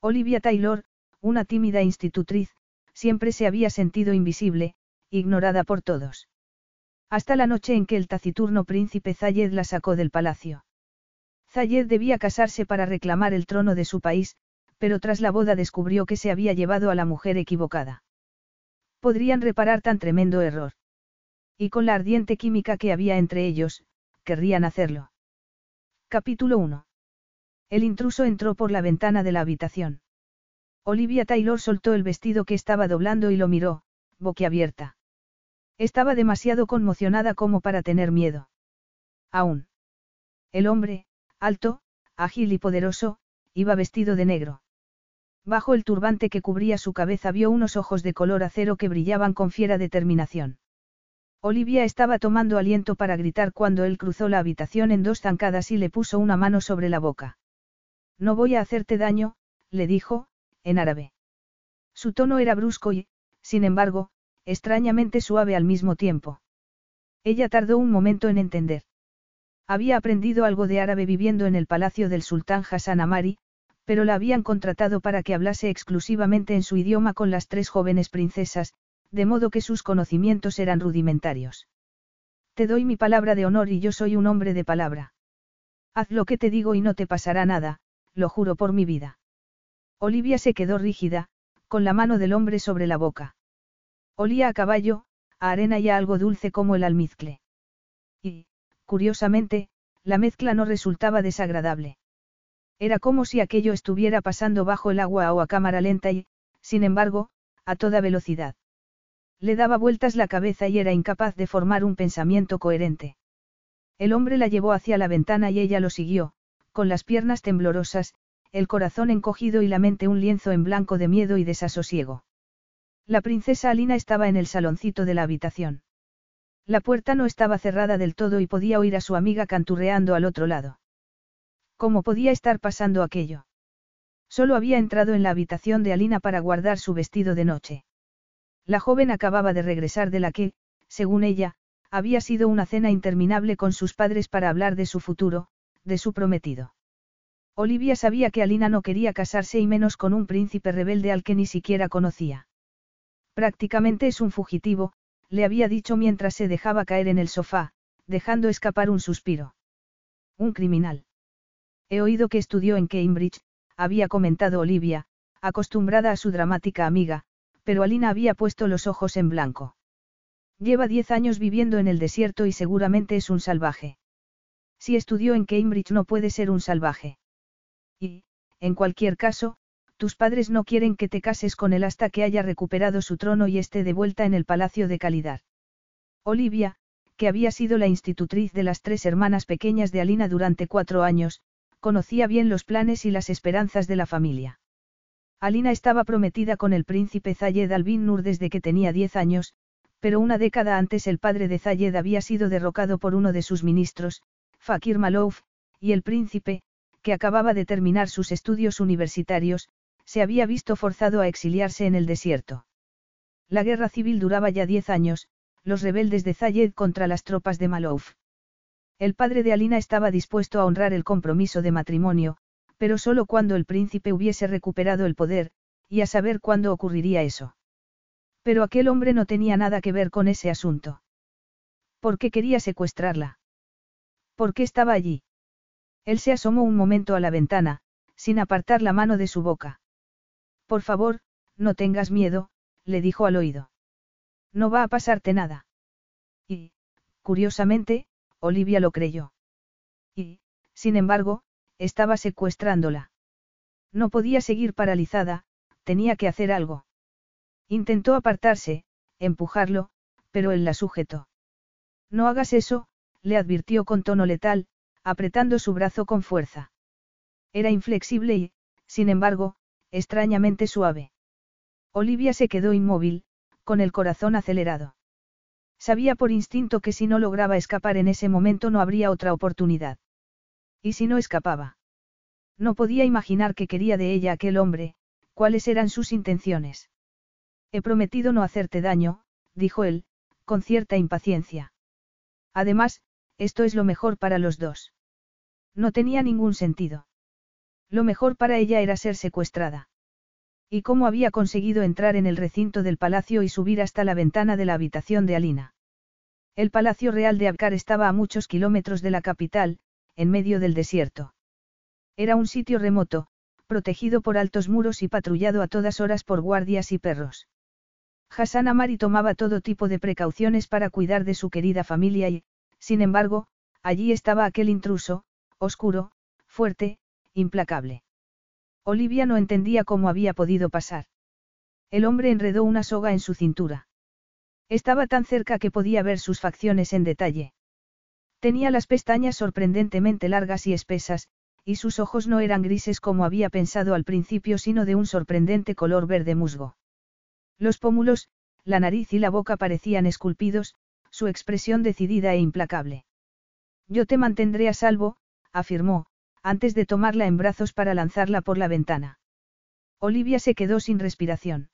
Olivia Taylor, una tímida institutriz, siempre se había sentido invisible, ignorada por todos. Hasta la noche en que el taciturno príncipe Zayed la sacó del palacio. Zayed debía casarse para reclamar el trono de su país, pero tras la boda descubrió que se había llevado a la mujer equivocada. Podrían reparar tan tremendo error. Y con la ardiente química que había entre ellos, querrían hacerlo. Capítulo 1. El intruso entró por la ventana de la habitación. Olivia Taylor soltó el vestido que estaba doblando y lo miró, boquiabierta. Estaba demasiado conmocionada como para tener miedo. Aún. El hombre, alto, ágil y poderoso, iba vestido de negro. Bajo el turbante que cubría su cabeza vio unos ojos de color acero que brillaban con fiera determinación. Olivia estaba tomando aliento para gritar cuando él cruzó la habitación en dos zancadas y le puso una mano sobre la boca. No voy a hacerte daño, le dijo, en árabe. Su tono era brusco y, sin embargo, extrañamente suave al mismo tiempo. Ella tardó un momento en entender. Había aprendido algo de árabe viviendo en el palacio del sultán Hassan Amari, pero la habían contratado para que hablase exclusivamente en su idioma con las tres jóvenes princesas, de modo que sus conocimientos eran rudimentarios. Te doy mi palabra de honor y yo soy un hombre de palabra. Haz lo que te digo y no te pasará nada, lo juro por mi vida. Olivia se quedó rígida, con la mano del hombre sobre la boca. Olía a caballo, a arena y a algo dulce como el almizcle. Y, curiosamente, la mezcla no resultaba desagradable. Era como si aquello estuviera pasando bajo el agua o a cámara lenta y, sin embargo, a toda velocidad. Le daba vueltas la cabeza y era incapaz de formar un pensamiento coherente. El hombre la llevó hacia la ventana y ella lo siguió, con las piernas temblorosas, el corazón encogido y la mente un lienzo en blanco de miedo y desasosiego. La princesa Alina estaba en el saloncito de la habitación. La puerta no estaba cerrada del todo y podía oír a su amiga canturreando al otro lado. ¿Cómo podía estar pasando aquello? Solo había entrado en la habitación de Alina para guardar su vestido de noche. La joven acababa de regresar de la que, según ella, había sido una cena interminable con sus padres para hablar de su futuro, de su prometido. Olivia sabía que Alina no quería casarse y menos con un príncipe rebelde al que ni siquiera conocía. Prácticamente es un fugitivo, le había dicho mientras se dejaba caer en el sofá, dejando escapar un suspiro. Un criminal. He oído que estudió en Cambridge, había comentado Olivia, acostumbrada a su dramática amiga, pero Alina había puesto los ojos en blanco. Lleva diez años viviendo en el desierto y seguramente es un salvaje. Si estudió en Cambridge no puede ser un salvaje. Y, en cualquier caso, tus padres no quieren que te cases con él hasta que haya recuperado su trono y esté de vuelta en el Palacio de Calidad. Olivia, que había sido la institutriz de las tres hermanas pequeñas de Alina durante cuatro años, conocía bien los planes y las esperanzas de la familia. Alina estaba prometida con el príncipe Zayed al-Bin Nur desde que tenía diez años, pero una década antes el padre de Zayed había sido derrocado por uno de sus ministros, Fakir Malouf, y el príncipe, que acababa de terminar sus estudios universitarios, se había visto forzado a exiliarse en el desierto. La guerra civil duraba ya diez años, los rebeldes de Zayed contra las tropas de Malouf. El padre de Alina estaba dispuesto a honrar el compromiso de matrimonio, pero solo cuando el príncipe hubiese recuperado el poder, y a saber cuándo ocurriría eso. Pero aquel hombre no tenía nada que ver con ese asunto. ¿Por qué quería secuestrarla? ¿Por qué estaba allí? Él se asomó un momento a la ventana, sin apartar la mano de su boca. Por favor, no tengas miedo, le dijo al oído. No va a pasarte nada. Y, curiosamente, Olivia lo creyó. Y, sin embargo, estaba secuestrándola. No podía seguir paralizada, tenía que hacer algo. Intentó apartarse, empujarlo, pero él la sujetó. No hagas eso, le advirtió con tono letal, apretando su brazo con fuerza. Era inflexible y, sin embargo, extrañamente suave. Olivia se quedó inmóvil, con el corazón acelerado. Sabía por instinto que si no lograba escapar en ese momento no habría otra oportunidad. ¿Y si no escapaba? No podía imaginar qué quería de ella aquel hombre, cuáles eran sus intenciones. He prometido no hacerte daño, dijo él, con cierta impaciencia. Además, esto es lo mejor para los dos. No tenía ningún sentido. Lo mejor para ella era ser secuestrada. ¿Y cómo había conseguido entrar en el recinto del palacio y subir hasta la ventana de la habitación de Alina? El Palacio Real de Abkar estaba a muchos kilómetros de la capital, en medio del desierto. Era un sitio remoto, protegido por altos muros y patrullado a todas horas por guardias y perros. Hassan Amari tomaba todo tipo de precauciones para cuidar de su querida familia y, sin embargo, allí estaba aquel intruso, oscuro, fuerte, implacable. Olivia no entendía cómo había podido pasar. El hombre enredó una soga en su cintura. Estaba tan cerca que podía ver sus facciones en detalle. Tenía las pestañas sorprendentemente largas y espesas, y sus ojos no eran grises como había pensado al principio, sino de un sorprendente color verde musgo. Los pómulos, la nariz y la boca parecían esculpidos, su expresión decidida e implacable. Yo te mantendré a salvo, afirmó, antes de tomarla en brazos para lanzarla por la ventana. Olivia se quedó sin respiración.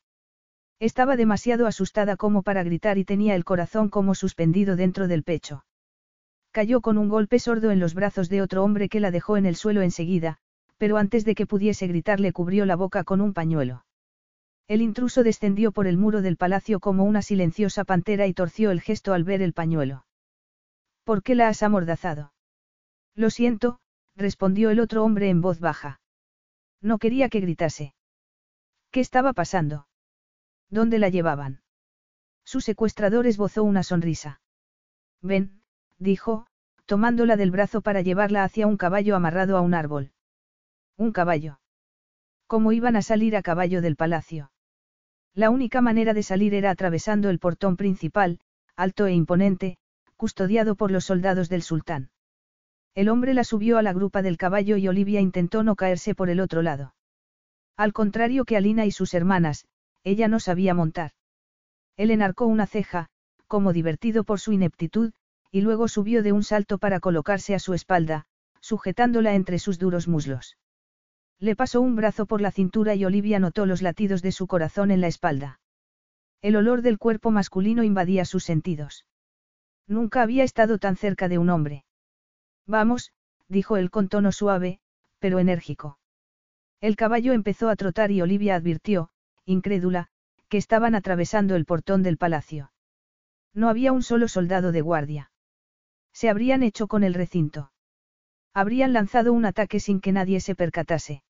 Estaba demasiado asustada como para gritar y tenía el corazón como suspendido dentro del pecho. Cayó con un golpe sordo en los brazos de otro hombre que la dejó en el suelo enseguida, pero antes de que pudiese gritar le cubrió la boca con un pañuelo. El intruso descendió por el muro del palacio como una silenciosa pantera y torció el gesto al ver el pañuelo. ¿Por qué la has amordazado? Lo siento, respondió el otro hombre en voz baja. No quería que gritase. ¿Qué estaba pasando? ¿Dónde la llevaban? Su secuestrador esbozó una sonrisa. Ven, dijo, tomándola del brazo para llevarla hacia un caballo amarrado a un árbol. Un caballo. ¿Cómo iban a salir a caballo del palacio? La única manera de salir era atravesando el portón principal, alto e imponente, custodiado por los soldados del sultán. El hombre la subió a la grupa del caballo y Olivia intentó no caerse por el otro lado. Al contrario que Alina y sus hermanas, ella no sabía montar. Él enarcó una ceja, como divertido por su ineptitud, y luego subió de un salto para colocarse a su espalda, sujetándola entre sus duros muslos. Le pasó un brazo por la cintura y Olivia notó los latidos de su corazón en la espalda. El olor del cuerpo masculino invadía sus sentidos. Nunca había estado tan cerca de un hombre. Vamos, dijo él con tono suave, pero enérgico. El caballo empezó a trotar y Olivia advirtió, incrédula, que estaban atravesando el portón del palacio. No había un solo soldado de guardia. Se habrían hecho con el recinto. Habrían lanzado un ataque sin que nadie se percatase.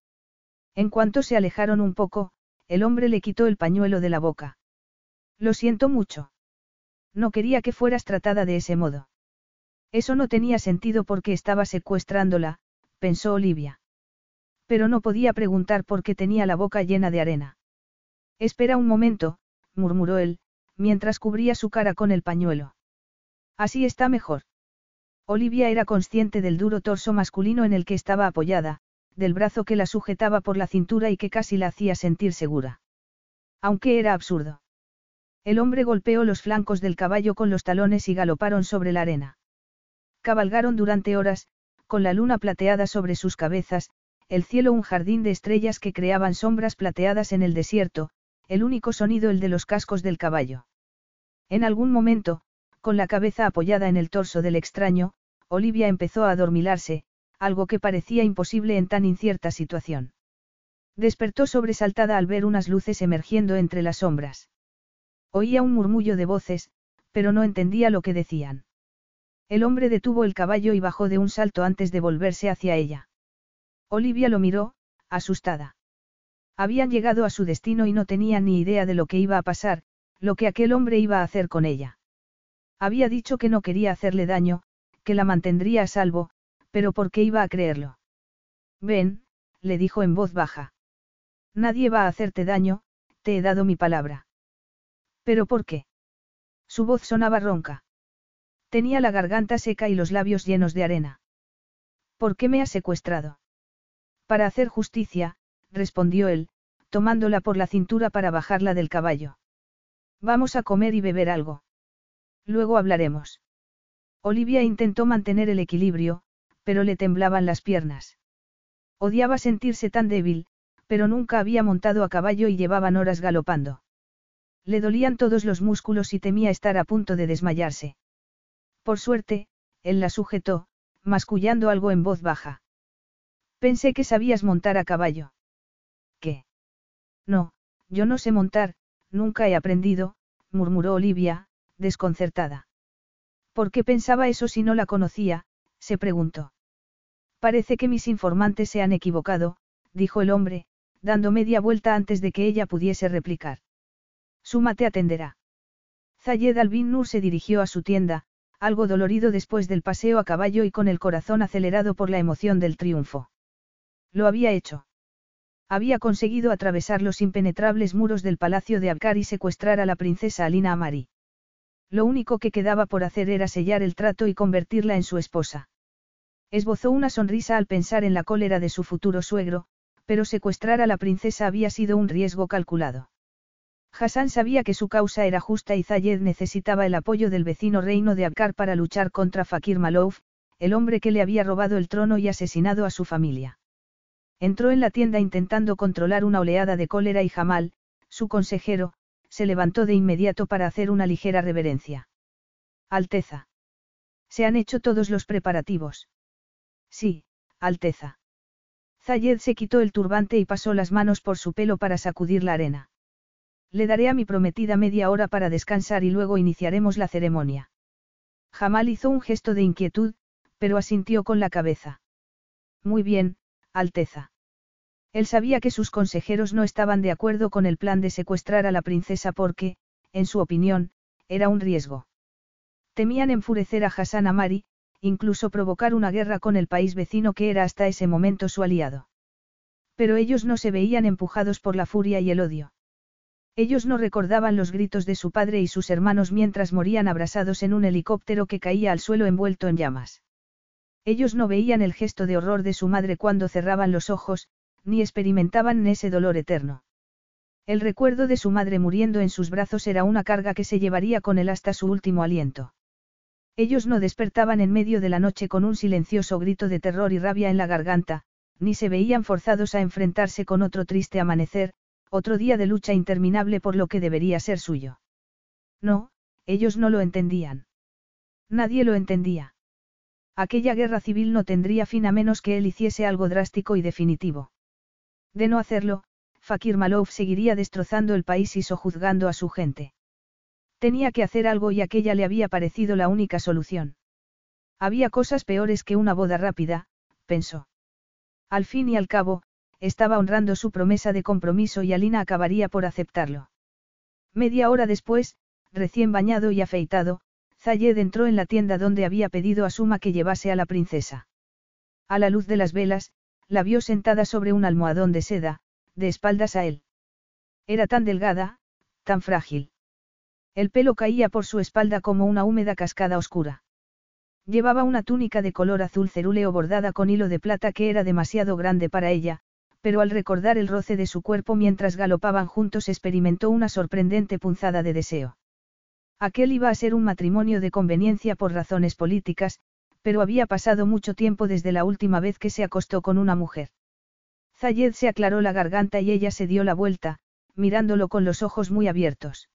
En cuanto se alejaron un poco, el hombre le quitó el pañuelo de la boca. Lo siento mucho. No quería que fueras tratada de ese modo. Eso no tenía sentido porque estaba secuestrándola, pensó Olivia. Pero no podía preguntar por qué tenía la boca llena de arena. Espera un momento, murmuró él, mientras cubría su cara con el pañuelo. Así está mejor. Olivia era consciente del duro torso masculino en el que estaba apoyada, del brazo que la sujetaba por la cintura y que casi la hacía sentir segura. Aunque era absurdo. El hombre golpeó los flancos del caballo con los talones y galoparon sobre la arena. Cabalgaron durante horas, con la luna plateada sobre sus cabezas, el cielo un jardín de estrellas que creaban sombras plateadas en el desierto, el único sonido el de los cascos del caballo. En algún momento, con la cabeza apoyada en el torso del extraño, Olivia empezó a adormilarse, algo que parecía imposible en tan incierta situación. Despertó sobresaltada al ver unas luces emergiendo entre las sombras. Oía un murmullo de voces, pero no entendía lo que decían. El hombre detuvo el caballo y bajó de un salto antes de volverse hacia ella. Olivia lo miró, asustada. Habían llegado a su destino y no tenían ni idea de lo que iba a pasar, lo que aquel hombre iba a hacer con ella. Había dicho que no quería hacerle daño, que la mantendría a salvo, pero ¿por qué iba a creerlo? Ven, le dijo en voz baja. Nadie va a hacerte daño, te he dado mi palabra. ¿Pero por qué? Su voz sonaba ronca. Tenía la garganta seca y los labios llenos de arena. ¿Por qué me has secuestrado? Para hacer justicia, respondió él, tomándola por la cintura para bajarla del caballo. Vamos a comer y beber algo. Luego hablaremos. Olivia intentó mantener el equilibrio, pero le temblaban las piernas. Odiaba sentirse tan débil, pero nunca había montado a caballo y llevaban horas galopando. Le dolían todos los músculos y temía estar a punto de desmayarse. Por suerte, él la sujetó, mascullando algo en voz baja. Pensé que sabías montar a caballo. ¿Qué? No, yo no sé montar, nunca he aprendido, murmuró Olivia, desconcertada. ¿Por qué pensaba eso si no la conocía? Se preguntó. Parece que mis informantes se han equivocado, dijo el hombre, dando media vuelta antes de que ella pudiese replicar. Suma te atenderá. Zayed al-Bin se dirigió a su tienda, algo dolorido después del paseo a caballo y con el corazón acelerado por la emoción del triunfo. Lo había hecho. Había conseguido atravesar los impenetrables muros del palacio de Abkar y secuestrar a la princesa Alina Amari. Lo único que quedaba por hacer era sellar el trato y convertirla en su esposa. Esbozó una sonrisa al pensar en la cólera de su futuro suegro, pero secuestrar a la princesa había sido un riesgo calculado. Hassan sabía que su causa era justa y Zayed necesitaba el apoyo del vecino reino de Abkar para luchar contra Fakir Malouf, el hombre que le había robado el trono y asesinado a su familia. Entró en la tienda intentando controlar una oleada de cólera y Jamal, su consejero, se levantó de inmediato para hacer una ligera reverencia. Alteza. Se han hecho todos los preparativos. Sí, Alteza. Zayed se quitó el turbante y pasó las manos por su pelo para sacudir la arena. Le daré a mi prometida media hora para descansar y luego iniciaremos la ceremonia. Jamal hizo un gesto de inquietud, pero asintió con la cabeza. Muy bien, Alteza. Él sabía que sus consejeros no estaban de acuerdo con el plan de secuestrar a la princesa porque, en su opinión, era un riesgo. Temían enfurecer a Hassan Amari, incluso provocar una guerra con el país vecino que era hasta ese momento su aliado. Pero ellos no se veían empujados por la furia y el odio. Ellos no recordaban los gritos de su padre y sus hermanos mientras morían abrasados en un helicóptero que caía al suelo envuelto en llamas. Ellos no veían el gesto de horror de su madre cuando cerraban los ojos, ni experimentaban ese dolor eterno. El recuerdo de su madre muriendo en sus brazos era una carga que se llevaría con él hasta su último aliento. Ellos no despertaban en medio de la noche con un silencioso grito de terror y rabia en la garganta, ni se veían forzados a enfrentarse con otro triste amanecer, otro día de lucha interminable por lo que debería ser suyo. No, ellos no lo entendían. Nadie lo entendía. Aquella guerra civil no tendría fin a menos que él hiciese algo drástico y definitivo. De no hacerlo, Fakir Malov seguiría destrozando el país y sojuzgando a su gente. Tenía que hacer algo y aquella le había parecido la única solución. Había cosas peores que una boda rápida, pensó. Al fin y al cabo, estaba honrando su promesa de compromiso y Alina acabaría por aceptarlo. Media hora después, recién bañado y afeitado, Zayed entró en la tienda donde había pedido a Suma que llevase a la princesa. A la luz de las velas, la vio sentada sobre un almohadón de seda, de espaldas a él. Era tan delgada, tan frágil. El pelo caía por su espalda como una húmeda cascada oscura. Llevaba una túnica de color azul cerúleo bordada con hilo de plata que era demasiado grande para ella, pero al recordar el roce de su cuerpo mientras galopaban juntos experimentó una sorprendente punzada de deseo. Aquel iba a ser un matrimonio de conveniencia por razones políticas, pero había pasado mucho tiempo desde la última vez que se acostó con una mujer. Zayed se aclaró la garganta y ella se dio la vuelta, mirándolo con los ojos muy abiertos.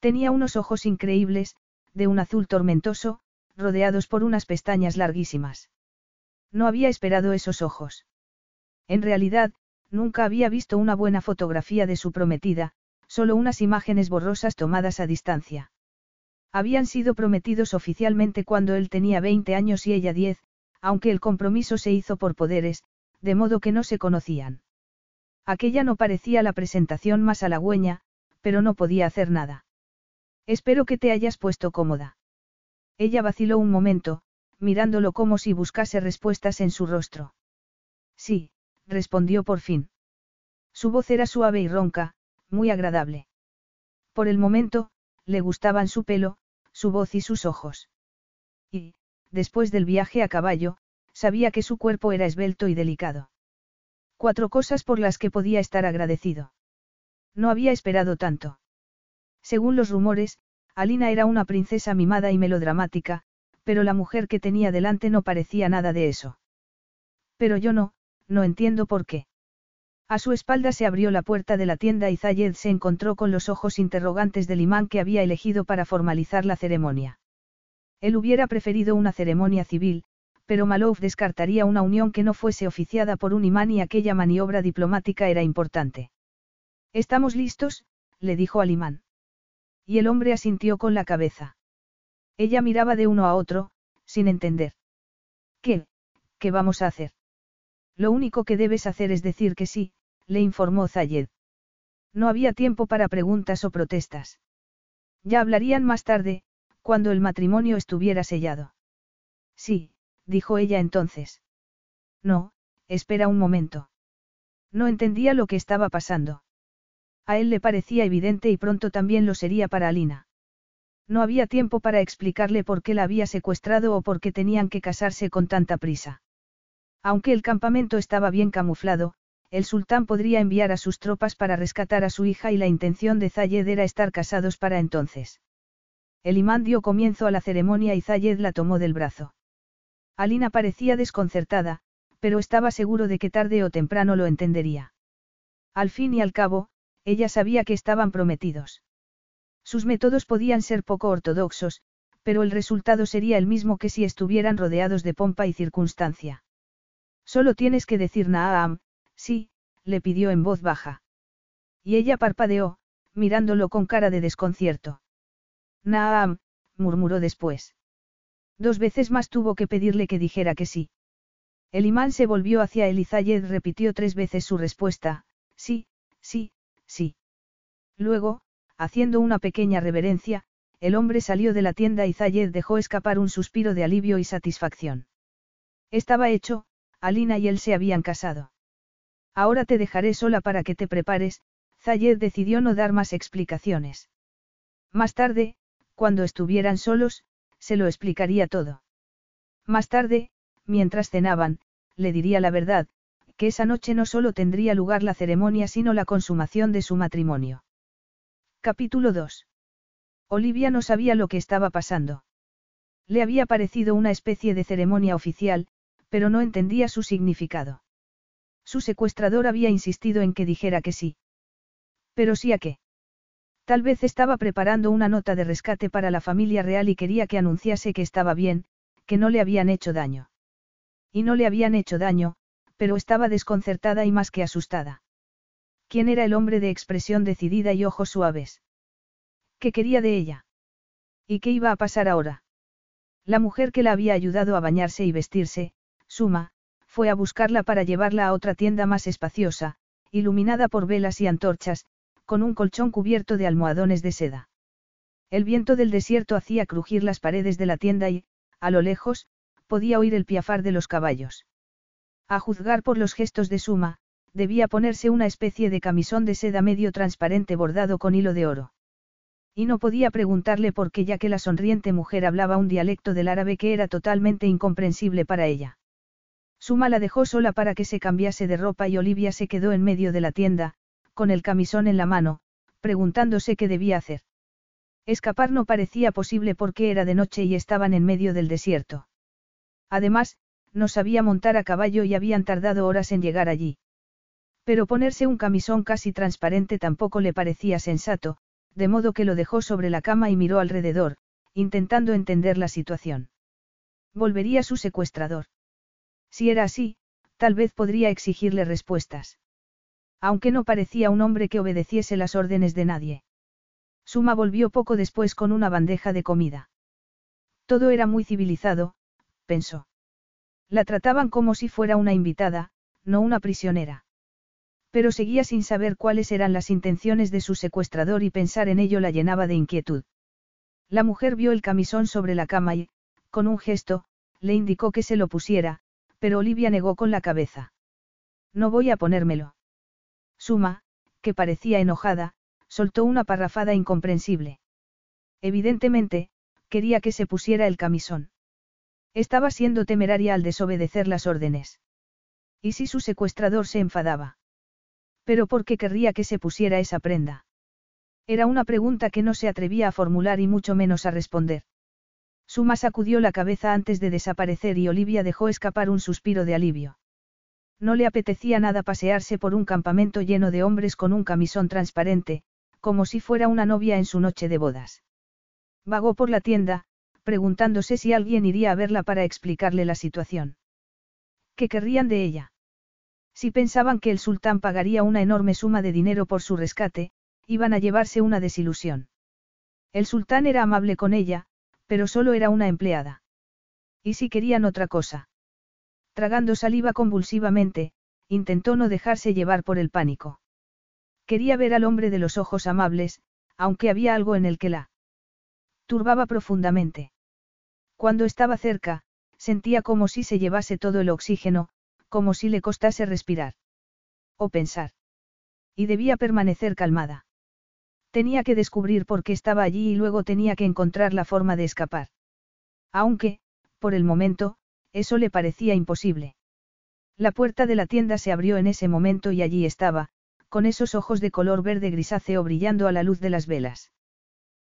Tenía unos ojos increíbles, de un azul tormentoso, rodeados por unas pestañas larguísimas. No había esperado esos ojos. En realidad, nunca había visto una buena fotografía de su prometida, solo unas imágenes borrosas tomadas a distancia. Habían sido prometidos oficialmente cuando él tenía 20 años y ella 10, aunque el compromiso se hizo por poderes, de modo que no se conocían. Aquella no parecía la presentación más halagüeña, pero no podía hacer nada. Espero que te hayas puesto cómoda. Ella vaciló un momento, mirándolo como si buscase respuestas en su rostro. Sí, respondió por fin. Su voz era suave y ronca, muy agradable. Por el momento, le gustaban su pelo, su voz y sus ojos. Y, después del viaje a caballo, sabía que su cuerpo era esbelto y delicado. Cuatro cosas por las que podía estar agradecido. No había esperado tanto. Según los rumores, Alina era una princesa mimada y melodramática, pero la mujer que tenía delante no parecía nada de eso. Pero yo no, no entiendo por qué. A su espalda se abrió la puerta de la tienda y Zayed se encontró con los ojos interrogantes del imán que había elegido para formalizar la ceremonia. Él hubiera preferido una ceremonia civil, pero Malouf descartaría una unión que no fuese oficiada por un imán y aquella maniobra diplomática era importante. Estamos listos, le dijo al imán. Y el hombre asintió con la cabeza. Ella miraba de uno a otro, sin entender. ¿Qué? ¿Qué vamos a hacer? Lo único que debes hacer es decir que sí, le informó Zayed. No había tiempo para preguntas o protestas. Ya hablarían más tarde, cuando el matrimonio estuviera sellado. Sí, dijo ella entonces. No, espera un momento. No entendía lo que estaba pasando. A él le parecía evidente y pronto también lo sería para Alina. No había tiempo para explicarle por qué la había secuestrado o por qué tenían que casarse con tanta prisa. Aunque el campamento estaba bien camuflado, el sultán podría enviar a sus tropas para rescatar a su hija y la intención de Zayed era estar casados para entonces. El imán dio comienzo a la ceremonia y Zayed la tomó del brazo. Alina parecía desconcertada, pero estaba seguro de que tarde o temprano lo entendería. Al fin y al cabo, ella sabía que estaban prometidos. Sus métodos podían ser poco ortodoxos, pero el resultado sería el mismo que si estuvieran rodeados de pompa y circunstancia. Solo tienes que decir Naam, sí, le pidió en voz baja. Y ella parpadeó, mirándolo con cara de desconcierto. Naam, murmuró después. Dos veces más tuvo que pedirle que dijera que sí. El imán se volvió hacia él y repitió tres veces su respuesta, sí, sí, sí. Luego, haciendo una pequeña reverencia, el hombre salió de la tienda y Zayed dejó escapar un suspiro de alivio y satisfacción. Estaba hecho, Alina y él se habían casado. Ahora te dejaré sola para que te prepares, Zayed decidió no dar más explicaciones. Más tarde, cuando estuvieran solos, se lo explicaría todo. Más tarde, mientras cenaban, le diría la verdad, que esa noche no solo tendría lugar la ceremonia sino la consumación de su matrimonio. Capítulo 2. Olivia no sabía lo que estaba pasando. Le había parecido una especie de ceremonia oficial, pero no entendía su significado. Su secuestrador había insistido en que dijera que sí. Pero sí a qué. Tal vez estaba preparando una nota de rescate para la familia real y quería que anunciase que estaba bien, que no le habían hecho daño. Y no le habían hecho daño, pero estaba desconcertada y más que asustada. ¿Quién era el hombre de expresión decidida y ojos suaves? ¿Qué quería de ella? ¿Y qué iba a pasar ahora? La mujer que la había ayudado a bañarse y vestirse, Suma, fue a buscarla para llevarla a otra tienda más espaciosa, iluminada por velas y antorchas, con un colchón cubierto de almohadones de seda. El viento del desierto hacía crujir las paredes de la tienda y, a lo lejos, podía oír el piafar de los caballos. A juzgar por los gestos de Suma, debía ponerse una especie de camisón de seda medio transparente bordado con hilo de oro. Y no podía preguntarle por qué ya que la sonriente mujer hablaba un dialecto del árabe que era totalmente incomprensible para ella. Suma la dejó sola para que se cambiase de ropa y Olivia se quedó en medio de la tienda, con el camisón en la mano, preguntándose qué debía hacer. Escapar no parecía posible porque era de noche y estaban en medio del desierto. Además, no sabía montar a caballo y habían tardado horas en llegar allí. Pero ponerse un camisón casi transparente tampoco le parecía sensato, de modo que lo dejó sobre la cama y miró alrededor, intentando entender la situación. Volvería su secuestrador. Si era así, tal vez podría exigirle respuestas aunque no parecía un hombre que obedeciese las órdenes de nadie. Suma volvió poco después con una bandeja de comida. Todo era muy civilizado, pensó. La trataban como si fuera una invitada, no una prisionera. Pero seguía sin saber cuáles eran las intenciones de su secuestrador y pensar en ello la llenaba de inquietud. La mujer vio el camisón sobre la cama y, con un gesto, le indicó que se lo pusiera, pero Olivia negó con la cabeza. No voy a ponérmelo. Suma, que parecía enojada, soltó una parrafada incomprensible. Evidentemente, quería que se pusiera el camisón. Estaba siendo temeraria al desobedecer las órdenes. ¿Y si su secuestrador se enfadaba? ¿Pero por qué querría que se pusiera esa prenda? Era una pregunta que no se atrevía a formular y mucho menos a responder. Suma sacudió la cabeza antes de desaparecer y Olivia dejó escapar un suspiro de alivio. No le apetecía nada pasearse por un campamento lleno de hombres con un camisón transparente, como si fuera una novia en su noche de bodas. Vagó por la tienda, preguntándose si alguien iría a verla para explicarle la situación. ¿Qué querrían de ella? Si pensaban que el sultán pagaría una enorme suma de dinero por su rescate, iban a llevarse una desilusión. El sultán era amable con ella, pero solo era una empleada. ¿Y si querían otra cosa? Tragando saliva convulsivamente, intentó no dejarse llevar por el pánico. Quería ver al hombre de los ojos amables, aunque había algo en el que la turbaba profundamente. Cuando estaba cerca, sentía como si se llevase todo el oxígeno, como si le costase respirar. O pensar. Y debía permanecer calmada. Tenía que descubrir por qué estaba allí y luego tenía que encontrar la forma de escapar. Aunque, por el momento, eso le parecía imposible. La puerta de la tienda se abrió en ese momento y allí estaba, con esos ojos de color verde grisáceo brillando a la luz de las velas.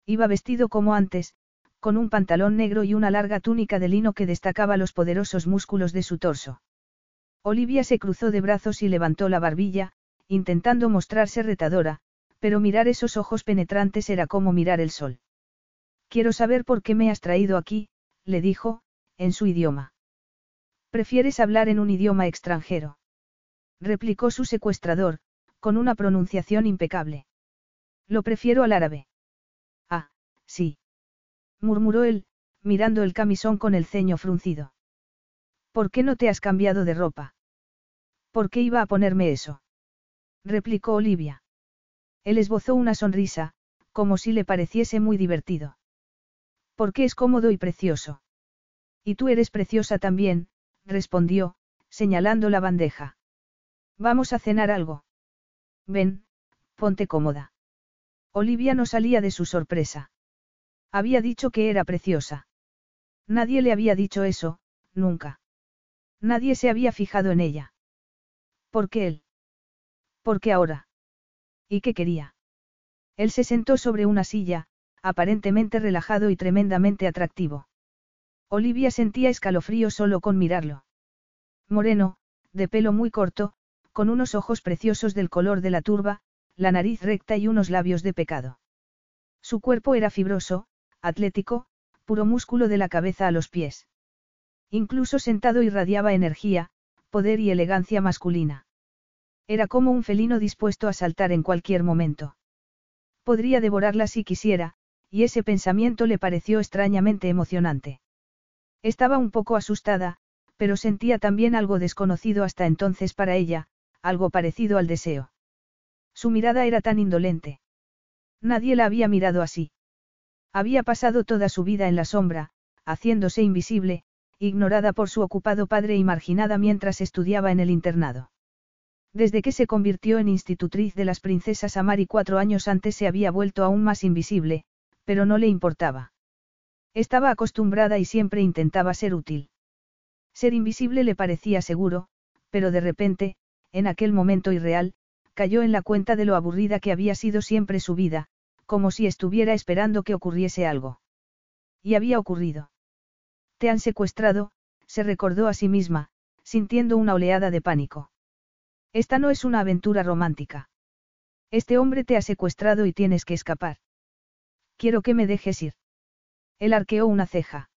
Iba vestido como antes, con un pantalón negro y una larga túnica de lino que destacaba los poderosos músculos de su torso. Olivia se cruzó de brazos y levantó la barbilla, intentando mostrarse retadora, pero mirar esos ojos penetrantes era como mirar el sol. Quiero saber por qué me has traído aquí, le dijo, en su idioma. ¿Prefieres hablar en un idioma extranjero? replicó su secuestrador, con una pronunciación impecable. Lo prefiero al árabe. Ah, sí. Murmuró él, mirando el camisón con el ceño fruncido. ¿Por qué no te has cambiado de ropa? ¿Por qué iba a ponerme eso? replicó Olivia. Él esbozó una sonrisa, como si le pareciese muy divertido. Porque es cómodo y precioso. Y tú eres preciosa también, respondió, señalando la bandeja. Vamos a cenar algo. Ven, ponte cómoda. Olivia no salía de su sorpresa. Había dicho que era preciosa. Nadie le había dicho eso, nunca. Nadie se había fijado en ella. ¿Por qué él? ¿Por qué ahora? ¿Y qué quería? Él se sentó sobre una silla, aparentemente relajado y tremendamente atractivo. Olivia sentía escalofrío solo con mirarlo. Moreno, de pelo muy corto, con unos ojos preciosos del color de la turba, la nariz recta y unos labios de pecado. Su cuerpo era fibroso, atlético, puro músculo de la cabeza a los pies. Incluso sentado irradiaba energía, poder y elegancia masculina. Era como un felino dispuesto a saltar en cualquier momento. Podría devorarla si quisiera, y ese pensamiento le pareció extrañamente emocionante. Estaba un poco asustada, pero sentía también algo desconocido hasta entonces para ella, algo parecido al deseo. Su mirada era tan indolente. Nadie la había mirado así. Había pasado toda su vida en la sombra, haciéndose invisible, ignorada por su ocupado padre y marginada mientras estudiaba en el internado. Desde que se convirtió en institutriz de las princesas Amari cuatro años antes se había vuelto aún más invisible, pero no le importaba. Estaba acostumbrada y siempre intentaba ser útil. Ser invisible le parecía seguro, pero de repente, en aquel momento irreal, cayó en la cuenta de lo aburrida que había sido siempre su vida, como si estuviera esperando que ocurriese algo. Y había ocurrido. Te han secuestrado, se recordó a sí misma, sintiendo una oleada de pánico. Esta no es una aventura romántica. Este hombre te ha secuestrado y tienes que escapar. Quiero que me dejes ir. Él arqueó una ceja.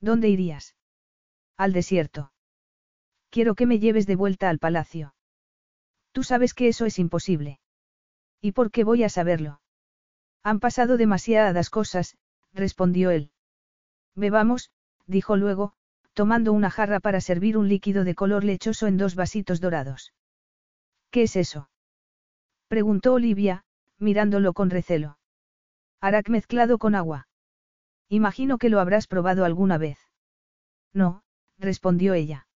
¿Dónde irías? Al desierto. Quiero que me lleves de vuelta al palacio. Tú sabes que eso es imposible. ¿Y por qué voy a saberlo? Han pasado demasiadas cosas, respondió él. Bebamos, dijo luego, tomando una jarra para servir un líquido de color lechoso en dos vasitos dorados. ¿Qué es eso? Preguntó Olivia, mirándolo con recelo. Arak mezclado con agua. Imagino que lo habrás probado alguna vez. No, respondió ella.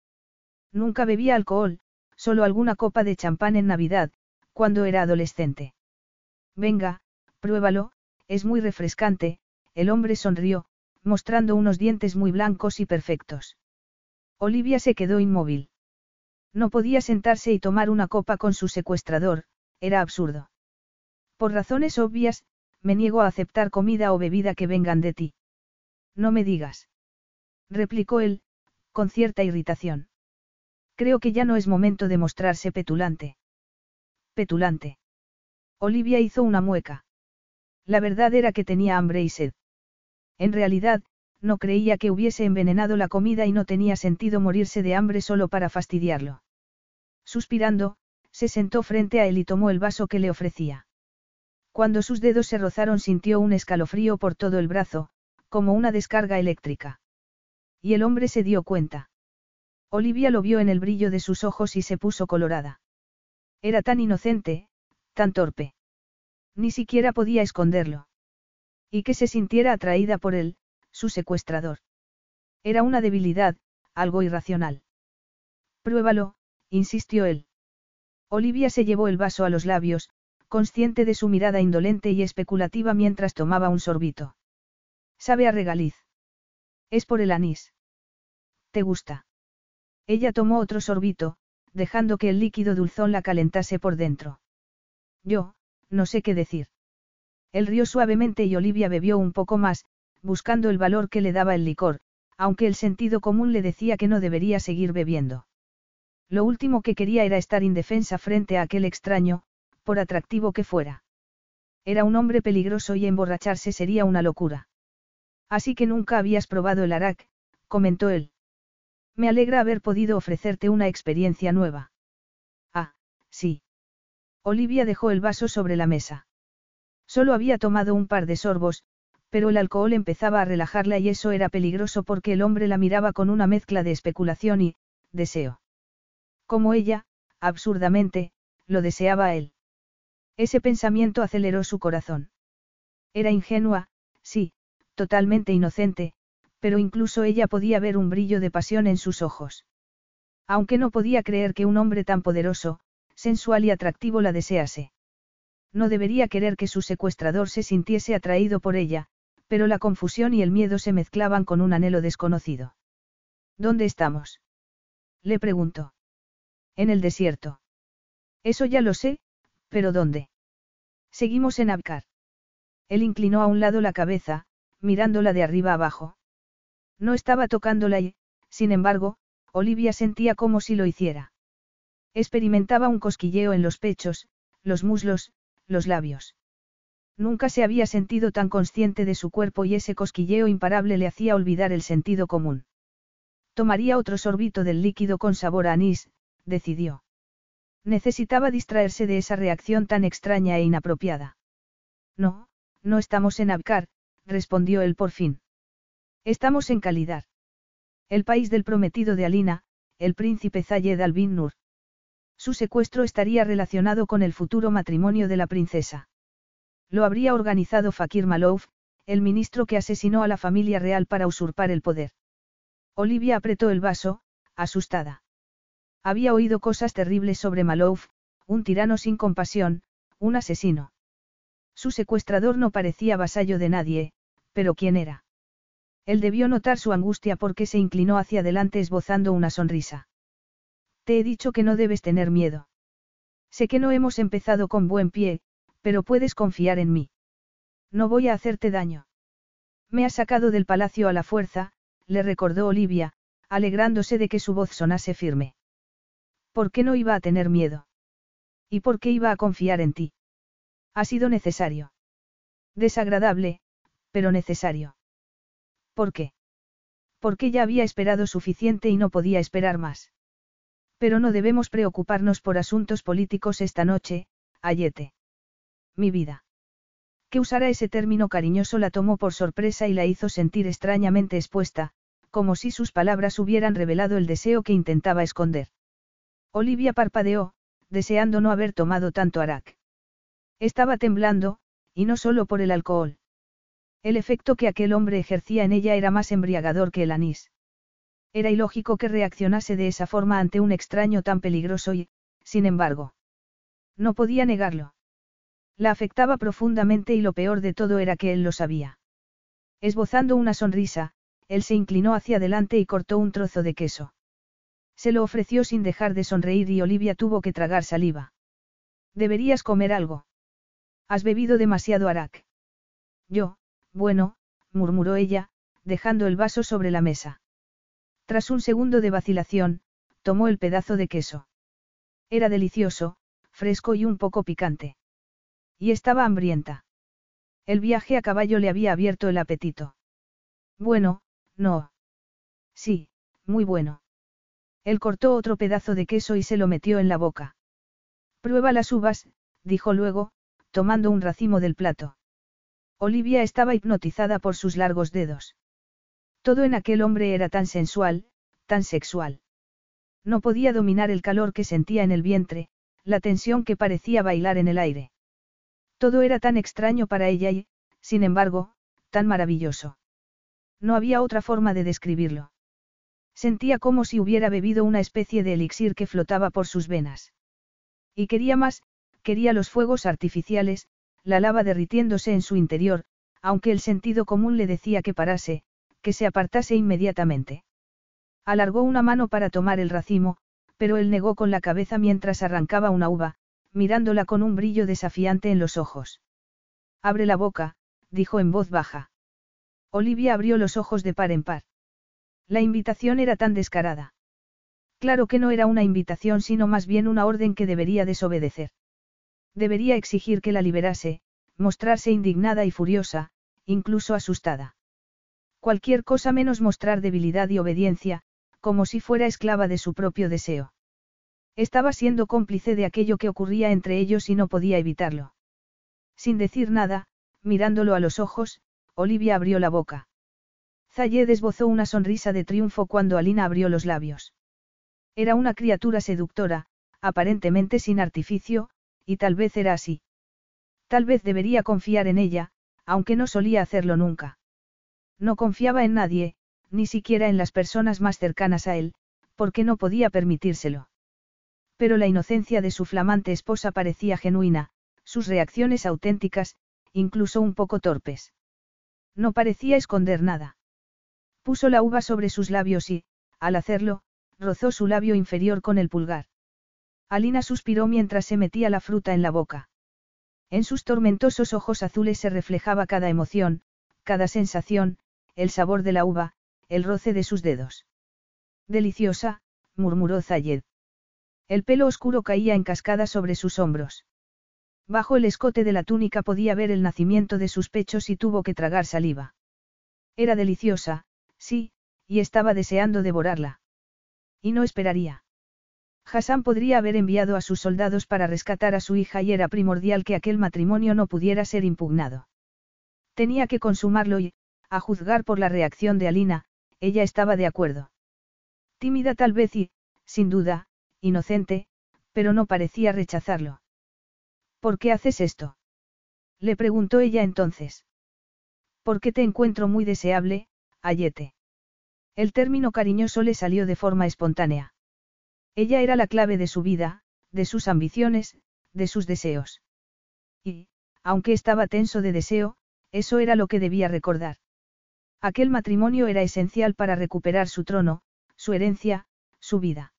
Nunca bebía alcohol, solo alguna copa de champán en Navidad, cuando era adolescente. Venga, pruébalo, es muy refrescante, el hombre sonrió, mostrando unos dientes muy blancos y perfectos. Olivia se quedó inmóvil. No podía sentarse y tomar una copa con su secuestrador, era absurdo. Por razones obvias, me niego a aceptar comida o bebida que vengan de ti. No me digas. Replicó él, con cierta irritación. Creo que ya no es momento de mostrarse petulante. Petulante. Olivia hizo una mueca. La verdad era que tenía hambre y sed. En realidad, no creía que hubiese envenenado la comida y no tenía sentido morirse de hambre solo para fastidiarlo. Suspirando, se sentó frente a él y tomó el vaso que le ofrecía. Cuando sus dedos se rozaron sintió un escalofrío por todo el brazo, como una descarga eléctrica. Y el hombre se dio cuenta. Olivia lo vio en el brillo de sus ojos y se puso colorada. Era tan inocente, tan torpe. Ni siquiera podía esconderlo. Y que se sintiera atraída por él, su secuestrador. Era una debilidad, algo irracional. Pruébalo, insistió él. Olivia se llevó el vaso a los labios, consciente de su mirada indolente y especulativa mientras tomaba un sorbito. Sabe a regaliz. Es por el anís. ¿Te gusta? Ella tomó otro sorbito, dejando que el líquido dulzón la calentase por dentro. Yo, no sé qué decir. Él rió suavemente y Olivia bebió un poco más, buscando el valor que le daba el licor, aunque el sentido común le decía que no debería seguir bebiendo. Lo último que quería era estar indefensa frente a aquel extraño, por atractivo que fuera. Era un hombre peligroso y emborracharse sería una locura. Así que nunca habías probado el arak, comentó él. Me alegra haber podido ofrecerte una experiencia nueva. Ah, sí. Olivia dejó el vaso sobre la mesa. Solo había tomado un par de sorbos, pero el alcohol empezaba a relajarla y eso era peligroso porque el hombre la miraba con una mezcla de especulación y, deseo. Como ella, absurdamente, lo deseaba a él. Ese pensamiento aceleró su corazón. Era ingenua, sí, totalmente inocente, pero incluso ella podía ver un brillo de pasión en sus ojos. Aunque no podía creer que un hombre tan poderoso, sensual y atractivo la desease. No debería querer que su secuestrador se sintiese atraído por ella, pero la confusión y el miedo se mezclaban con un anhelo desconocido. ¿Dónde estamos? Le preguntó. En el desierto. Eso ya lo sé, pero ¿dónde? Seguimos en Abkar. Él inclinó a un lado la cabeza, mirándola de arriba abajo. No estaba tocándola y, sin embargo, Olivia sentía como si lo hiciera. Experimentaba un cosquilleo en los pechos, los muslos, los labios. Nunca se había sentido tan consciente de su cuerpo y ese cosquilleo imparable le hacía olvidar el sentido común. Tomaría otro sorbito del líquido con sabor a anís, decidió. Necesitaba distraerse de esa reacción tan extraña e inapropiada. No, no estamos en Abkar, respondió él por fin. Estamos en Calidar. El país del prometido de Alina, el príncipe Zayed al-Bin Nur. Su secuestro estaría relacionado con el futuro matrimonio de la princesa. Lo habría organizado Fakir Malouf, el ministro que asesinó a la familia real para usurpar el poder. Olivia apretó el vaso, asustada. Había oído cosas terribles sobre Malouf, un tirano sin compasión, un asesino. Su secuestrador no parecía vasallo de nadie, pero ¿quién era? Él debió notar su angustia porque se inclinó hacia adelante esbozando una sonrisa. Te he dicho que no debes tener miedo. Sé que no hemos empezado con buen pie, pero puedes confiar en mí. No voy a hacerte daño. Me has sacado del palacio a la fuerza, le recordó Olivia, alegrándose de que su voz sonase firme. ¿Por qué no iba a tener miedo? ¿Y por qué iba a confiar en ti? Ha sido necesario. Desagradable, pero necesario. ¿Por qué? Porque ya había esperado suficiente y no podía esperar más. Pero no debemos preocuparnos por asuntos políticos esta noche, Ayete. Mi vida. Que usara ese término cariñoso la tomó por sorpresa y la hizo sentir extrañamente expuesta, como si sus palabras hubieran revelado el deseo que intentaba esconder. Olivia parpadeó, deseando no haber tomado tanto arak. Estaba temblando, y no solo por el alcohol. El efecto que aquel hombre ejercía en ella era más embriagador que el anís. Era ilógico que reaccionase de esa forma ante un extraño tan peligroso y, sin embargo, no podía negarlo. La afectaba profundamente y lo peor de todo era que él lo sabía. Esbozando una sonrisa, él se inclinó hacia adelante y cortó un trozo de queso. Se lo ofreció sin dejar de sonreír y Olivia tuvo que tragar saliva. Deberías comer algo. Has bebido demasiado arak. Yo, bueno, murmuró ella, dejando el vaso sobre la mesa. Tras un segundo de vacilación, tomó el pedazo de queso. Era delicioso, fresco y un poco picante. Y estaba hambrienta. El viaje a caballo le había abierto el apetito. Bueno, no. Sí, muy bueno. Él cortó otro pedazo de queso y se lo metió en la boca. Prueba las uvas, dijo luego, tomando un racimo del plato. Olivia estaba hipnotizada por sus largos dedos. Todo en aquel hombre era tan sensual, tan sexual. No podía dominar el calor que sentía en el vientre, la tensión que parecía bailar en el aire. Todo era tan extraño para ella y, sin embargo, tan maravilloso. No había otra forma de describirlo. Sentía como si hubiera bebido una especie de elixir que flotaba por sus venas. Y quería más, quería los fuegos artificiales, la lava derritiéndose en su interior, aunque el sentido común le decía que parase, que se apartase inmediatamente. Alargó una mano para tomar el racimo, pero él negó con la cabeza mientras arrancaba una uva, mirándola con un brillo desafiante en los ojos. Abre la boca, dijo en voz baja. Olivia abrió los ojos de par en par. La invitación era tan descarada. Claro que no era una invitación sino más bien una orden que debería desobedecer. Debería exigir que la liberase, mostrarse indignada y furiosa, incluso asustada. Cualquier cosa menos mostrar debilidad y obediencia, como si fuera esclava de su propio deseo. Estaba siendo cómplice de aquello que ocurría entre ellos y no podía evitarlo. Sin decir nada, mirándolo a los ojos, Olivia abrió la boca. Zayed esbozó una sonrisa de triunfo cuando Alina abrió los labios. Era una criatura seductora, aparentemente sin artificio, y tal vez era así. Tal vez debería confiar en ella, aunque no solía hacerlo nunca. No confiaba en nadie, ni siquiera en las personas más cercanas a él, porque no podía permitírselo. Pero la inocencia de su flamante esposa parecía genuina, sus reacciones auténticas, incluso un poco torpes. No parecía esconder nada. Puso la uva sobre sus labios y, al hacerlo, rozó su labio inferior con el pulgar. Alina suspiró mientras se metía la fruta en la boca. En sus tormentosos ojos azules se reflejaba cada emoción, cada sensación, el sabor de la uva, el roce de sus dedos. Deliciosa, murmuró Zayed. El pelo oscuro caía en cascada sobre sus hombros. Bajo el escote de la túnica podía ver el nacimiento de sus pechos y tuvo que tragar saliva. Era deliciosa, sí, y estaba deseando devorarla. Y no esperaría. Hassan podría haber enviado a sus soldados para rescatar a su hija y era primordial que aquel matrimonio no pudiera ser impugnado. Tenía que consumarlo y, a juzgar por la reacción de Alina, ella estaba de acuerdo. Tímida tal vez y, sin duda, inocente, pero no parecía rechazarlo. ¿Por qué haces esto? Le preguntó ella entonces. Porque te encuentro muy deseable, Ayete. El término cariñoso le salió de forma espontánea. Ella era la clave de su vida, de sus ambiciones, de sus deseos. Y, aunque estaba tenso de deseo, eso era lo que debía recordar. Aquel matrimonio era esencial para recuperar su trono, su herencia, su vida.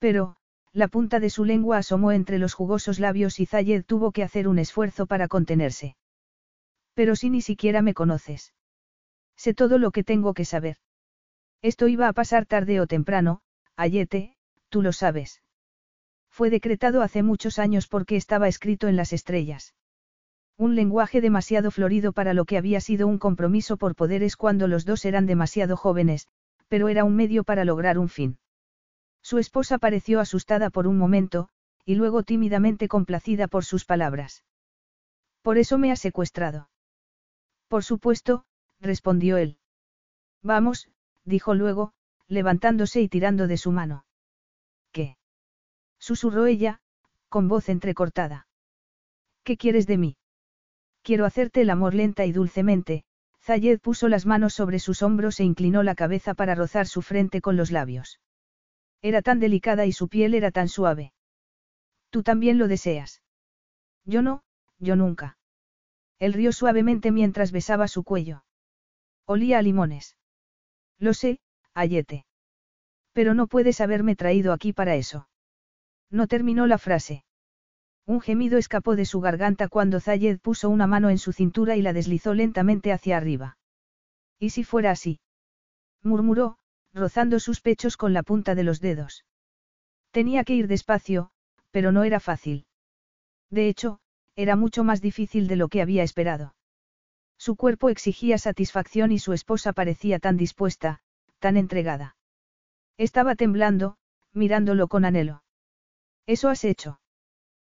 Pero, la punta de su lengua asomó entre los jugosos labios y Zayed tuvo que hacer un esfuerzo para contenerse. Pero si ni siquiera me conoces. Sé todo lo que tengo que saber. Esto iba a pasar tarde o temprano, Ayete, tú lo sabes. Fue decretado hace muchos años porque estaba escrito en las estrellas. Un lenguaje demasiado florido para lo que había sido un compromiso por poderes cuando los dos eran demasiado jóvenes, pero era un medio para lograr un fin. Su esposa pareció asustada por un momento, y luego tímidamente complacida por sus palabras. Por eso me ha secuestrado. Por supuesto, respondió él. Vamos, dijo luego, levantándose y tirando de su mano. ¿Qué? susurró ella, con voz entrecortada. ¿Qué quieres de mí? Quiero hacerte el amor lenta y dulcemente. Zayed puso las manos sobre sus hombros e inclinó la cabeza para rozar su frente con los labios. Era tan delicada y su piel era tan suave. Tú también lo deseas. Yo no, yo nunca. Él rió suavemente mientras besaba su cuello. Olía a limones. Lo sé, Ayete. Pero no puedes haberme traído aquí para eso. No terminó la frase. Un gemido escapó de su garganta cuando Zayed puso una mano en su cintura y la deslizó lentamente hacia arriba. ¿Y si fuera así? murmuró, rozando sus pechos con la punta de los dedos. Tenía que ir despacio, pero no era fácil. De hecho, era mucho más difícil de lo que había esperado. Su cuerpo exigía satisfacción y su esposa parecía tan dispuesta, tan entregada. Estaba temblando, mirándolo con anhelo. Eso has hecho.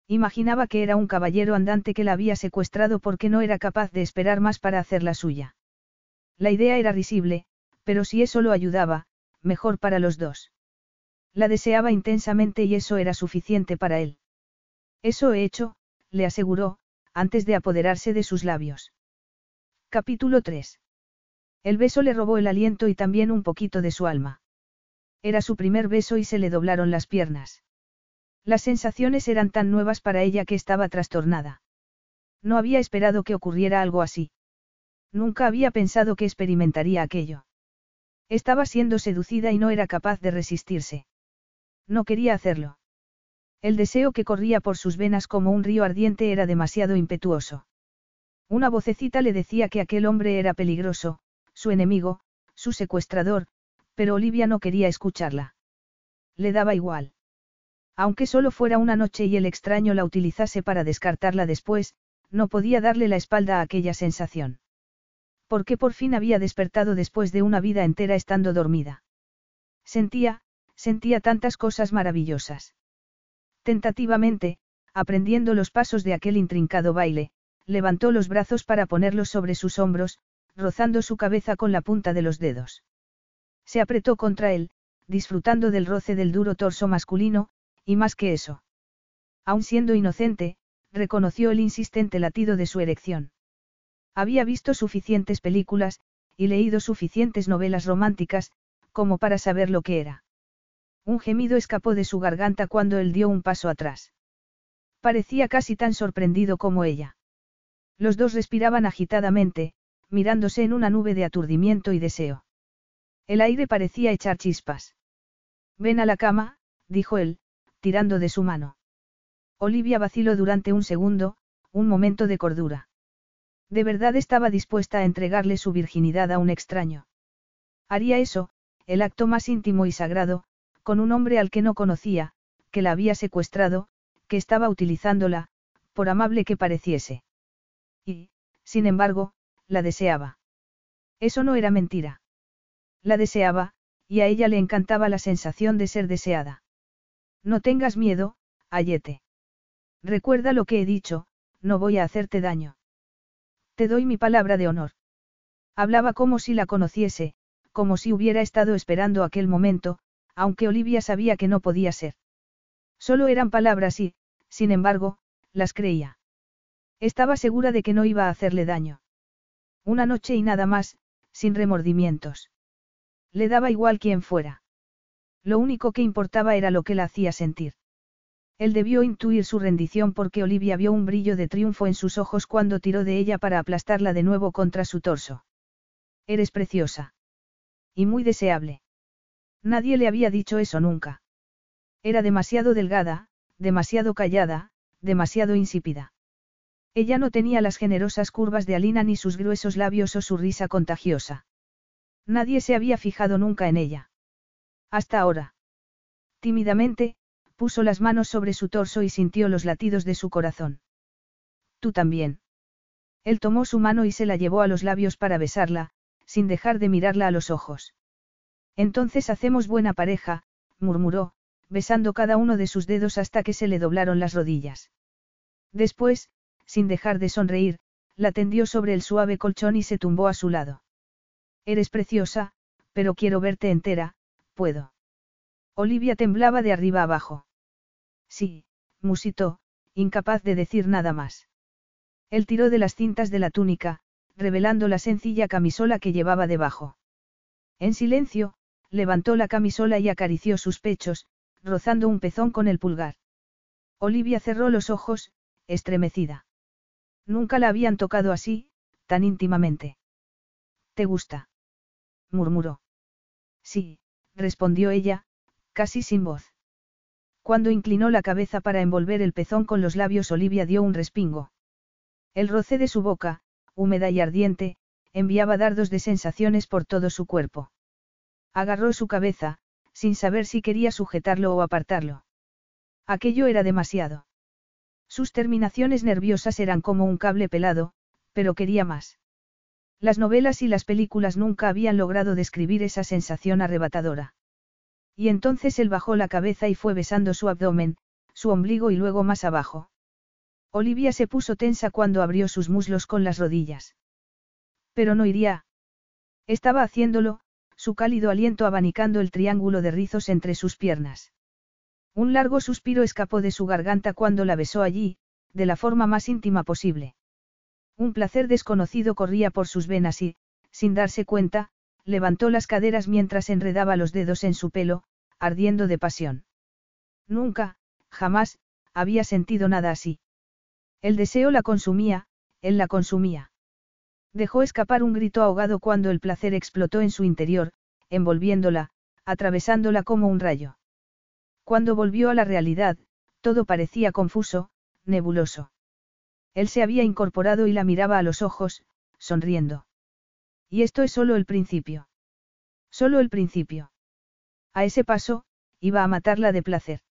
Imaginaba que era un caballero andante que la había secuestrado porque no era capaz de esperar más para hacer la suya. La idea era risible, pero si eso lo ayudaba, mejor para los dos. La deseaba intensamente y eso era suficiente para él. Eso he hecho, le aseguró, antes de apoderarse de sus labios. Capítulo 3. El beso le robó el aliento y también un poquito de su alma. Era su primer beso y se le doblaron las piernas. Las sensaciones eran tan nuevas para ella que estaba trastornada. No había esperado que ocurriera algo así. Nunca había pensado que experimentaría aquello. Estaba siendo seducida y no era capaz de resistirse. No quería hacerlo. El deseo que corría por sus venas como un río ardiente era demasiado impetuoso. Una vocecita le decía que aquel hombre era peligroso, su enemigo, su secuestrador, pero Olivia no quería escucharla. Le daba igual. Aunque solo fuera una noche y el extraño la utilizase para descartarla después, no podía darle la espalda a aquella sensación. Porque por fin había despertado después de una vida entera estando dormida. Sentía, sentía tantas cosas maravillosas. Tentativamente, aprendiendo los pasos de aquel intrincado baile, levantó los brazos para ponerlos sobre sus hombros, rozando su cabeza con la punta de los dedos. Se apretó contra él, disfrutando del roce del duro torso masculino, y más que eso. Aun siendo inocente, reconoció el insistente latido de su erección. Había visto suficientes películas, y leído suficientes novelas románticas, como para saber lo que era. Un gemido escapó de su garganta cuando él dio un paso atrás. Parecía casi tan sorprendido como ella. Los dos respiraban agitadamente, mirándose en una nube de aturdimiento y deseo. El aire parecía echar chispas. Ven a la cama, dijo él, tirando de su mano. Olivia vaciló durante un segundo, un momento de cordura. De verdad estaba dispuesta a entregarle su virginidad a un extraño. Haría eso, el acto más íntimo y sagrado, con un hombre al que no conocía, que la había secuestrado, que estaba utilizándola, por amable que pareciese. Y, sin embargo, la deseaba. Eso no era mentira. La deseaba, y a ella le encantaba la sensación de ser deseada. No tengas miedo, Ayete. Recuerda lo que he dicho, no voy a hacerte daño. Te doy mi palabra de honor. Hablaba como si la conociese, como si hubiera estado esperando aquel momento, aunque Olivia sabía que no podía ser. Solo eran palabras y, sin embargo, las creía. Estaba segura de que no iba a hacerle daño. Una noche y nada más, sin remordimientos. Le daba igual quién fuera. Lo único que importaba era lo que la hacía sentir. Él debió intuir su rendición porque Olivia vio un brillo de triunfo en sus ojos cuando tiró de ella para aplastarla de nuevo contra su torso. Eres preciosa. Y muy deseable. Nadie le había dicho eso nunca. Era demasiado delgada, demasiado callada, demasiado insípida. Ella no tenía las generosas curvas de Alina ni sus gruesos labios o su risa contagiosa. Nadie se había fijado nunca en ella. Hasta ahora. Tímidamente, puso las manos sobre su torso y sintió los latidos de su corazón. Tú también. Él tomó su mano y se la llevó a los labios para besarla, sin dejar de mirarla a los ojos. Entonces hacemos buena pareja, murmuró, besando cada uno de sus dedos hasta que se le doblaron las rodillas. Después, sin dejar de sonreír, la tendió sobre el suave colchón y se tumbó a su lado. Eres preciosa, pero quiero verte entera, puedo. Olivia temblaba de arriba abajo. Sí, musitó, incapaz de decir nada más. Él tiró de las cintas de la túnica, revelando la sencilla camisola que llevaba debajo. En silencio, levantó la camisola y acarició sus pechos, rozando un pezón con el pulgar. Olivia cerró los ojos, estremecida. Nunca la habían tocado así, tan íntimamente. ¿Te gusta? murmuró. Sí, respondió ella, casi sin voz. Cuando inclinó la cabeza para envolver el pezón con los labios, Olivia dio un respingo. El roce de su boca, húmeda y ardiente, enviaba dardos de sensaciones por todo su cuerpo. Agarró su cabeza, sin saber si quería sujetarlo o apartarlo. Aquello era demasiado. Sus terminaciones nerviosas eran como un cable pelado, pero quería más. Las novelas y las películas nunca habían logrado describir esa sensación arrebatadora. Y entonces él bajó la cabeza y fue besando su abdomen, su ombligo y luego más abajo. Olivia se puso tensa cuando abrió sus muslos con las rodillas. Pero no iría. Estaba haciéndolo, su cálido aliento abanicando el triángulo de rizos entre sus piernas. Un largo suspiro escapó de su garganta cuando la besó allí, de la forma más íntima posible. Un placer desconocido corría por sus venas y, sin darse cuenta, levantó las caderas mientras enredaba los dedos en su pelo, ardiendo de pasión. Nunca, jamás, había sentido nada así. El deseo la consumía, él la consumía. Dejó escapar un grito ahogado cuando el placer explotó en su interior, envolviéndola, atravesándola como un rayo. Cuando volvió a la realidad, todo parecía confuso, nebuloso. Él se había incorporado y la miraba a los ojos, sonriendo. Y esto es solo el principio. Solo el principio. A ese paso, iba a matarla de placer.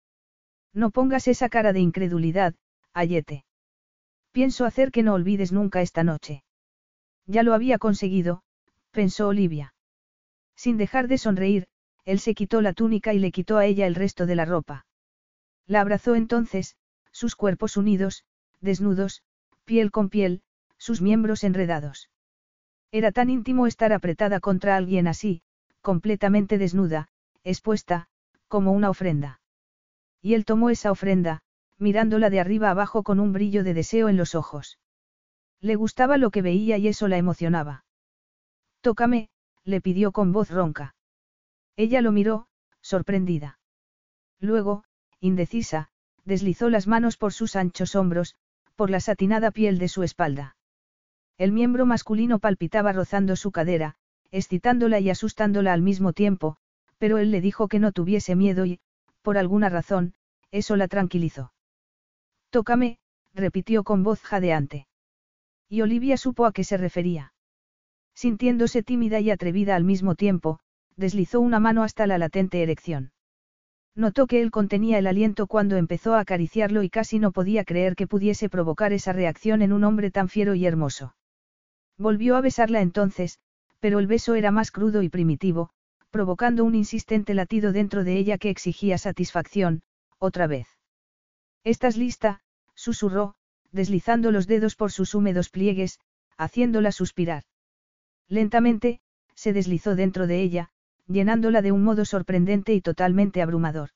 No pongas esa cara de incredulidad, Ayete. Pienso hacer que no olvides nunca esta noche. Ya lo había conseguido, pensó Olivia. Sin dejar de sonreír, él se quitó la túnica y le quitó a ella el resto de la ropa. La abrazó entonces, sus cuerpos unidos, desnudos, piel con piel, sus miembros enredados. Era tan íntimo estar apretada contra alguien así, completamente desnuda, expuesta, como una ofrenda. Y él tomó esa ofrenda, mirándola de arriba abajo con un brillo de deseo en los ojos. Le gustaba lo que veía y eso la emocionaba. Tócame, le pidió con voz ronca. Ella lo miró, sorprendida. Luego, indecisa, deslizó las manos por sus anchos hombros, por la satinada piel de su espalda. El miembro masculino palpitaba rozando su cadera, excitándola y asustándola al mismo tiempo, pero él le dijo que no tuviese miedo y, por alguna razón, eso la tranquilizó. Tócame, repitió con voz jadeante. Y Olivia supo a qué se refería. Sintiéndose tímida y atrevida al mismo tiempo, deslizó una mano hasta la latente erección. Notó que él contenía el aliento cuando empezó a acariciarlo y casi no podía creer que pudiese provocar esa reacción en un hombre tan fiero y hermoso. Volvió a besarla entonces, pero el beso era más crudo y primitivo, provocando un insistente latido dentro de ella que exigía satisfacción, otra vez. ¿Estás lista? susurró, deslizando los dedos por sus húmedos pliegues, haciéndola suspirar. Lentamente, se deslizó dentro de ella, llenándola de un modo sorprendente y totalmente abrumador.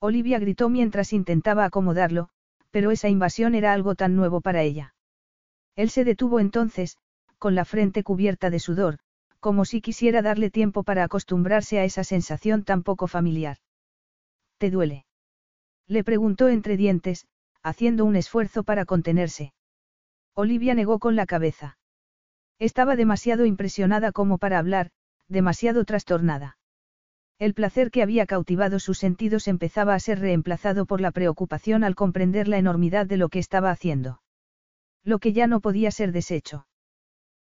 Olivia gritó mientras intentaba acomodarlo, pero esa invasión era algo tan nuevo para ella. Él se detuvo entonces, con la frente cubierta de sudor, como si quisiera darle tiempo para acostumbrarse a esa sensación tan poco familiar. ¿Te duele? Le preguntó entre dientes, haciendo un esfuerzo para contenerse. Olivia negó con la cabeza. Estaba demasiado impresionada como para hablar, demasiado trastornada. El placer que había cautivado sus sentidos empezaba a ser reemplazado por la preocupación al comprender la enormidad de lo que estaba haciendo. Lo que ya no podía ser deshecho.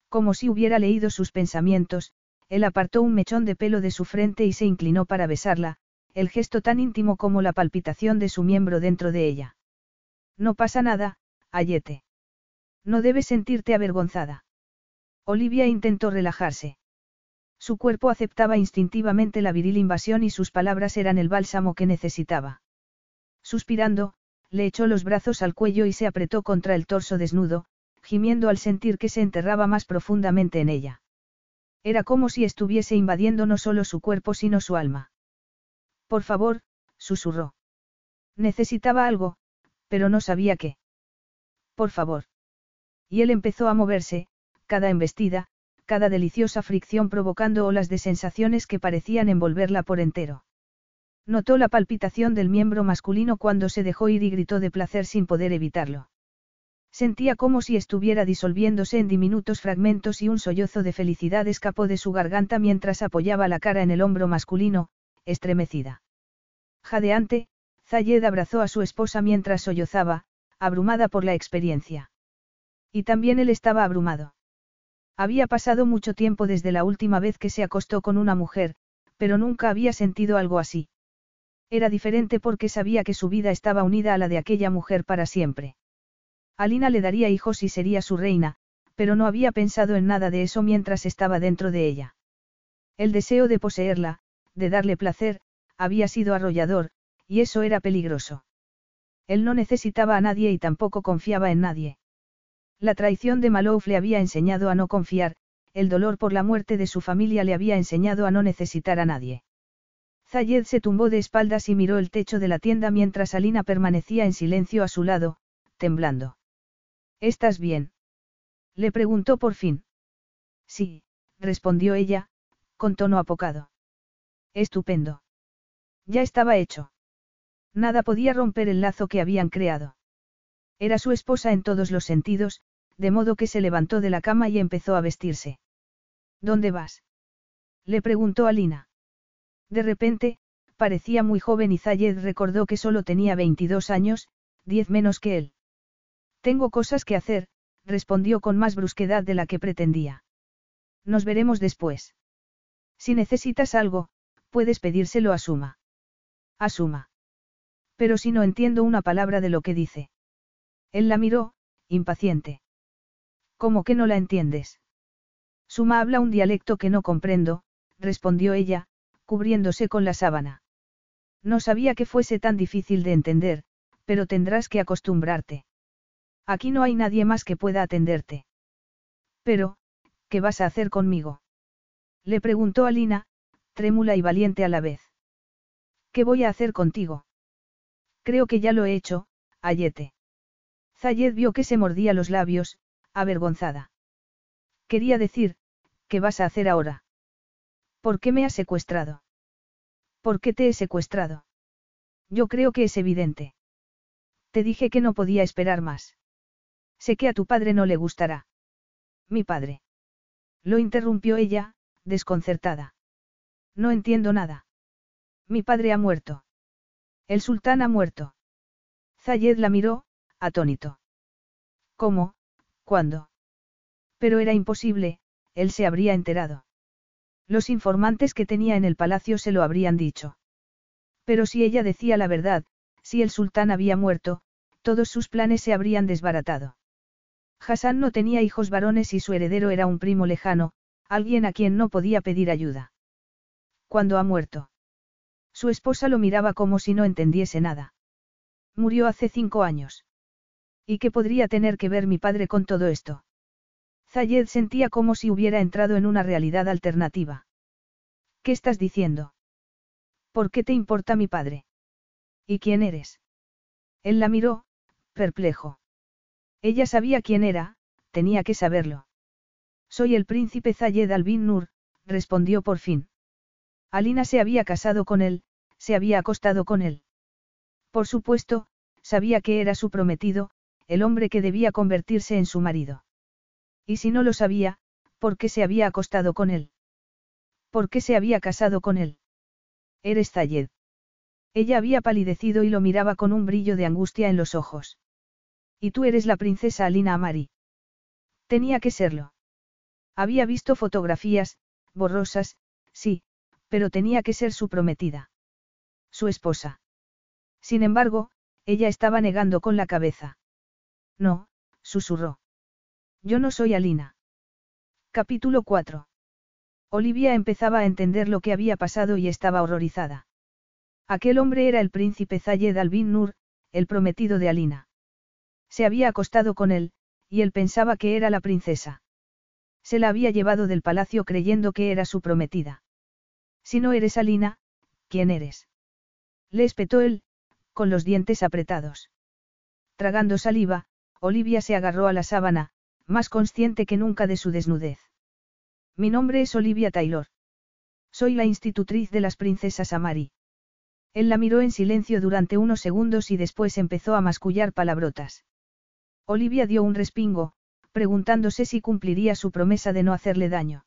Como si hubiera leído sus pensamientos, él apartó un mechón de pelo de su frente y se inclinó para besarla, el gesto tan íntimo como la palpitación de su miembro dentro de ella. No pasa nada, Ayete. No debes sentirte avergonzada. Olivia intentó relajarse. Su cuerpo aceptaba instintivamente la viril invasión y sus palabras eran el bálsamo que necesitaba. Suspirando, le echó los brazos al cuello y se apretó contra el torso desnudo, gimiendo al sentir que se enterraba más profundamente en ella. Era como si estuviese invadiendo no solo su cuerpo sino su alma. Por favor, susurró. Necesitaba algo, pero no sabía qué. Por favor. Y él empezó a moverse, cada embestida, cada deliciosa fricción provocando olas de sensaciones que parecían envolverla por entero. Notó la palpitación del miembro masculino cuando se dejó ir y gritó de placer sin poder evitarlo. Sentía como si estuviera disolviéndose en diminutos fragmentos y un sollozo de felicidad escapó de su garganta mientras apoyaba la cara en el hombro masculino, estremecida. Jadeante, Zayed abrazó a su esposa mientras sollozaba, abrumada por la experiencia. Y también él estaba abrumado. Había pasado mucho tiempo desde la última vez que se acostó con una mujer, pero nunca había sentido algo así. Era diferente porque sabía que su vida estaba unida a la de aquella mujer para siempre. Alina le daría hijos y sería su reina, pero no había pensado en nada de eso mientras estaba dentro de ella. El deseo de poseerla, de darle placer, había sido arrollador, y eso era peligroso. Él no necesitaba a nadie y tampoco confiaba en nadie. La traición de Malouf le había enseñado a no confiar, el dolor por la muerte de su familia le había enseñado a no necesitar a nadie. Zayed se tumbó de espaldas y miró el techo de la tienda mientras Alina permanecía en silencio a su lado, temblando. ¿Estás bien? Le preguntó por fin. Sí, respondió ella, con tono apocado. Estupendo. Ya estaba hecho. Nada podía romper el lazo que habían creado. Era su esposa en todos los sentidos, de modo que se levantó de la cama y empezó a vestirse. ¿Dónde vas? Le preguntó Alina. De repente, parecía muy joven y Zayed recordó que solo tenía 22 años, diez menos que él. Tengo cosas que hacer, respondió con más brusquedad de la que pretendía. Nos veremos después. Si necesitas algo, puedes pedírselo a Suma. A Suma. Pero si no entiendo una palabra de lo que dice. Él la miró, impaciente. ¿Cómo que no la entiendes? Suma habla un dialecto que no comprendo, respondió ella, cubriéndose con la sábana. No sabía que fuese tan difícil de entender, pero tendrás que acostumbrarte. Aquí no hay nadie más que pueda atenderte. Pero, ¿qué vas a hacer conmigo? Le preguntó Alina, trémula y valiente a la vez. ¿Qué voy a hacer contigo? Creo que ya lo he hecho, Ayete. Zayed vio que se mordía los labios, avergonzada. Quería decir, ¿qué vas a hacer ahora? ¿Por qué me has secuestrado? ¿Por qué te he secuestrado? Yo creo que es evidente. Te dije que no podía esperar más. Sé que a tu padre no le gustará. Mi padre. Lo interrumpió ella, desconcertada. No entiendo nada. Mi padre ha muerto. El sultán ha muerto. Zayed la miró, atónito. ¿Cómo? ¿Cuándo? Pero era imposible, él se habría enterado. Los informantes que tenía en el palacio se lo habrían dicho. Pero si ella decía la verdad, si el sultán había muerto, todos sus planes se habrían desbaratado. Hassan no tenía hijos varones y su heredero era un primo lejano, alguien a quien no podía pedir ayuda. ¿Cuándo ha muerto? Su esposa lo miraba como si no entendiese nada. Murió hace cinco años. ¿Y qué podría tener que ver mi padre con todo esto? Zayed sentía como si hubiera entrado en una realidad alternativa. ¿Qué estás diciendo? ¿Por qué te importa mi padre? ¿Y quién eres? Él la miró, perplejo. Ella sabía quién era, tenía que saberlo. Soy el príncipe Zayed Albin Nur, respondió por fin. Alina se había casado con él, se había acostado con él. Por supuesto, sabía que era su prometido, el hombre que debía convertirse en su marido. Y si no lo sabía, ¿por qué se había acostado con él? ¿Por qué se había casado con él? Eres Zayed. Ella había palidecido y lo miraba con un brillo de angustia en los ojos. Y tú eres la princesa Alina Amari. Tenía que serlo. Había visto fotografías, borrosas, sí, pero tenía que ser su prometida. Su esposa. Sin embargo, ella estaba negando con la cabeza. No, susurró. Yo no soy Alina. Capítulo 4. Olivia empezaba a entender lo que había pasado y estaba horrorizada. Aquel hombre era el príncipe Zayed Albin Nur, el prometido de Alina. Se había acostado con él, y él pensaba que era la princesa. Se la había llevado del palacio creyendo que era su prometida. Si no eres Alina, ¿quién eres? Le espetó él, con los dientes apretados. Tragando saliva, Olivia se agarró a la sábana, más consciente que nunca de su desnudez. Mi nombre es Olivia Taylor. Soy la institutriz de las princesas Amari. Él la miró en silencio durante unos segundos y después empezó a mascullar palabrotas. Olivia dio un respingo, preguntándose si cumpliría su promesa de no hacerle daño.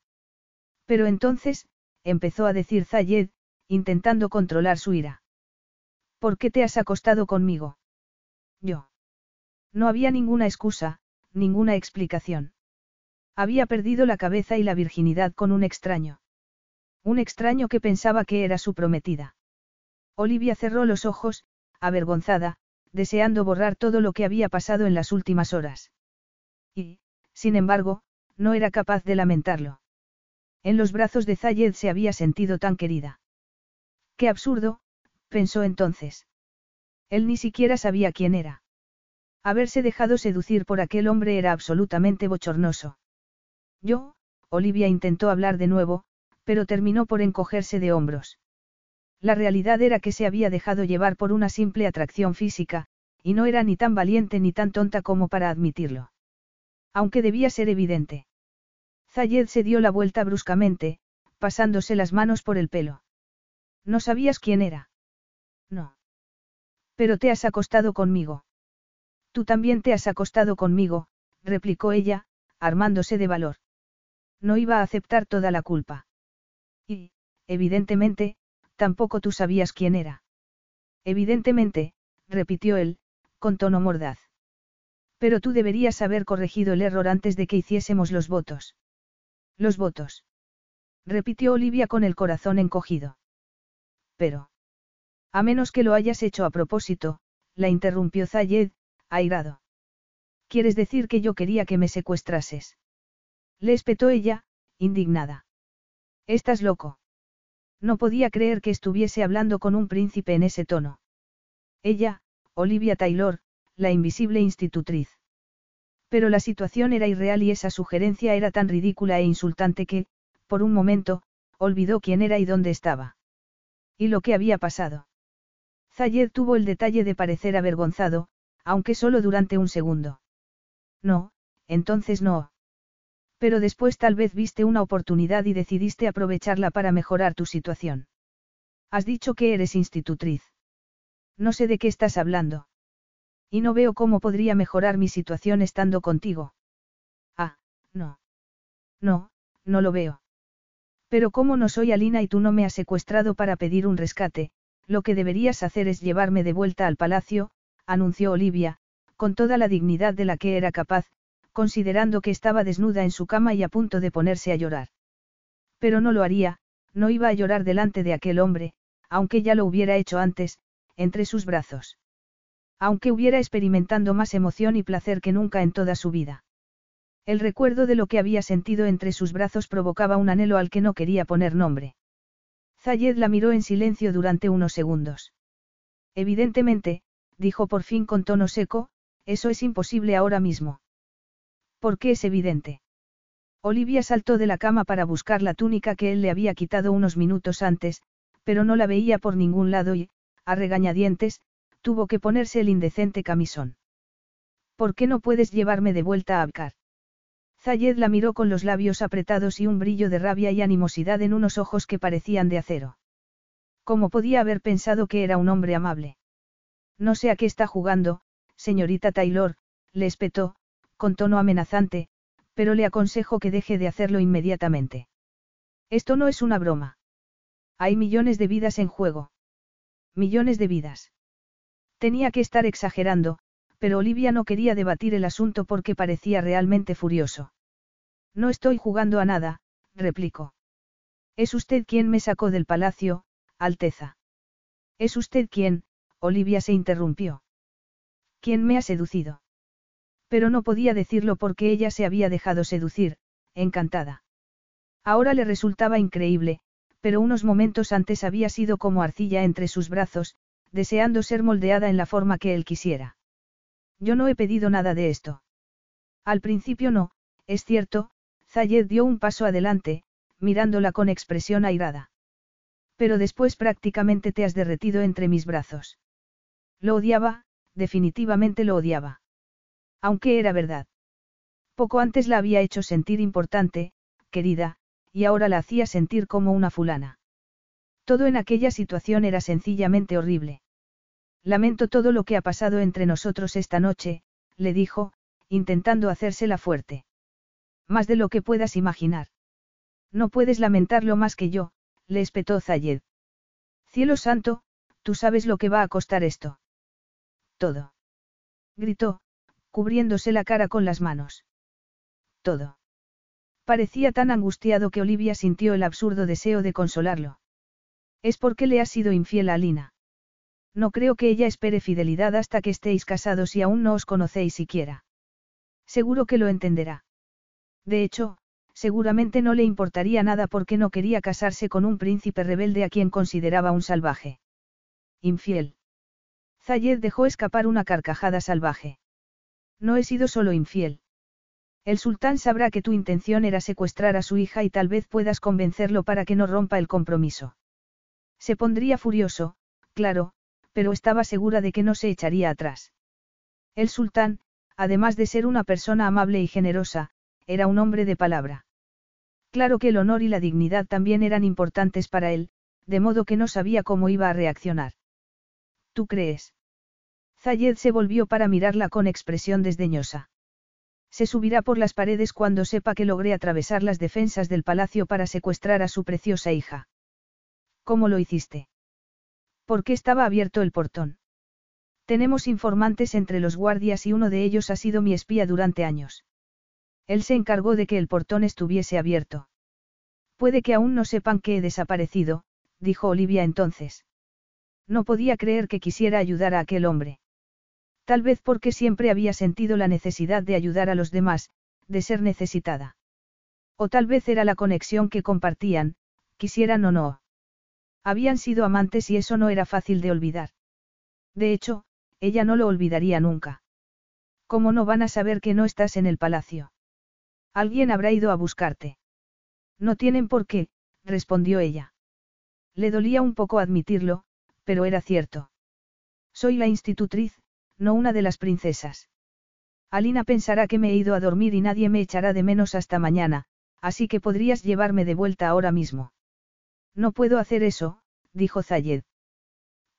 Pero entonces, empezó a decir Zayed, intentando controlar su ira. ¿Por qué te has acostado conmigo? Yo. No había ninguna excusa, ninguna explicación. Había perdido la cabeza y la virginidad con un extraño. Un extraño que pensaba que era su prometida. Olivia cerró los ojos, avergonzada, deseando borrar todo lo que había pasado en las últimas horas. Y, sin embargo, no era capaz de lamentarlo. En los brazos de Zayed se había sentido tan querida. Qué absurdo, pensó entonces. Él ni siquiera sabía quién era. Haberse dejado seducir por aquel hombre era absolutamente bochornoso. Yo, Olivia intentó hablar de nuevo, pero terminó por encogerse de hombros. La realidad era que se había dejado llevar por una simple atracción física, y no era ni tan valiente ni tan tonta como para admitirlo. Aunque debía ser evidente. Zayed se dio la vuelta bruscamente, pasándose las manos por el pelo. ¿No sabías quién era? No. Pero te has acostado conmigo. Tú también te has acostado conmigo, replicó ella, armándose de valor. No iba a aceptar toda la culpa. Y, evidentemente, tampoco tú sabías quién era. Evidentemente, repitió él, con tono mordaz. Pero tú deberías haber corregido el error antes de que hiciésemos los votos. Los votos. Repitió Olivia con el corazón encogido. Pero. A menos que lo hayas hecho a propósito, la interrumpió Zayed, airado. ¿Quieres decir que yo quería que me secuestrases? Le espetó ella, indignada. Estás loco. No podía creer que estuviese hablando con un príncipe en ese tono. Ella, Olivia Taylor, la invisible institutriz. Pero la situación era irreal y esa sugerencia era tan ridícula e insultante que, por un momento, olvidó quién era y dónde estaba. Y lo que había pasado. Zayed tuvo el detalle de parecer avergonzado, aunque solo durante un segundo. No, entonces no. Pero después tal vez viste una oportunidad y decidiste aprovecharla para mejorar tu situación. Has dicho que eres institutriz. No sé de qué estás hablando. Y no veo cómo podría mejorar mi situación estando contigo. Ah, no. No, no lo veo. Pero como no soy Alina y tú no me has secuestrado para pedir un rescate, lo que deberías hacer es llevarme de vuelta al palacio, anunció Olivia, con toda la dignidad de la que era capaz, considerando que estaba desnuda en su cama y a punto de ponerse a llorar. Pero no lo haría, no iba a llorar delante de aquel hombre, aunque ya lo hubiera hecho antes, entre sus brazos. Aunque hubiera experimentando más emoción y placer que nunca en toda su vida. El recuerdo de lo que había sentido entre sus brazos provocaba un anhelo al que no quería poner nombre. Zayed la miró en silencio durante unos segundos. Evidentemente, dijo por fin con tono seco, eso es imposible ahora mismo. ¿Por qué es evidente? Olivia saltó de la cama para buscar la túnica que él le había quitado unos minutos antes, pero no la veía por ningún lado y, a regañadientes, tuvo que ponerse el indecente camisón. ¿Por qué no puedes llevarme de vuelta a Abkar? Zayed la miró con los labios apretados y un brillo de rabia y animosidad en unos ojos que parecían de acero. ¿Cómo podía haber pensado que era un hombre amable? No sé a qué está jugando, señorita Taylor, le espetó, con tono amenazante, pero le aconsejo que deje de hacerlo inmediatamente. Esto no es una broma. Hay millones de vidas en juego. Millones de vidas. Tenía que estar exagerando, pero Olivia no quería debatir el asunto porque parecía realmente furioso. No estoy jugando a nada, replicó. Es usted quien me sacó del palacio, Alteza. Es usted quien, Olivia se interrumpió. ¿Quién me ha seducido? Pero no podía decirlo porque ella se había dejado seducir, encantada. Ahora le resultaba increíble, pero unos momentos antes había sido como arcilla entre sus brazos, deseando ser moldeada en la forma que él quisiera. Yo no he pedido nada de esto. Al principio no, es cierto, Zayed dio un paso adelante, mirándola con expresión airada. Pero después prácticamente te has derretido entre mis brazos. Lo odiaba, definitivamente lo odiaba. Aunque era verdad. Poco antes la había hecho sentir importante, querida, y ahora la hacía sentir como una fulana. Todo en aquella situación era sencillamente horrible. Lamento todo lo que ha pasado entre nosotros esta noche, le dijo, intentando hacérsela fuerte. Más de lo que puedas imaginar. No puedes lamentarlo más que yo, le espetó Zayed. Cielo santo, ¿Tú sabes lo que va a costar esto? Todo. Gritó, cubriéndose la cara con las manos. Todo. Parecía tan angustiado que Olivia sintió el absurdo deseo de consolarlo. Es porque le has sido infiel a Alina. No creo que ella espere fidelidad hasta que estéis casados y aún no os conocéis siquiera. Seguro que lo entenderá. De hecho, seguramente no le importaría nada porque no quería casarse con un príncipe rebelde a quien consideraba un salvaje. Infiel. Zayed dejó escapar una carcajada salvaje. No he sido solo infiel. El sultán sabrá que tu intención era secuestrar a su hija y tal vez puedas convencerlo para que no rompa el compromiso. Se pondría furioso, claro, pero estaba segura de que no se echaría atrás. El sultán, además de ser una persona amable y generosa, era un hombre de palabra. Claro que el honor y la dignidad también eran importantes para él, de modo que no sabía cómo iba a reaccionar. ¿Tú crees? Zayed se volvió para mirarla con expresión desdeñosa. Se subirá por las paredes cuando sepa que logré atravesar las defensas del palacio para secuestrar a su preciosa hija. ¿Cómo lo hiciste? ¿Por qué estaba abierto el portón? Tenemos informantes entre los guardias y uno de ellos ha sido mi espía durante años. Él se encargó de que el portón estuviese abierto. Puede que aún no sepan que he desaparecido, dijo Olivia entonces. No podía creer que quisiera ayudar a aquel hombre. Tal vez porque siempre había sentido la necesidad de ayudar a los demás, de ser necesitada. O tal vez era la conexión que compartían, quisieran o no. Habían sido amantes y eso no era fácil de olvidar. De hecho, ella no lo olvidaría nunca. ¿Cómo no van a saber que no estás en el palacio? Alguien habrá ido a buscarte. No tienen por qué, respondió ella. Le dolía un poco admitirlo, pero era cierto. Soy la institutriz, no una de las princesas. Alina pensará que me he ido a dormir y nadie me echará de menos hasta mañana, así que podrías llevarme de vuelta ahora mismo. No puedo hacer eso, dijo Zayed.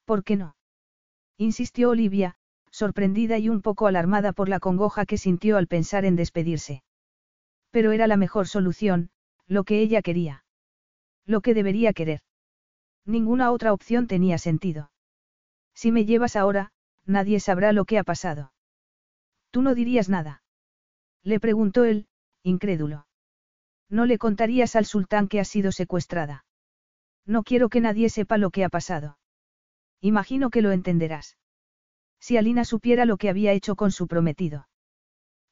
¿Por qué no? insistió Olivia, sorprendida y un poco alarmada por la congoja que sintió al pensar en despedirse. Pero era la mejor solución, lo que ella quería. Lo que debería querer. Ninguna otra opción tenía sentido. Si me llevas ahora, nadie sabrá lo que ha pasado. ¿Tú no dirías nada? Le preguntó él, incrédulo. No le contarías al sultán que has sido secuestrada. No quiero que nadie sepa lo que ha pasado. Imagino que lo entenderás. Si Alina supiera lo que había hecho con su prometido.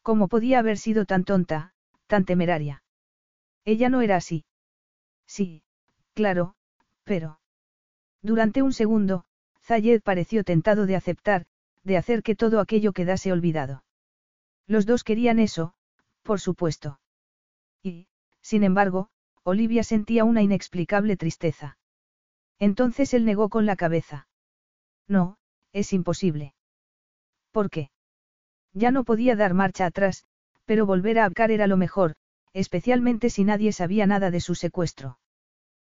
¿Cómo podía haber sido tan tonta, tan temeraria. Ella no era así. Sí, claro, pero... Durante un segundo, Zayed pareció tentado de aceptar, de hacer que todo aquello quedase olvidado. Los dos querían eso, por supuesto. Y, sin embargo, Olivia sentía una inexplicable tristeza. Entonces él negó con la cabeza. No, es imposible. ¿Por qué? Ya no podía dar marcha atrás, pero volver a Abkar era lo mejor, especialmente si nadie sabía nada de su secuestro.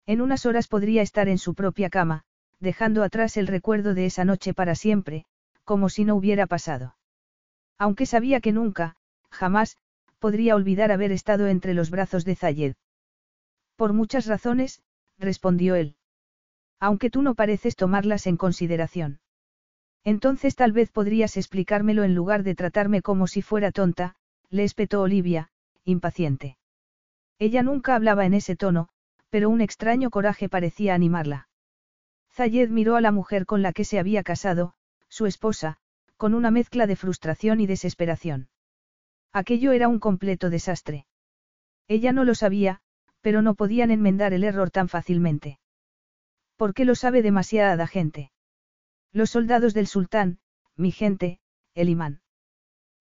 En unas horas podría estar en su propia cama, dejando atrás el recuerdo de esa noche para siempre, como si no hubiera pasado. Aunque sabía que nunca, jamás, podría olvidar haber estado entre los brazos de Zayed. Por muchas razones, respondió él. Aunque tú no pareces tomarlas en consideración. Entonces tal vez podrías explicármelo en lugar de tratarme como si fuera tonta, le espetó Olivia, impaciente. Ella nunca hablaba en ese tono, pero un extraño coraje parecía animarla. Zayed miró a la mujer con la que se había casado, su esposa, con una mezcla de frustración y desesperación. Aquello era un completo desastre. Ella no lo sabía, pero no podían enmendar el error tan fácilmente. ¿Por qué lo sabe demasiada gente? Los soldados del sultán, mi gente, el imán.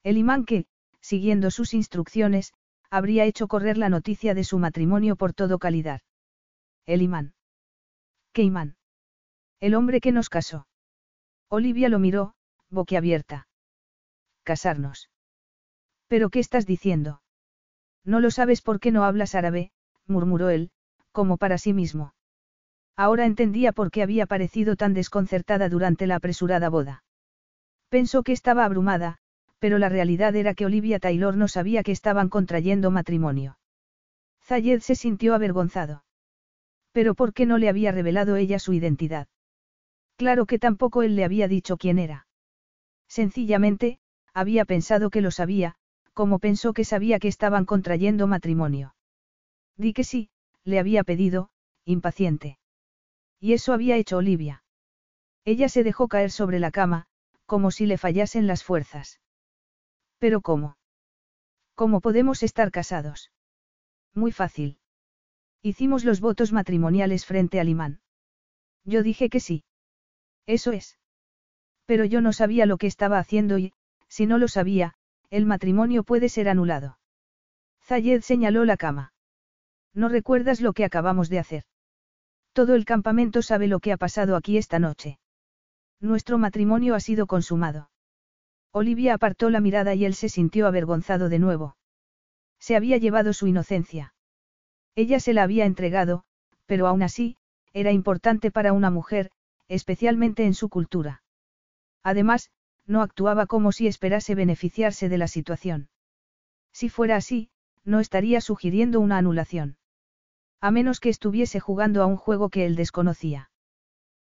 El imán que, siguiendo sus instrucciones, habría hecho correr la noticia de su matrimonio por todo calidad. El imán. ¿Qué imán? El hombre que nos casó. Olivia lo miró, boquiabierta. Casarnos. ¿Pero qué estás diciendo? No lo sabes por qué no hablas árabe, murmuró él, como para sí mismo. Ahora entendía por qué había parecido tan desconcertada durante la apresurada boda. Pensó que estaba abrumada, pero la realidad era que Olivia Taylor no sabía que estaban contrayendo matrimonio. Zayed se sintió avergonzado. Pero ¿por qué no le había revelado ella su identidad? Claro que tampoco él le había dicho quién era. Sencillamente, había pensado que lo sabía, como pensó que sabía que estaban contrayendo matrimonio. Di que sí, le había pedido, impaciente. Y eso había hecho Olivia. Ella se dejó caer sobre la cama, como si le fallasen las fuerzas. ¿Pero cómo? ¿Cómo podemos estar casados? Muy fácil. Hicimos los votos matrimoniales frente al imán. Yo dije que sí. Eso es. Pero yo no sabía lo que estaba haciendo y, si no lo sabía, el matrimonio puede ser anulado. Zayed señaló la cama. ¿No recuerdas lo que acabamos de hacer? Todo el campamento sabe lo que ha pasado aquí esta noche. Nuestro matrimonio ha sido consumado. Olivia apartó la mirada y él se sintió avergonzado de nuevo. Se había llevado su inocencia. Ella se la había entregado, pero aún así, era importante para una mujer, especialmente en su cultura. Además, no actuaba como si esperase beneficiarse de la situación. Si fuera así, no estaría sugiriendo una anulación. A menos que estuviese jugando a un juego que él desconocía.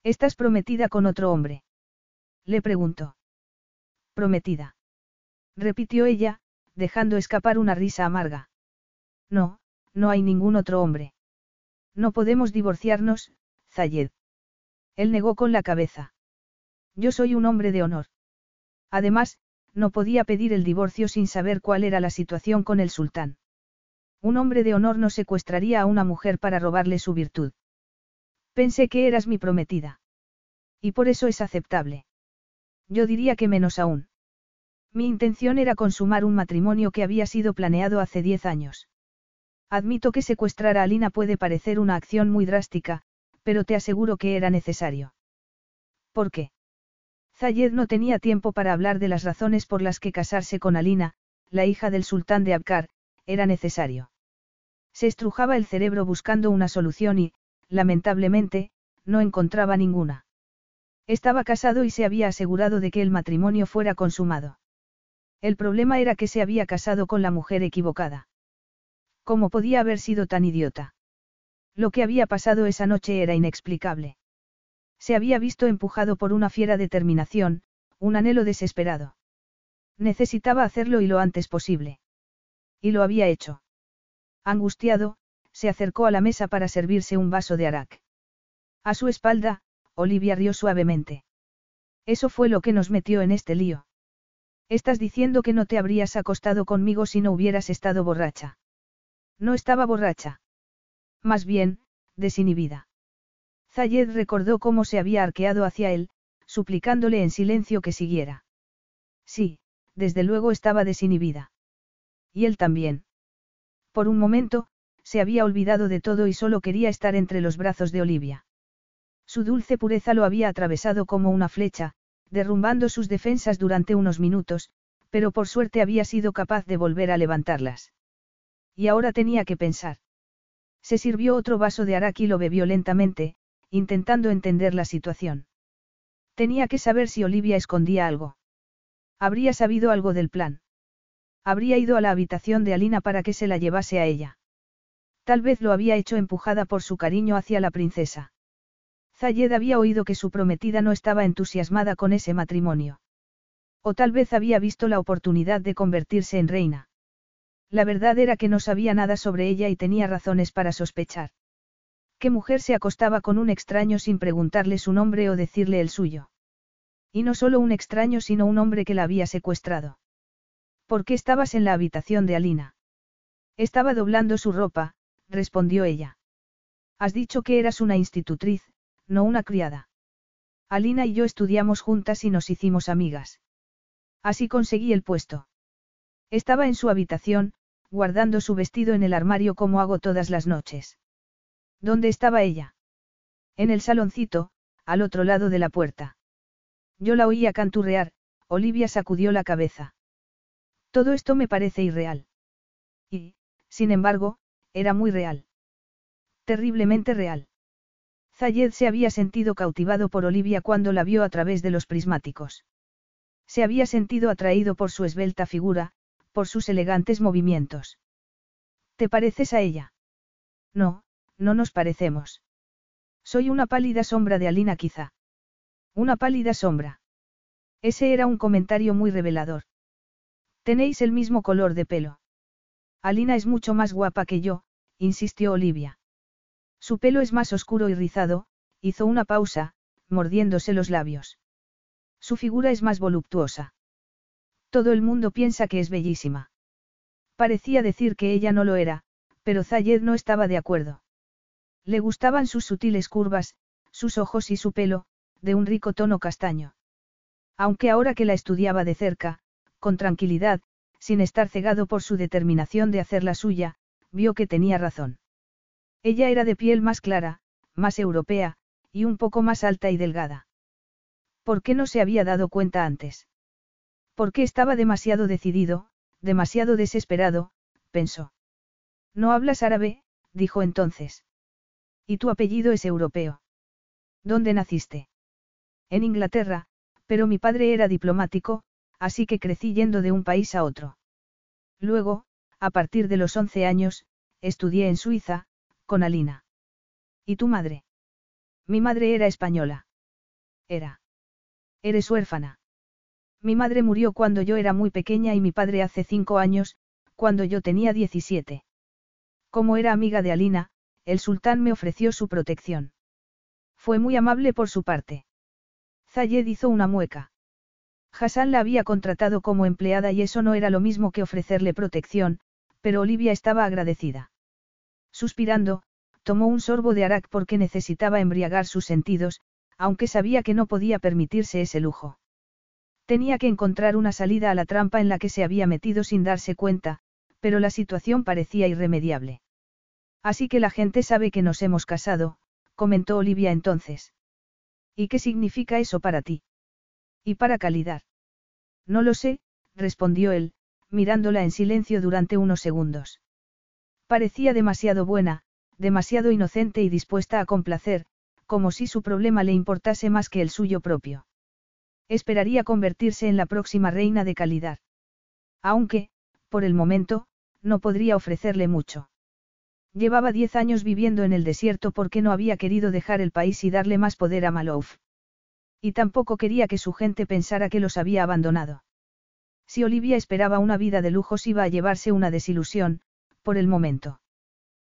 ¿Estás prometida con otro hombre? Le preguntó. Prometida. Repitió ella, dejando escapar una risa amarga. No, no hay ningún otro hombre. No podemos divorciarnos, Zayed. Él negó con la cabeza. Yo soy un hombre de honor. Además, no podía pedir el divorcio sin saber cuál era la situación con el sultán. Un hombre de honor no secuestraría a una mujer para robarle su virtud. Pensé que eras mi prometida. Y por eso es aceptable. Yo diría que menos aún. Mi intención era consumar un matrimonio que había sido planeado hace diez años. Admito que secuestrar a Alina puede parecer una acción muy drástica, pero te aseguro que era necesario. ¿Por qué? Zayed no tenía tiempo para hablar de las razones por las que casarse con Alina, la hija del sultán de Abkar, era necesario. Se estrujaba el cerebro buscando una solución y, lamentablemente, no encontraba ninguna. Estaba casado y se había asegurado de que el matrimonio fuera consumado. El problema era que se había casado con la mujer equivocada. ¿Cómo podía haber sido tan idiota? Lo que había pasado esa noche era inexplicable. Se había visto empujado por una fiera determinación, un anhelo desesperado. Necesitaba hacerlo y lo antes posible. Y lo había hecho. Angustiado, se acercó a la mesa para servirse un vaso de arak. A su espalda, Olivia rió suavemente. Eso fue lo que nos metió en este lío. Estás diciendo que no te habrías acostado conmigo si no hubieras estado borracha. No estaba borracha. Más bien, desinhibida. Zayed recordó cómo se había arqueado hacia él, suplicándole en silencio que siguiera. Sí, desde luego estaba desinhibida. Y él también. Por un momento, se había olvidado de todo y solo quería estar entre los brazos de Olivia. Su dulce pureza lo había atravesado como una flecha, derrumbando sus defensas durante unos minutos, pero por suerte había sido capaz de volver a levantarlas. Y ahora tenía que pensar. Se sirvió otro vaso de arak y lo bebió lentamente, intentando entender la situación. Tenía que saber si Olivia escondía algo. Habría sabido algo del plan. Habría ido a la habitación de Alina para que se la llevase a ella. Tal vez lo había hecho empujada por su cariño hacia la princesa. Zayed había oído que su prometida no estaba entusiasmada con ese matrimonio. O tal vez había visto la oportunidad de convertirse en reina. La verdad era que no sabía nada sobre ella y tenía razones para sospechar. ¿Qué mujer se acostaba con un extraño sin preguntarle su nombre o decirle el suyo? Y no solo un extraño, sino un hombre que la había secuestrado. ¿Por qué estabas en la habitación de Alina? Estaba doblando su ropa, respondió ella. Has dicho que eras una institutriz, no una criada. Alina y yo estudiamos juntas y nos hicimos amigas. Así conseguí el puesto. Estaba en su habitación, guardando su vestido en el armario como hago todas las noches. ¿Dónde estaba ella? En el saloncito, al otro lado de la puerta. Yo la oía canturrear, Olivia sacudió la cabeza. Todo esto me parece irreal. Y, sin embargo, era muy real. Terriblemente real. Zayed se había sentido cautivado por Olivia cuando la vio a través de los prismáticos. Se había sentido atraído por su esbelta figura, por sus elegantes movimientos. ¿Te pareces a ella? No, no nos parecemos. Soy una pálida sombra de Alina quizá. Una pálida sombra. Ese era un comentario muy revelador. Tenéis el mismo color de pelo. Alina es mucho más guapa que yo, insistió Olivia. Su pelo es más oscuro y rizado, hizo una pausa, mordiéndose los labios. Su figura es más voluptuosa. Todo el mundo piensa que es bellísima. Parecía decir que ella no lo era, pero Zayed no estaba de acuerdo. Le gustaban sus sutiles curvas, sus ojos y su pelo, de un rico tono castaño. Aunque ahora que la estudiaba de cerca, con tranquilidad, sin estar cegado por su determinación de hacer la suya, vio que tenía razón. Ella era de piel más clara, más europea, y un poco más alta y delgada. ¿Por qué no se había dado cuenta antes? Porque estaba demasiado decidido, demasiado desesperado, pensó. No hablas árabe, dijo entonces. Y tu apellido es europeo. ¿Dónde naciste? En Inglaterra, pero mi padre era diplomático, así que crecí yendo de un país a otro. Luego, a partir de los 11 años, estudié en Suiza, con Alina. ¿Y tu madre? Mi madre era española. Era. Eres huérfana. Mi madre murió cuando yo era muy pequeña y mi padre hace cinco años, cuando yo tenía 17. Como era amiga de Alina, el sultán me ofreció su protección. Fue muy amable por su parte. Zayed hizo una mueca. Hassan la había contratado como empleada y eso no era lo mismo que ofrecerle protección, pero Olivia estaba agradecida. Suspirando, tomó un sorbo de arak porque necesitaba embriagar sus sentidos, aunque sabía que no podía permitirse ese lujo. Tenía que encontrar una salida a la trampa en la que se había metido sin darse cuenta, pero la situación parecía irremediable. Así que la gente sabe que nos hemos casado, comentó Olivia entonces. ¿Y qué significa eso para ti? ¿Y para calidad? No lo sé, respondió él, mirándola en silencio durante unos segundos. Parecía demasiado buena, demasiado inocente y dispuesta a complacer, como si su problema le importase más que el suyo propio. Esperaría convertirse en la próxima reina de calidad. Aunque, por el momento, no podría ofrecerle mucho. Llevaba diez años viviendo en el desierto porque no había querido dejar el país y darle más poder a Malouf. Y tampoco quería que su gente pensara que los había abandonado. Si Olivia esperaba una vida de lujos iba a llevarse una desilusión, por el momento.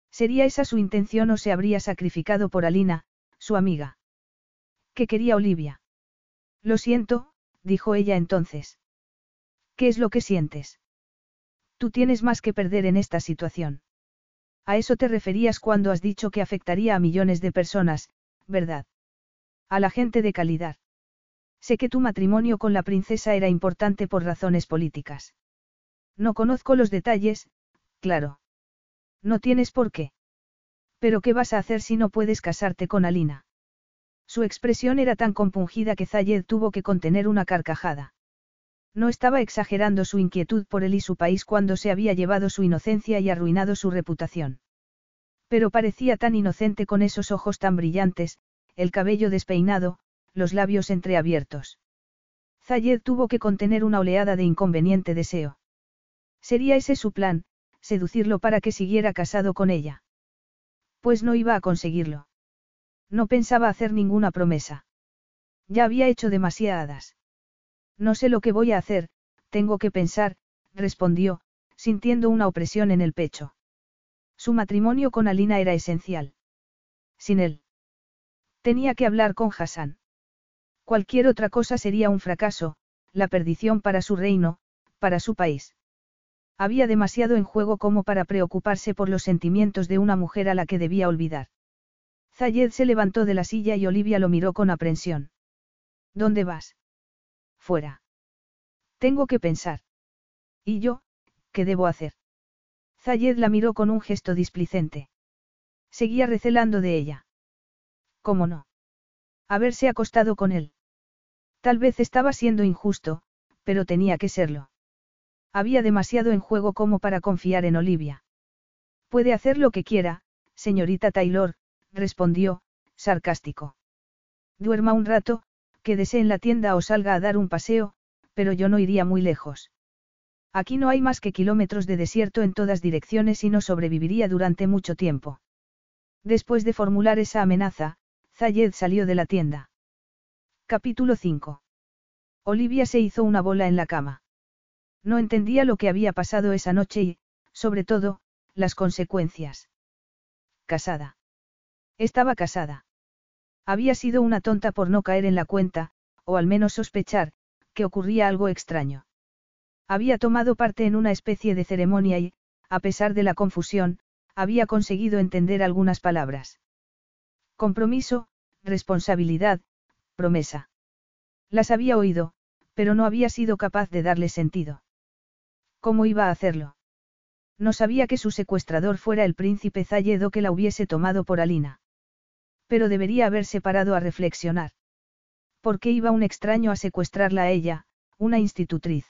¿Sería esa su intención o se habría sacrificado por Alina, su amiga? ¿Qué quería Olivia? Lo siento, dijo ella entonces. ¿Qué es lo que sientes? Tú tienes más que perder en esta situación. A eso te referías cuando has dicho que afectaría a millones de personas, ¿verdad? A la gente de calidad. Sé que tu matrimonio con la princesa era importante por razones políticas. No conozco los detalles, claro. No tienes por qué. Pero ¿qué vas a hacer si no puedes casarte con Alina? Su expresión era tan compungida que Zayed tuvo que contener una carcajada. No estaba exagerando su inquietud por él y su país cuando se había llevado su inocencia y arruinado su reputación. Pero parecía tan inocente con esos ojos tan brillantes, el cabello despeinado, los labios entreabiertos. Zayed tuvo que contener una oleada de inconveniente deseo. ¿Sería ese su plan, seducirlo para que siguiera casado con ella? Pues no iba a conseguirlo. No pensaba hacer ninguna promesa. Ya había hecho demasiadas. No sé lo que voy a hacer, tengo que pensar, respondió, sintiendo una opresión en el pecho. Su matrimonio con Alina era esencial. Sin él. Tenía que hablar con Hassan. Cualquier otra cosa sería un fracaso, la perdición para su reino, para su país. Había demasiado en juego como para preocuparse por los sentimientos de una mujer a la que debía olvidar. Zayed se levantó de la silla y Olivia lo miró con aprensión. ¿Dónde vas? Fuera. Tengo que pensar. ¿Y yo, qué debo hacer? Zayed la miró con un gesto displicente. Seguía recelando de ella. ¿Cómo no? Haberse acostado con él. Tal vez estaba siendo injusto, pero tenía que serlo. Había demasiado en juego como para confiar en Olivia. Puede hacer lo que quiera, señorita Taylor, respondió, sarcástico. Duerma un rato, quédese en la tienda o salga a dar un paseo, pero yo no iría muy lejos. Aquí no hay más que kilómetros de desierto en todas direcciones y no sobreviviría durante mucho tiempo. Después de formular esa amenaza, Zayed salió de la tienda. Capítulo 5. Olivia se hizo una bola en la cama. No entendía lo que había pasado esa noche y, sobre todo, las consecuencias. Casada. Estaba casada. Había sido una tonta por no caer en la cuenta, o al menos sospechar, que ocurría algo extraño. Había tomado parte en una especie de ceremonia y, a pesar de la confusión, había conseguido entender algunas palabras. Compromiso, responsabilidad, promesa. Las había oído, pero no había sido capaz de darle sentido. ¿Cómo iba a hacerlo? No sabía que su secuestrador fuera el príncipe Zayed o que la hubiese tomado por Alina. Pero debería haberse parado a reflexionar. ¿Por qué iba un extraño a secuestrarla a ella, una institutriz?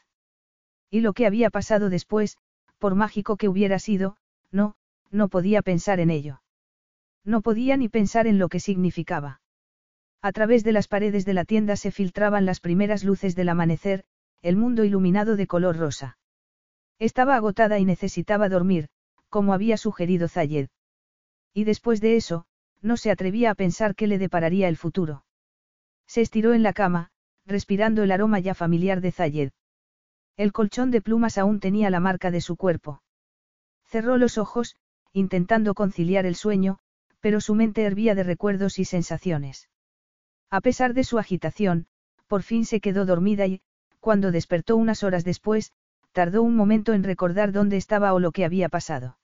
Y lo que había pasado después, por mágico que hubiera sido, no, no podía pensar en ello. No podía ni pensar en lo que significaba. A través de las paredes de la tienda se filtraban las primeras luces del amanecer, el mundo iluminado de color rosa. Estaba agotada y necesitaba dormir, como había sugerido Zayed. Y después de eso, no se atrevía a pensar qué le depararía el futuro. Se estiró en la cama, respirando el aroma ya familiar de Zayed. El colchón de plumas aún tenía la marca de su cuerpo. Cerró los ojos, intentando conciliar el sueño, pero su mente hervía de recuerdos y sensaciones. A pesar de su agitación, por fin se quedó dormida y, cuando despertó unas horas después, tardó un momento en recordar dónde estaba o lo que había pasado.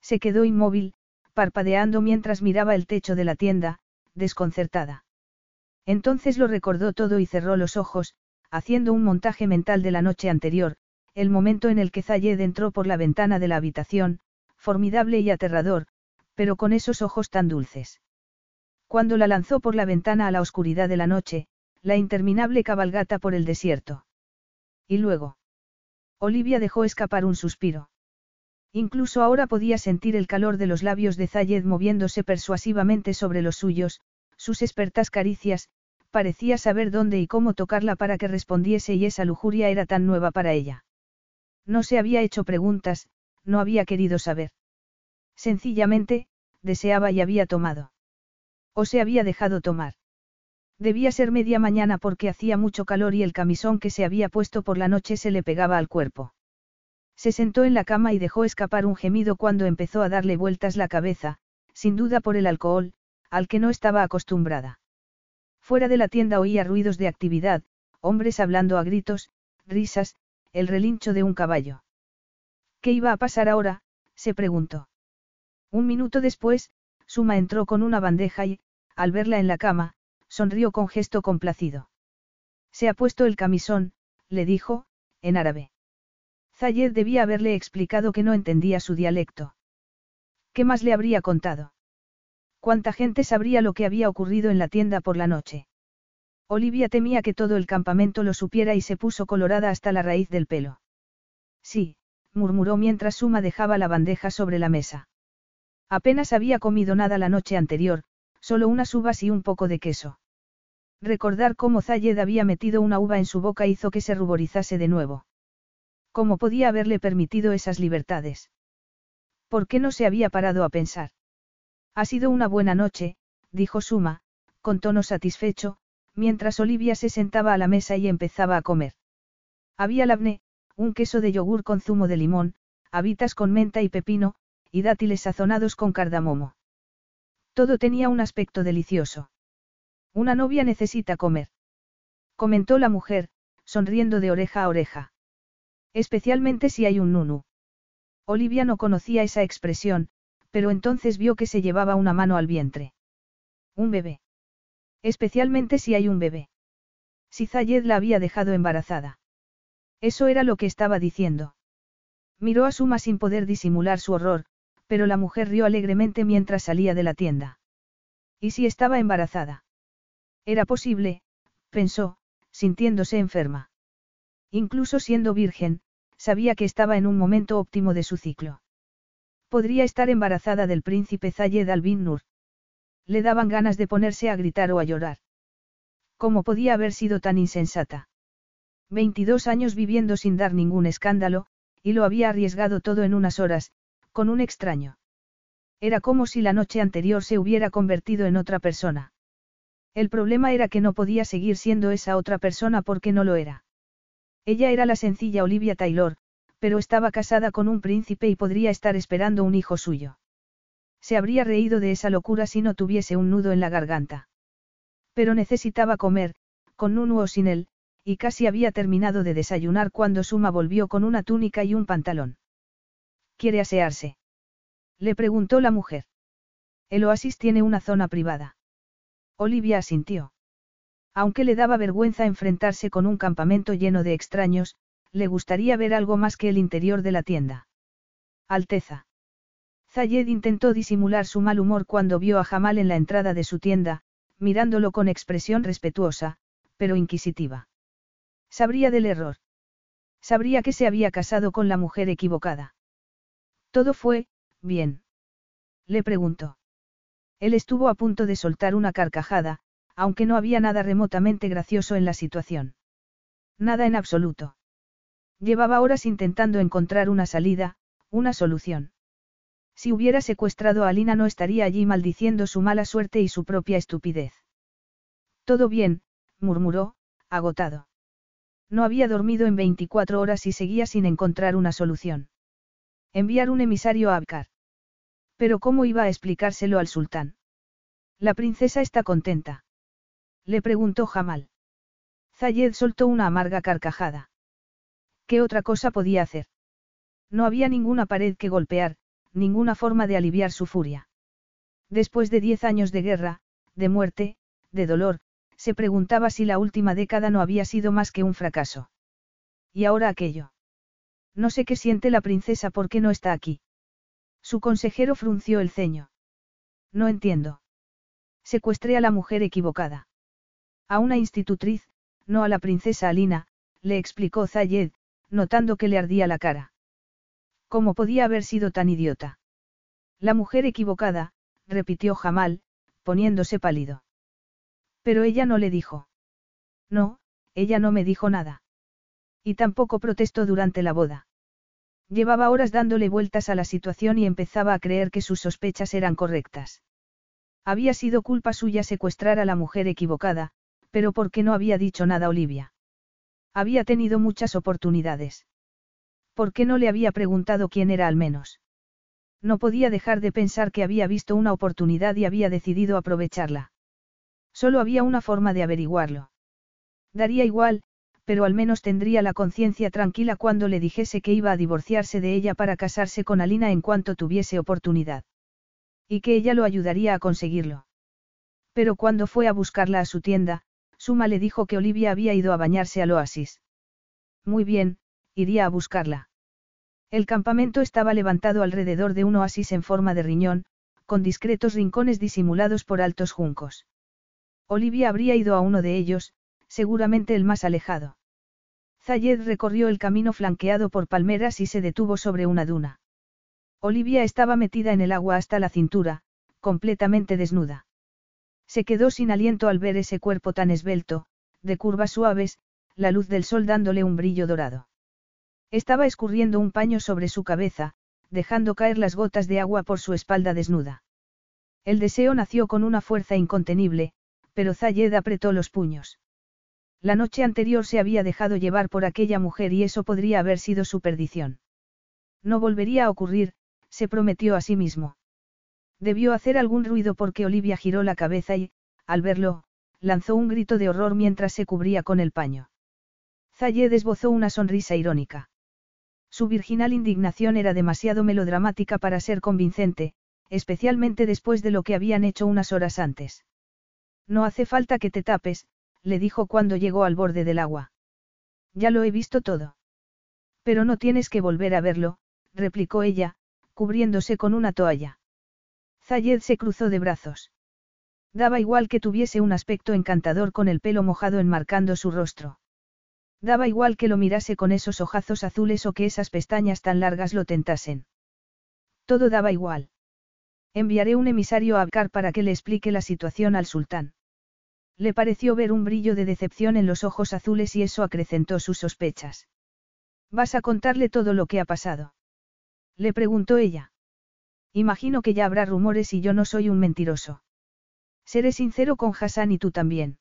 Se quedó inmóvil, parpadeando mientras miraba el techo de la tienda, desconcertada. Entonces lo recordó todo y cerró los ojos, haciendo un montaje mental de la noche anterior, el momento en el que Zayed entró por la ventana de la habitación, formidable y aterrador, pero con esos ojos tan dulces. Cuando la lanzó por la ventana a la oscuridad de la noche, la interminable cabalgata por el desierto. Y luego. Olivia dejó escapar un suspiro. Incluso ahora podía sentir el calor de los labios de Zayed moviéndose persuasivamente sobre los suyos, sus expertas caricias, parecía saber dónde y cómo tocarla para que respondiese y esa lujuria era tan nueva para ella. No se había hecho preguntas, no había querido saber. Sencillamente, deseaba y había tomado. O se había dejado tomar. Debía ser media mañana porque hacía mucho calor y el camisón que se había puesto por la noche se le pegaba al cuerpo. Se sentó en la cama y dejó escapar un gemido cuando empezó a darle vueltas la cabeza, sin duda por el alcohol, al que no estaba acostumbrada. Fuera de la tienda oía ruidos de actividad, hombres hablando a gritos, risas, el relincho de un caballo. ¿Qué iba a pasar ahora? se preguntó. Un minuto después, Suma entró con una bandeja y, al verla en la cama, sonrió con gesto complacido. Se ha puesto el camisón, le dijo, en árabe. Zayed debía haberle explicado que no entendía su dialecto. ¿Qué más le habría contado? ¿Cuánta gente sabría lo que había ocurrido en la tienda por la noche? Olivia temía que todo el campamento lo supiera y se puso colorada hasta la raíz del pelo. Sí, murmuró mientras Suma dejaba la bandeja sobre la mesa. Apenas había comido nada la noche anterior, solo unas uvas y un poco de queso. Recordar cómo Zayed había metido una uva en su boca hizo que se ruborizase de nuevo. ¿Cómo podía haberle permitido esas libertades? ¿Por qué no se había parado a pensar? Ha sido una buena noche, dijo Suma, con tono satisfecho, mientras Olivia se sentaba a la mesa y empezaba a comer. Había labne, un queso de yogur con zumo de limón, habitas con menta y pepino, y dátiles sazonados con cardamomo. Todo tenía un aspecto delicioso. Una novia necesita comer. Comentó la mujer, sonriendo de oreja a oreja. Especialmente si hay un nunu. Olivia no conocía esa expresión, pero entonces vio que se llevaba una mano al vientre. Un bebé. Especialmente si hay un bebé. Si Zayed la había dejado embarazada. Eso era lo que estaba diciendo. Miró a Suma sin poder disimular su horror, pero la mujer rió alegremente mientras salía de la tienda. ¿Y si estaba embarazada? Era posible, pensó, sintiéndose enferma. Incluso siendo virgen, sabía que estaba en un momento óptimo de su ciclo. Podría estar embarazada del príncipe Zayed al-Bin Nur. Le daban ganas de ponerse a gritar o a llorar. ¿Cómo podía haber sido tan insensata? 22 años viviendo sin dar ningún escándalo, y lo había arriesgado todo en unas horas, con un extraño. Era como si la noche anterior se hubiera convertido en otra persona. El problema era que no podía seguir siendo esa otra persona porque no lo era. Ella era la sencilla Olivia Taylor, pero estaba casada con un príncipe y podría estar esperando un hijo suyo. Se habría reído de esa locura si no tuviese un nudo en la garganta. Pero necesitaba comer, con Nunu o sin él, y casi había terminado de desayunar cuando Suma volvió con una túnica y un pantalón. ¿Quiere asearse? Le preguntó la mujer. El oasis tiene una zona privada. Olivia asintió. Aunque le daba vergüenza enfrentarse con un campamento lleno de extraños, le gustaría ver algo más que el interior de la tienda. Alteza. Zayed intentó disimular su mal humor cuando vio a Jamal en la entrada de su tienda, mirándolo con expresión respetuosa, pero inquisitiva. Sabría del error. Sabría que se había casado con la mujer equivocada. Todo fue, bien. Le preguntó. Él estuvo a punto de soltar una carcajada, aunque no había nada remotamente gracioso en la situación. Nada en absoluto. Llevaba horas intentando encontrar una salida, una solución. Si hubiera secuestrado a Alina no estaría allí maldiciendo su mala suerte y su propia estupidez. Todo bien, murmuró, agotado. No había dormido en 24 horas y seguía sin encontrar una solución. Enviar un emisario a Abkar. Pero ¿cómo iba a explicárselo al sultán? La princesa está contenta. Le preguntó Jamal. Zayed soltó una amarga carcajada. ¿Qué otra cosa podía hacer? No había ninguna pared que golpear, ninguna forma de aliviar su furia. Después de diez años de guerra, de muerte, de dolor, se preguntaba si la última década no había sido más que un fracaso. Y ahora aquello. No sé qué siente la princesa porque no está aquí. Su consejero frunció el ceño. No entiendo. Secuestré a la mujer equivocada. A una institutriz, no a la princesa Alina, le explicó Zayed, notando que le ardía la cara. ¿Cómo podía haber sido tan idiota? La mujer equivocada, repitió Jamal, poniéndose pálido. Pero ella no le dijo. No, ella no me dijo nada. Y tampoco protestó durante la boda. Llevaba horas dándole vueltas a la situación y empezaba a creer que sus sospechas eran correctas. Había sido culpa suya secuestrar a la mujer equivocada, pero ¿por qué no había dicho nada Olivia? Había tenido muchas oportunidades. ¿Por qué no le había preguntado quién era al menos? No podía dejar de pensar que había visto una oportunidad y había decidido aprovecharla. Solo había una forma de averiguarlo. Daría igual, pero al menos tendría la conciencia tranquila cuando le dijese que iba a divorciarse de ella para casarse con Alina en cuanto tuviese oportunidad. Y que ella lo ayudaría a conseguirlo. Pero cuando fue a buscarla a su tienda, Suma le dijo que Olivia había ido a bañarse al oasis. Muy bien, iría a buscarla. El campamento estaba levantado alrededor de un oasis en forma de riñón, con discretos rincones disimulados por altos juncos. Olivia habría ido a uno de ellos, seguramente el más alejado. Zayed recorrió el camino flanqueado por palmeras y se detuvo sobre una duna. Olivia estaba metida en el agua hasta la cintura, completamente desnuda. Se quedó sin aliento al ver ese cuerpo tan esbelto, de curvas suaves, la luz del sol dándole un brillo dorado. Estaba escurriendo un paño sobre su cabeza, dejando caer las gotas de agua por su espalda desnuda. El deseo nació con una fuerza incontenible, pero Zayed apretó los puños. La noche anterior se había dejado llevar por aquella mujer y eso podría haber sido su perdición. No volvería a ocurrir, se prometió a sí mismo. Debió hacer algún ruido porque Olivia giró la cabeza y, al verlo, lanzó un grito de horror mientras se cubría con el paño. Zayed esbozó una sonrisa irónica. Su virginal indignación era demasiado melodramática para ser convincente, especialmente después de lo que habían hecho unas horas antes. No hace falta que te tapes, le dijo cuando llegó al borde del agua. Ya lo he visto todo. Pero no tienes que volver a verlo, replicó ella, cubriéndose con una toalla. Zayed se cruzó de brazos. Daba igual que tuviese un aspecto encantador con el pelo mojado enmarcando su rostro. Daba igual que lo mirase con esos ojazos azules o que esas pestañas tan largas lo tentasen. Todo daba igual. Enviaré un emisario a Abkar para que le explique la situación al sultán. Le pareció ver un brillo de decepción en los ojos azules y eso acrecentó sus sospechas. ¿Vas a contarle todo lo que ha pasado? Le preguntó ella. Imagino que ya habrá rumores y yo no soy un mentiroso. Seré sincero con Hassan y tú también.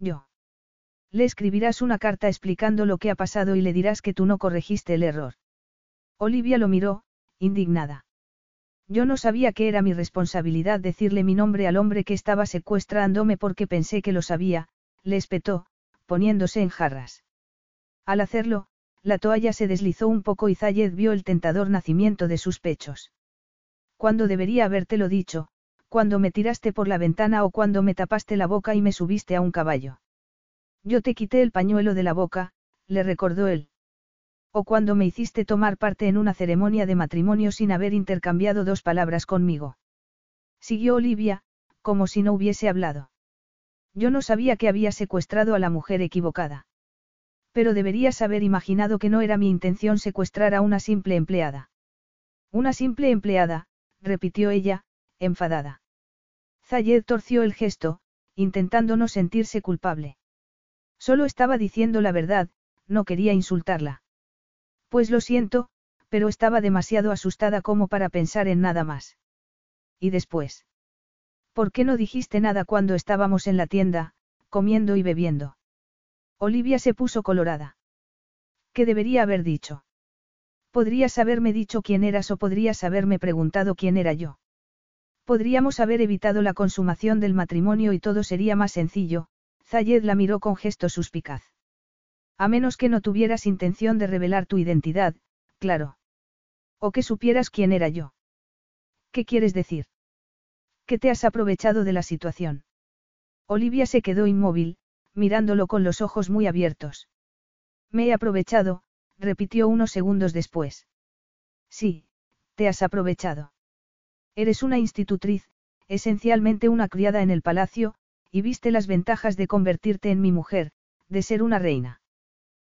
Yo. Le escribirás una carta explicando lo que ha pasado y le dirás que tú no corregiste el error. Olivia lo miró, indignada. Yo no sabía que era mi responsabilidad decirle mi nombre al hombre que estaba secuestrándome porque pensé que lo sabía, le espetó, poniéndose en jarras. Al hacerlo, la toalla se deslizó un poco y Zayed vio el tentador nacimiento de sus pechos. Cuando debería habértelo dicho, cuando me tiraste por la ventana o cuando me tapaste la boca y me subiste a un caballo. Yo te quité el pañuelo de la boca, le recordó él. O cuando me hiciste tomar parte en una ceremonia de matrimonio sin haber intercambiado dos palabras conmigo. Siguió Olivia, como si no hubiese hablado. Yo no sabía que había secuestrado a la mujer equivocada. Pero deberías haber imaginado que no era mi intención secuestrar a una simple empleada. Una simple empleada, repitió ella, enfadada. Zayed torció el gesto, intentando no sentirse culpable. Solo estaba diciendo la verdad, no quería insultarla. Pues lo siento, pero estaba demasiado asustada como para pensar en nada más. ¿Y después? ¿Por qué no dijiste nada cuando estábamos en la tienda, comiendo y bebiendo? Olivia se puso colorada. ¿Qué debería haber dicho? Podrías haberme dicho quién eras o podrías haberme preguntado quién era yo. Podríamos haber evitado la consumación del matrimonio y todo sería más sencillo, Zayed la miró con gesto suspicaz. A menos que no tuvieras intención de revelar tu identidad, claro. O que supieras quién era yo. ¿Qué quieres decir? Que te has aprovechado de la situación. Olivia se quedó inmóvil, mirándolo con los ojos muy abiertos. Me he aprovechado, repitió unos segundos después. Sí, te has aprovechado. Eres una institutriz, esencialmente una criada en el palacio, y viste las ventajas de convertirte en mi mujer, de ser una reina.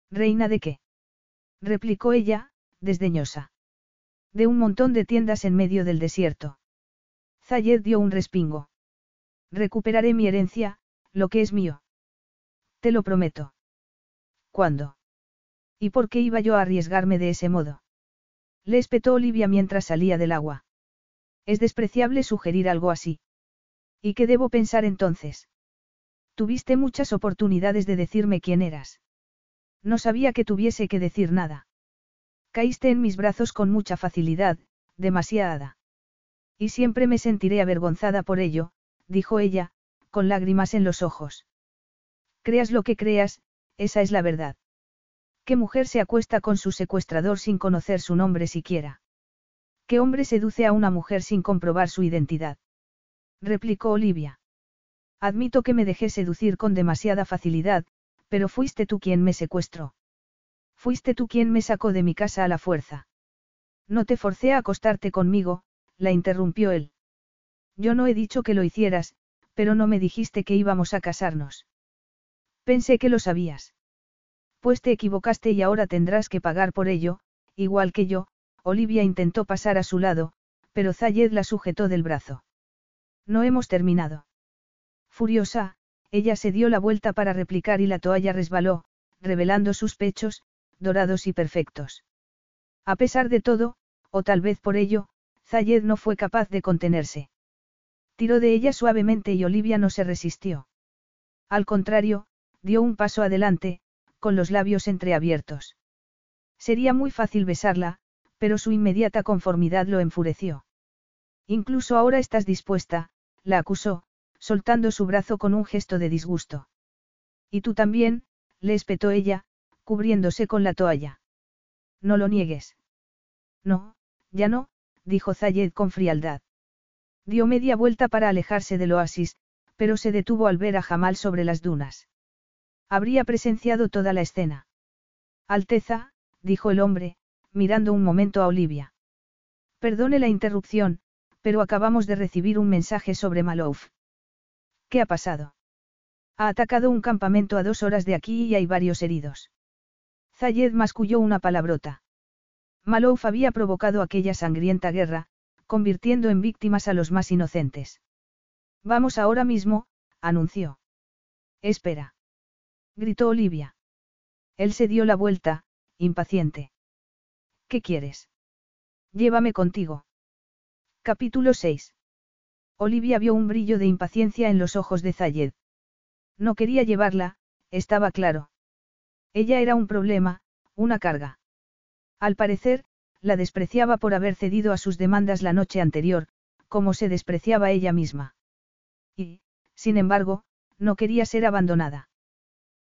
¿Reina de qué? replicó ella, desdeñosa. De un montón de tiendas en medio del desierto. Zayed dio un respingo. Recuperaré mi herencia, lo que es mío. Te lo prometo. ¿Cuándo? ¿Y por qué iba yo a arriesgarme de ese modo? Le espetó Olivia mientras salía del agua. Es despreciable sugerir algo así. ¿Y qué debo pensar entonces? Tuviste muchas oportunidades de decirme quién eras. No sabía que tuviese que decir nada. Caíste en mis brazos con mucha facilidad, demasiada. Y siempre me sentiré avergonzada por ello, dijo ella, con lágrimas en los ojos. Creas lo que creas, esa es la verdad. ¿Qué mujer se acuesta con su secuestrador sin conocer su nombre siquiera? ¿Qué hombre seduce a una mujer sin comprobar su identidad? replicó Olivia. Admito que me dejé seducir con demasiada facilidad, pero fuiste tú quien me secuestró. Fuiste tú quien me sacó de mi casa a la fuerza. No te forcé a acostarte conmigo, la interrumpió él. Yo no he dicho que lo hicieras, pero no me dijiste que íbamos a casarnos. Pensé que lo sabías. Pues te equivocaste y ahora tendrás que pagar por ello, igual que yo, Olivia intentó pasar a su lado, pero Zayed la sujetó del brazo. No hemos terminado. Furiosa, ella se dio la vuelta para replicar y la toalla resbaló, revelando sus pechos, dorados y perfectos. A pesar de todo, o tal vez por ello, Zayed no fue capaz de contenerse. Tiró de ella suavemente y Olivia no se resistió. Al contrario, dio un paso adelante, con los labios entreabiertos. Sería muy fácil besarla, pero su inmediata conformidad lo enfureció. Incluso ahora estás dispuesta, la acusó, soltando su brazo con un gesto de disgusto. Y tú también, le espetó ella, cubriéndose con la toalla. No lo niegues. No, ya no, dijo Zayed con frialdad. Dio media vuelta para alejarse del oasis, pero se detuvo al ver a Jamal sobre las dunas. Habría presenciado toda la escena. Alteza, dijo el hombre, mirando un momento a Olivia. Perdone la interrupción, pero acabamos de recibir un mensaje sobre Malouf. ¿Qué ha pasado? Ha atacado un campamento a dos horas de aquí y hay varios heridos. Zayed masculló una palabrota. Malouf había provocado aquella sangrienta guerra, convirtiendo en víctimas a los más inocentes. Vamos ahora mismo, anunció. Espera gritó Olivia. Él se dio la vuelta, impaciente. ¿Qué quieres? Llévame contigo. Capítulo 6. Olivia vio un brillo de impaciencia en los ojos de Zayed. No quería llevarla, estaba claro. Ella era un problema, una carga. Al parecer, la despreciaba por haber cedido a sus demandas la noche anterior, como se despreciaba ella misma. Y, sin embargo, no quería ser abandonada.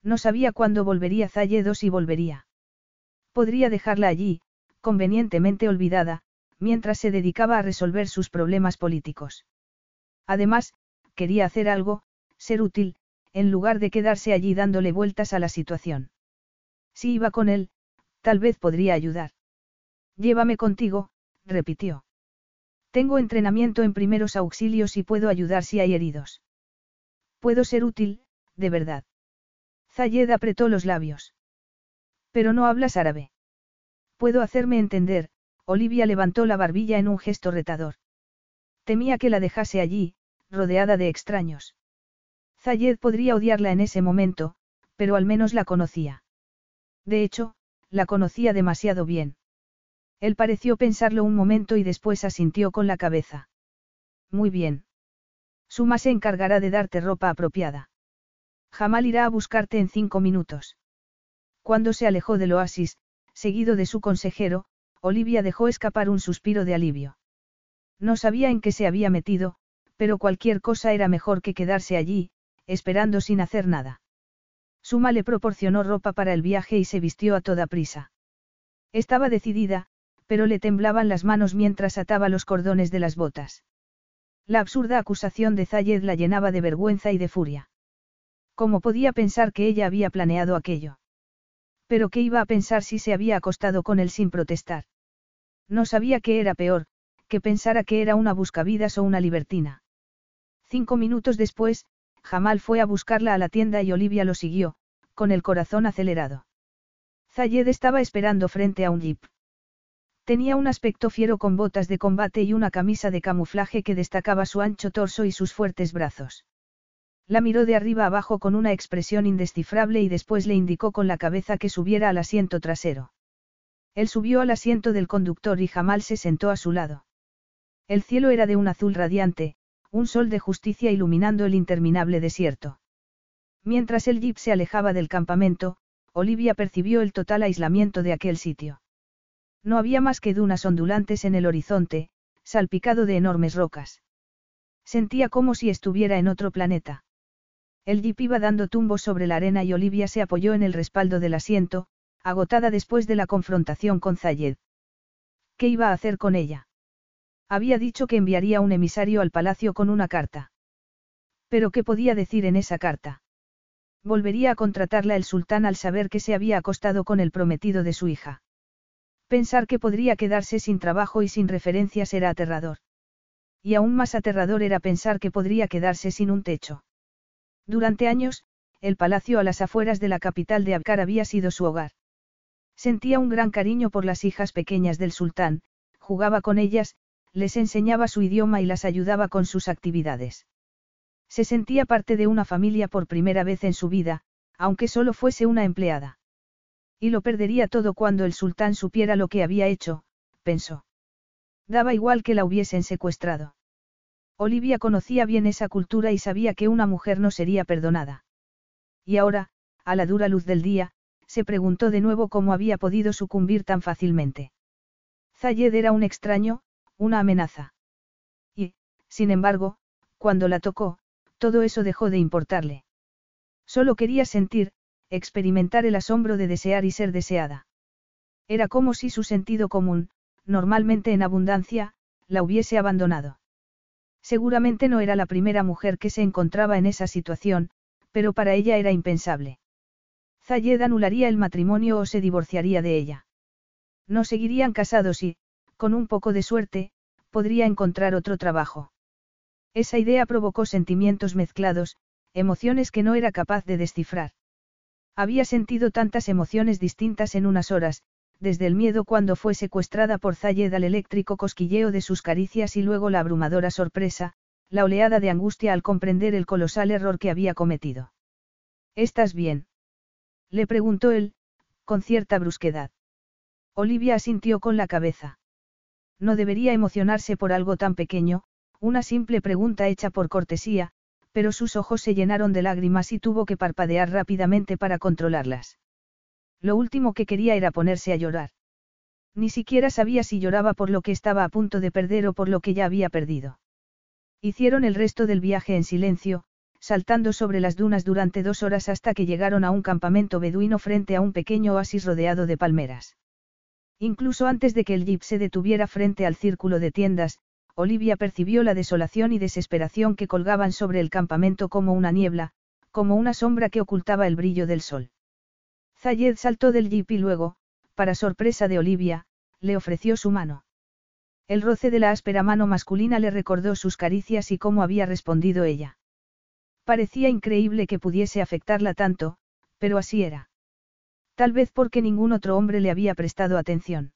No sabía cuándo volvería Zayed o si volvería. Podría dejarla allí, convenientemente olvidada, mientras se dedicaba a resolver sus problemas políticos. Además, quería hacer algo, ser útil, en lugar de quedarse allí dándole vueltas a la situación. Si iba con él, tal vez podría ayudar. Llévame contigo, repitió. Tengo entrenamiento en primeros auxilios y puedo ayudar si hay heridos. Puedo ser útil, de verdad. Zayed apretó los labios. Pero no hablas árabe. Puedo hacerme entender, Olivia levantó la barbilla en un gesto retador. Temía que la dejase allí, rodeada de extraños. Zayed podría odiarla en ese momento, pero al menos la conocía. De hecho, la conocía demasiado bien. Él pareció pensarlo un momento y después asintió con la cabeza. Muy bien. Suma se encargará de darte ropa apropiada. Jamal irá a buscarte en cinco minutos. Cuando se alejó del oasis, seguido de su consejero, Olivia dejó escapar un suspiro de alivio. No sabía en qué se había metido, pero cualquier cosa era mejor que quedarse allí, esperando sin hacer nada. Suma le proporcionó ropa para el viaje y se vistió a toda prisa. Estaba decidida, pero le temblaban las manos mientras ataba los cordones de las botas. La absurda acusación de Zayed la llenaba de vergüenza y de furia. ¿Cómo podía pensar que ella había planeado aquello? Pero qué iba a pensar si se había acostado con él sin protestar. No sabía qué era peor, que pensara que era una buscavidas o una libertina. Cinco minutos después, Jamal fue a buscarla a la tienda y Olivia lo siguió, con el corazón acelerado. Zayed estaba esperando frente a un jeep. Tenía un aspecto fiero con botas de combate y una camisa de camuflaje que destacaba su ancho torso y sus fuertes brazos. La miró de arriba abajo con una expresión indescifrable y después le indicó con la cabeza que subiera al asiento trasero. Él subió al asiento del conductor y Jamal se sentó a su lado. El cielo era de un azul radiante, un sol de justicia iluminando el interminable desierto. Mientras el jeep se alejaba del campamento, Olivia percibió el total aislamiento de aquel sitio. No había más que dunas ondulantes en el horizonte, salpicado de enormes rocas. Sentía como si estuviera en otro planeta. El jeep iba dando tumbos sobre la arena y Olivia se apoyó en el respaldo del asiento, agotada después de la confrontación con Zayed. ¿Qué iba a hacer con ella? Había dicho que enviaría un emisario al palacio con una carta. Pero ¿qué podía decir en esa carta? Volvería a contratarla el sultán al saber que se había acostado con el prometido de su hija. Pensar que podría quedarse sin trabajo y sin referencias era aterrador. Y aún más aterrador era pensar que podría quedarse sin un techo. Durante años, el palacio a las afueras de la capital de Abkar había sido su hogar. Sentía un gran cariño por las hijas pequeñas del sultán, jugaba con ellas, les enseñaba su idioma y las ayudaba con sus actividades. Se sentía parte de una familia por primera vez en su vida, aunque solo fuese una empleada. Y lo perdería todo cuando el sultán supiera lo que había hecho, pensó. Daba igual que la hubiesen secuestrado. Olivia conocía bien esa cultura y sabía que una mujer no sería perdonada. Y ahora, a la dura luz del día, se preguntó de nuevo cómo había podido sucumbir tan fácilmente. Zayed era un extraño, una amenaza. Y, sin embargo, cuando la tocó, todo eso dejó de importarle. Solo quería sentir, experimentar el asombro de desear y ser deseada. Era como si su sentido común, normalmente en abundancia, la hubiese abandonado. Seguramente no era la primera mujer que se encontraba en esa situación, pero para ella era impensable. Zayed anularía el matrimonio o se divorciaría de ella. No seguirían casados y, con un poco de suerte, podría encontrar otro trabajo. Esa idea provocó sentimientos mezclados, emociones que no era capaz de descifrar. Había sentido tantas emociones distintas en unas horas, desde el miedo cuando fue secuestrada por Zayed al eléctrico cosquilleo de sus caricias y luego la abrumadora sorpresa, la oleada de angustia al comprender el colosal error que había cometido. ¿Estás bien? Le preguntó él, con cierta brusquedad. Olivia asintió con la cabeza. No debería emocionarse por algo tan pequeño, Una simple pregunta hecha por cortesía, pero sus ojos se llenaron de lágrimas y tuvo que parpadear rápidamente para controlarlas. Lo último que quería era ponerse a llorar. Ni siquiera sabía si lloraba por lo que estaba a punto de perder o por lo que ya había perdido. Hicieron el resto del viaje en silencio, saltando sobre las dunas durante dos horas hasta que llegaron a un campamento beduino frente a un pequeño oasis rodeado de palmeras. Incluso antes de que el jeep se detuviera frente al círculo de tiendas, Olivia percibió la desolación y desesperación que colgaban sobre el campamento como una niebla, como una sombra que ocultaba el brillo del sol. Zayed saltó del jeep y luego, para sorpresa de Olivia, le ofreció su mano. El roce de la áspera mano masculina le recordó sus caricias y cómo había respondido ella. Parecía increíble que pudiese afectarla tanto, pero así era. Tal vez porque ningún otro hombre le había prestado atención.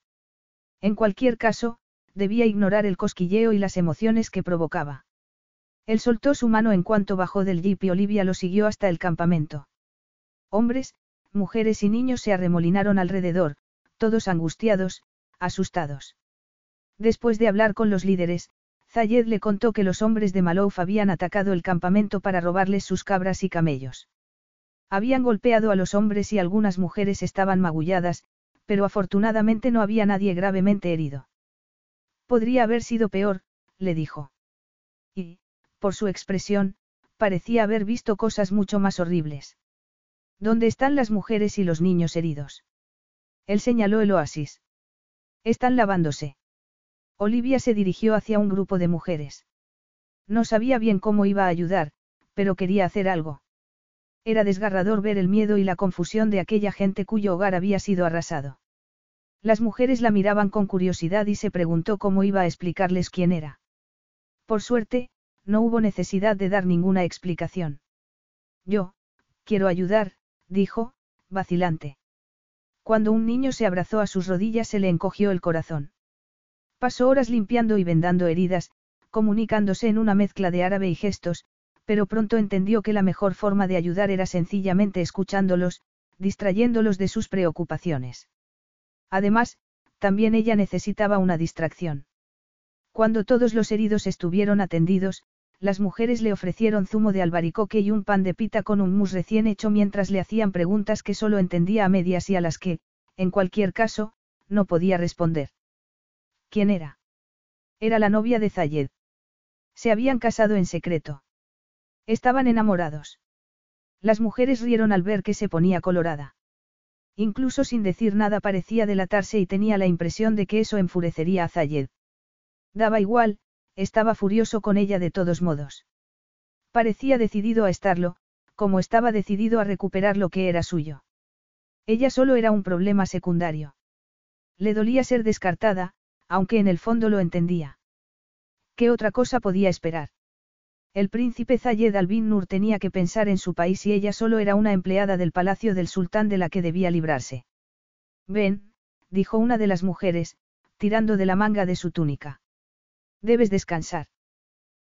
En cualquier caso, debía ignorar el cosquilleo y las emociones que provocaba. Él soltó su mano en cuanto bajó del jeep y Olivia lo siguió hasta el campamento. Hombres, mujeres y niños se arremolinaron alrededor, todos angustiados, asustados. Después de hablar con los líderes, Zayed le contó que los hombres de Malouf habían atacado el campamento para robarles sus cabras y camellos. Habían golpeado a los hombres y algunas mujeres estaban magulladas, pero afortunadamente no había nadie gravemente herido. Podría haber sido peor, le dijo. Y, por su expresión, parecía haber visto cosas mucho más horribles. ¿Dónde están las mujeres y los niños heridos? Él señaló el oasis. Están lavándose. Olivia se dirigió hacia un grupo de mujeres. No sabía bien cómo iba a ayudar, pero quería hacer algo. Era desgarrador ver el miedo y la confusión de aquella gente cuyo hogar había sido arrasado. Las mujeres la miraban con curiosidad y se preguntó cómo iba a explicarles quién era. Por suerte, no hubo necesidad de dar ninguna explicación. Yo, quiero ayudar, dijo, vacilante. Cuando un niño se abrazó a sus rodillas se le encogió el corazón. Pasó horas limpiando y vendando heridas, comunicándose en una mezcla de árabe y gestos, pero pronto entendió que la mejor forma de ayudar era sencillamente escuchándolos, distrayéndolos de sus preocupaciones. Además, también ella necesitaba una distracción. Cuando todos los heridos estuvieron atendidos, las mujeres le ofrecieron zumo de albaricoque y un pan de pita con un mousse recién hecho mientras le hacían preguntas que solo entendía a medias y a las que, en cualquier caso, no podía responder. ¿Quién era? Era la novia de Zayed. Se habían casado en secreto. Estaban enamorados. Las mujeres rieron al ver que se ponía colorada. Incluso sin decir nada parecía delatarse y tenía la impresión de que eso enfurecería a Zayed. Daba igual, estaba furioso con ella de todos modos. Parecía decidido a estarlo, como estaba decidido a recuperar lo que era suyo. Ella solo era un problema secundario. Le dolía ser descartada, aunque en el fondo lo entendía. ¿Qué otra cosa podía esperar? El príncipe Zayed al-Bin Nur tenía que pensar en su país y ella solo era una empleada del palacio del sultán de la que debía librarse. Ven, dijo una de las mujeres, tirando de la manga de su túnica. Debes descansar.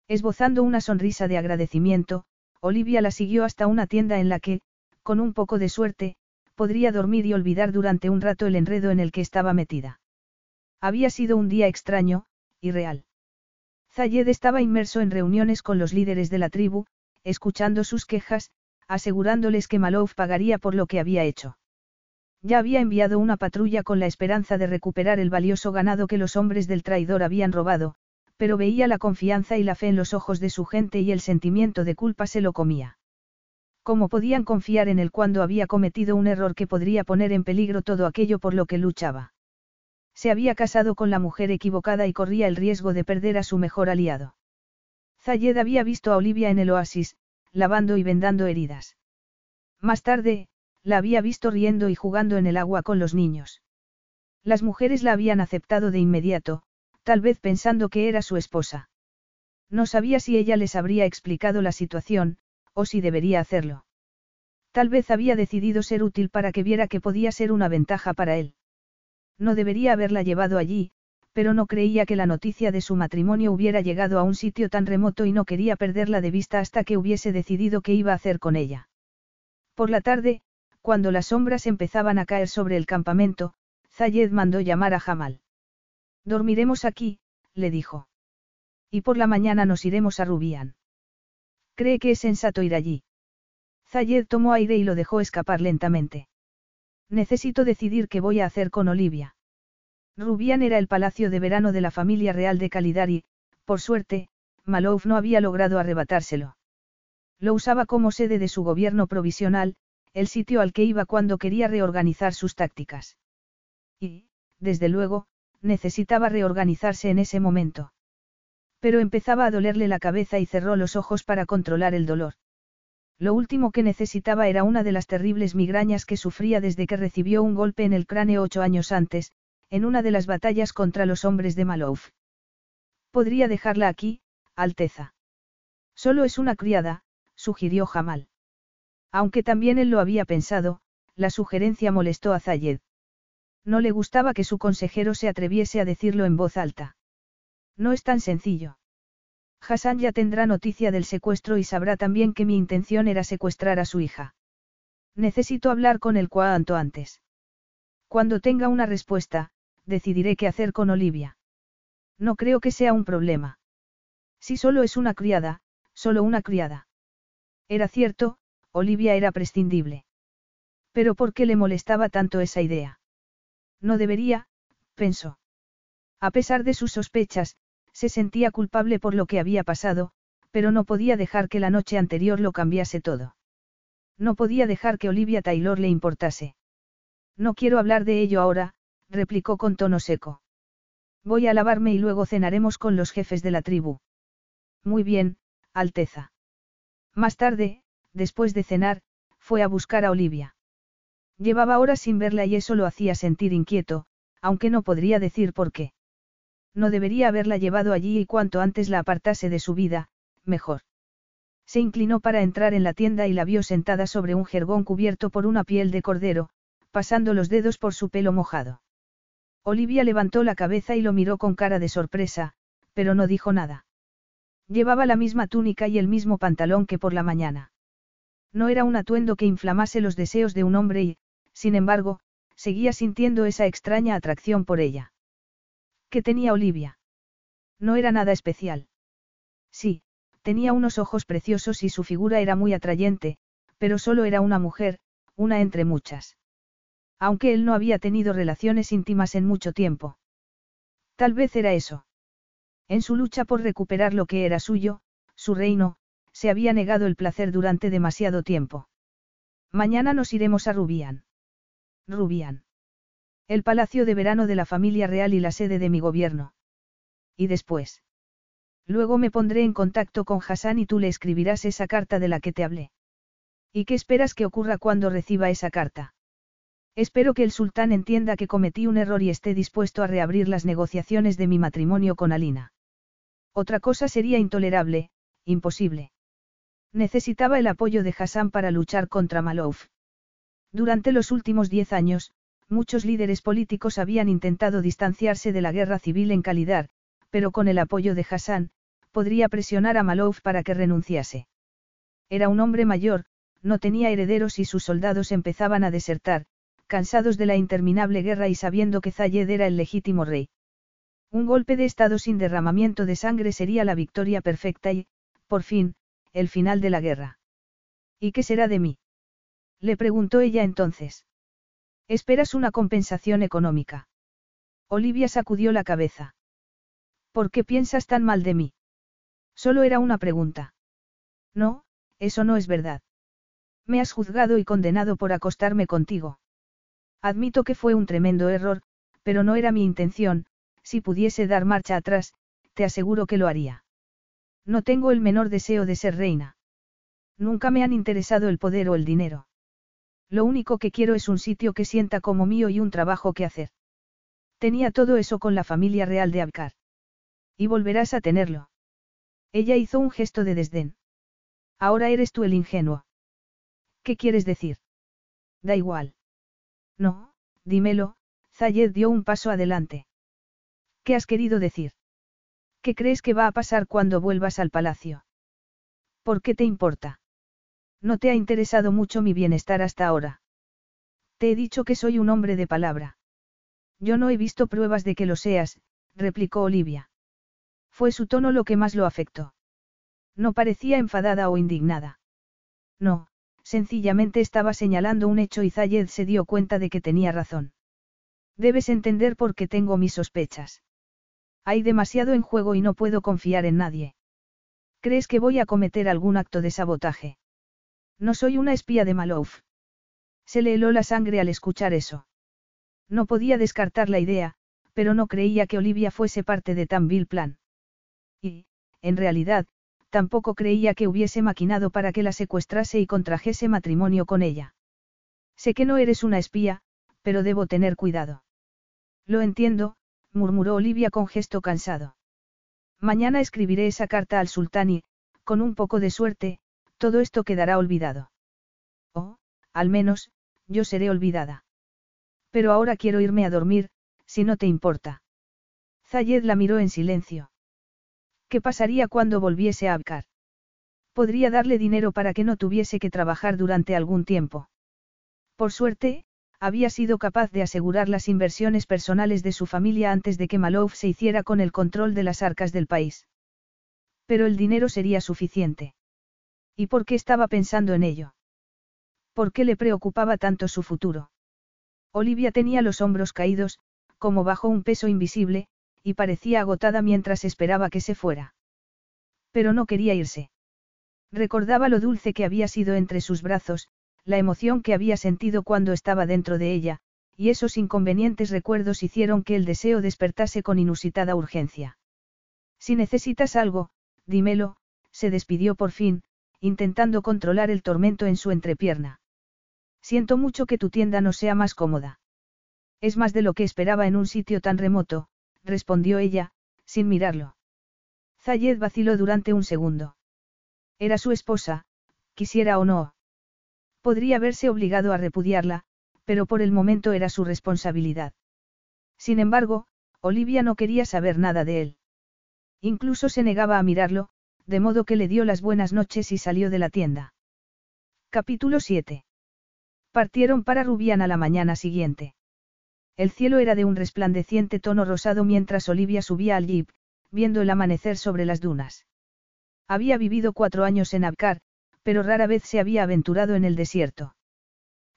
Esbozando una sonrisa de agradecimiento, Olivia la siguió hasta una tienda en la que, con un poco de suerte, podría dormir y olvidar durante un rato el enredo en el que estaba metida. Había sido un día extraño, y real. Zayed estaba inmerso en reuniones con los líderes de la tribu, escuchando sus quejas, asegurándoles que Malouf pagaría por lo que había hecho. Ya había enviado una patrulla con la esperanza de recuperar el valioso ganado que los hombres del traidor habían robado, pero veía la confianza y la fe en los ojos de su gente y el sentimiento de culpa se lo comía. ¿Cómo podían confiar en él cuando había cometido un error que podría poner en peligro todo aquello por lo que luchaba? Se había casado con la mujer equivocada y corría el riesgo de perder a su mejor aliado. Zayed había visto a Olivia en el oasis, lavando y vendando heridas. Más tarde, la había visto riendo y jugando en el agua con los niños. Las mujeres la habían aceptado de inmediato, tal vez pensando que era su esposa. No sabía si ella les habría explicado la situación, o si debería hacerlo. Tal vez había decidido ser útil para que viera que podía ser una ventaja para él. No debería haberla llevado allí, pero no creía que la noticia de su matrimonio hubiera llegado a un sitio tan remoto y no quería perderla de vista hasta que hubiese decidido qué iba a hacer con ella. Por la tarde, cuando las sombras empezaban a caer sobre el campamento, Zayed mandó llamar a Jamal. Dormiremos aquí, le dijo. Y por la mañana nos iremos a Rubián. ¿Cree que es sensato ir allí? Zayed tomó aire y lo dejó escapar lentamente. Necesito decidir qué voy a hacer con Olivia. Rubián era el palacio de verano de la familia real de Calidar por suerte, Malouf no había logrado arrebatárselo. Lo usaba como sede de su gobierno provisional, el sitio al que iba cuando quería reorganizar sus tácticas. Y, desde luego, necesitaba reorganizarse en ese momento. Pero empezaba a dolerle la cabeza y cerró los ojos para controlar el dolor. Lo último que necesitaba era una de las terribles migrañas que sufría desde que recibió un golpe en el cráneo ocho años antes, en una de las batallas contra los hombres de Malouf. Podría dejarla aquí, Alteza. Solo es una criada, sugirió Jamal. Aunque también él lo había pensado, la sugerencia molestó a Zayed. No le gustaba que su consejero se atreviese a decirlo en voz alta. No es tan sencillo. Hassan ya tendrá noticia del secuestro y sabrá también que mi intención era secuestrar a su hija. Necesito hablar con él cuanto antes. Cuando tenga una respuesta, decidiré qué hacer con Olivia. No creo que sea un problema. Si solo es una criada, solo una criada. Era cierto, Olivia era prescindible. Pero ¿por qué le molestaba tanto esa idea? No debería, pensó. A pesar de sus sospechas, se sentía culpable por lo que había pasado, pero no podía dejar que la noche anterior lo cambiase todo. No podía dejar que Olivia Taylor le importase. No quiero hablar de ello ahora, replicó con tono seco. Voy a lavarme y luego cenaremos con los jefes de la tribu. Muy bien, Alteza. Más tarde, después de cenar, fue a buscar a Olivia. Llevaba horas sin verla y eso lo hacía sentir inquieto, aunque no podría decir por qué. No debería haberla llevado allí y cuanto antes la apartase de su vida, mejor. Se inclinó para entrar en la tienda y la vio sentada sobre un jergón cubierto por una piel de cordero, pasando los dedos por su pelo mojado. Olivia levantó la cabeza y lo miró con cara de sorpresa, pero no dijo nada. Llevaba la misma túnica y el mismo pantalón que por la mañana. No era un atuendo que inflamase los deseos de un hombre y, sin embargo, seguía sintiendo esa extraña atracción por ella. ¿Qué tenía Olivia? No era nada especial. Sí, tenía unos ojos preciosos y su figura era muy atrayente, pero solo era una mujer, una entre muchas. Aunque él no había tenido relaciones íntimas en mucho tiempo. Tal vez era eso. En su lucha por recuperar lo que era suyo, su reino, se había negado el placer durante demasiado tiempo. Mañana nos iremos a Rubián. Rubián. El palacio de verano de la familia real y la sede de mi gobierno. ¿Y después? Luego me pondré en contacto con Hassan y tú le escribirás esa carta de la que te hablé. ¿Y qué esperas que ocurra cuando reciba esa carta? Espero que el sultán entienda que cometí un error y esté dispuesto a reabrir las negociaciones de mi matrimonio con Alina. Otra cosa sería intolerable, imposible. Necesitaba el apoyo de Hassan para luchar contra Malouf. Durante los últimos diez años, muchos líderes políticos habían intentado distanciarse de la guerra civil en calidad, pero con el apoyo de Hassan, podría presionar a Malouf para que renunciase. Era un hombre mayor, no tenía herederos y sus soldados empezaban a desertar, cansados de la interminable guerra y sabiendo que Zayed era el legítimo rey. Un golpe de Estado sin derramamiento de sangre sería la victoria perfecta y, por fin, el final de la guerra. ¿Y qué será de mí? Le preguntó ella entonces. ¿Esperas una compensación económica? Olivia sacudió la cabeza. ¿Por qué piensas tan mal de mí? Solo era una pregunta. No, eso no es verdad. Me has juzgado y condenado por acostarme contigo. Admito que fue un tremendo error, pero no era mi intención, si pudiese dar marcha atrás, te aseguro que lo haría. No tengo el menor deseo de ser reina. Nunca me han interesado el poder o el dinero. Lo único que quiero es un sitio que sienta como mío y un trabajo que hacer. Tenía todo eso con la familia real de Abkar. Y volverás a tenerlo. Ella hizo un gesto de desdén. Ahora eres tú el ingenuo. ¿Qué quieres decir? Da igual. No, dímelo, Zayed dio un paso adelante. ¿Qué has querido decir? ¿Qué crees que va a pasar cuando vuelvas al palacio? ¿Por qué te importa? No te ha interesado mucho mi bienestar hasta ahora. Te he dicho que soy un hombre de palabra. Yo no he visto pruebas de que lo seas, replicó Olivia. Fue su tono lo que más lo afectó. No parecía enfadada o indignada. No, sencillamente estaba señalando un hecho y Zayed se dio cuenta de que tenía razón. Debes entender por qué tengo mis sospechas. Hay demasiado en juego y no puedo confiar en nadie. ¿Crees que voy a cometer algún acto de sabotaje? No soy una espía de Malouf. Se le heló la sangre al escuchar eso. No podía descartar la idea, pero no creía que Olivia fuese parte de tan vil plan. Y, en realidad, tampoco creía que hubiese maquinado para que la secuestrase y contrajese matrimonio con ella. Sé que no eres una espía, pero debo tener cuidado. Lo entiendo, murmuró Olivia con gesto cansado. Mañana escribiré esa carta al sultán y, con un poco de suerte, todo esto quedará olvidado. Oh, al menos, yo seré olvidada. Pero ahora quiero irme a dormir, si no te importa. Zayed la miró en silencio. ¿Qué pasaría cuando volviese a Abkar? Podría darle dinero para que no tuviese que trabajar durante algún tiempo. Por suerte, había sido capaz de asegurar las inversiones personales de su familia antes de que Malouf se hiciera con el control de las arcas del país. Pero el dinero sería suficiente. ¿Y por qué estaba pensando en ello? ¿Por qué le preocupaba tanto su futuro? Olivia tenía los hombros caídos, como bajo un peso invisible, y parecía agotada mientras esperaba que se fuera. Pero no quería irse. Recordaba lo dulce que había sido entre sus brazos, la emoción que había sentido cuando estaba dentro de ella, y esos inconvenientes recuerdos hicieron que el deseo despertase con inusitada urgencia. Si necesitas algo, dímelo, se despidió por fin, intentando controlar el tormento en su entrepierna. Siento mucho que tu tienda no sea más cómoda. Es más de lo que esperaba en un sitio tan remoto, respondió ella, sin mirarlo. Zayed vaciló durante un segundo. Era su esposa, quisiera o no. Podría verse obligado a repudiarla, pero por el momento era su responsabilidad. Sin embargo, Olivia no quería saber nada de él. Incluso se negaba a mirarlo, de modo que le dio las buenas noches y salió de la tienda. Capítulo 7. Partieron para Rubián a la mañana siguiente. El cielo era de un resplandeciente tono rosado mientras Olivia subía al jeep, viendo el amanecer sobre las dunas. Había vivido cuatro años en Abkar, pero rara vez se había aventurado en el desierto.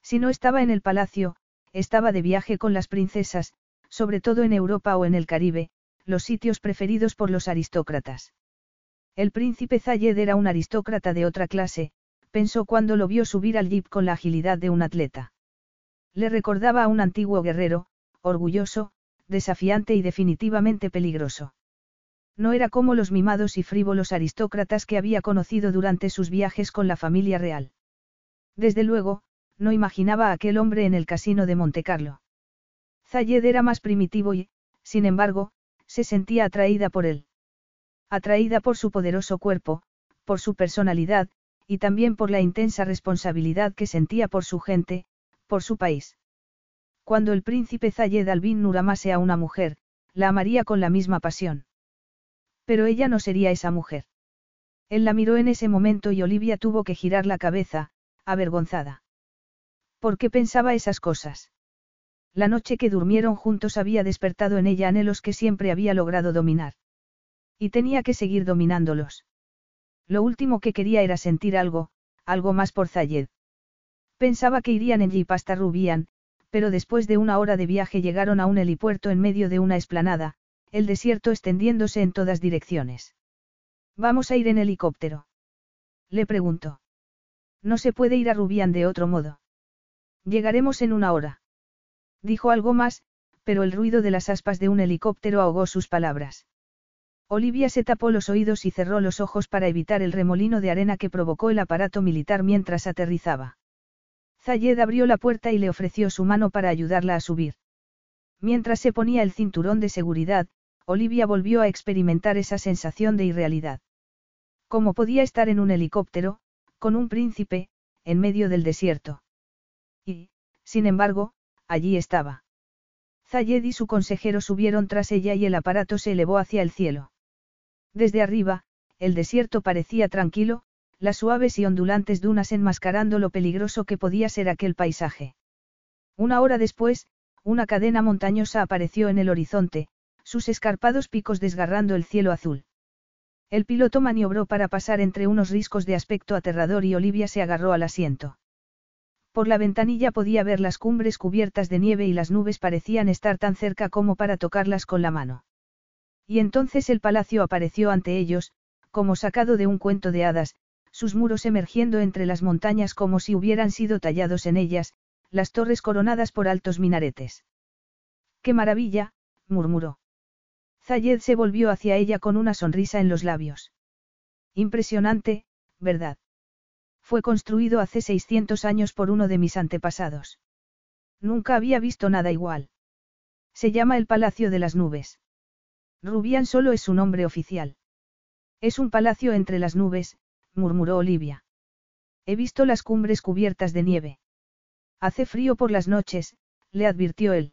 Si no estaba en el palacio, estaba de viaje con las princesas, sobre todo en Europa o en el Caribe, los sitios preferidos por los aristócratas. El príncipe Zayed era un aristócrata de otra clase, pensó cuando lo vio subir al jeep con la agilidad de un atleta. Le recordaba a un antiguo guerrero, orgulloso, desafiante y definitivamente peligroso. No era como los mimados y frívolos aristócratas que había conocido durante sus viajes con la familia real. Desde luego, no imaginaba a aquel hombre en el casino de Montecarlo. Zayed era más primitivo y, sin embargo, se sentía atraída por él. Atraída por su poderoso cuerpo, por su personalidad, y también por la intensa responsabilidad que sentía por su gente, por su país. Cuando el príncipe Zayed Albin Nur amase a una mujer, la amaría con la misma pasión. Pero ella no sería esa mujer. Él la miró en ese momento y Olivia tuvo que girar la cabeza, avergonzada. ¿Por qué pensaba esas cosas? La noche que durmieron juntos había despertado en ella anhelos que siempre había logrado dominar. Y tenía que seguir dominándolos. Lo último que quería era sentir algo, algo más por Zayed. Pensaba que irían en jeep hasta Rubian, pero después de una hora de viaje llegaron a un helipuerto en medio de una esplanada, el desierto extendiéndose en todas direcciones. ¿Vamos a ir en helicóptero? Le preguntó. No se puede ir a Rubián de otro modo. Llegaremos en una hora. Dijo algo más, pero el ruido de las aspas de un helicóptero ahogó sus palabras. Olivia se tapó los oídos y cerró los ojos para evitar el remolino de arena que provocó el aparato militar mientras aterrizaba. Zayed abrió la puerta y le ofreció su mano para ayudarla a subir. Mientras se ponía el cinturón de seguridad, Olivia volvió a experimentar esa sensación de irrealidad. ¿Cómo podía estar en un helicóptero, con un príncipe, en medio del desierto? Y, sin embargo, allí estaba. Zayed y su consejero subieron tras ella y el aparato se elevó hacia el cielo. Desde arriba, el desierto parecía tranquilo, las suaves y ondulantes dunas enmascarando lo peligroso que podía ser aquel paisaje. Una hora después, una cadena montañosa apareció en el horizonte, sus escarpados picos desgarrando el cielo azul. El piloto maniobró para pasar entre unos riscos de aspecto aterrador y Olivia se agarró al asiento. Por la ventanilla podía ver las cumbres cubiertas de nieve y las nubes parecían estar tan cerca como para tocarlas con la mano. Y entonces el palacio apareció ante ellos, como sacado de un cuento de hadas, sus muros emergiendo entre las montañas como si hubieran sido tallados en ellas, las torres coronadas por altos minaretes. ¡Qué maravilla! murmuró. Zayed se volvió hacia ella con una sonrisa en los labios. Impresionante, ¿verdad? Fue construido hace 600 años por uno de mis antepasados. Nunca había visto nada igual. Se llama el Palacio de las Nubes. Rubián solo es su nombre oficial. Es un palacio entre las nubes, murmuró Olivia. He visto las cumbres cubiertas de nieve. Hace frío por las noches, le advirtió él.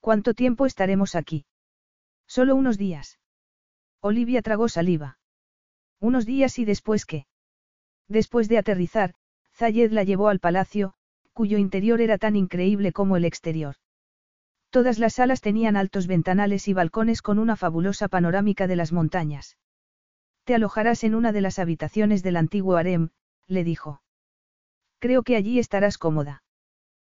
¿Cuánto tiempo estaremos aquí? Solo unos días. Olivia tragó saliva. Unos días y después qué? Después de aterrizar, Zayed la llevó al palacio, cuyo interior era tan increíble como el exterior. Todas las salas tenían altos ventanales y balcones con una fabulosa panorámica de las montañas. Te alojarás en una de las habitaciones del antiguo harem, le dijo. Creo que allí estarás cómoda.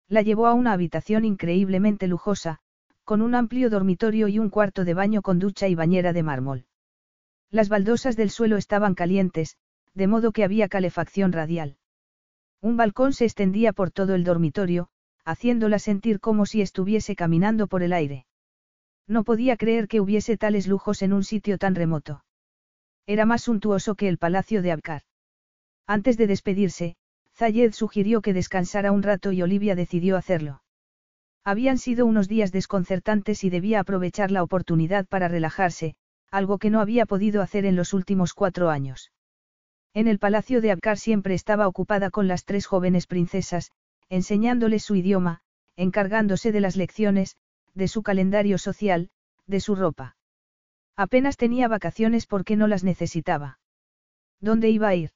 La llevó a una habitación increíblemente lujosa, con un amplio dormitorio y un cuarto de baño con ducha y bañera de mármol. Las baldosas del suelo estaban calientes, de modo que había calefacción radial. Un balcón se extendía por todo el dormitorio, haciéndola sentir como si estuviese caminando por el aire. No podía creer que hubiese tales lujos en un sitio tan remoto. Era más suntuoso que el palacio de Abkar. Antes de despedirse, Zayed sugirió que descansara un rato y Olivia decidió hacerlo. Habían sido unos días desconcertantes y debía aprovechar la oportunidad para relajarse, algo que no había podido hacer en los últimos cuatro años. En el palacio de Abkar siempre estaba ocupada con las tres jóvenes princesas, enseñándoles su idioma, encargándose de las lecciones, de su calendario social, de su ropa. Apenas tenía vacaciones porque no las necesitaba. ¿Dónde iba a ir?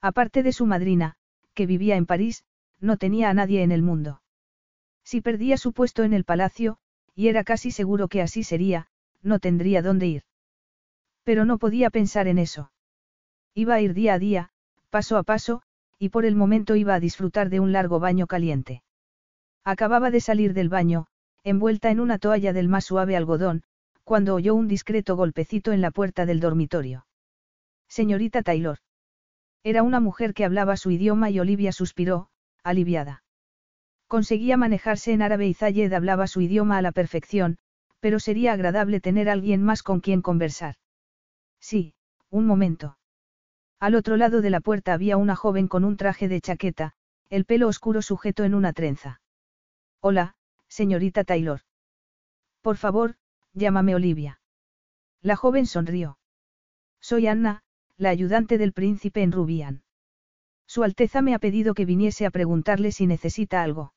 Aparte de su madrina, que vivía en París, no tenía a nadie en el mundo. Si perdía su puesto en el palacio, y era casi seguro que así sería, no tendría dónde ir. Pero no podía pensar en eso. Iba a ir día a día, paso a paso, y por el momento iba a disfrutar de un largo baño caliente. Acababa de salir del baño, envuelta en una toalla del más suave algodón, cuando oyó un discreto golpecito en la puerta del dormitorio. Señorita Taylor. Era una mujer que hablaba su idioma y Olivia suspiró, aliviada. Conseguía manejarse en árabe y Zayed hablaba su idioma a la perfección, pero sería agradable tener alguien más con quien conversar. Sí, un momento. Al otro lado de la puerta había una joven con un traje de chaqueta, el pelo oscuro sujeto en una trenza. Hola, señorita Taylor. Por favor, llámame Olivia. La joven sonrió. Soy Anna, la ayudante del príncipe en Rubian. Su Alteza me ha pedido que viniese a preguntarle si necesita algo.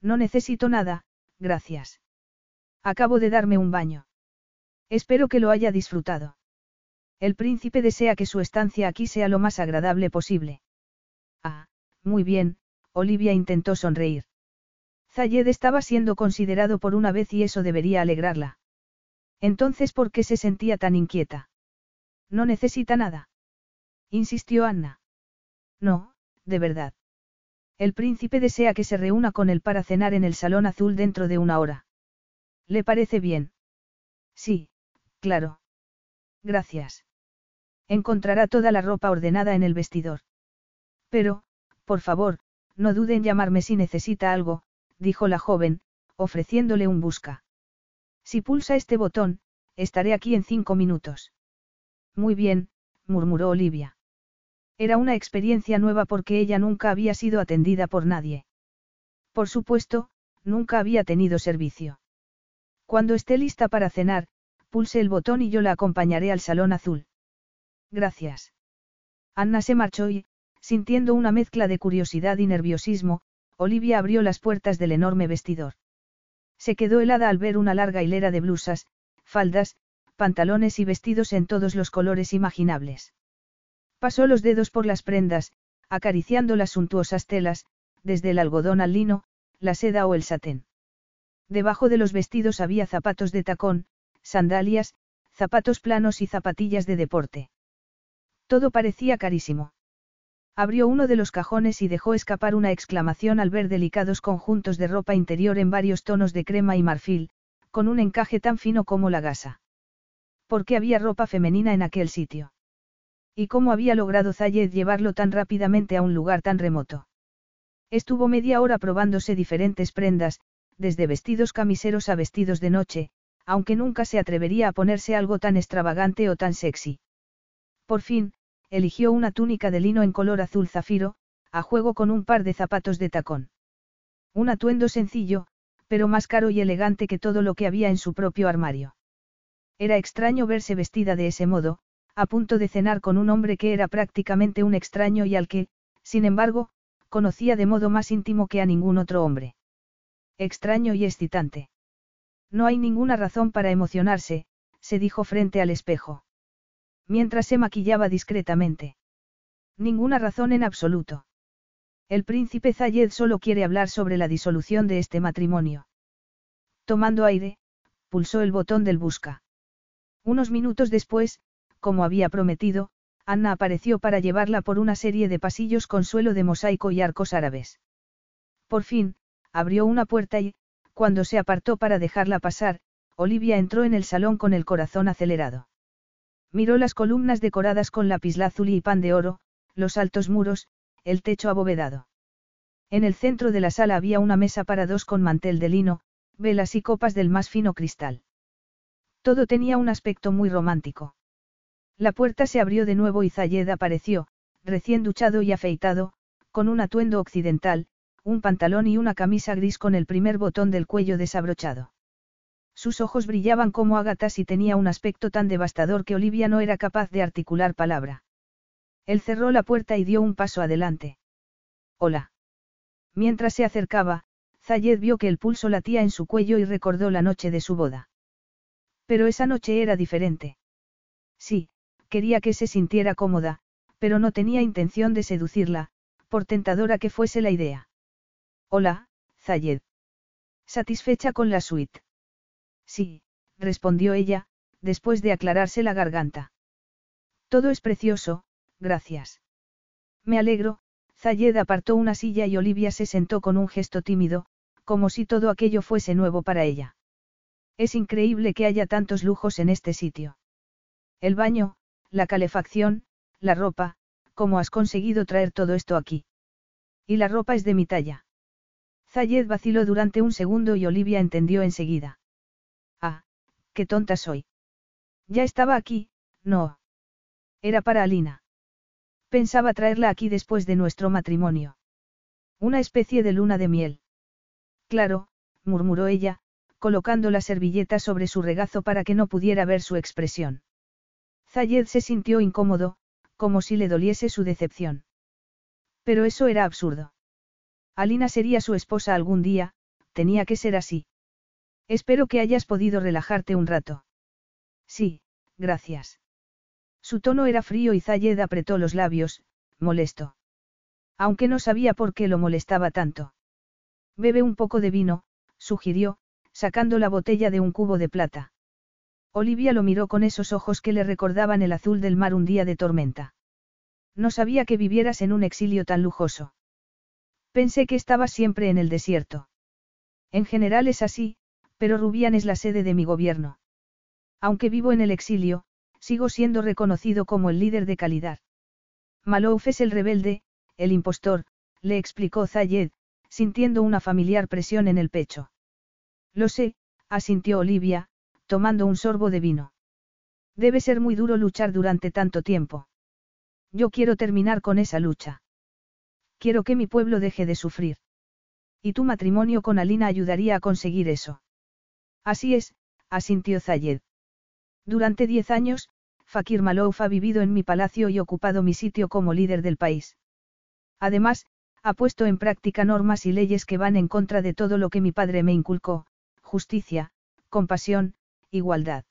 No necesito nada, gracias. Acabo de darme un baño. Espero que lo haya disfrutado. El príncipe desea que su estancia aquí sea lo más agradable posible. Ah, muy bien, Olivia intentó sonreír. Zayed estaba siendo considerado por una vez y eso debería alegrarla. Entonces, ¿por qué se sentía tan inquieta? No necesita nada. Insistió Anna. No, de verdad. El príncipe desea que se reúna con él para cenar en el Salón Azul dentro de una hora. ¿Le parece bien? Sí, claro. Gracias. Encontrará toda la ropa ordenada en el vestidor. Pero, por favor, no dude en llamarme si necesita algo, dijo la joven, ofreciéndole un busca. Si pulsa este botón, estaré aquí en cinco minutos. Muy bien, murmuró Olivia. Era una experiencia nueva porque ella nunca había sido atendida por nadie. Por supuesto, nunca había tenido servicio. Cuando esté lista para cenar, pulse el botón y yo la acompañaré al salón azul. Gracias. Anna se marchó y, sintiendo una mezcla de curiosidad y nerviosismo, Olivia abrió las puertas del enorme vestidor. Se quedó helada al ver una larga hilera de blusas, faldas, pantalones y vestidos en todos los colores imaginables. Pasó los dedos por las prendas, acariciando las suntuosas telas, desde el algodón al lino, la seda o el satén. Debajo de los vestidos había zapatos de tacón, sandalias, zapatos planos y zapatillas de deporte. Todo parecía carísimo. Abrió uno de los cajones y dejó escapar una exclamación al ver delicados conjuntos de ropa interior en varios tonos de crema y marfil, con un encaje tan fino como la gasa. ¿Por qué había ropa femenina en aquel sitio? ¿Y cómo había logrado Zayed llevarlo tan rápidamente a un lugar tan remoto? Estuvo media hora probándose diferentes prendas, desde vestidos camiseros a vestidos de noche, aunque nunca se atrevería a ponerse algo tan extravagante o tan sexy. Por fin, eligió una túnica de lino en color azul zafiro, a juego con un par de zapatos de tacón. Un atuendo sencillo, pero más caro y elegante que todo lo que había en su propio armario. Era extraño verse vestida de ese modo, a punto de cenar con un hombre que era prácticamente un extraño y al que, sin embargo, conocía de modo más íntimo que a ningún otro hombre extraño y excitante. No hay ninguna razón para emocionarse, se dijo frente al espejo. Mientras se maquillaba discretamente. Ninguna razón en absoluto. El príncipe Zayed solo quiere hablar sobre la disolución de este matrimonio. Tomando aire, pulsó el botón del busca. Unos minutos después, como había prometido, Anna apareció para llevarla por una serie de pasillos con suelo de mosaico y arcos árabes. Por fin, abrió una puerta y, cuando se apartó para dejarla pasar, Olivia entró en el salón con el corazón acelerado. Miró las columnas decoradas con lapislázuli y pan de oro, los altos muros, el techo abovedado. En el centro de la sala había una mesa para dos con mantel de lino, velas y copas del más fino cristal. Todo tenía un aspecto muy romántico. La puerta se abrió de nuevo y Zayed apareció, recién duchado y afeitado, con un atuendo occidental, un pantalón y una camisa gris con el primer botón del cuello desabrochado. Sus ojos brillaban como ágatas y tenía un aspecto tan devastador que Olivia no era capaz de articular palabra. Él cerró la puerta y dio un paso adelante. Hola. Mientras se acercaba, Zayed vio que el pulso latía en su cuello y recordó la noche de su boda. Pero esa noche era diferente. Sí, quería que se sintiera cómoda, pero no tenía intención de seducirla, por tentadora que fuese la idea. Hola, Zayed. ¿Satisfecha con la suite? Sí, respondió ella, después de aclararse la garganta. Todo es precioso, gracias. Me alegro, Zayed apartó una silla y Olivia se sentó con un gesto tímido, como si todo aquello fuese nuevo para ella. Es increíble que haya tantos lujos en este sitio. El baño, la calefacción, la ropa, ¿cómo has conseguido traer todo esto aquí? Y la ropa es de mi talla. Zayed vaciló durante un segundo y Olivia entendió enseguida. Qué tonta soy. Ya estaba aquí, no. Era para Alina. Pensaba traerla aquí después de nuestro matrimonio. Una especie de luna de miel. Claro, murmuró ella, colocando la servilleta sobre su regazo para que no pudiera ver su expresión. Zayed se sintió incómodo, como si le doliese su decepción. Pero eso era absurdo. Alina sería su esposa algún día, tenía que ser así. Espero que hayas podido relajarte un rato. Sí, gracias. Su tono era frío y Zayed apretó los labios, molesto. Aunque no sabía por qué lo molestaba tanto. Bebe un poco de vino, sugirió, sacando la botella de un cubo de plata. Olivia lo miró con esos ojos que le recordaban el azul del mar un día de tormenta. No sabía que vivieras en un exilio tan lujoso. Pensé que estaba siempre en el desierto. En general es así, pero Rubián es la sede de mi gobierno. Aunque vivo en el exilio, sigo siendo reconocido como el líder de calidad. Malouf es el rebelde, el impostor, le explicó Zayed, sintiendo una familiar presión en el pecho. Lo sé, asintió Olivia, tomando un sorbo de vino. Debe ser muy duro luchar durante tanto tiempo. Yo quiero terminar con esa lucha. Quiero que mi pueblo deje de sufrir. Y tu matrimonio con Alina ayudaría a conseguir eso. Así es, asintió Zayed. Durante diez años, Fakir Malouf ha vivido en mi palacio y ocupado mi sitio como líder del país. Además, ha puesto en práctica normas y leyes que van en contra de todo lo que mi padre me inculcó, justicia, compasión, igualdad.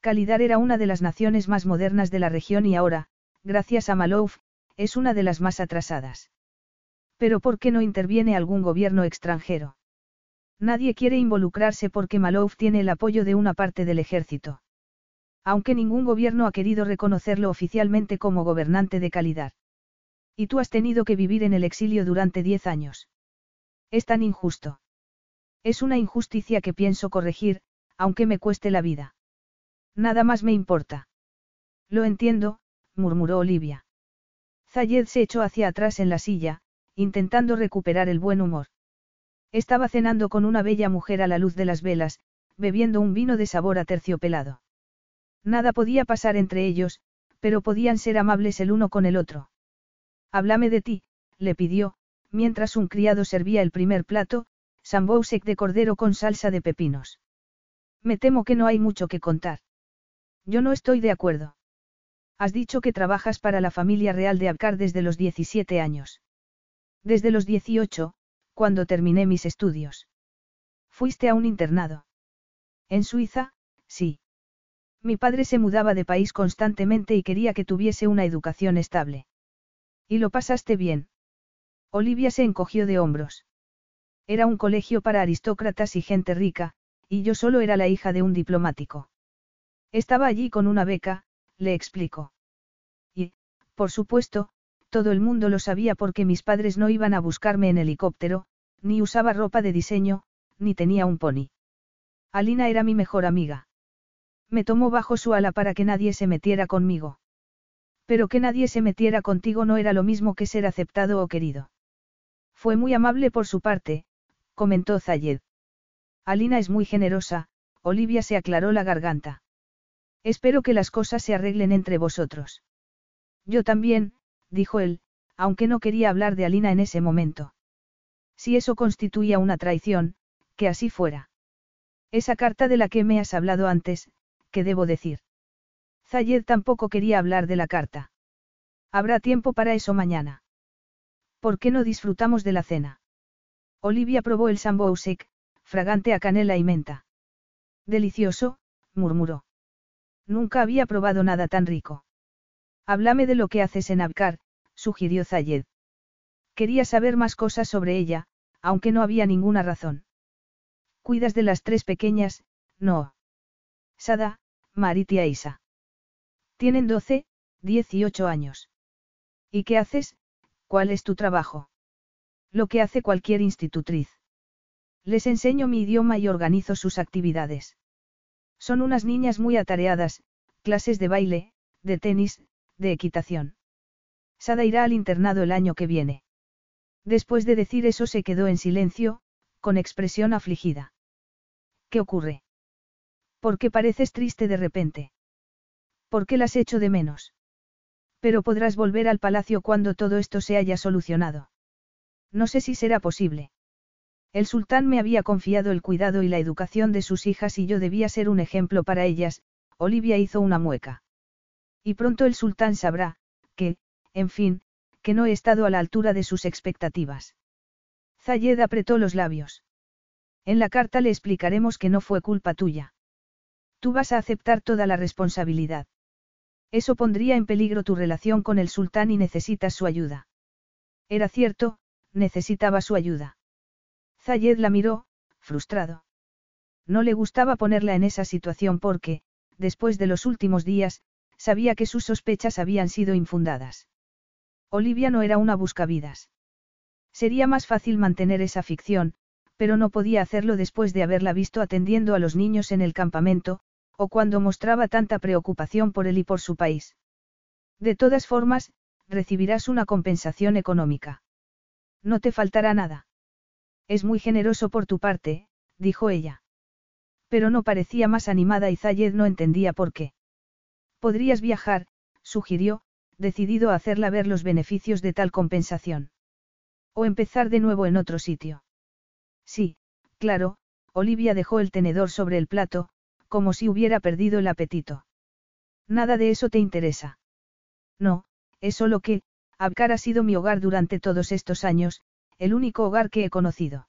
Calidar era una de las naciones más modernas de la región y ahora, gracias a Malouf, es una de las más atrasadas. Pero ¿por qué no interviene algún gobierno extranjero? Nadie quiere involucrarse porque Malouf tiene el apoyo de una parte del ejército. Aunque ningún gobierno ha querido reconocerlo oficialmente como gobernante de calidad. Y tú has tenido que vivir en el exilio durante diez años. Es tan injusto. Es una injusticia que pienso corregir, aunque me cueste la vida. Nada más me importa. Lo entiendo, murmuró Olivia. Zayed se echó hacia atrás en la silla, intentando recuperar el buen humor. Estaba cenando con una bella mujer a la luz de las velas, bebiendo un vino de sabor aterciopelado. Nada podía pasar entre ellos, pero podían ser amables el uno con el otro. Háblame de ti, le pidió, mientras un criado servía el primer plato, sambousek de cordero con salsa de pepinos. Me temo que no hay mucho que contar. Yo no estoy de acuerdo. Has dicho que trabajas para la familia real de Abkar desde los 17 años. Desde los 18, cuando terminé mis estudios. Fuiste a un internado. En Suiza, sí. Mi padre se mudaba de país constantemente y quería que tuviese una educación estable. ¿Y lo pasaste bien? Olivia se encogió de hombros. Era un colegio para aristócratas y gente rica, y yo solo era la hija de un diplomático. Estaba allí con una beca, le explicó. Y, por supuesto, todo el mundo lo sabía porque mis padres no iban a buscarme en helicóptero, ni usaba ropa de diseño, ni tenía un pony. Alina era mi mejor amiga. Me tomó bajo su ala para que nadie se metiera conmigo. Pero que nadie se metiera contigo no era lo mismo que ser aceptado o querido. Fue muy amable por su parte, comentó Zayed. Alina es muy generosa, Olivia se aclaró la garganta. Espero que las cosas se arreglen entre vosotros. Yo también, dijo él, aunque no quería hablar de Alina en ese momento. Si eso constituía una traición, que así fuera. Esa carta de la que me has hablado antes, ¿qué debo decir? Zayed tampoco quería hablar de la carta. Habrá tiempo para eso mañana. ¿Por qué no disfrutamos de la cena? Olivia probó el sambousek, fragante a canela y menta. Delicioso, murmuró. Nunca había probado nada tan rico. Háblame de lo que haces en Abkar, sugirió Zayed. Quería saber más cosas sobre ella, aunque no había ninguna razón. Cuidas de las tres pequeñas, no. Sada, Marit y Aisa. Tienen 12, 18 años. ¿Y qué haces? ¿Cuál es tu trabajo? Lo que hace cualquier institutriz. Les enseño mi idioma y organizo sus actividades. Son unas niñas muy atareadas, clases de baile, de tenis, de equitación. Sada irá al internado el año que viene. Después de decir eso se quedó en silencio, con expresión afligida. ¿Qué ocurre? ¿Por qué pareces triste de repente? ¿Por qué las echo de menos? Pero podrás volver al palacio cuando todo esto se haya solucionado. No sé si será posible. El sultán me había confiado el cuidado y la educación de sus hijas y yo debía ser un ejemplo para ellas, Olivia hizo una mueca. Y pronto el sultán sabrá, que, en fin, que no he estado a la altura de sus expectativas. Zayed apretó los labios. En la carta le explicaremos que no fue culpa tuya. Tú vas a aceptar toda la responsabilidad. Eso pondría en peligro tu relación con el sultán y necesitas su ayuda. Era cierto, necesitaba su ayuda. Zayed la miró, frustrado. No le gustaba ponerla en esa situación porque, después de los últimos días, sabía que sus sospechas habían sido infundadas. Olivia no era una buscavidas. Sería más fácil mantener esa ficción, pero no podía hacerlo después de haberla visto atendiendo a los niños en el campamento, o cuando mostraba tanta preocupación por él y por su país. De todas formas, recibirás una compensación económica. No te faltará nada. Es muy generoso por tu parte, dijo ella. Pero no parecía más animada y Zayed no entendía por qué. Podrías viajar, sugirió, decidido a hacerla ver los beneficios de tal compensación. O empezar de nuevo en otro sitio. Sí, claro, Olivia dejó el tenedor sobre el plato, como si hubiera perdido el apetito. Nada de eso te interesa. No, es solo que, Abkar ha sido mi hogar durante todos estos años, el único hogar que he conocido.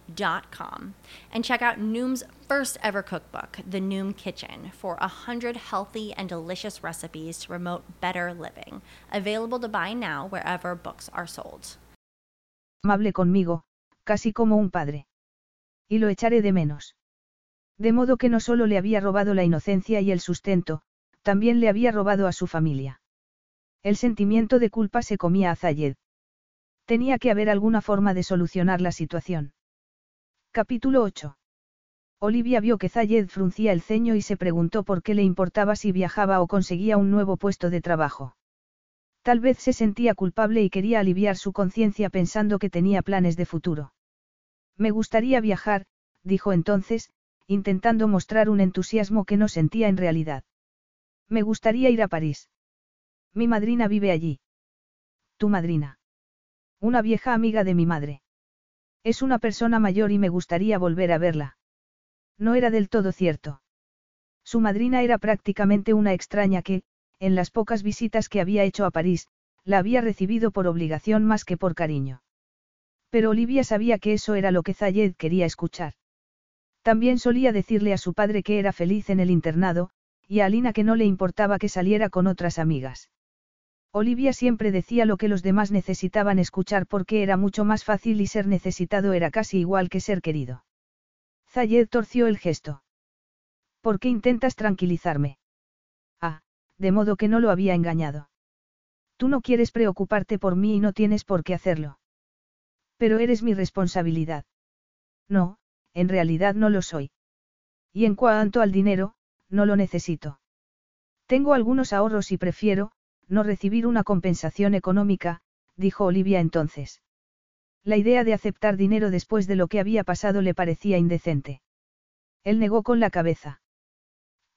Dot com and check out Noom's first ever cookbook, The Noom Kitchen, for 100 healthy and delicious recipes to promote better living. Available to buy now wherever books are sold. Amable conmigo, casi como un padre. Y lo echaré de menos. De modo que no solo le había robado la inocencia y el sustento, también le había robado a su familia. El sentimiento de culpa se comía a Zayed. Tenía que haber alguna forma de solucionar la situación. Capítulo 8. Olivia vio que Zayed fruncía el ceño y se preguntó por qué le importaba si viajaba o conseguía un nuevo puesto de trabajo. Tal vez se sentía culpable y quería aliviar su conciencia pensando que tenía planes de futuro. Me gustaría viajar, dijo entonces, intentando mostrar un entusiasmo que no sentía en realidad. Me gustaría ir a París. Mi madrina vive allí. Tu madrina. Una vieja amiga de mi madre. Es una persona mayor y me gustaría volver a verla. No era del todo cierto. Su madrina era prácticamente una extraña que, en las pocas visitas que había hecho a París, la había recibido por obligación más que por cariño. Pero Olivia sabía que eso era lo que Zayed quería escuchar. También solía decirle a su padre que era feliz en el internado, y a Alina que no le importaba que saliera con otras amigas. Olivia siempre decía lo que los demás necesitaban escuchar porque era mucho más fácil y ser necesitado era casi igual que ser querido. Zayed torció el gesto. ¿Por qué intentas tranquilizarme? Ah, de modo que no lo había engañado. Tú no quieres preocuparte por mí y no tienes por qué hacerlo. Pero eres mi responsabilidad. No, en realidad no lo soy. Y en cuanto al dinero, no lo necesito. Tengo algunos ahorros y prefiero, no recibir una compensación económica, dijo Olivia entonces. La idea de aceptar dinero después de lo que había pasado le parecía indecente. Él negó con la cabeza.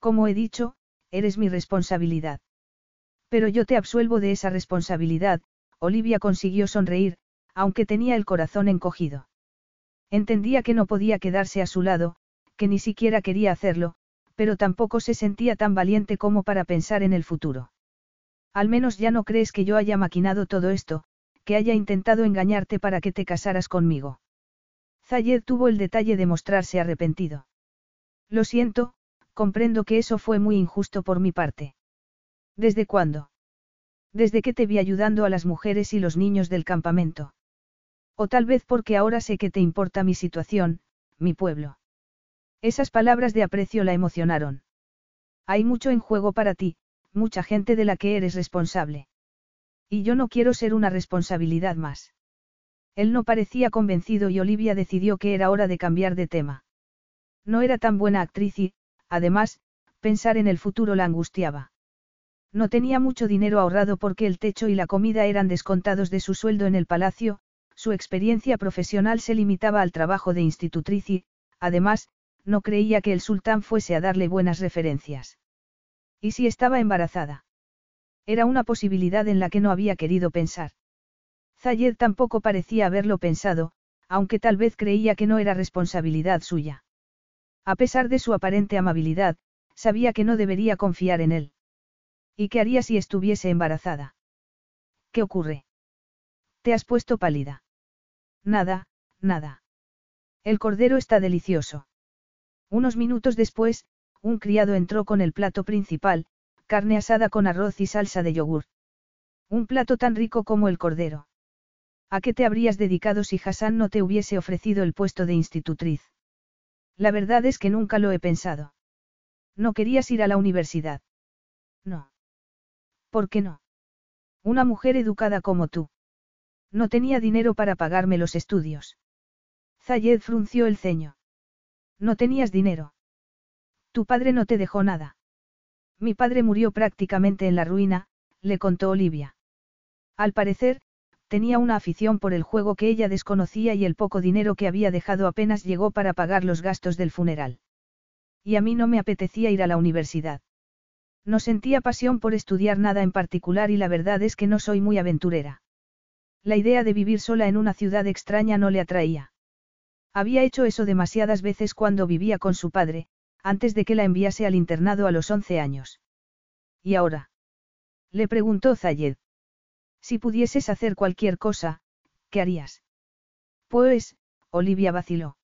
Como he dicho, eres mi responsabilidad. Pero yo te absuelvo de esa responsabilidad, Olivia consiguió sonreír, aunque tenía el corazón encogido. Entendía que no podía quedarse a su lado, que ni siquiera quería hacerlo, pero tampoco se sentía tan valiente como para pensar en el futuro. Al menos ya no crees que yo haya maquinado todo esto, que haya intentado engañarte para que te casaras conmigo. Zayed tuvo el detalle de mostrarse arrepentido. Lo siento, comprendo que eso fue muy injusto por mi parte. ¿Desde cuándo? Desde que te vi ayudando a las mujeres y los niños del campamento. O tal vez porque ahora sé que te importa mi situación, mi pueblo. Esas palabras de aprecio la emocionaron. Hay mucho en juego para ti, mucha gente de la que eres responsable. Y yo no quiero ser una responsabilidad más. Él no parecía convencido y Olivia decidió que era hora de cambiar de tema. No era tan buena actriz y, además, pensar en el futuro la angustiaba. No tenía mucho dinero ahorrado porque el techo y la comida eran descontados de su sueldo en el palacio, su experiencia profesional se limitaba al trabajo de institutriz y, además, no creía que el sultán fuese a darle buenas referencias. ¿Y si estaba embarazada? Era una posibilidad en la que no había querido pensar. Zayed tampoco parecía haberlo pensado, aunque tal vez creía que no era responsabilidad suya. A pesar de su aparente amabilidad, sabía que no debería confiar en él. ¿Y qué haría si estuviese embarazada? ¿Qué ocurre? Te has puesto pálida. Nada, nada. El cordero está delicioso. Unos minutos después, un criado entró con el plato principal, carne asada con arroz y salsa de yogur. Un plato tan rico como el cordero. ¿A qué te habrías dedicado si Hassan no te hubiese ofrecido el puesto de institutriz? La verdad es que nunca lo he pensado. ¿No querías ir a la universidad? No. ¿Por qué no? Una mujer educada como tú. No tenía dinero para pagarme los estudios. Zayed frunció el ceño. No tenías dinero. Tu padre no te dejó nada. Mi padre murió prácticamente en la ruina, le contó Olivia. Al parecer, tenía una afición por el juego que ella desconocía y el poco dinero que había dejado apenas llegó para pagar los gastos del funeral. Y a mí no me apetecía ir a la universidad. No sentía pasión por estudiar nada en particular y la verdad es que no soy muy aventurera. La idea de vivir sola en una ciudad extraña no le atraía. Había hecho eso demasiadas veces cuando vivía con su padre, antes de que la enviase al internado a los 11 años. ¿Y ahora? Le preguntó Zayed. Si pudieses hacer cualquier cosa, ¿qué harías? Pues, Olivia vaciló.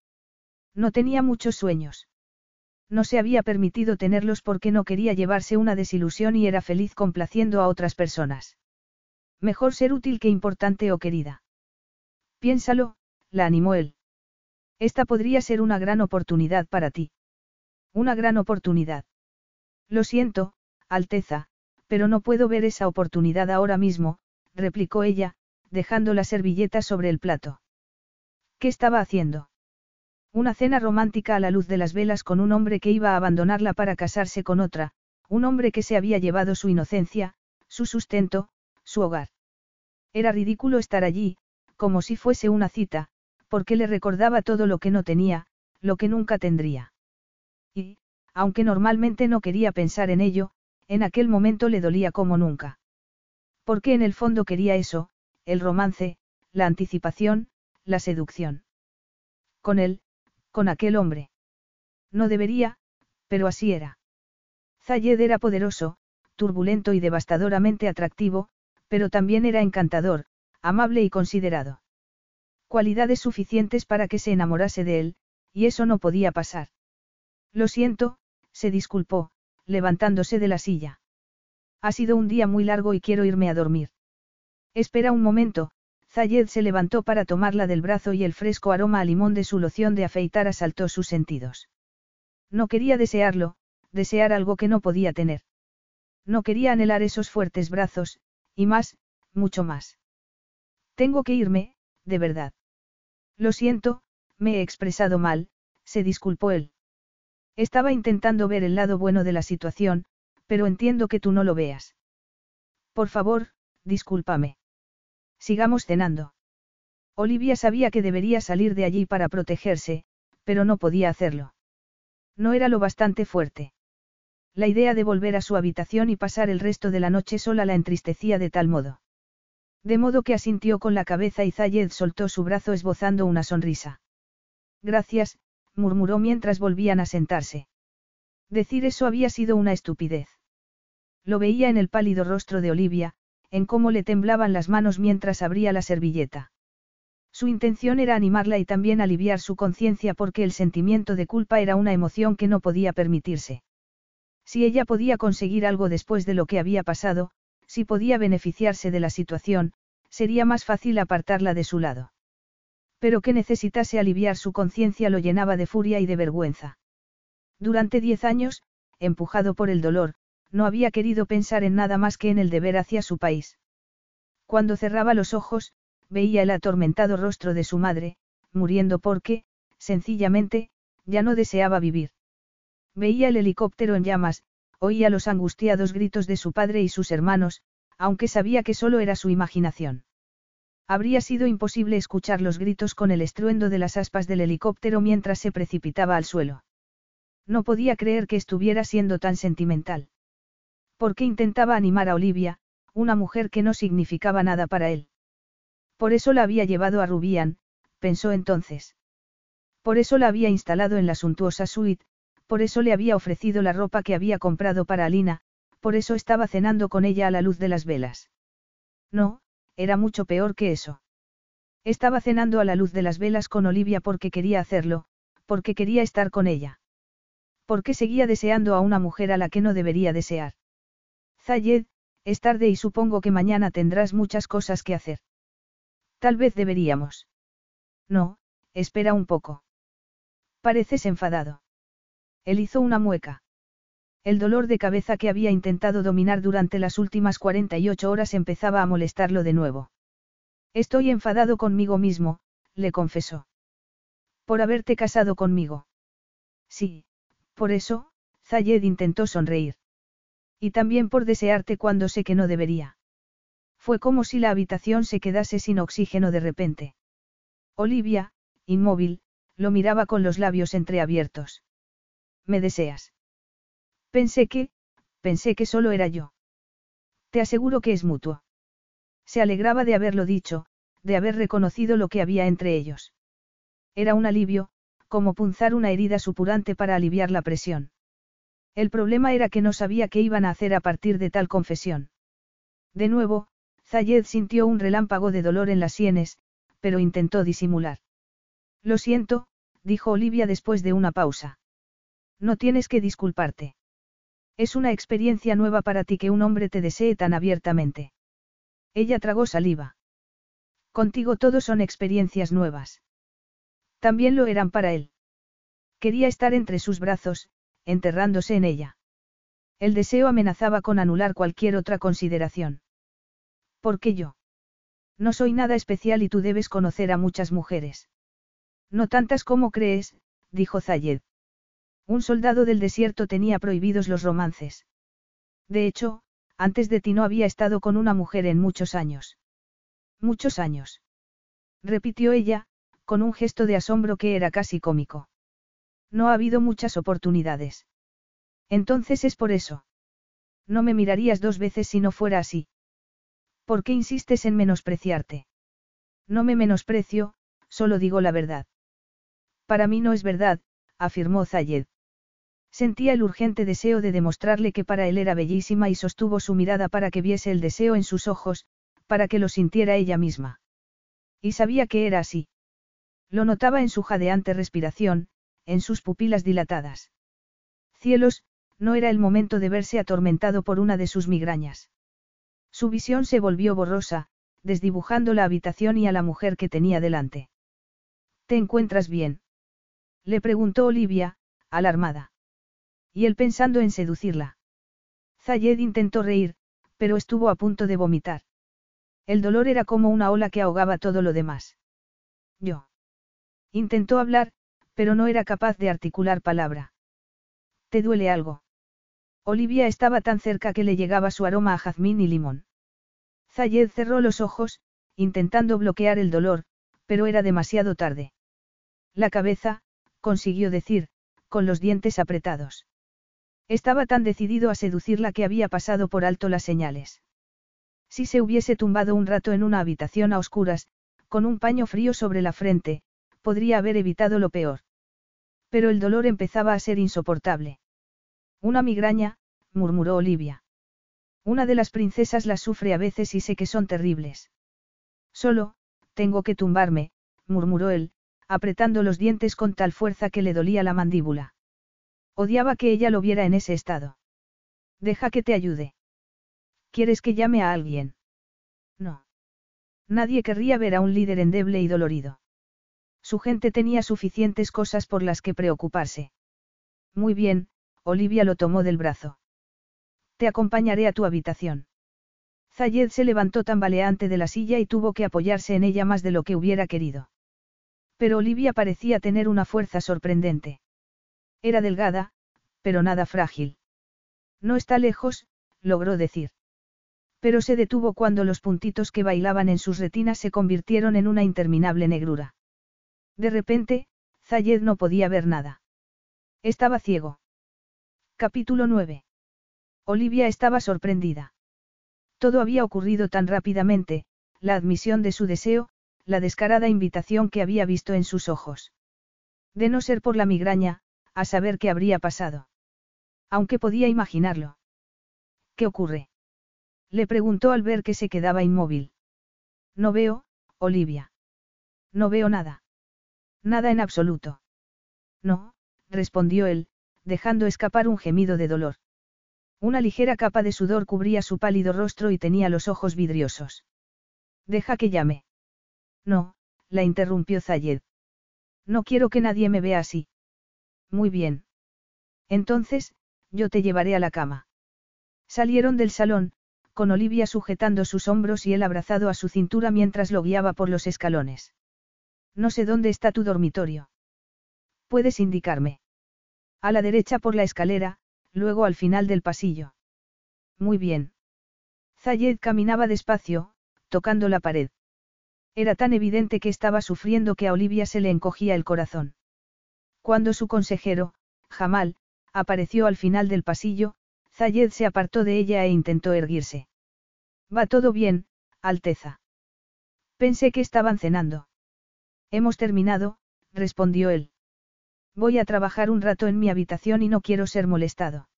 No tenía muchos sueños. No se había permitido tenerlos porque no quería llevarse una desilusión y era feliz complaciendo a otras personas. Mejor ser útil que importante o querida. Piénsalo, la animó él. Esta podría ser una gran oportunidad para ti. Una gran oportunidad. Lo siento, Alteza, pero no puedo ver esa oportunidad ahora mismo, replicó ella, dejando la servilleta sobre el plato. ¿Qué estaba haciendo? Una cena romántica a la luz de las velas con un hombre que iba a abandonarla para casarse con otra, un hombre que se había llevado su inocencia, su sustento, su hogar. Era ridículo estar allí, como si fuese una cita, porque le recordaba todo lo que no tenía, lo que nunca tendría. Aunque normalmente no quería pensar en ello, en aquel momento le dolía como nunca. Porque en el fondo quería eso, el romance, la anticipación, la seducción. Con él, con aquel hombre. No debería, pero así era. Zayed era poderoso, turbulento y devastadoramente atractivo, pero también era encantador, amable y considerado. Cualidades suficientes para que se enamorase de él, y eso no podía pasar. Lo siento, se disculpó, levantándose de la silla. Ha sido un día muy largo y quiero irme a dormir. Espera un momento, Zayed se levantó para tomarla del brazo y el fresco aroma a limón de su loción de afeitar asaltó sus sentidos. No quería desearlo, desear algo que no podía tener. No quería anhelar esos fuertes brazos, y más, mucho más. Tengo que irme, de verdad. Lo siento, me he expresado mal, se disculpó él. Estaba intentando ver el lado bueno de la situación, pero entiendo que tú no lo veas. Por favor, discúlpame. Sigamos cenando. Olivia sabía que debería salir de allí para protegerse, pero no podía hacerlo. No era lo bastante fuerte. La idea de volver a su habitación y pasar el resto de la noche sola la entristecía de tal modo. De modo que asintió con la cabeza y Zayed soltó su brazo esbozando una sonrisa. Gracias, murmuró mientras volvían a sentarse. Decir eso había sido una estupidez. Lo veía en el pálido rostro de Olivia, en cómo le temblaban las manos mientras abría la servilleta. Su intención era animarla y también aliviar su conciencia porque el sentimiento de culpa era una emoción que no podía permitirse. Si ella podía conseguir algo después de lo que había pasado, si podía beneficiarse de la situación, sería más fácil apartarla de su lado. Pero que necesitase aliviar su conciencia lo llenaba de furia y de vergüenza. Durante diez años, empujado por el dolor, no había querido pensar en nada más que en el deber hacia su país. Cuando cerraba los ojos, veía el atormentado rostro de su madre, muriendo porque, sencillamente, ya no deseaba vivir. Veía el helicóptero en llamas, oía los angustiados gritos de su padre y sus hermanos, aunque sabía que solo era su imaginación. Habría sido imposible escuchar los gritos con el estruendo de las aspas del helicóptero mientras se precipitaba al suelo. No podía creer que estuviera siendo tan sentimental. Porque intentaba animar a Olivia, una mujer que no significaba nada para él. Por eso la había llevado a Rubian, pensó entonces. Por eso la había instalado en la suntuosa suite, por eso le había ofrecido la ropa que había comprado para Alina, por eso estaba cenando con ella a la luz de las velas. No, era mucho peor que eso. Estaba cenando a la luz de las velas con Olivia porque quería hacerlo, porque quería estar con ella. Porque seguía deseando a una mujer a la que no debería desear. Zayed, es tarde y supongo que mañana tendrás muchas cosas que hacer. Tal vez deberíamos. No, espera un poco. Pareces enfadado. Él hizo una mueca. El dolor de cabeza que había intentado dominar durante las últimas 48 horas empezaba a molestarlo de nuevo. Estoy enfadado conmigo mismo, le confesó. Por haberte casado conmigo. Sí, por eso, Zayed intentó sonreír. Y también por desearte cuando sé que no debería. Fue como si la habitación se quedase sin oxígeno de repente. Olivia, inmóvil, lo miraba con los labios entreabiertos. ¿Me deseas? Pensé que, pensé que solo era yo. Te aseguro que es mutuo. Se alegraba de haberlo dicho, de haber reconocido lo que había entre ellos. Era un alivio, como punzar una herida supurante para aliviar la presión. El problema era que no sabía qué iban a hacer a partir de tal confesión. De nuevo, Zayed sintió un relámpago de dolor en las sienes, pero intentó disimular. Lo siento, dijo Olivia después de una pausa. No tienes que disculparte. Es una experiencia nueva para ti que un hombre te desee tan abiertamente. Ella tragó saliva. Contigo todo son experiencias nuevas. También lo eran para él. Quería estar entre sus brazos, enterrándose en ella. El deseo amenazaba con anular cualquier otra consideración. ¿Por qué yo? No soy nada especial y tú debes conocer a muchas mujeres. No tantas como crees, dijo Zayed. Un soldado del desierto tenía prohibidos los romances. De hecho, antes de ti no había estado con una mujer en muchos años. Muchos años. Repitió ella, con un gesto de asombro que era casi cómico. No ha habido muchas oportunidades. Entonces es por eso. No me mirarías dos veces si no fuera así. ¿Por qué insistes en menospreciarte? No me menosprecio, solo digo la verdad. Para mí no es verdad, afirmó Zayed. Sentía el urgente deseo de demostrarle que para él era bellísima y sostuvo su mirada para que viese el deseo en sus ojos, para que lo sintiera ella misma. Y sabía que era así. Lo notaba en su jadeante respiración, en sus pupilas dilatadas. Cielos, no era el momento de verse atormentado por una de sus migrañas. Su visión se volvió borrosa, desdibujando la habitación y a la mujer que tenía delante. ¿Te encuentras bien? Le preguntó Olivia, alarmada. Y él pensando en seducirla. Zayed intentó reír, pero estuvo a punto de vomitar. El dolor era como una ola que ahogaba todo lo demás. Yo. Intentó hablar, pero no era capaz de articular palabra. ¿Te duele algo? Olivia estaba tan cerca que le llegaba su aroma a jazmín y limón. Zayed cerró los ojos, intentando bloquear el dolor, pero era demasiado tarde. La cabeza, consiguió decir, con los dientes apretados. Estaba tan decidido a seducirla que había pasado por alto las señales. Si se hubiese tumbado un rato en una habitación a oscuras, con un paño frío sobre la frente, podría haber evitado lo peor. Pero el dolor empezaba a ser insoportable. Una migraña, murmuró Olivia. Una de las princesas las sufre a veces y sé que son terribles. Solo, tengo que tumbarme, murmuró él, apretando los dientes con tal fuerza que le dolía la mandíbula. Odiaba que ella lo viera en ese estado. Deja que te ayude. ¿Quieres que llame a alguien? No. Nadie querría ver a un líder endeble y dolorido. Su gente tenía suficientes cosas por las que preocuparse. Muy bien, Olivia lo tomó del brazo. Te acompañaré a tu habitación. Zayed se levantó tambaleante de la silla y tuvo que apoyarse en ella más de lo que hubiera querido. Pero Olivia parecía tener una fuerza sorprendente. Era delgada, pero nada frágil. No está lejos, logró decir. Pero se detuvo cuando los puntitos que bailaban en sus retinas se convirtieron en una interminable negrura. De repente, Zayed no podía ver nada. Estaba ciego. Capítulo 9. Olivia estaba sorprendida. Todo había ocurrido tan rápidamente, la admisión de su deseo, la descarada invitación que había visto en sus ojos. De no ser por la migraña, a saber qué habría pasado. Aunque podía imaginarlo. ¿Qué ocurre? Le preguntó al ver que se quedaba inmóvil. No veo, Olivia. No veo nada. Nada en absoluto. No, respondió él, dejando escapar un gemido de dolor. Una ligera capa de sudor cubría su pálido rostro y tenía los ojos vidriosos. Deja que llame. No, la interrumpió Zayed. No quiero que nadie me vea así. Muy bien. Entonces, yo te llevaré a la cama. Salieron del salón, con Olivia sujetando sus hombros y él abrazado a su cintura mientras lo guiaba por los escalones. No sé dónde está tu dormitorio. ¿Puedes indicarme? A la derecha por la escalera, luego al final del pasillo. Muy bien. Zayed caminaba despacio, tocando la pared. Era tan evidente que estaba sufriendo que a Olivia se le encogía el corazón. Cuando su consejero, Jamal, apareció al final del pasillo, Zayed se apartó de ella e intentó erguirse. Va todo bien, Alteza. Pensé que estaban cenando. Hemos terminado, respondió él. Voy a trabajar un rato en mi habitación y no quiero ser molestado.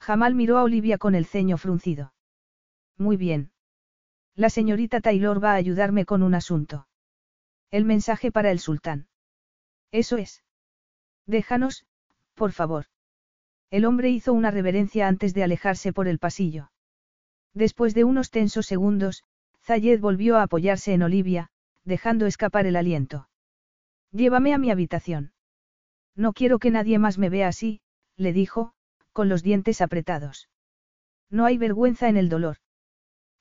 Jamal miró a Olivia con el ceño fruncido. Muy bien. La señorita Taylor va a ayudarme con un asunto. El mensaje para el sultán. Eso es. Déjanos, por favor. El hombre hizo una reverencia antes de alejarse por el pasillo. Después de unos tensos segundos, Zayed volvió a apoyarse en Olivia, dejando escapar el aliento. Llévame a mi habitación. No quiero que nadie más me vea así, le dijo, con los dientes apretados. No hay vergüenza en el dolor.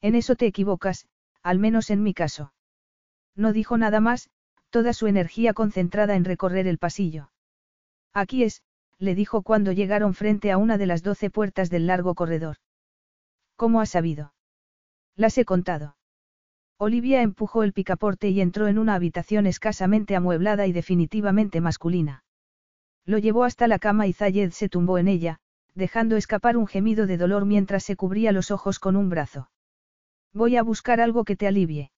En eso te equivocas, al menos en mi caso. No dijo nada más, toda su energía concentrada en recorrer el pasillo. Aquí es, le dijo cuando llegaron frente a una de las doce puertas del largo corredor. ¿Cómo has sabido? Las he contado. Olivia empujó el picaporte y entró en una habitación escasamente amueblada y definitivamente masculina. Lo llevó hasta la cama y Zayed se tumbó en ella, dejando escapar un gemido de dolor mientras se cubría los ojos con un brazo. Voy a buscar algo que te alivie.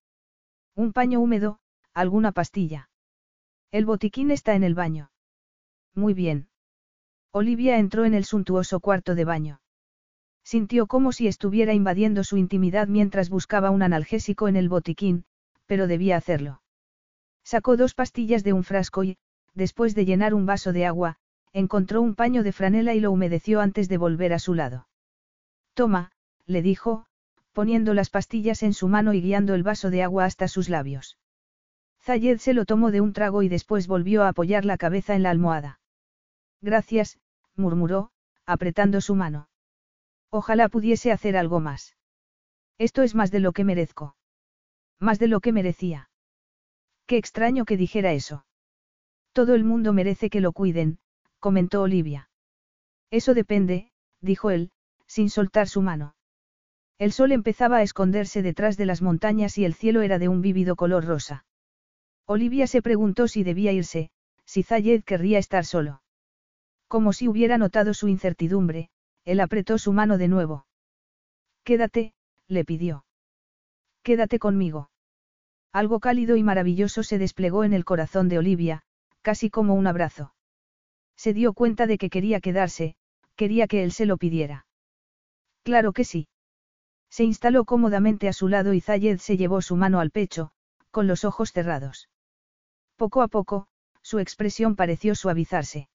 Un paño húmedo, alguna pastilla. El botiquín está en el baño. Muy bien. Olivia entró en el suntuoso cuarto de baño. Sintió como si estuviera invadiendo su intimidad mientras buscaba un analgésico en el botiquín, pero debía hacerlo. Sacó dos pastillas de un frasco y, después de llenar un vaso de agua, encontró un paño de franela y lo humedeció antes de volver a su lado. Toma, le dijo, poniendo las pastillas en su mano y guiando el vaso de agua hasta sus labios. Zayed se lo tomó de un trago y después volvió a apoyar la cabeza en la almohada. Gracias, murmuró, apretando su mano. Ojalá pudiese hacer algo más. Esto es más de lo que merezco. Más de lo que merecía. Qué extraño que dijera eso. Todo el mundo merece que lo cuiden, comentó Olivia. Eso depende, dijo él, sin soltar su mano. El sol empezaba a esconderse detrás de las montañas y el cielo era de un vívido color rosa. Olivia se preguntó si debía irse, si Zayed querría estar solo. Como si hubiera notado su incertidumbre, él apretó su mano de nuevo. Quédate, le pidió. Quédate conmigo. Algo cálido y maravilloso se desplegó en el corazón de Olivia, casi como un abrazo. Se dio cuenta de que quería quedarse, quería que él se lo pidiera. Claro que sí. Se instaló cómodamente a su lado y Zayed se llevó su mano al pecho, con los ojos cerrados. Poco a poco, su expresión pareció suavizarse.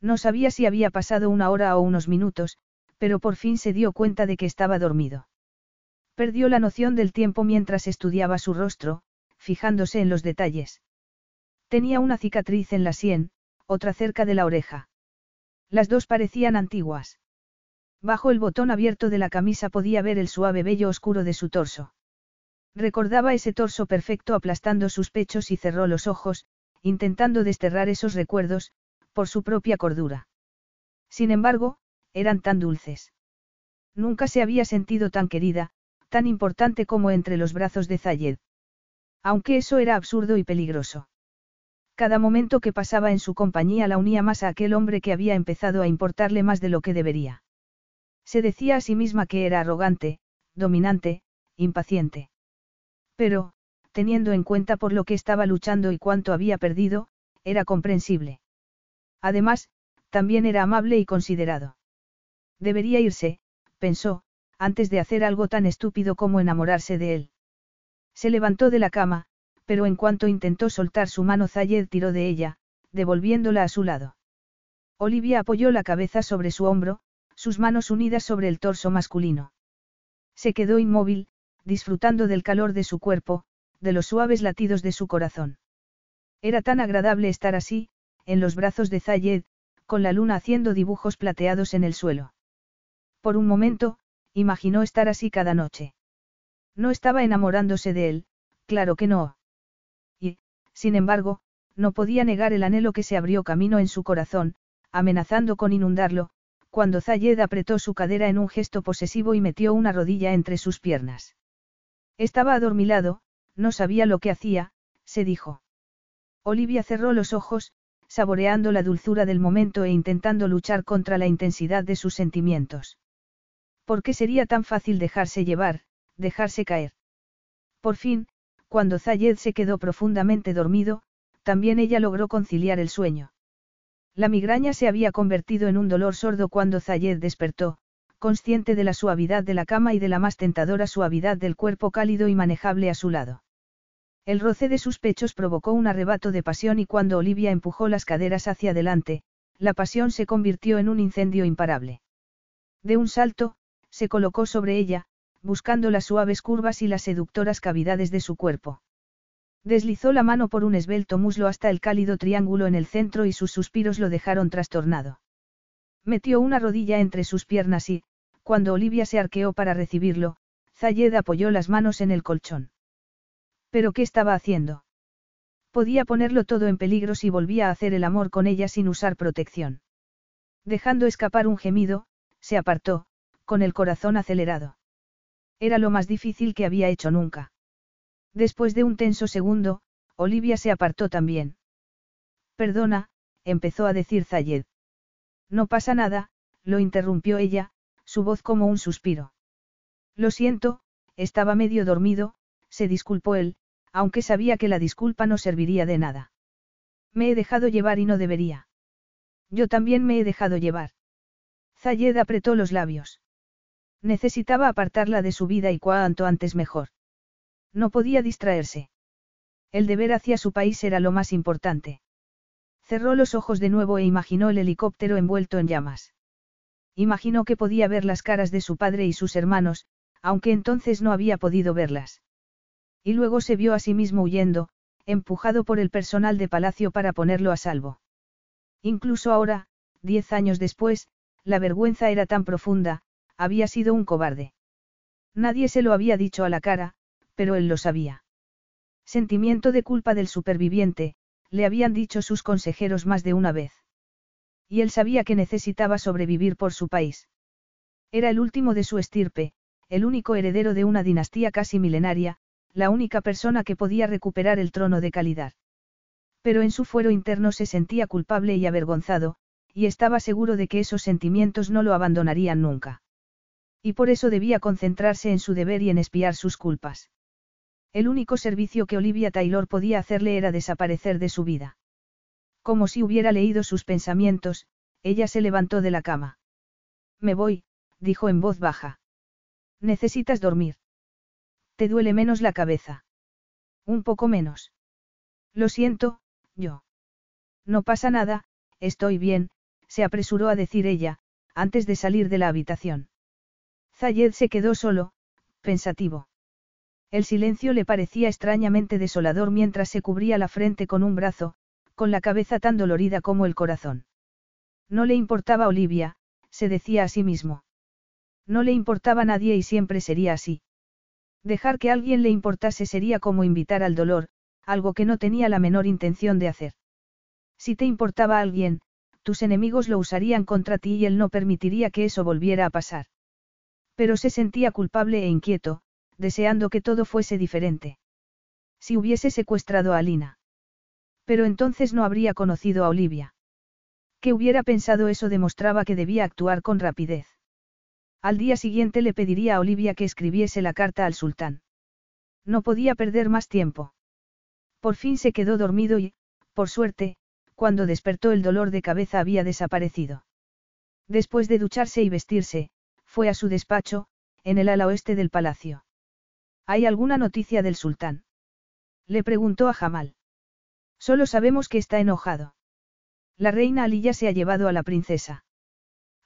No sabía si había pasado una hora o unos minutos, pero por fin se dio cuenta de que estaba dormido. Perdió la noción del tiempo mientras estudiaba su rostro, fijándose en los detalles. Tenía una cicatriz en la sien, otra cerca de la oreja. Las dos parecían antiguas. Bajo el botón abierto de la camisa podía ver el suave vello oscuro de su torso. Recordaba ese torso perfecto aplastando sus pechos y cerró los ojos, intentando desterrar esos recuerdos, por su propia cordura. Sin embargo, eran tan dulces. Nunca se había sentido tan querida, tan importante como entre los brazos de Zayed. Aunque eso era absurdo y peligroso. Cada momento que pasaba en su compañía la unía más a aquel hombre que había empezado a importarle más de lo que debería. Se decía a sí misma que era arrogante, dominante, impaciente. Pero, teniendo en cuenta por lo que estaba luchando y cuánto había perdido, era comprensible. Además, también era amable y considerado. Debería irse, pensó, antes de hacer algo tan estúpido como enamorarse de él. Se levantó de la cama, pero en cuanto intentó soltar su mano Zayed tiró de ella, devolviéndola a su lado. Olivia apoyó la cabeza sobre su hombro, sus manos unidas sobre el torso masculino. Se quedó inmóvil, disfrutando del calor de su cuerpo, de los suaves latidos de su corazón. Era tan agradable estar así, en los brazos de Zayed, con la luna haciendo dibujos plateados en el suelo. Por un momento, imaginó estar así cada noche. No estaba enamorándose de él, claro que no. Y, sin embargo, no podía negar el anhelo que se abrió camino en su corazón, amenazando con inundarlo, cuando Zayed apretó su cadera en un gesto posesivo y metió una rodilla entre sus piernas. Estaba adormilado, no sabía lo que hacía, se dijo. Olivia cerró los ojos, saboreando la dulzura del momento e intentando luchar contra la intensidad de sus sentimientos. ¿Por qué sería tan fácil dejarse llevar, dejarse caer? Por fin, cuando Zayed se quedó profundamente dormido, también ella logró conciliar el sueño. La migraña se había convertido en un dolor sordo cuando Zayed despertó, consciente de la suavidad de la cama y de la más tentadora suavidad del cuerpo cálido y manejable a su lado. El roce de sus pechos provocó un arrebato de pasión y cuando Olivia empujó las caderas hacia adelante, la pasión se convirtió en un incendio imparable. De un salto, se colocó sobre ella, buscando las suaves curvas y las seductoras cavidades de su cuerpo. Deslizó la mano por un esbelto muslo hasta el cálido triángulo en el centro y sus suspiros lo dejaron trastornado. Metió una rodilla entre sus piernas y, cuando Olivia se arqueó para recibirlo, Zayed apoyó las manos en el colchón. ¿Pero qué estaba haciendo? Podía ponerlo todo en peligro si volvía a hacer el amor con ella sin usar protección. Dejando escapar un gemido, se apartó, con el corazón acelerado. Era lo más difícil que había hecho nunca. Después de un tenso segundo, Olivia se apartó también. Perdona, empezó a decir Zayed. No pasa nada, lo interrumpió ella, su voz como un suspiro. Lo siento, estaba medio dormido, se disculpó él, aunque sabía que la disculpa no serviría de nada. Me he dejado llevar y no debería. Yo también me he dejado llevar. Zayed apretó los labios. Necesitaba apartarla de su vida y cuanto antes mejor. No podía distraerse. El deber hacia su país era lo más importante. Cerró los ojos de nuevo e imaginó el helicóptero envuelto en llamas. Imaginó que podía ver las caras de su padre y sus hermanos, aunque entonces no había podido verlas. Y luego se vio a sí mismo huyendo, empujado por el personal de palacio para ponerlo a salvo. Incluso ahora, diez años después, la vergüenza era tan profunda, había sido un cobarde. Nadie se lo había dicho a la cara, pero él lo sabía. Sentimiento de culpa del superviviente, le habían dicho sus consejeros más de una vez. Y él sabía que necesitaba sobrevivir por su país. Era el último de su estirpe, el único heredero de una dinastía casi milenaria, la única persona que podía recuperar el trono de calidad. Pero en su fuero interno se sentía culpable y avergonzado, y estaba seguro de que esos sentimientos no lo abandonarían nunca. Y por eso debía concentrarse en su deber y en espiar sus culpas. El único servicio que Olivia Taylor podía hacerle era desaparecer de su vida. Como si hubiera leído sus pensamientos, ella se levantó de la cama. Me voy, dijo en voz baja. Necesitas dormir. ¿Te duele menos la cabeza? Un poco menos. Lo siento, yo. No pasa nada, estoy bien, se apresuró a decir ella, antes de salir de la habitación. Zayed se quedó solo, pensativo. El silencio le parecía extrañamente desolador mientras se cubría la frente con un brazo, con la cabeza tan dolorida como el corazón. No le importaba Olivia, se decía a sí mismo. No le importaba nadie y siempre sería así. Dejar que alguien le importase sería como invitar al dolor, algo que no tenía la menor intención de hacer. Si te importaba alguien, tus enemigos lo usarían contra ti y él no permitiría que eso volviera a pasar. Pero se sentía culpable e inquieto, deseando que todo fuese diferente. Si hubiese secuestrado a Alina. Pero entonces no habría conocido a Olivia. Que hubiera pensado eso demostraba que debía actuar con rapidez. Al día siguiente le pediría a Olivia que escribiese la carta al sultán. No podía perder más tiempo. Por fin se quedó dormido y, por suerte, cuando despertó el dolor de cabeza había desaparecido. Después de ducharse y vestirse, fue a su despacho, en el ala oeste del palacio. ¿Hay alguna noticia del sultán? Le preguntó a Jamal. Solo sabemos que está enojado. La reina Alilla se ha llevado a la princesa.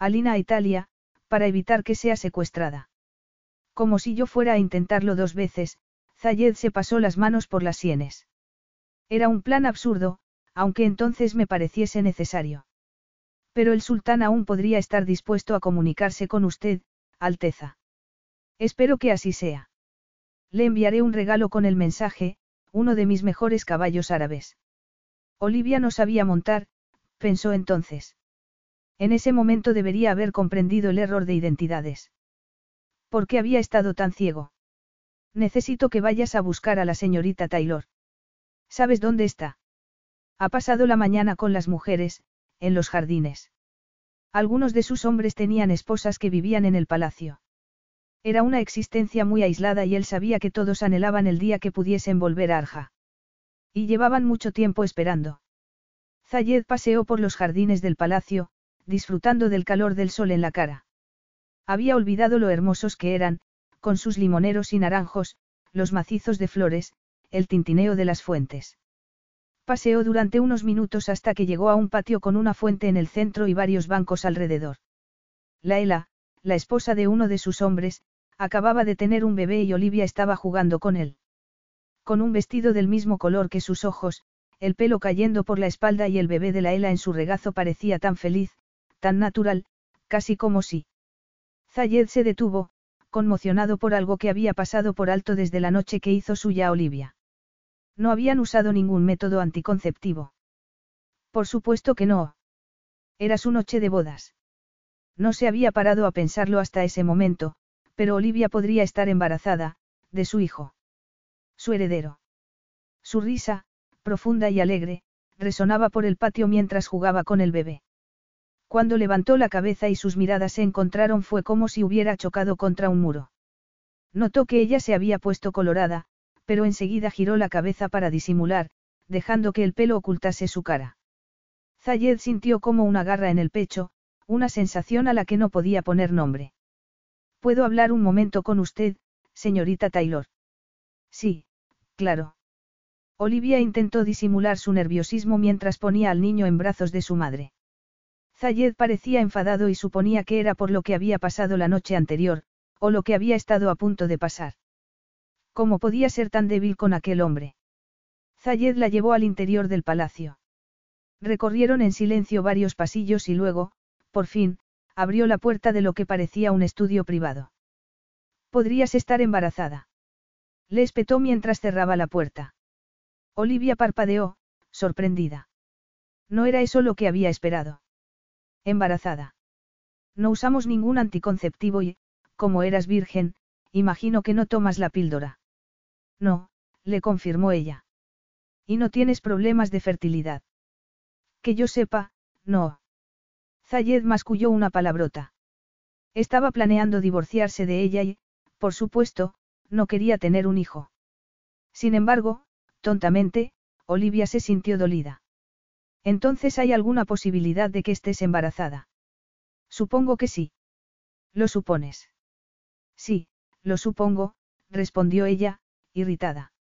Alina a Italia, para evitar que sea secuestrada. Como si yo fuera a intentarlo dos veces, Zayed se pasó las manos por las sienes. Era un plan absurdo, aunque entonces me pareciese necesario. Pero el sultán aún podría estar dispuesto a comunicarse con usted, Alteza. Espero que así sea. Le enviaré un regalo con el mensaje, uno de mis mejores caballos árabes. Olivia no sabía montar, pensó entonces. En ese momento debería haber comprendido el error de identidades. ¿Por qué había estado tan ciego? Necesito que vayas a buscar a la señorita Taylor. ¿Sabes dónde está? Ha pasado la mañana con las mujeres, en los jardines. Algunos de sus hombres tenían esposas que vivían en el palacio. Era una existencia muy aislada y él sabía que todos anhelaban el día que pudiesen volver a Arja. Y llevaban mucho tiempo esperando. Zayed paseó por los jardines del palacio, disfrutando del calor del sol en la cara. Había olvidado lo hermosos que eran, con sus limoneros y naranjos, los macizos de flores, el tintineo de las fuentes. Paseó durante unos minutos hasta que llegó a un patio con una fuente en el centro y varios bancos alrededor. Laela, la esposa de uno de sus hombres, acababa de tener un bebé y Olivia estaba jugando con él. Con un vestido del mismo color que sus ojos, el pelo cayendo por la espalda y el bebé de Laela en su regazo parecía tan feliz, tan natural, casi como si. Zayed se detuvo, conmocionado por algo que había pasado por alto desde la noche que hizo suya Olivia. No habían usado ningún método anticonceptivo. Por supuesto que no. Era su noche de bodas. No se había parado a pensarlo hasta ese momento, pero Olivia podría estar embarazada, de su hijo. Su heredero. Su risa, profunda y alegre, resonaba por el patio mientras jugaba con el bebé. Cuando levantó la cabeza y sus miradas se encontraron fue como si hubiera chocado contra un muro. Notó que ella se había puesto colorada, pero enseguida giró la cabeza para disimular, dejando que el pelo ocultase su cara. Zayed sintió como una garra en el pecho, una sensación a la que no podía poner nombre. ¿Puedo hablar un momento con usted, señorita Taylor? Sí, claro. Olivia intentó disimular su nerviosismo mientras ponía al niño en brazos de su madre. Zayed parecía enfadado y suponía que era por lo que había pasado la noche anterior, o lo que había estado a punto de pasar. ¿Cómo podía ser tan débil con aquel hombre? Zayed la llevó al interior del palacio. Recorrieron en silencio varios pasillos y luego, por fin, abrió la puerta de lo que parecía un estudio privado. Podrías estar embarazada. Le espetó mientras cerraba la puerta. Olivia parpadeó, sorprendida. No era eso lo que había esperado. Embarazada. No usamos ningún anticonceptivo y, como eras virgen, imagino que no tomas la píldora. No, le confirmó ella. Y no tienes problemas de fertilidad. Que yo sepa, no. Zayed masculló una palabrota. Estaba planeando divorciarse de ella y, por supuesto, no quería tener un hijo. Sin embargo, tontamente, Olivia se sintió dolida. Entonces hay alguna posibilidad de que estés embarazada. Supongo que sí. ¿Lo supones? Sí, lo supongo, respondió ella, irritada.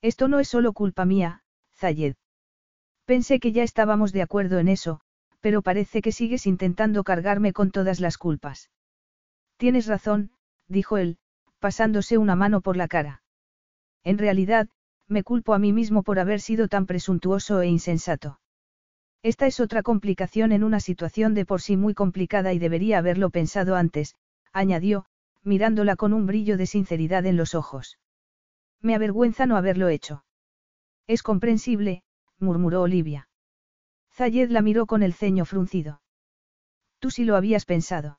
Esto no es solo culpa mía, Zayed. Pensé que ya estábamos de acuerdo en eso, pero parece que sigues intentando cargarme con todas las culpas. Tienes razón, dijo él, pasándose una mano por la cara. En realidad, me culpo a mí mismo por haber sido tan presuntuoso e insensato. Esta es otra complicación en una situación de por sí muy complicada y debería haberlo pensado antes, añadió, mirándola con un brillo de sinceridad en los ojos. Me avergüenza no haberlo hecho. Es comprensible, murmuró Olivia. Zayed la miró con el ceño fruncido. Tú sí lo habías pensado.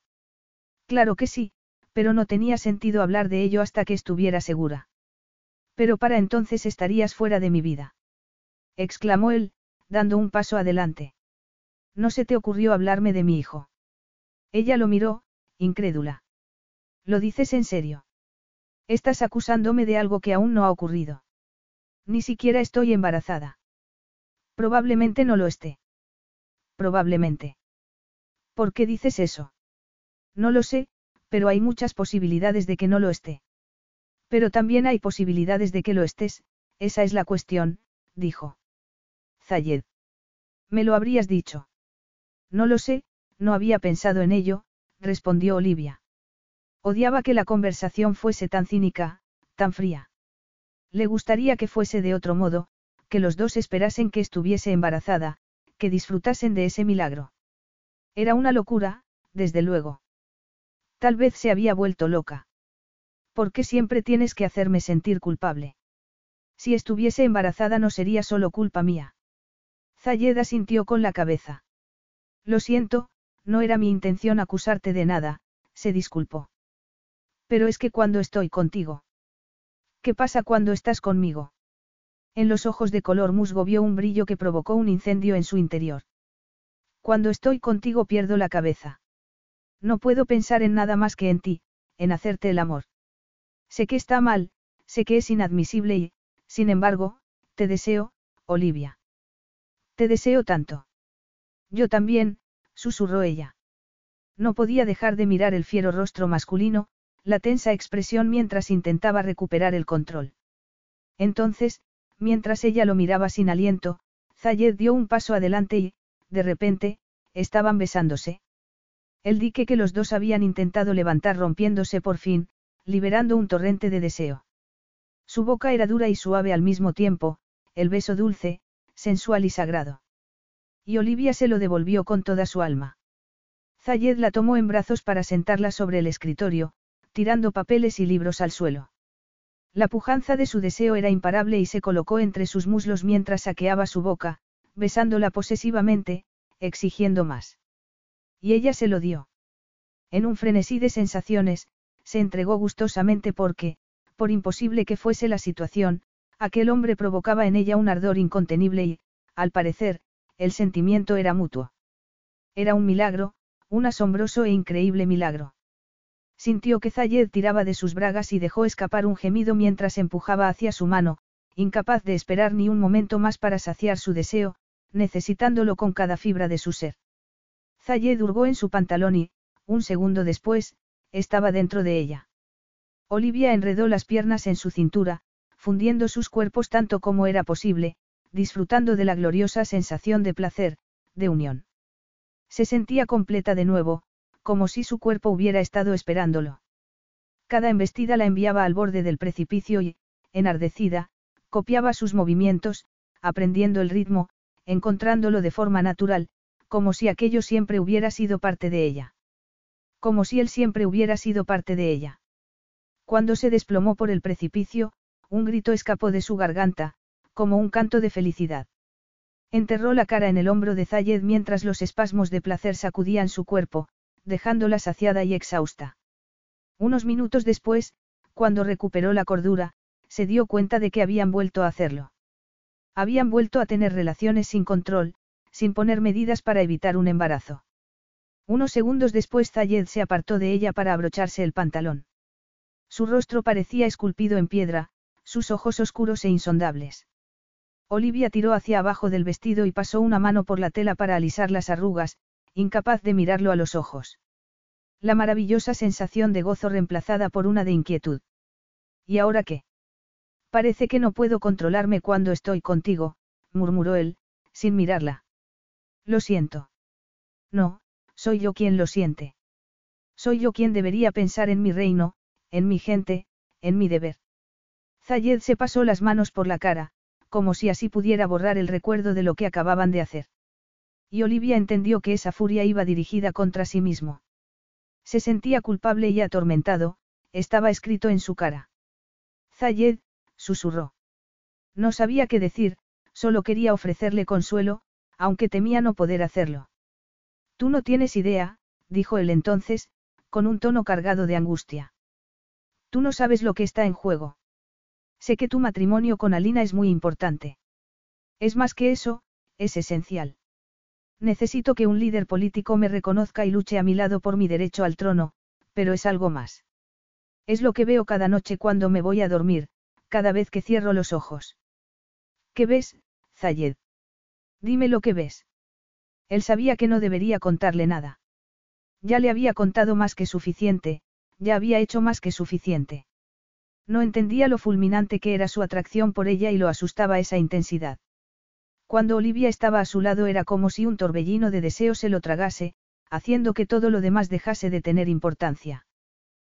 Claro que sí, pero no tenía sentido hablar de ello hasta que estuviera segura. Pero para entonces estarías fuera de mi vida. Exclamó él, dando un paso adelante. No se te ocurrió hablarme de mi hijo. Ella lo miró, incrédula. ¿Lo dices en serio? Estás acusándome de algo que aún no ha ocurrido. Ni siquiera estoy embarazada. Probablemente no lo esté. Probablemente. ¿Por qué dices eso? No lo sé, pero hay muchas posibilidades de que no lo esté. Pero también hay posibilidades de que lo estés, esa es la cuestión, dijo. Zayed. Me lo habrías dicho. No lo sé, no había pensado en ello, respondió Olivia. Odiaba que la conversación fuese tan cínica, tan fría. Le gustaría que fuese de otro modo, que los dos esperasen que estuviese embarazada, que disfrutasen de ese milagro. Era una locura, desde luego. Tal vez se había vuelto loca. ¿Por qué siempre tienes que hacerme sentir culpable? Si estuviese embarazada no sería solo culpa mía. Zayeda sintió con la cabeza. Lo siento, no era mi intención acusarte de nada, se disculpó. Pero es que cuando estoy contigo. ¿Qué pasa cuando estás conmigo? En los ojos de color musgo vio un brillo que provocó un incendio en su interior. Cuando estoy contigo pierdo la cabeza. No puedo pensar en nada más que en ti, en hacerte el amor. Sé que está mal, sé que es inadmisible y, sin embargo, te deseo, Olivia. Te deseo tanto. Yo también, susurró ella. No podía dejar de mirar el fiero rostro masculino, la tensa expresión mientras intentaba recuperar el control. Entonces, mientras ella lo miraba sin aliento, Zayed dio un paso adelante y, de repente, estaban besándose. El dique que los dos habían intentado levantar rompiéndose por fin, liberando un torrente de deseo. Su boca era dura y suave al mismo tiempo, el beso dulce, sensual y sagrado. Y Olivia se lo devolvió con toda su alma. Zayed la tomó en brazos para sentarla sobre el escritorio, tirando papeles y libros al suelo. La pujanza de su deseo era imparable y se colocó entre sus muslos mientras saqueaba su boca, besándola posesivamente, exigiendo más. Y ella se lo dio. En un frenesí de sensaciones, se entregó gustosamente porque, por imposible que fuese la situación, aquel hombre provocaba en ella un ardor incontenible y, al parecer, el sentimiento era mutuo. Era un milagro, un asombroso e increíble milagro. Sintió que Zayed tiraba de sus bragas y dejó escapar un gemido mientras empujaba hacia su mano, incapaz de esperar ni un momento más para saciar su deseo, necesitándolo con cada fibra de su ser. Zayed hurgó en su pantalón y, un segundo después, estaba dentro de ella. Olivia enredó las piernas en su cintura, fundiendo sus cuerpos tanto como era posible, disfrutando de la gloriosa sensación de placer, de unión. Se sentía completa de nuevo, como si su cuerpo hubiera estado esperándolo. Cada embestida la enviaba al borde del precipicio y, enardecida, copiaba sus movimientos, aprendiendo el ritmo, encontrándolo de forma natural, como si aquello siempre hubiera sido parte de ella. Como si él siempre hubiera sido parte de ella. Cuando se desplomó por el precipicio, un grito escapó de su garganta, como un canto de felicidad. Enterró la cara en el hombro de Zayed mientras los espasmos de placer sacudían su cuerpo, dejándola saciada y exhausta. Unos minutos después, cuando recuperó la cordura, se dio cuenta de que habían vuelto a hacerlo. Habían vuelto a tener relaciones sin control, sin poner medidas para evitar un embarazo. Unos segundos después Zayed se apartó de ella para abrocharse el pantalón. Su rostro parecía esculpido en piedra, sus ojos oscuros e insondables. Olivia tiró hacia abajo del vestido y pasó una mano por la tela para alisar las arrugas, incapaz de mirarlo a los ojos. La maravillosa sensación de gozo reemplazada por una de inquietud. ¿Y ahora qué? Parece que no puedo controlarme cuando estoy contigo, murmuró él, sin mirarla. Lo siento. No, soy yo quien lo siente. Soy yo quien debería pensar en mi reino, en mi gente, en mi deber. Zayed se pasó las manos por la cara, como si así pudiera borrar el recuerdo de lo que acababan de hacer. Y Olivia entendió que esa furia iba dirigida contra sí mismo. Se sentía culpable y atormentado, estaba escrito en su cara. Zayed, susurró. No sabía qué decir, solo quería ofrecerle consuelo, aunque temía no poder hacerlo. Tú no tienes idea, dijo él entonces, con un tono cargado de angustia. Tú no sabes lo que está en juego. Sé que tu matrimonio con Alina es muy importante. Es más que eso, es esencial. Necesito que un líder político me reconozca y luche a mi lado por mi derecho al trono, pero es algo más. Es lo que veo cada noche cuando me voy a dormir, cada vez que cierro los ojos. ¿Qué ves, Zayed? Dime lo que ves. Él sabía que no debería contarle nada. Ya le había contado más que suficiente, ya había hecho más que suficiente. No entendía lo fulminante que era su atracción por ella y lo asustaba esa intensidad. Cuando Olivia estaba a su lado era como si un torbellino de deseo se lo tragase, haciendo que todo lo demás dejase de tener importancia.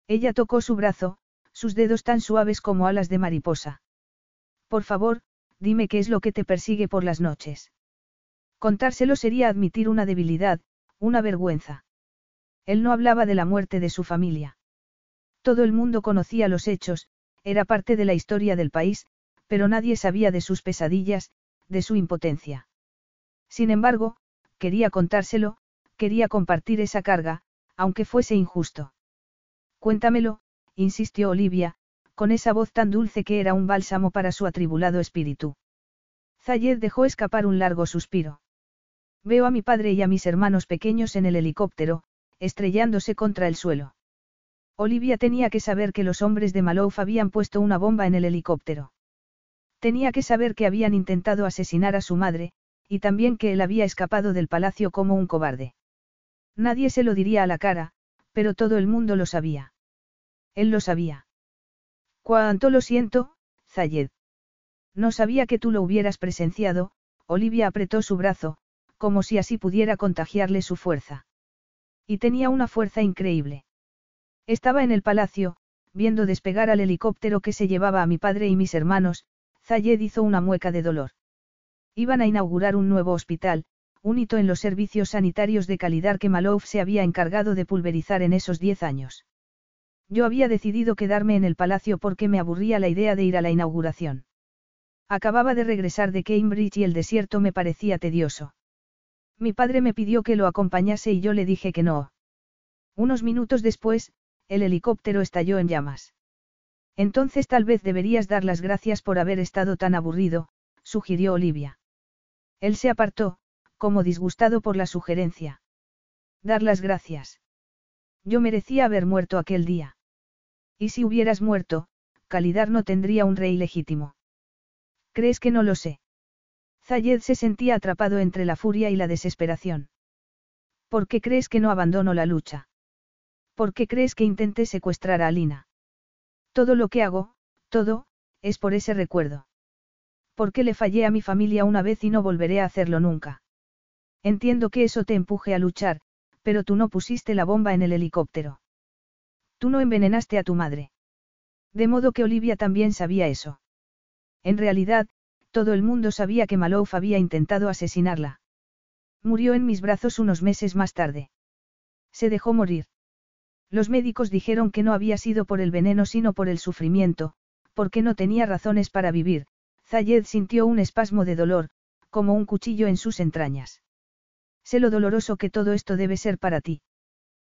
Ella tocó su brazo, sus dedos tan suaves como alas de mariposa. Por favor, dime qué es lo que te persigue por las noches. Contárselo sería admitir una debilidad, una vergüenza. Él no hablaba de la muerte de su familia. Todo el mundo conocía los hechos, era parte de la historia del país, pero nadie sabía de sus pesadillas, de su impotencia. Sin embargo, quería contárselo, quería compartir esa carga, aunque fuese injusto. Cuéntamelo, insistió Olivia, con esa voz tan dulce que era un bálsamo para su atribulado espíritu. Zayed dejó escapar un largo suspiro. Veo a mi padre y a mis hermanos pequeños en el helicóptero, estrellándose contra el suelo. Olivia tenía que saber que los hombres de Malouf habían puesto una bomba en el helicóptero. Tenía que saber que habían intentado asesinar a su madre, y también que él había escapado del palacio como un cobarde. Nadie se lo diría a la cara, pero todo el mundo lo sabía. Él lo sabía. Cuánto lo siento, Zayed. No sabía que tú lo hubieras presenciado, Olivia apretó su brazo, como si así pudiera contagiarle su fuerza. Y tenía una fuerza increíble. Estaba en el palacio, viendo despegar al helicóptero que se llevaba a mi padre y mis hermanos, Zayed hizo una mueca de dolor. Iban a inaugurar un nuevo hospital, un hito en los servicios sanitarios de calidad que Malouf se había encargado de pulverizar en esos diez años. Yo había decidido quedarme en el palacio porque me aburría la idea de ir a la inauguración. Acababa de regresar de Cambridge y el desierto me parecía tedioso. Mi padre me pidió que lo acompañase y yo le dije que no. Unos minutos después, el helicóptero estalló en llamas. Entonces tal vez deberías dar las gracias por haber estado tan aburrido, sugirió Olivia. Él se apartó, como disgustado por la sugerencia. Dar las gracias. Yo merecía haber muerto aquel día. Y si hubieras muerto, Calidar no tendría un rey legítimo. ¿Crees que no lo sé? Zayed se sentía atrapado entre la furia y la desesperación. ¿Por qué crees que no abandono la lucha? ¿Por qué crees que intenté secuestrar a Alina? Todo lo que hago, todo, es por ese recuerdo. ¿Por qué le fallé a mi familia una vez y no volveré a hacerlo nunca? Entiendo que eso te empuje a luchar, pero tú no pusiste la bomba en el helicóptero. Tú no envenenaste a tu madre. De modo que Olivia también sabía eso. En realidad, todo el mundo sabía que Malouf había intentado asesinarla. Murió en mis brazos unos meses más tarde. Se dejó morir. Los médicos dijeron que no había sido por el veneno sino por el sufrimiento, porque no tenía razones para vivir. Zayed sintió un espasmo de dolor, como un cuchillo en sus entrañas. Sé lo doloroso que todo esto debe ser para ti.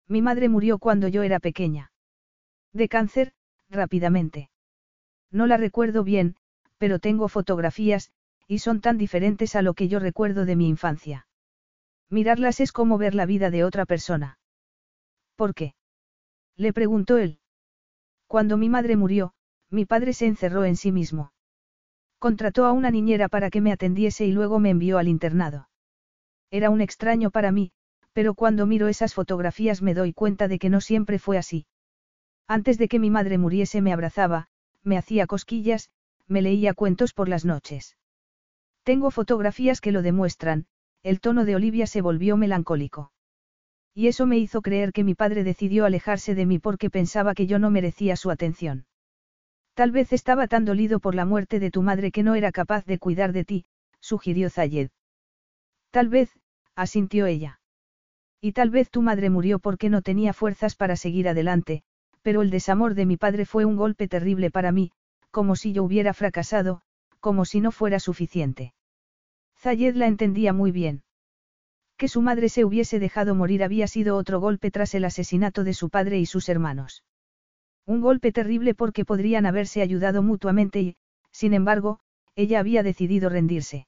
Mi madre murió cuando yo era pequeña. De cáncer, rápidamente. No la recuerdo bien, pero tengo fotografías, y son tan diferentes a lo que yo recuerdo de mi infancia. Mirarlas es como ver la vida de otra persona. ¿Por qué? Le preguntó él. Cuando mi madre murió, mi padre se encerró en sí mismo. Contrató a una niñera para que me atendiese y luego me envió al internado. Era un extraño para mí, pero cuando miro esas fotografías me doy cuenta de que no siempre fue así. Antes de que mi madre muriese me abrazaba, me hacía cosquillas, me leía cuentos por las noches. Tengo fotografías que lo demuestran, el tono de Olivia se volvió melancólico. Y eso me hizo creer que mi padre decidió alejarse de mí porque pensaba que yo no merecía su atención. Tal vez estaba tan dolido por la muerte de tu madre que no era capaz de cuidar de ti, sugirió Zayed. Tal vez, asintió ella. Y tal vez tu madre murió porque no tenía fuerzas para seguir adelante, pero el desamor de mi padre fue un golpe terrible para mí, como si yo hubiera fracasado, como si no fuera suficiente. Zayed la entendía muy bien. Que su madre se hubiese dejado morir había sido otro golpe tras el asesinato de su padre y sus hermanos. Un golpe terrible porque podrían haberse ayudado mutuamente y, sin embargo, ella había decidido rendirse.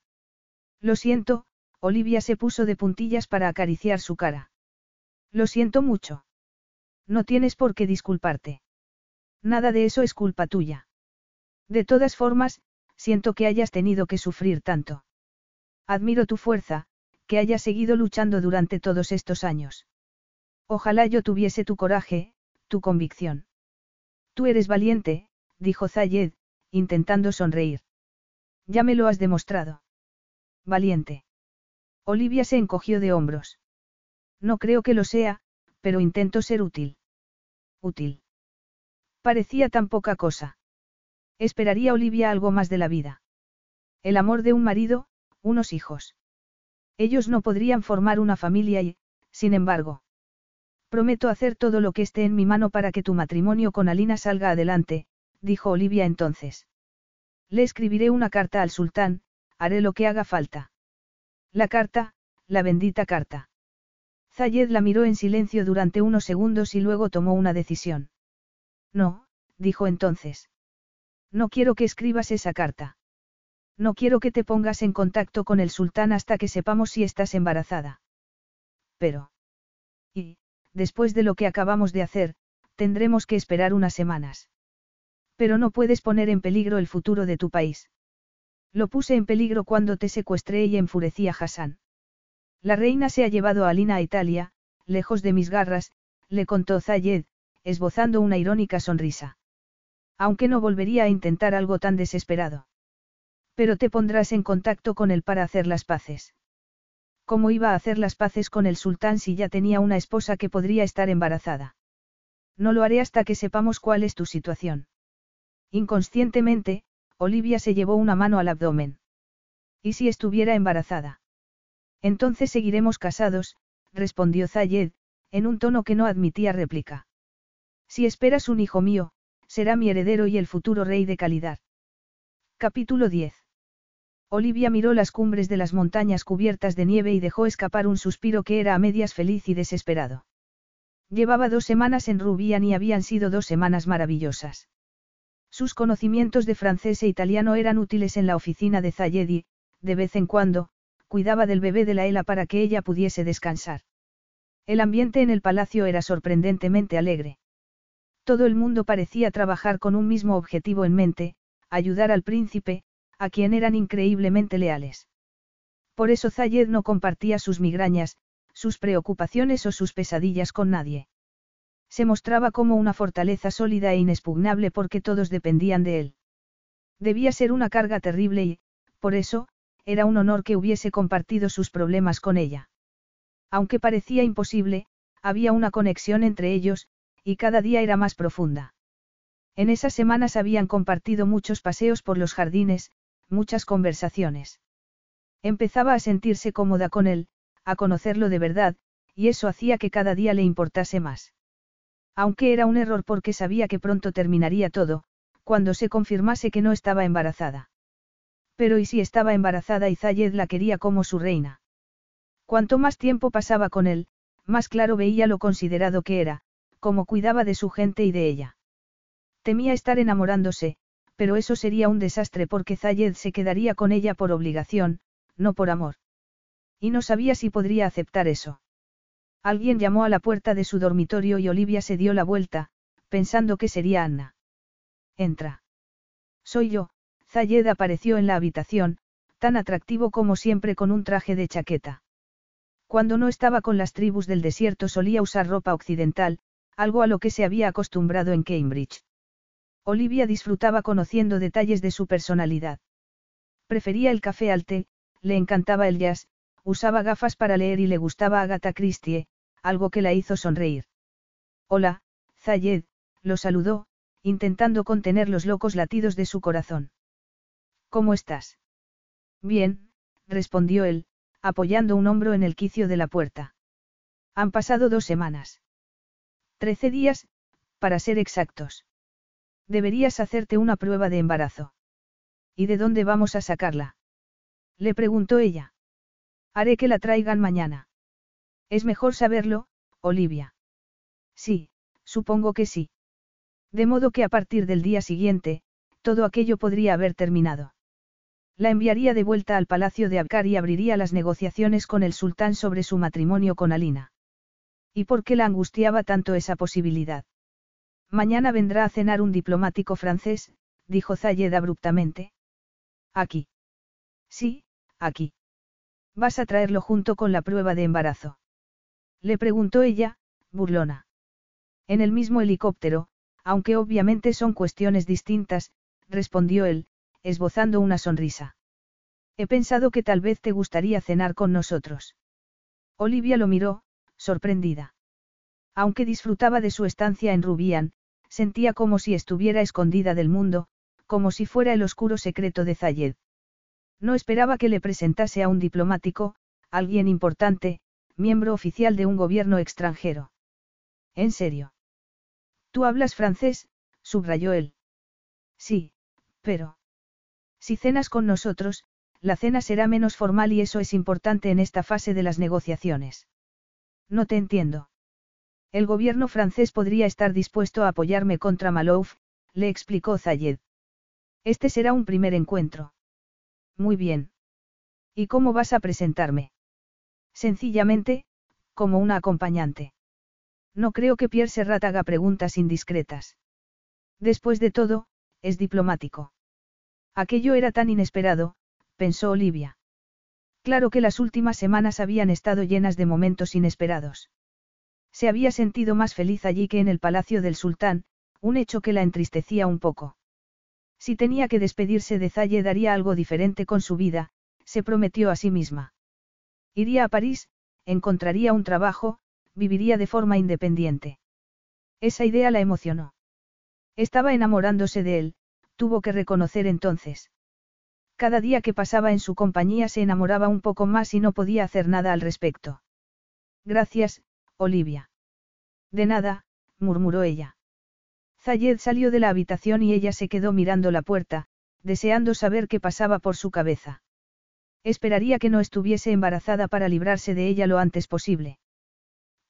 Lo siento, Olivia se puso de puntillas para acariciar su cara. Lo siento mucho. No tienes por qué disculparte. Nada de eso es culpa tuya. De todas formas, siento que hayas tenido que sufrir tanto. Admiro tu fuerza, que hayas seguido luchando durante todos estos años. Ojalá yo tuviese tu coraje, tu convicción. Tú eres valiente, dijo Zayed, intentando sonreír. Ya me lo has demostrado. Valiente. Olivia se encogió de hombros. No creo que lo sea, pero intento ser útil. Útil. Parecía tan poca cosa. Esperaría Olivia algo más de la vida. El amor de un marido, unos hijos. Ellos no podrían formar una familia y, sin embargo. Prometo hacer todo lo que esté en mi mano para que tu matrimonio con Alina salga adelante, dijo Olivia entonces. Le escribiré una carta al sultán, haré lo que haga falta. La carta, la bendita carta. Zayed la miró en silencio durante unos segundos y luego tomó una decisión. No, dijo entonces. No quiero que escribas esa carta. No quiero que te pongas en contacto con el sultán hasta que sepamos si estás embarazada. Pero. Y, después de lo que acabamos de hacer, tendremos que esperar unas semanas. Pero no puedes poner en peligro el futuro de tu país. Lo puse en peligro cuando te secuestré y enfurecí a Hassan. La reina se ha llevado a Alina a Italia, lejos de mis garras, le contó Zayed, esbozando una irónica sonrisa. Aunque no volvería a intentar algo tan desesperado. Pero te pondrás en contacto con él para hacer las paces. ¿Cómo iba a hacer las paces con el sultán si ya tenía una esposa que podría estar embarazada? No lo haré hasta que sepamos cuál es tu situación. Inconscientemente, Olivia se llevó una mano al abdomen. ¿Y si estuviera embarazada? Entonces seguiremos casados, respondió Zayed, en un tono que no admitía réplica. Si esperas un hijo mío, será mi heredero y el futuro rey de calidad. Capítulo 10. Olivia miró las cumbres de las montañas cubiertas de nieve y dejó escapar un suspiro que era a medias feliz y desesperado. Llevaba dos semanas en Rubian y habían sido dos semanas maravillosas. Sus conocimientos de francés e italiano eran útiles en la oficina de Zayed y, de vez en cuando, cuidaba del bebé de la Ela para que ella pudiese descansar. El ambiente en el palacio era sorprendentemente alegre. Todo el mundo parecía trabajar con un mismo objetivo en mente, ayudar al príncipe, a quien eran increíblemente leales. Por eso Zayed no compartía sus migrañas, sus preocupaciones o sus pesadillas con nadie. Se mostraba como una fortaleza sólida e inexpugnable porque todos dependían de él. Debía ser una carga terrible y, por eso, era un honor que hubiese compartido sus problemas con ella. Aunque parecía imposible, había una conexión entre ellos, y cada día era más profunda. En esas semanas habían compartido muchos paseos por los jardines, muchas conversaciones. Empezaba a sentirse cómoda con él, a conocerlo de verdad, y eso hacía que cada día le importase más. Aunque era un error porque sabía que pronto terminaría todo, cuando se confirmase que no estaba embarazada. Pero ¿y si estaba embarazada y Zayed la quería como su reina? Cuanto más tiempo pasaba con él, más claro veía lo considerado que era, cómo cuidaba de su gente y de ella. Temía estar enamorándose, pero eso sería un desastre porque Zayed se quedaría con ella por obligación, no por amor. Y no sabía si podría aceptar eso. Alguien llamó a la puerta de su dormitorio y Olivia se dio la vuelta, pensando que sería Anna. Entra. Soy yo, Zayed apareció en la habitación, tan atractivo como siempre con un traje de chaqueta. Cuando no estaba con las tribus del desierto solía usar ropa occidental, algo a lo que se había acostumbrado en Cambridge. Olivia disfrutaba conociendo detalles de su personalidad. Prefería el café al té, le encantaba el jazz, usaba gafas para leer y le gustaba Agatha Christie, algo que la hizo sonreír. Hola, Zayed, lo saludó, intentando contener los locos latidos de su corazón. ¿Cómo estás? Bien, respondió él, apoyando un hombro en el quicio de la puerta. Han pasado dos semanas. Trece días, para ser exactos. Deberías hacerte una prueba de embarazo. ¿Y de dónde vamos a sacarla? Le preguntó ella. Haré que la traigan mañana. Es mejor saberlo, Olivia. Sí, supongo que sí. De modo que a partir del día siguiente, todo aquello podría haber terminado. La enviaría de vuelta al palacio de Abkar y abriría las negociaciones con el sultán sobre su matrimonio con Alina. ¿Y por qué la angustiaba tanto esa posibilidad? Mañana vendrá a cenar un diplomático francés, dijo Zayed abruptamente. Aquí. Sí, aquí. Vas a traerlo junto con la prueba de embarazo. Le preguntó ella, burlona. En el mismo helicóptero, aunque obviamente son cuestiones distintas, respondió él, esbozando una sonrisa. He pensado que tal vez te gustaría cenar con nosotros. Olivia lo miró, sorprendida. Aunque disfrutaba de su estancia en Rubian, sentía como si estuviera escondida del mundo, como si fuera el oscuro secreto de Zayed. No esperaba que le presentase a un diplomático, alguien importante, miembro oficial de un gobierno extranjero. ¿En serio? ¿Tú hablas francés? subrayó él. Sí, pero... Si cenas con nosotros, la cena será menos formal y eso es importante en esta fase de las negociaciones. No te entiendo. El gobierno francés podría estar dispuesto a apoyarme contra Malouf, le explicó Zayed. Este será un primer encuentro. Muy bien. ¿Y cómo vas a presentarme? Sencillamente, como una acompañante. No creo que Pierre Serrat haga preguntas indiscretas. Después de todo, es diplomático. Aquello era tan inesperado, pensó Olivia. Claro que las últimas semanas habían estado llenas de momentos inesperados. Se había sentido más feliz allí que en el palacio del sultán, un hecho que la entristecía un poco. Si tenía que despedirse de Zaye daría algo diferente con su vida, se prometió a sí misma. Iría a París, encontraría un trabajo, viviría de forma independiente. Esa idea la emocionó. Estaba enamorándose de él, tuvo que reconocer entonces. Cada día que pasaba en su compañía se enamoraba un poco más y no podía hacer nada al respecto. Gracias, Olivia. De nada, murmuró ella. Zayed salió de la habitación y ella se quedó mirando la puerta, deseando saber qué pasaba por su cabeza. Esperaría que no estuviese embarazada para librarse de ella lo antes posible.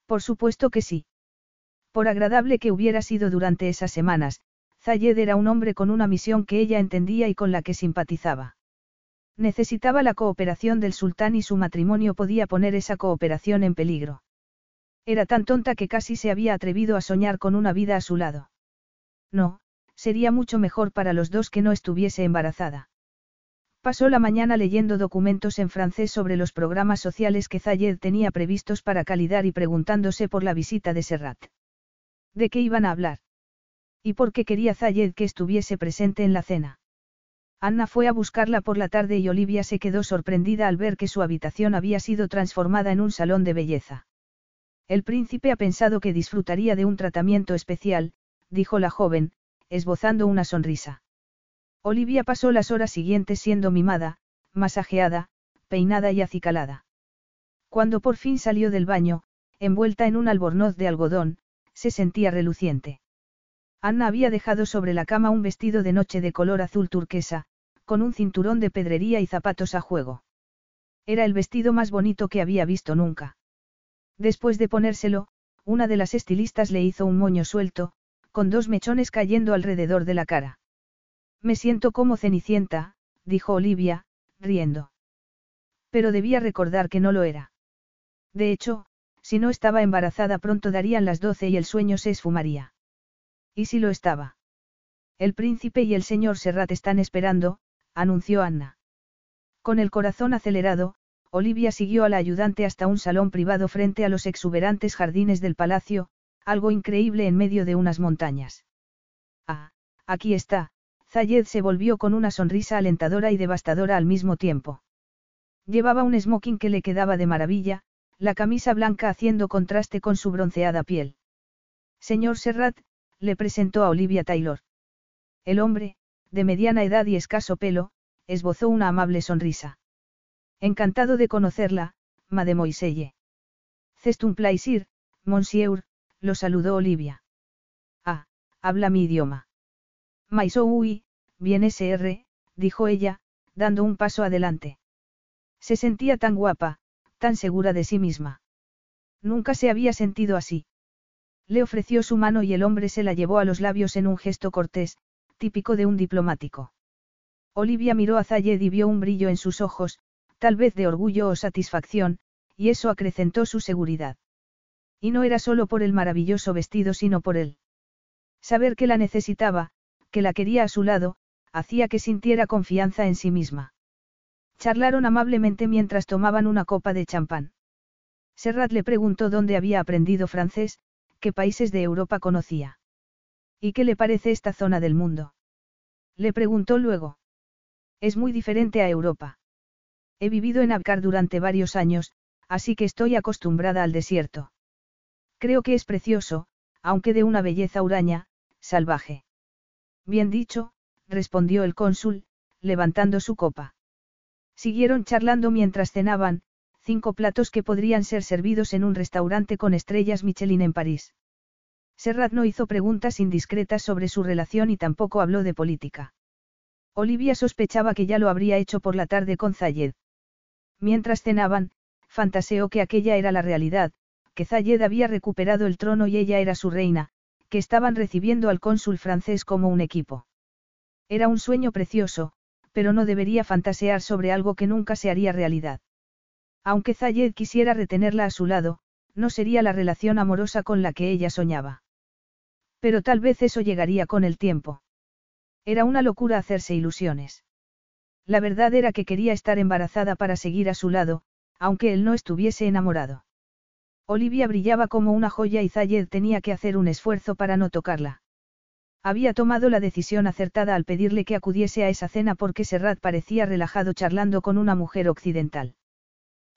Por supuesto que sí. Por agradable que hubiera sido durante esas semanas, Zayed era un hombre con una misión que ella entendía y con la que simpatizaba. Necesitaba la cooperación del sultán y su matrimonio podía poner esa cooperación en peligro. Era tan tonta que casi se había atrevido a soñar con una vida a su lado. No, sería mucho mejor para los dos que no estuviese embarazada. Pasó la mañana leyendo documentos en francés sobre los programas sociales que Zayed tenía previstos para Calidar y preguntándose por la visita de Serrat. ¿De qué iban a hablar? ¿Y por qué quería Zayed que estuviese presente en la cena? Anna fue a buscarla por la tarde y Olivia se quedó sorprendida al ver que su habitación había sido transformada en un salón de belleza. El príncipe ha pensado que disfrutaría de un tratamiento especial, dijo la joven, esbozando una sonrisa. Olivia pasó las horas siguientes siendo mimada, masajeada, peinada y acicalada. Cuando por fin salió del baño, envuelta en un albornoz de algodón, se sentía reluciente. Anna había dejado sobre la cama un vestido de noche de color azul turquesa, con un cinturón de pedrería y zapatos a juego. Era el vestido más bonito que había visto nunca. Después de ponérselo, una de las estilistas le hizo un moño suelto, con dos mechones cayendo alrededor de la cara. Me siento como Cenicienta, dijo Olivia, riendo. Pero debía recordar que no lo era. De hecho, si no estaba embarazada pronto darían las doce y el sueño se esfumaría. ¿Y si lo estaba? El príncipe y el señor Serrat están esperando, anunció Anna. Con el corazón acelerado, Olivia siguió a la ayudante hasta un salón privado frente a los exuberantes jardines del palacio, algo increíble en medio de unas montañas. Ah, aquí está, Zayed se volvió con una sonrisa alentadora y devastadora al mismo tiempo. Llevaba un smoking que le quedaba de maravilla, la camisa blanca haciendo contraste con su bronceada piel. Señor Serrat, le presentó a Olivia Taylor. El hombre, de mediana edad y escaso pelo, esbozó una amable sonrisa. Encantado de conocerla, mademoiselle. C'est un plaisir, monsieur, lo saludó Olivia. Ah, habla mi idioma. oui, bien SR, dijo ella, dando un paso adelante. Se sentía tan guapa, tan segura de sí misma. Nunca se había sentido así. Le ofreció su mano y el hombre se la llevó a los labios en un gesto cortés, típico de un diplomático. Olivia miró a Zayed y vio un brillo en sus ojos, tal vez de orgullo o satisfacción, y eso acrecentó su seguridad. Y no era solo por el maravilloso vestido sino por él. Saber que la necesitaba, que la quería a su lado, hacía que sintiera confianza en sí misma. Charlaron amablemente mientras tomaban una copa de champán. Serrat le preguntó dónde había aprendido francés, qué países de Europa conocía. ¿Y qué le parece esta zona del mundo? Le preguntó luego. Es muy diferente a Europa. He vivido en Abkar durante varios años, así que estoy acostumbrada al desierto. Creo que es precioso, aunque de una belleza huraña, salvaje. Bien dicho, respondió el cónsul, levantando su copa. Siguieron charlando mientras cenaban, cinco platos que podrían ser servidos en un restaurante con estrellas Michelin en París. Serrat no hizo preguntas indiscretas sobre su relación y tampoco habló de política. Olivia sospechaba que ya lo habría hecho por la tarde con Zayed. Mientras cenaban, fantaseó que aquella era la realidad, que Zayed había recuperado el trono y ella era su reina, que estaban recibiendo al cónsul francés como un equipo. Era un sueño precioso, pero no debería fantasear sobre algo que nunca se haría realidad. Aunque Zayed quisiera retenerla a su lado, no sería la relación amorosa con la que ella soñaba. Pero tal vez eso llegaría con el tiempo. Era una locura hacerse ilusiones. La verdad era que quería estar embarazada para seguir a su lado, aunque él no estuviese enamorado. Olivia brillaba como una joya y Zayed tenía que hacer un esfuerzo para no tocarla. Había tomado la decisión acertada al pedirle que acudiese a esa cena porque Serrat parecía relajado charlando con una mujer occidental.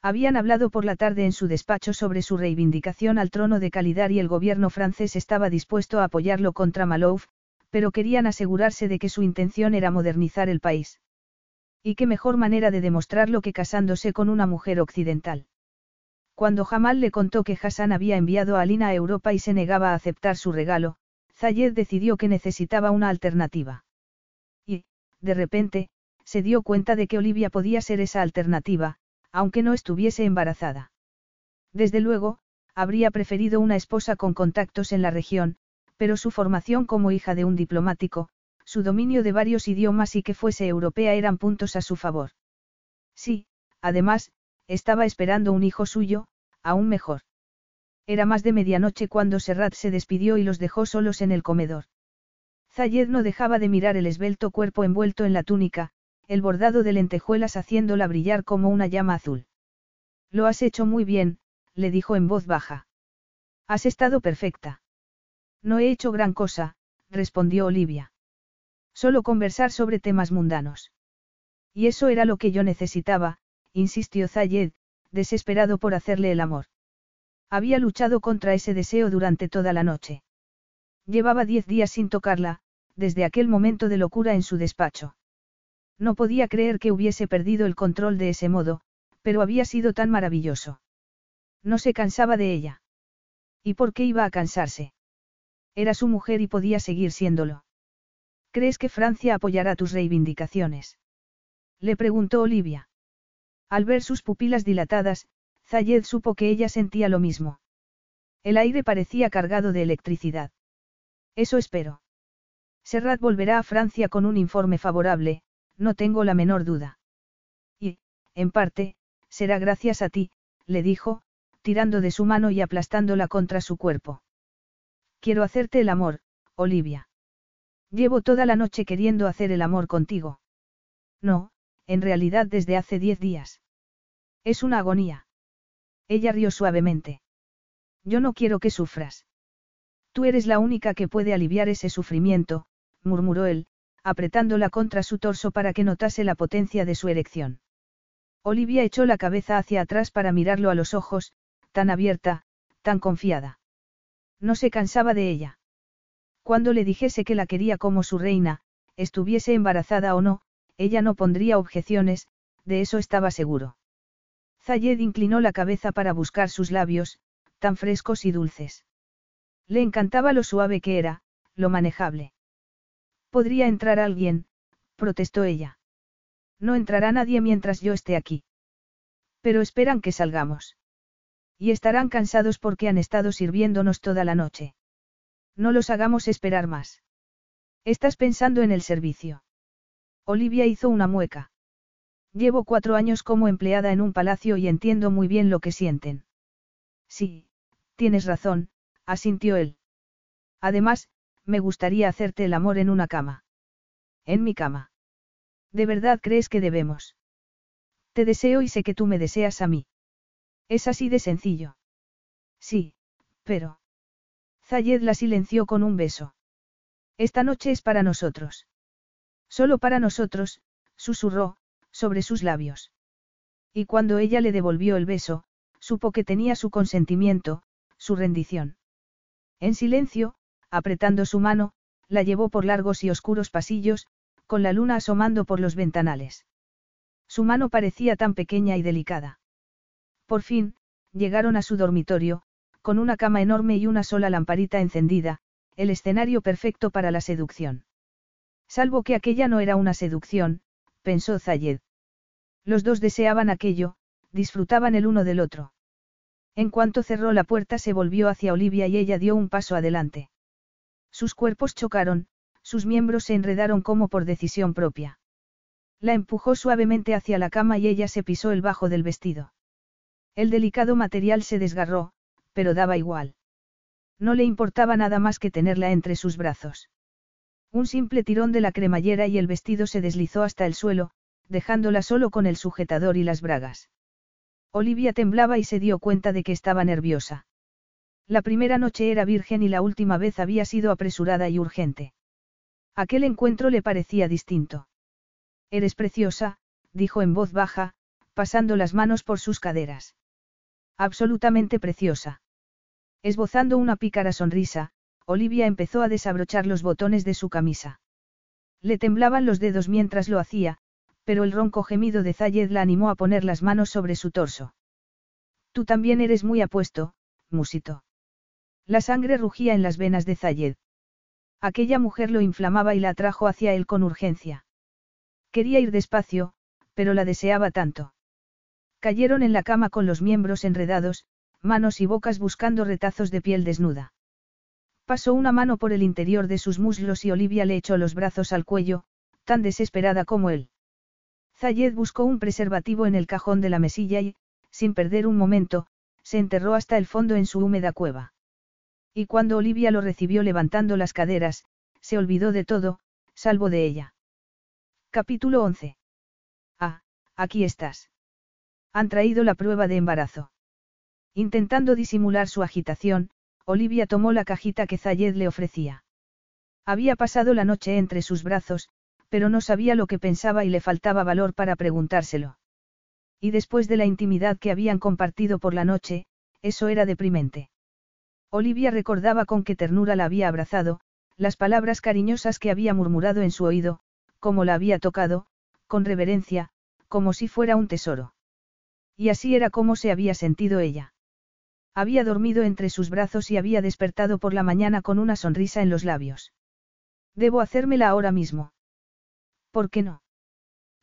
Habían hablado por la tarde en su despacho sobre su reivindicación al trono de calidad y el gobierno francés estaba dispuesto a apoyarlo contra Malouf, pero querían asegurarse de que su intención era modernizar el país. Y qué mejor manera de demostrarlo que casándose con una mujer occidental. Cuando Jamal le contó que Hassan había enviado a Alina a Europa y se negaba a aceptar su regalo, Zayed decidió que necesitaba una alternativa. Y, de repente, se dio cuenta de que Olivia podía ser esa alternativa, aunque no estuviese embarazada. Desde luego, habría preferido una esposa con contactos en la región, pero su formación como hija de un diplomático, su dominio de varios idiomas y que fuese europea eran puntos a su favor. Sí, además, estaba esperando un hijo suyo, aún mejor. Era más de medianoche cuando Serrat se despidió y los dejó solos en el comedor. Zayed no dejaba de mirar el esbelto cuerpo envuelto en la túnica, el bordado de lentejuelas haciéndola brillar como una llama azul. Lo has hecho muy bien, le dijo en voz baja. Has estado perfecta. No he hecho gran cosa, respondió Olivia. Solo conversar sobre temas mundanos. Y eso era lo que yo necesitaba, insistió Zayed, desesperado por hacerle el amor. Había luchado contra ese deseo durante toda la noche. Llevaba diez días sin tocarla, desde aquel momento de locura en su despacho. No podía creer que hubiese perdido el control de ese modo, pero había sido tan maravilloso. No se cansaba de ella. ¿Y por qué iba a cansarse? Era su mujer y podía seguir siéndolo. ¿Crees que Francia apoyará tus reivindicaciones? Le preguntó Olivia. Al ver sus pupilas dilatadas, Zayed supo que ella sentía lo mismo. El aire parecía cargado de electricidad. Eso espero. Serrat volverá a Francia con un informe favorable, no tengo la menor duda. Y, en parte, será gracias a ti, le dijo, tirando de su mano y aplastándola contra su cuerpo. Quiero hacerte el amor, Olivia. Llevo toda la noche queriendo hacer el amor contigo. No, en realidad desde hace diez días. Es una agonía. Ella rió suavemente. Yo no quiero que sufras. Tú eres la única que puede aliviar ese sufrimiento, murmuró él, apretándola contra su torso para que notase la potencia de su erección. Olivia echó la cabeza hacia atrás para mirarlo a los ojos, tan abierta, tan confiada. No se cansaba de ella. Cuando le dijese que la quería como su reina, estuviese embarazada o no, ella no pondría objeciones, de eso estaba seguro. Zayed inclinó la cabeza para buscar sus labios, tan frescos y dulces. Le encantaba lo suave que era, lo manejable. Podría entrar alguien, protestó ella. No entrará nadie mientras yo esté aquí. Pero esperan que salgamos. Y estarán cansados porque han estado sirviéndonos toda la noche. No los hagamos esperar más. Estás pensando en el servicio. Olivia hizo una mueca. Llevo cuatro años como empleada en un palacio y entiendo muy bien lo que sienten. Sí, tienes razón, asintió él. Además, me gustaría hacerte el amor en una cama. En mi cama. ¿De verdad crees que debemos? Te deseo y sé que tú me deseas a mí. Es así de sencillo. Sí, pero... Zayed la silenció con un beso. Esta noche es para nosotros. Solo para nosotros, susurró, sobre sus labios. Y cuando ella le devolvió el beso, supo que tenía su consentimiento, su rendición. En silencio, apretando su mano, la llevó por largos y oscuros pasillos, con la luna asomando por los ventanales. Su mano parecía tan pequeña y delicada. Por fin, llegaron a su dormitorio, con una cama enorme y una sola lamparita encendida, el escenario perfecto para la seducción. Salvo que aquella no era una seducción, pensó Zayed. Los dos deseaban aquello, disfrutaban el uno del otro. En cuanto cerró la puerta se volvió hacia Olivia y ella dio un paso adelante. Sus cuerpos chocaron, sus miembros se enredaron como por decisión propia. La empujó suavemente hacia la cama y ella se pisó el bajo del vestido. El delicado material se desgarró, pero daba igual. No le importaba nada más que tenerla entre sus brazos. Un simple tirón de la cremallera y el vestido se deslizó hasta el suelo, dejándola solo con el sujetador y las bragas. Olivia temblaba y se dio cuenta de que estaba nerviosa. La primera noche era virgen y la última vez había sido apresurada y urgente. Aquel encuentro le parecía distinto. Eres preciosa, dijo en voz baja, pasando las manos por sus caderas. Absolutamente preciosa. Esbozando una pícara sonrisa, Olivia empezó a desabrochar los botones de su camisa. Le temblaban los dedos mientras lo hacía, pero el ronco gemido de Zayed la animó a poner las manos sobre su torso. Tú también eres muy apuesto, musito. La sangre rugía en las venas de Zayed. Aquella mujer lo inflamaba y la atrajo hacia él con urgencia. Quería ir despacio, pero la deseaba tanto. Cayeron en la cama con los miembros enredados, manos y bocas buscando retazos de piel desnuda. Pasó una mano por el interior de sus muslos y Olivia le echó los brazos al cuello, tan desesperada como él. Zayed buscó un preservativo en el cajón de la mesilla y, sin perder un momento, se enterró hasta el fondo en su húmeda cueva. Y cuando Olivia lo recibió levantando las caderas, se olvidó de todo, salvo de ella. Capítulo 11. Ah, aquí estás. Han traído la prueba de embarazo. Intentando disimular su agitación, Olivia tomó la cajita que Zayed le ofrecía. Había pasado la noche entre sus brazos, pero no sabía lo que pensaba y le faltaba valor para preguntárselo. Y después de la intimidad que habían compartido por la noche, eso era deprimente. Olivia recordaba con qué ternura la había abrazado, las palabras cariñosas que había murmurado en su oído, cómo la había tocado, con reverencia, como si fuera un tesoro. Y así era como se había sentido ella. Había dormido entre sus brazos y había despertado por la mañana con una sonrisa en los labios. Debo hacérmela ahora mismo. ¿Por qué no?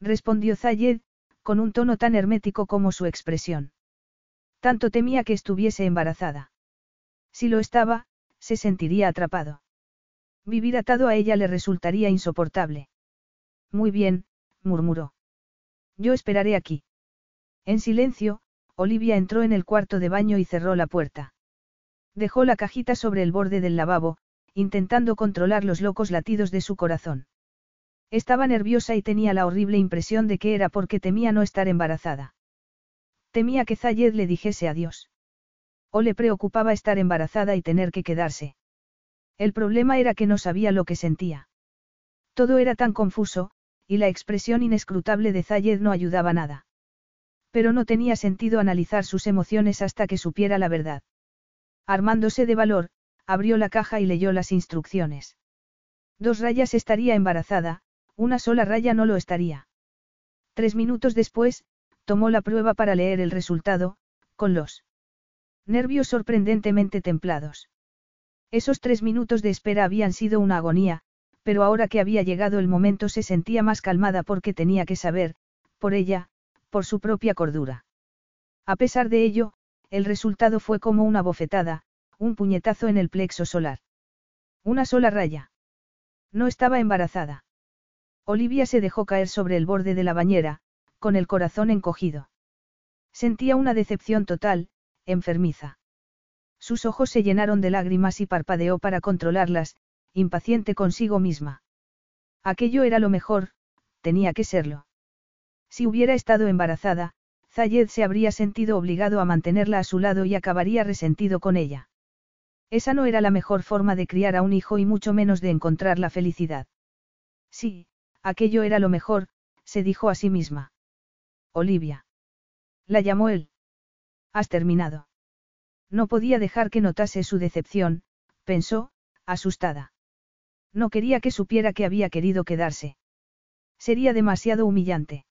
respondió Zayed, con un tono tan hermético como su expresión. Tanto temía que estuviese embarazada. Si lo estaba, se sentiría atrapado. Vivir atado a ella le resultaría insoportable. Muy bien, murmuró. Yo esperaré aquí. En silencio, Olivia entró en el cuarto de baño y cerró la puerta. Dejó la cajita sobre el borde del lavabo, intentando controlar los locos latidos de su corazón. Estaba nerviosa y tenía la horrible impresión de que era porque temía no estar embarazada. Temía que Zayed le dijese adiós. O le preocupaba estar embarazada y tener que quedarse. El problema era que no sabía lo que sentía. Todo era tan confuso, y la expresión inescrutable de Zayed no ayudaba nada. Pero no tenía sentido analizar sus emociones hasta que supiera la verdad. Armándose de valor, abrió la caja y leyó las instrucciones. Dos rayas estaría embarazada, una sola raya no lo estaría. Tres minutos después, tomó la prueba para leer el resultado, con los nervios sorprendentemente templados. Esos tres minutos de espera habían sido una agonía, pero ahora que había llegado el momento se sentía más calmada porque tenía que saber, por ella, por su propia cordura. A pesar de ello, el resultado fue como una bofetada, un puñetazo en el plexo solar. Una sola raya. No estaba embarazada. Olivia se dejó caer sobre el borde de la bañera, con el corazón encogido. Sentía una decepción total, enfermiza. Sus ojos se llenaron de lágrimas y parpadeó para controlarlas, impaciente consigo misma. Aquello era lo mejor, tenía que serlo. Si hubiera estado embarazada, Zayed se habría sentido obligado a mantenerla a su lado y acabaría resentido con ella. Esa no era la mejor forma de criar a un hijo y mucho menos de encontrar la felicidad. Sí, Aquello era lo mejor, se dijo a sí misma. Olivia. La llamó él. Has terminado. No podía dejar que notase su decepción, pensó, asustada. No quería que supiera que había querido quedarse. Sería demasiado humillante.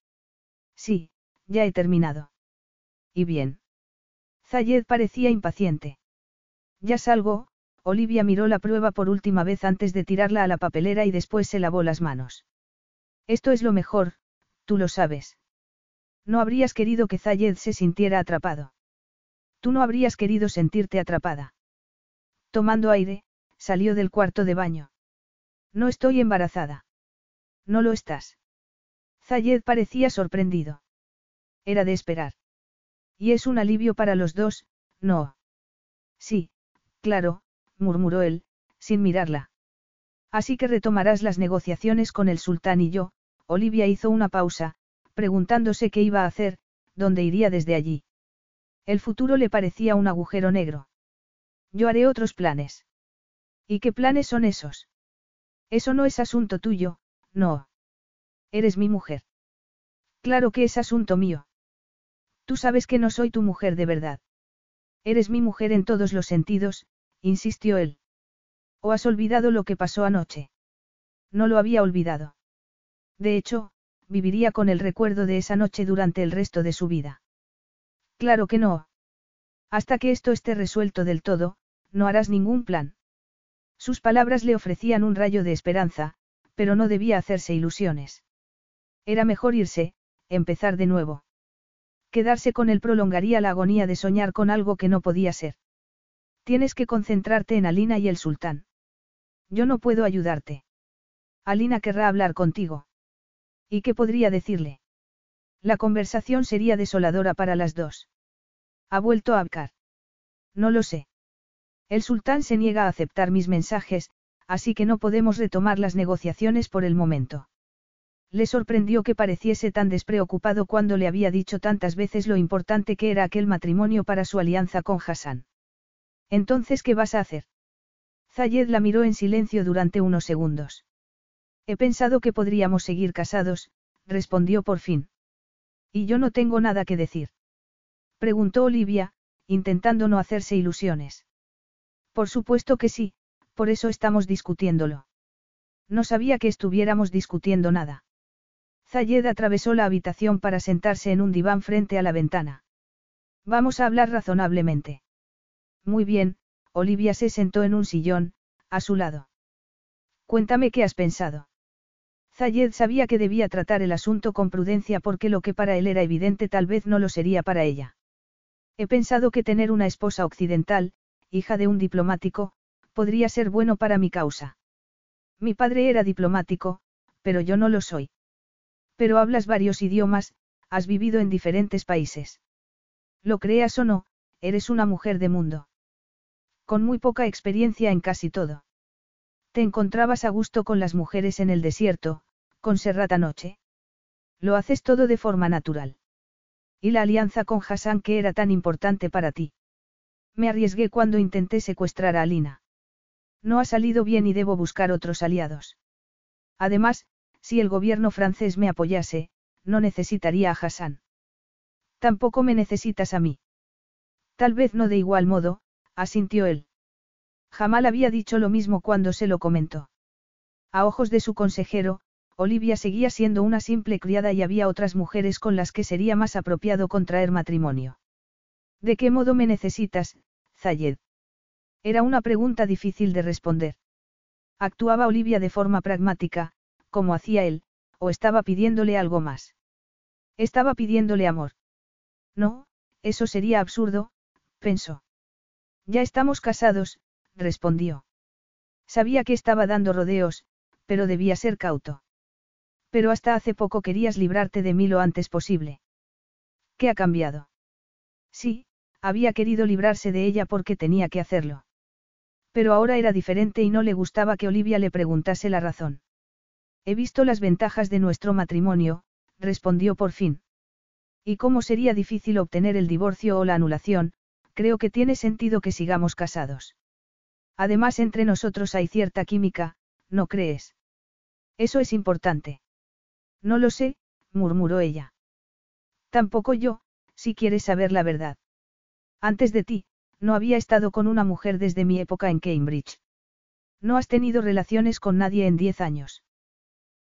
Sí, ya he terminado. ¿Y bien? Zayed parecía impaciente. Ya salgo, Olivia miró la prueba por última vez antes de tirarla a la papelera y después se lavó las manos. Esto es lo mejor, tú lo sabes. No habrías querido que Zayed se sintiera atrapado. Tú no habrías querido sentirte atrapada. Tomando aire, salió del cuarto de baño. No estoy embarazada. No lo estás. Zayed parecía sorprendido. Era de esperar. Y es un alivio para los dos, no. Sí, claro, murmuró él, sin mirarla. Así que retomarás las negociaciones con el sultán y yo, Olivia hizo una pausa, preguntándose qué iba a hacer, dónde iría desde allí. El futuro le parecía un agujero negro. Yo haré otros planes. ¿Y qué planes son esos? Eso no es asunto tuyo, no. Eres mi mujer. Claro que es asunto mío. Tú sabes que no soy tu mujer de verdad. Eres mi mujer en todos los sentidos, insistió él. ¿O has olvidado lo que pasó anoche? No lo había olvidado. De hecho, viviría con el recuerdo de esa noche durante el resto de su vida. Claro que no. Hasta que esto esté resuelto del todo, no harás ningún plan. Sus palabras le ofrecían un rayo de esperanza, pero no debía hacerse ilusiones. Era mejor irse, empezar de nuevo. Quedarse con él prolongaría la agonía de soñar con algo que no podía ser. Tienes que concentrarte en Alina y el sultán. Yo no puedo ayudarte. Alina querrá hablar contigo. ¿Y qué podría decirle? La conversación sería desoladora para las dos. ¿Ha vuelto a Abkar? No lo sé. El sultán se niega a aceptar mis mensajes, así que no podemos retomar las negociaciones por el momento. Le sorprendió que pareciese tan despreocupado cuando le había dicho tantas veces lo importante que era aquel matrimonio para su alianza con Hassan. Entonces, ¿qué vas a hacer? Zayed la miró en silencio durante unos segundos. He pensado que podríamos seguir casados, respondió por fin. Y yo no tengo nada que decir. Preguntó Olivia, intentando no hacerse ilusiones. Por supuesto que sí, por eso estamos discutiéndolo. No sabía que estuviéramos discutiendo nada. Zayed atravesó la habitación para sentarse en un diván frente a la ventana. Vamos a hablar razonablemente. Muy bien, Olivia se sentó en un sillón, a su lado. Cuéntame qué has pensado. Zayed sabía que debía tratar el asunto con prudencia porque lo que para él era evidente tal vez no lo sería para ella. He pensado que tener una esposa occidental, hija de un diplomático, podría ser bueno para mi causa. Mi padre era diplomático, pero yo no lo soy. Pero hablas varios idiomas, has vivido en diferentes países. Lo creas o no, eres una mujer de mundo. Con muy poca experiencia en casi todo. Te encontrabas a gusto con las mujeres en el desierto, con Serrat anoche. Lo haces todo de forma natural. Y la alianza con Hassan que era tan importante para ti. Me arriesgué cuando intenté secuestrar a Alina. No ha salido bien y debo buscar otros aliados. Además, si el gobierno francés me apoyase, no necesitaría a Hassan. Tampoco me necesitas a mí. Tal vez no de igual modo, asintió él. Jamal había dicho lo mismo cuando se lo comentó. A ojos de su consejero, Olivia seguía siendo una simple criada y había otras mujeres con las que sería más apropiado contraer matrimonio. ¿De qué modo me necesitas, Zayed? Era una pregunta difícil de responder. ¿Actuaba Olivia de forma pragmática, como hacía él, o estaba pidiéndole algo más? Estaba pidiéndole amor. No, eso sería absurdo, pensó. Ya estamos casados, respondió. Sabía que estaba dando rodeos, pero debía ser cauto. Pero hasta hace poco querías librarte de mí lo antes posible. ¿Qué ha cambiado? Sí, había querido librarse de ella porque tenía que hacerlo. Pero ahora era diferente y no le gustaba que Olivia le preguntase la razón. He visto las ventajas de nuestro matrimonio, respondió por fin. Y cómo sería difícil obtener el divorcio o la anulación, creo que tiene sentido que sigamos casados. Además, entre nosotros hay cierta química, ¿no crees? Eso es importante. No lo sé, murmuró ella. Tampoco yo, si quieres saber la verdad. Antes de ti, no había estado con una mujer desde mi época en Cambridge. No has tenido relaciones con nadie en diez años.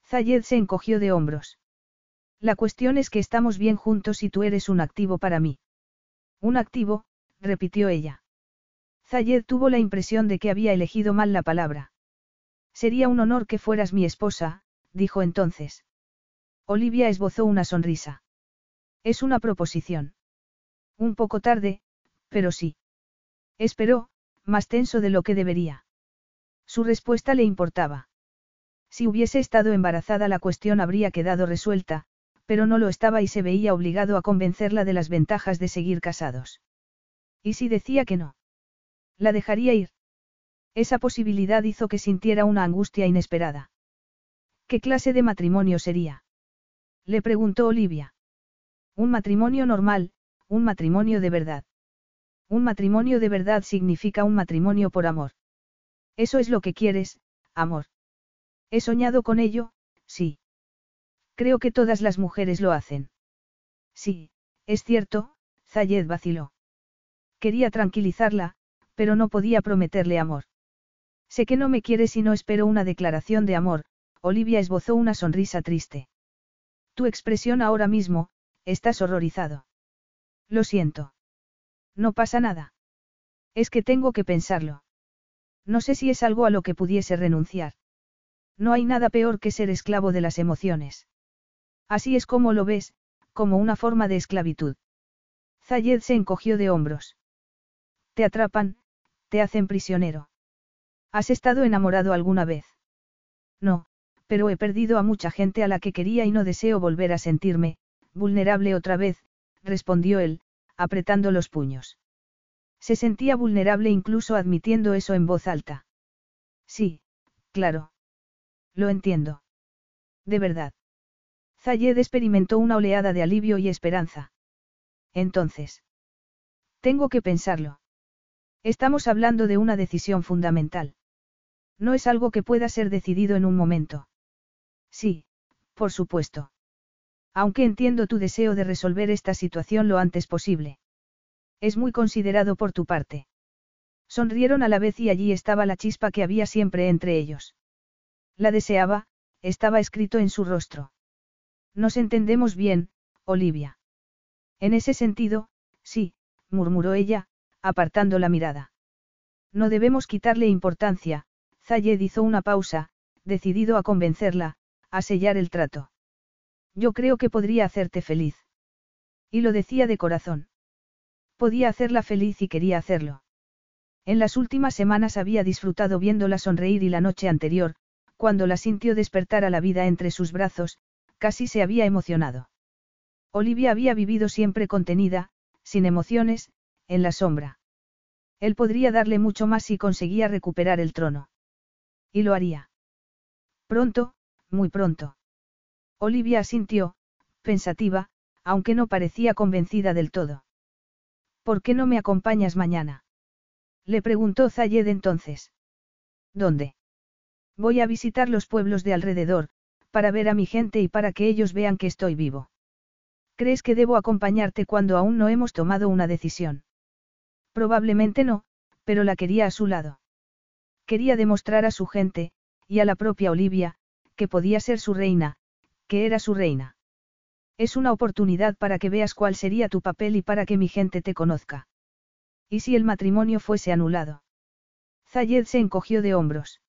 Zayed se encogió de hombros. La cuestión es que estamos bien juntos y tú eres un activo para mí. Un activo, repitió ella. Zayed tuvo la impresión de que había elegido mal la palabra. Sería un honor que fueras mi esposa, dijo entonces. Olivia esbozó una sonrisa. Es una proposición. Un poco tarde, Pero sí. Esperó, más tenso de lo que debería. Su respuesta le importaba. Si hubiese estado embarazada la cuestión habría quedado resuelta, pero no lo estaba y se veía obligado a convencerla de las ventajas de seguir casados. ¿Y si decía que no? La dejaría ir. Esa posibilidad hizo que sintiera una angustia inesperada. ¿Qué clase de matrimonio sería? Le preguntó Olivia. Un matrimonio normal, un matrimonio de verdad. Un matrimonio de verdad significa un matrimonio por amor. Eso es lo que quieres, amor. He soñado con ello, sí. Creo que todas las mujeres lo hacen. Sí, es cierto, Zayed vaciló. Quería tranquilizarla, pero no podía prometerle amor. Sé que no me quieres y no espero una declaración de amor, Olivia esbozó una sonrisa triste. Tu expresión ahora mismo, estás horrorizado. Lo siento. No pasa nada. Es que tengo que pensarlo. No sé si es algo a lo que pudiese renunciar. No hay nada peor que ser esclavo de las emociones. Así es como lo ves, como una forma de esclavitud. Zayed se encogió de hombros. Te atrapan, te hacen prisionero. ¿Has estado enamorado alguna vez? No, pero he perdido a mucha gente a la que quería y no deseo volver a sentirme, vulnerable otra vez, respondió él, apretando los puños. Se sentía vulnerable incluso admitiendo eso en voz alta. Sí, claro. Lo entiendo. De verdad. Zayed experimentó una oleada de alivio y esperanza. Entonces. Tengo que pensarlo. Estamos hablando de una decisión fundamental. No es algo que pueda ser decidido en un momento. Sí, por supuesto. Aunque entiendo tu deseo de resolver esta situación lo antes posible. Es muy considerado por tu parte. Sonrieron a la vez y allí estaba la chispa que había siempre entre ellos. La deseaba, estaba escrito en su rostro. Nos entendemos bien, Olivia. En ese sentido, sí, murmuró ella, apartando la mirada. No debemos quitarle importancia, Zayed hizo una pausa, decidido a convencerla, a sellar el trato. Yo creo que podría hacerte feliz. Y lo decía de corazón. Podía hacerla feliz y quería hacerlo. En las últimas semanas había disfrutado viéndola sonreír y la noche anterior, cuando la sintió despertar a la vida entre sus brazos, casi se había emocionado. Olivia había vivido siempre contenida, sin emociones, en la sombra. Él podría darle mucho más si conseguía recuperar el trono. Y lo haría. Pronto, muy pronto. Olivia asintió, pensativa, aunque no parecía convencida del todo. ¿Por qué no me acompañas mañana? Le preguntó Zayed entonces. ¿Dónde? Voy a visitar los pueblos de alrededor, para ver a mi gente y para que ellos vean que estoy vivo. ¿Crees que debo acompañarte cuando aún no hemos tomado una decisión? Probablemente no, pero la quería a su lado. Quería demostrar a su gente, y a la propia Olivia, que podía ser su reina, que era su reina. Es una oportunidad para que veas cuál sería tu papel y para que mi gente te conozca. ¿Y si el matrimonio fuese anulado? Zayed se encogió de hombros.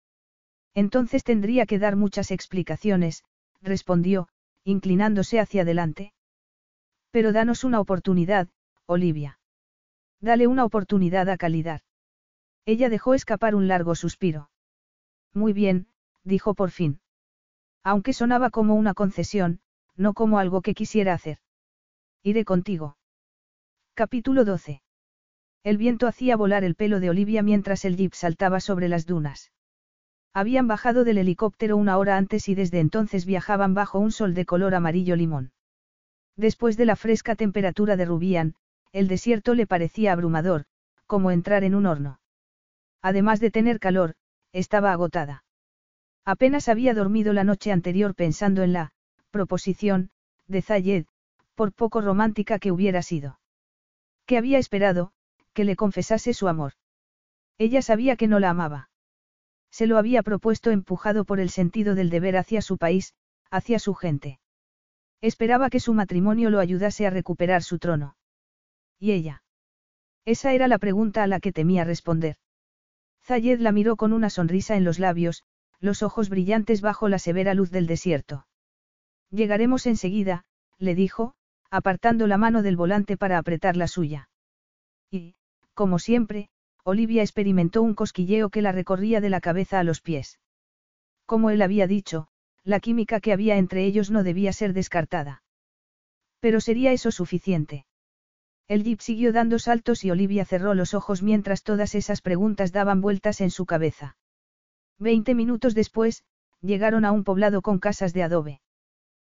Entonces tendría que dar muchas explicaciones, respondió, inclinándose hacia adelante. Pero danos una oportunidad, Olivia. Dale una oportunidad a Calidad. Ella dejó escapar un largo suspiro. Muy bien, dijo por fin. Aunque sonaba como una concesión, no como algo que quisiera hacer. Iré contigo. Capítulo 12. El viento hacía volar el pelo de Olivia mientras el jeep saltaba sobre las dunas. Habían bajado del helicóptero una hora antes y desde entonces viajaban bajo un sol de color amarillo limón. Después de la fresca temperatura de Rubián, el desierto le parecía abrumador, como entrar en un horno. Además de tener calor, estaba agotada. Apenas había dormido la noche anterior pensando en la proposición de Zayed, por poco romántica que hubiera sido. Que había esperado, que le confesase su amor. Ella sabía que no la amaba. Se lo había propuesto empujado por el sentido del deber hacia su país, hacia su gente. Esperaba que su matrimonio lo ayudase a recuperar su trono. ¿Y ella? Esa era la pregunta a la que temía responder. Zayed la miró con una sonrisa en los labios, los ojos brillantes bajo la severa luz del desierto. Llegaremos enseguida, le dijo, apartando la mano del volante para apretar la suya. Y, Como siempre, Olivia experimentó un cosquilleo que la recorría de la cabeza a los pies. Como él había dicho, la química que había entre ellos no debía ser descartada. Pero sería eso suficiente. El jeep siguió dando saltos y Olivia cerró los ojos mientras todas esas preguntas daban vueltas en su cabeza. Veinte minutos después, llegaron a un poblado con casas de adobe.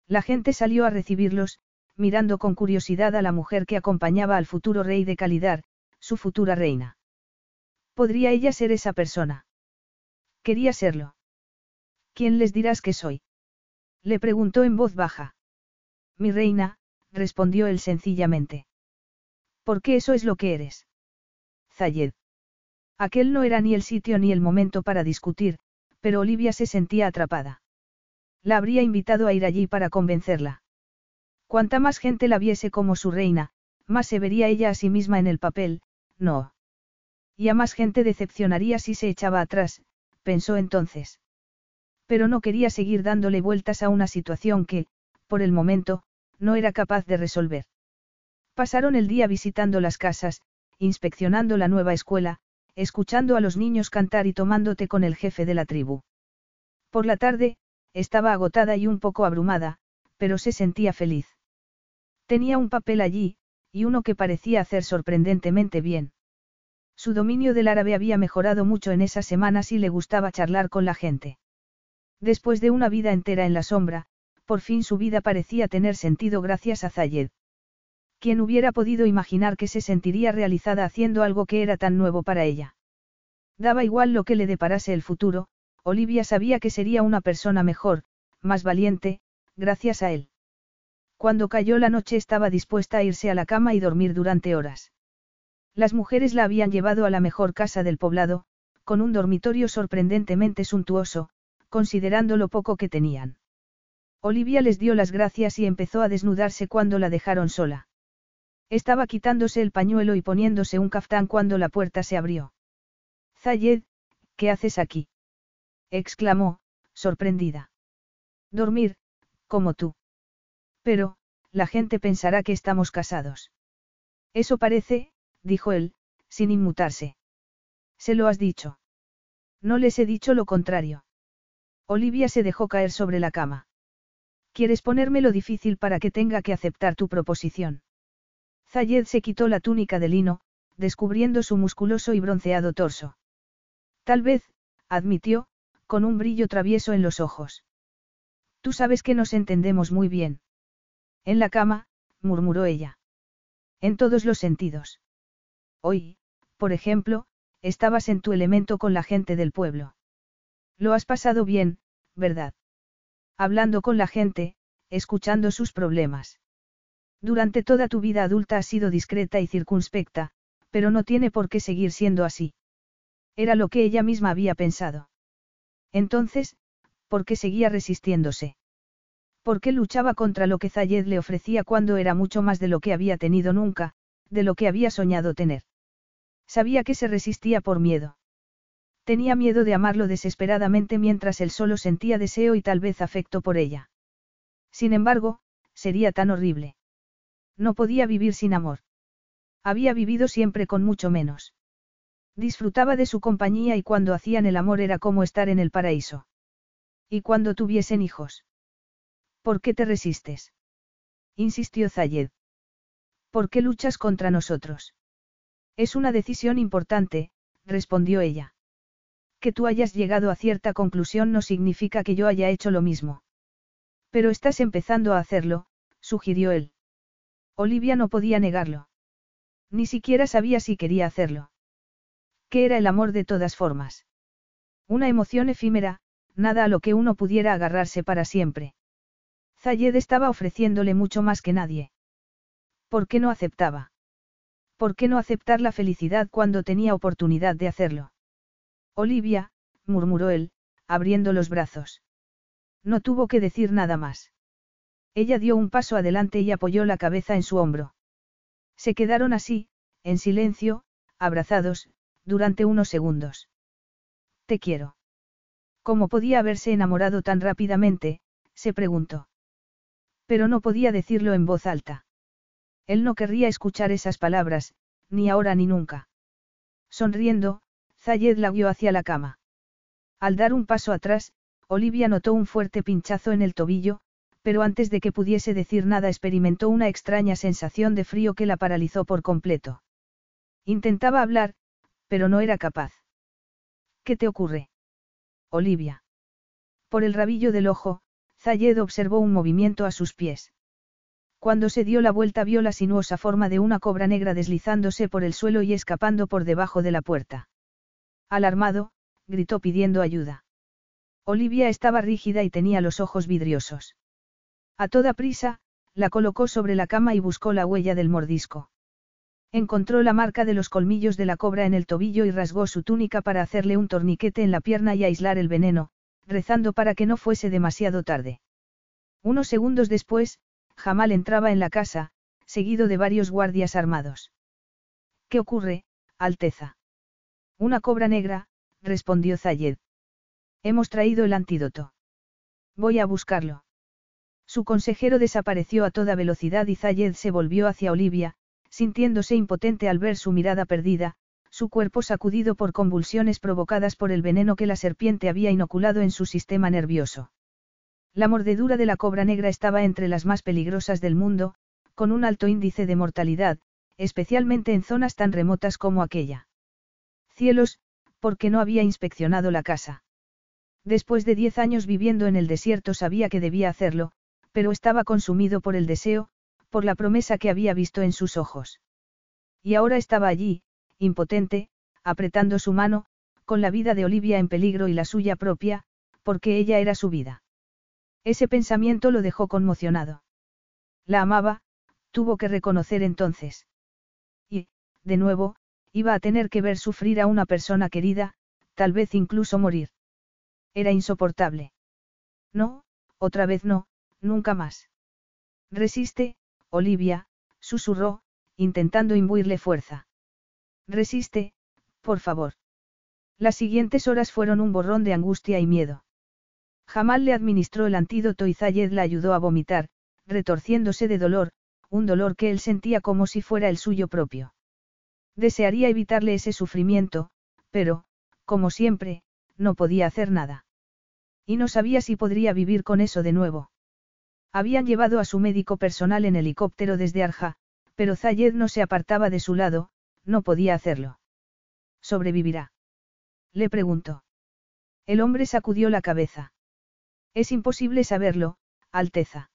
La gente salió a recibirlos, mirando con curiosidad a la mujer que acompañaba al futuro rey de Calidar, su futura reina. ¿Podría ella ser esa persona? Quería serlo. ¿Quién les dirás que soy? Le preguntó en voz baja. Mi reina, respondió él sencillamente. ¿Por qué eso es lo que eres? Zayed. Aquel no era ni el sitio ni el momento para discutir, pero Olivia se sentía atrapada. La habría invitado a ir allí para convencerla. Cuanta más gente la viese como su reina, más se vería ella a sí misma en el papel, no. Y a más gente decepcionaría si se echaba atrás, pensó entonces. Pero no quería seguir dándole vueltas a una situación que, por el momento, no era capaz de resolver. Pasaron el día visitando las casas, inspeccionando la nueva escuela, escuchando a los niños cantar y tomándote con el jefe de la tribu. Por la tarde, estaba agotada y un poco abrumada, pero se sentía feliz. Tenía un papel allí, y uno que parecía hacer sorprendentemente bien. Su dominio del árabe había mejorado mucho en esas semanas y le gustaba charlar con la gente. Después de una vida entera en la sombra, por fin su vida parecía tener sentido gracias a Zayed. ¿Quién hubiera podido imaginar que se sentiría realizada haciendo algo que era tan nuevo para ella? Daba igual lo que le deparase el futuro, Olivia sabía que sería una persona mejor, más valiente, gracias a él. Cuando cayó la noche estaba dispuesta a irse a la cama y dormir durante horas. Las mujeres la habían llevado a la mejor casa del poblado, con un dormitorio sorprendentemente suntuoso, considerando lo poco que tenían. Olivia les dio las gracias y empezó a desnudarse cuando la dejaron sola. Estaba quitándose el pañuelo y poniéndose un caftán cuando la puerta se abrió. Zayed, ¿qué haces aquí? exclamó, sorprendida. Dormir, como tú. Pero, la gente pensará que estamos casados. Eso parece, dijo él, sin inmutarse. Se lo has dicho. No les he dicho lo contrario. Olivia se dejó caer sobre la cama. ¿Quieres ponérmelo difícil para que tenga que aceptar tu proposición? Zayed se quitó la túnica de lino, descubriendo su musculoso y bronceado torso. Tal vez, admitió, con un brillo travieso en los ojos. Tú sabes que nos entendemos muy bien. En la cama, murmuró ella. En todos los sentidos. Hoy, por ejemplo, estabas en tu elemento con la gente del pueblo. Lo has pasado bien, ¿verdad? Hablando con la gente, escuchando sus problemas. Durante toda tu vida adulta has sido discreta y circunspecta, pero no tiene por qué seguir siendo así. Era lo que ella misma había pensado. Entonces, ¿por qué seguía resistiéndose? ¿Por qué luchaba contra lo que Zayed le ofrecía cuando era mucho más de lo que había tenido nunca, de lo que había soñado tener? Sabía que se resistía por miedo. Tenía miedo de amarlo desesperadamente mientras él solo sentía deseo y tal vez afecto por ella. Sin embargo, sería tan horrible. No podía vivir sin amor. Había vivido siempre con mucho menos. Disfrutaba de su compañía y cuando hacían el amor era como estar en el paraíso. ¿Y cuando tuviesen hijos? ¿Por qué te resistes? insistió Zayed. ¿Por qué luchas contra nosotros? Es una decisión importante, respondió ella. Que tú hayas llegado a cierta conclusión no significa que yo haya hecho lo mismo. Pero estás empezando a hacerlo, sugirió él. Olivia no podía negarlo. Ni siquiera sabía si quería hacerlo. ¿Qué era el amor de todas formas? Una emoción efímera, nada a lo que uno pudiera agarrarse para siempre. Zayed estaba ofreciéndole mucho más que nadie. ¿Por qué no aceptaba? ¿Por qué no aceptar la felicidad cuando tenía oportunidad de hacerlo? Olivia, murmuró él, abriendo los brazos. No tuvo que decir nada más. Ella dio un paso adelante y apoyó la cabeza en su hombro. Se quedaron así, en silencio, abrazados, durante unos segundos. Te quiero. ¿Cómo podía haberse enamorado tan rápidamente? se preguntó. Pero no podía decirlo en voz alta. Él no querría escuchar esas palabras, ni ahora ni nunca. Sonriendo, Zayed la guió hacia la cama. Al dar un paso atrás, Olivia notó un fuerte pinchazo en el tobillo, pero antes de que pudiese decir nada experimentó una extraña sensación de frío que la paralizó por completo. Intentaba hablar, pero no era capaz. ¿Qué te ocurre? Olivia. Por el rabillo del ojo, Zayed observó un movimiento a sus pies. Cuando se dio la vuelta vio la sinuosa forma de una cobra negra deslizándose por el suelo y escapando por debajo de la puerta. Alarmado, gritó pidiendo ayuda. Olivia estaba rígida y tenía los ojos vidriosos. A toda prisa, la colocó sobre la cama y buscó la huella del mordisco. Encontró la marca de los colmillos de la cobra en el tobillo y rasgó su túnica para hacerle un torniquete en la pierna y aislar el veneno, rezando para que no fuese demasiado tarde. Unos segundos después, Jamal entraba en la casa, seguido de varios guardias armados. ¿Qué ocurre, Alteza? Una cobra negra, respondió Zayed. Hemos traído el antídoto. Voy a buscarlo. Su consejero desapareció a toda velocidad y Zayed se volvió hacia Olivia, sintiéndose impotente al ver su mirada perdida, su cuerpo sacudido por convulsiones provocadas por el veneno que la serpiente había inoculado en su sistema nervioso. La mordedura de la cobra negra estaba entre las más peligrosas del mundo, con un alto índice de mortalidad, especialmente en zonas tan remotas como aquella. Cielos, porque no había inspeccionado la casa. Después de diez años viviendo en el desierto sabía que debía hacerlo, pero estaba consumido por el deseo, por la promesa que había visto en sus ojos. Y ahora estaba allí, impotente, apretando su mano, con la vida de Olivia en peligro y la suya propia, porque ella era su vida. Ese pensamiento lo dejó conmocionado. La amaba, tuvo que reconocer entonces. Y, de nuevo, iba a tener que ver sufrir a una persona querida, tal vez incluso morir. Era insoportable. No, otra vez no, nunca más. Resiste, Olivia, susurró, intentando imbuirle fuerza. Resiste, por favor. Las siguientes horas fueron un borrón de angustia y miedo. Jamal le administró el antídoto y Zayed la ayudó a vomitar, retorciéndose de dolor, un dolor que él sentía como si fuera el suyo propio. Desearía evitarle ese sufrimiento, pero, como siempre, no podía hacer nada. Y no sabía si podría vivir con eso de nuevo. Habían llevado a su médico personal en helicóptero desde Arja, pero Zayed no se apartaba de su lado, no podía hacerlo. ¿Sobrevivirá? Le preguntó. El hombre sacudió la cabeza. Es imposible saberlo, Alteza.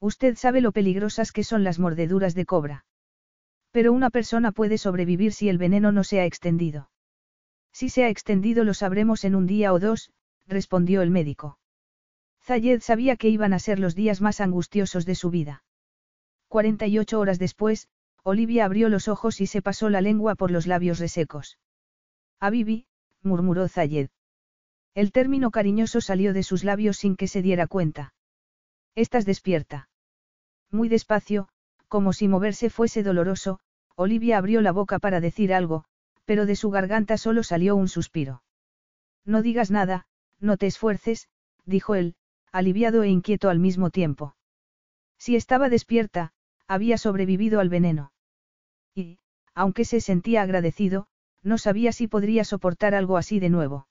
Usted sabe lo peligrosas que son las mordeduras de cobra. Pero una persona puede sobrevivir si el veneno no se ha extendido. Si se ha extendido lo sabremos en un día o dos, respondió el médico. Zayed sabía que iban a ser los días más angustiosos de su vida. 48 horas después, Olivia abrió los ojos y se pasó la lengua por los labios resecos. Abibi, murmuró Zayed. El término cariñoso salió de sus labios sin que se diera cuenta. Estás despierta. Muy despacio, como si moverse fuese doloroso, Olivia abrió la boca para decir algo, pero de su garganta solo salió un suspiro. No digas nada, no te esfuerces, dijo él, aliviado e inquieto al mismo tiempo. Si estaba despierta, había sobrevivido al veneno. Y, aunque se sentía agradecido, no sabía si podría soportar algo así de nuevo.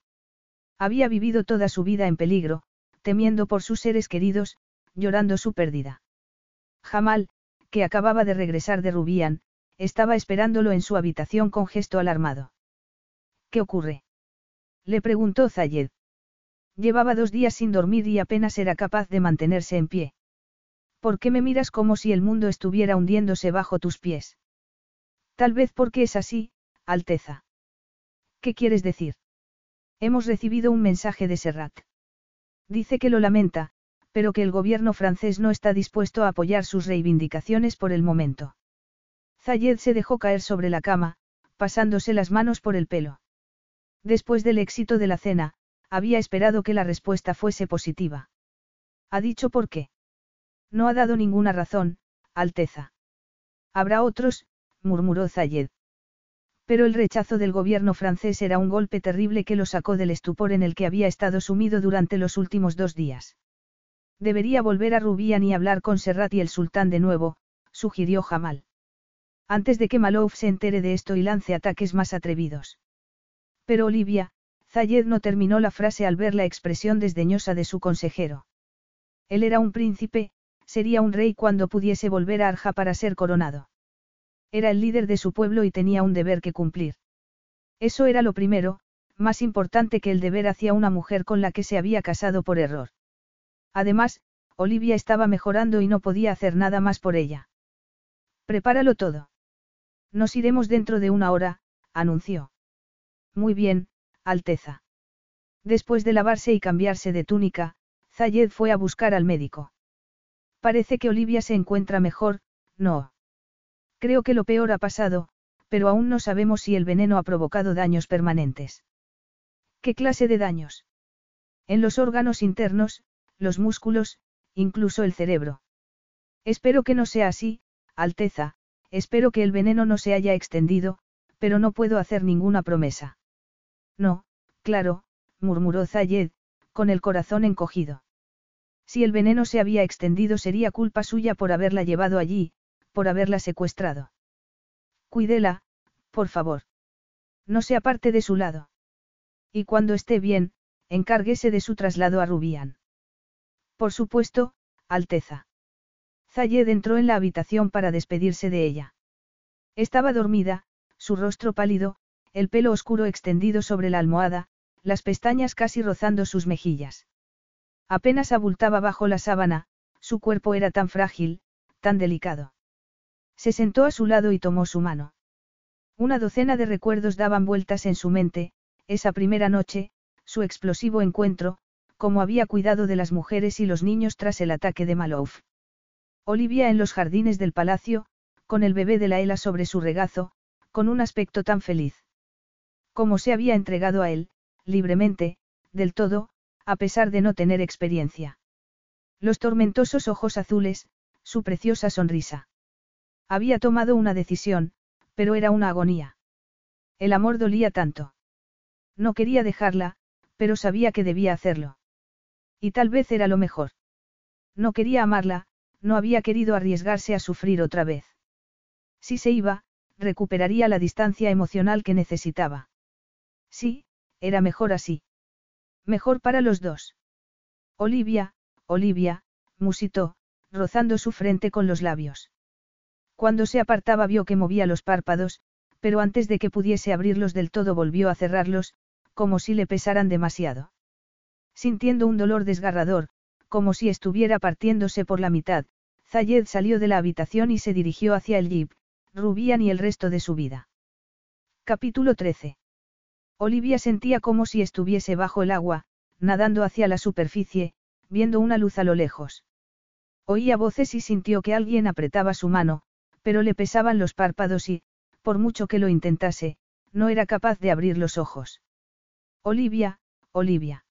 Había vivido toda su vida en peligro, temiendo por sus seres queridos, llorando su pérdida. Jamal, que acababa de regresar de Rubián, estaba esperándolo en su habitación con gesto alarmado. ¿Qué ocurre? Le preguntó Zayed. Llevaba dos días sin dormir y apenas era capaz de mantenerse en pie. ¿Por qué me miras como si el mundo estuviera hundiéndose bajo tus pies? Tal vez porque es así, Alteza. ¿Qué quieres decir? Hemos recibido un mensaje de Serrat. Dice que lo lamenta, pero que el gobierno francés no está dispuesto a apoyar sus reivindicaciones por el momento. Zayed se dejó caer sobre la cama, pasándose las manos por el pelo. Después del éxito de la cena, había esperado que la respuesta fuese positiva. ¿Ha dicho por qué? No ha dado ninguna razón, Alteza. Habrá otros, murmuró Zayed. Pero el rechazo del gobierno francés era un golpe terrible que lo sacó del estupor en el que había estado sumido durante los últimos dos días. Debería volver a Rubián y hablar con Serrat y el sultán de nuevo, sugirió Jamal. Antes de que Malouf se entere de esto y lance ataques más atrevidos. Pero Olivia, Zayed no terminó la frase al ver la expresión desdeñosa de su consejero. Él era un príncipe, sería un rey cuando pudiese volver a Arja para ser coronado. Era el líder de su pueblo y tenía un deber que cumplir. Eso era lo primero, más importante que el deber hacia una mujer con la que se había casado por error. Además, Olivia estaba mejorando y no podía hacer nada más por ella. Prepáralo todo. Nos iremos dentro de una hora, anunció. Muy bien, Alteza. Después de lavarse y cambiarse de túnica, Zayed fue a buscar al médico. Parece que Olivia se encuentra mejor, no. Creo que lo peor ha pasado, pero aún no sabemos si el veneno ha provocado daños permanentes. ¿Qué clase de daños? En los órganos internos, los músculos, incluso el cerebro. Espero que no sea así, Alteza, espero que el veneno no se haya extendido, pero no puedo hacer ninguna promesa. No, claro, murmuró Zayed, con el corazón encogido. Si el veneno se había extendido sería culpa suya por haberla llevado allí, por haberla secuestrado. Cuídela, por favor. No se aparte de su lado. Y cuando esté bien, encárguese de su traslado a Rubián. Por supuesto, Alteza. Zayed entró en la habitación para despedirse de ella. Estaba dormida, su rostro pálido, el pelo oscuro extendido sobre la almohada, las pestañas casi rozando sus mejillas. Apenas abultaba bajo la sábana, su cuerpo era tan frágil, tan delicado. Se sentó a su lado y tomó su mano. Una docena de recuerdos daban vueltas en su mente, esa primera noche, su explosivo encuentro, como había cuidado de las mujeres y los niños tras el ataque de Malouf. Olivia en los jardines del palacio, con el bebé de la Ela sobre su regazo, con un aspecto tan feliz. Como se había entregado a él, libremente, del todo, a pesar de no tener experiencia. Los tormentosos ojos azules, su preciosa sonrisa. Había tomado una decisión, pero era una agonía. El amor dolía tanto. No quería dejarla, pero sabía que debía hacerlo. Y tal vez era lo mejor. No quería amarla, no había querido arriesgarse a sufrir otra vez. Si se iba, recuperaría la distancia emocional que necesitaba. Sí, era mejor así. Mejor para los dos. Olivia, Olivia, musitó, rozando su frente con los labios. Cuando se apartaba vio que movía los párpados, pero antes de que pudiese abrirlos del todo volvió a cerrarlos, como si le pesaran demasiado. Sintiendo un dolor desgarrador, como si estuviera partiéndose por la mitad, Zayed salió de la habitación y se dirigió hacia el jeep, Rubian y el resto de su vida. Capítulo 13. Olivia sentía como si estuviese bajo el agua, nadando hacia la superficie, viendo una luz a lo lejos. Oía voces y sintió que alguien apretaba su mano, pero le pesaban los párpados y, por mucho que lo intentase, no era capaz de abrir los ojos. Olivia, Olivia.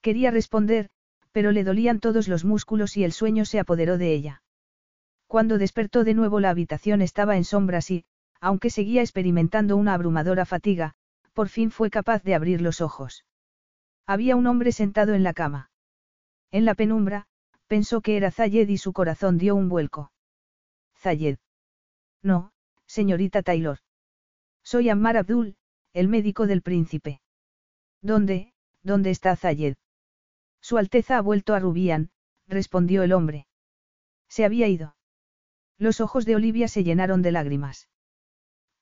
Quería responder, pero le dolían todos los músculos y el sueño se apoderó de ella. Cuando despertó de nuevo la habitación estaba en sombras y, aunque seguía experimentando una abrumadora fatiga, por fin fue capaz de abrir los ojos. Había un hombre sentado en la cama. En la penumbra, pensó que era Zayed y su corazón dio un vuelco. Zayed. No, señorita Taylor. Soy Ammar Abdul, el médico del príncipe. ¿Dónde, dónde está Zayed? Su Alteza ha vuelto a Rubián, respondió el hombre. Se había ido. Los ojos de Olivia se llenaron de lágrimas.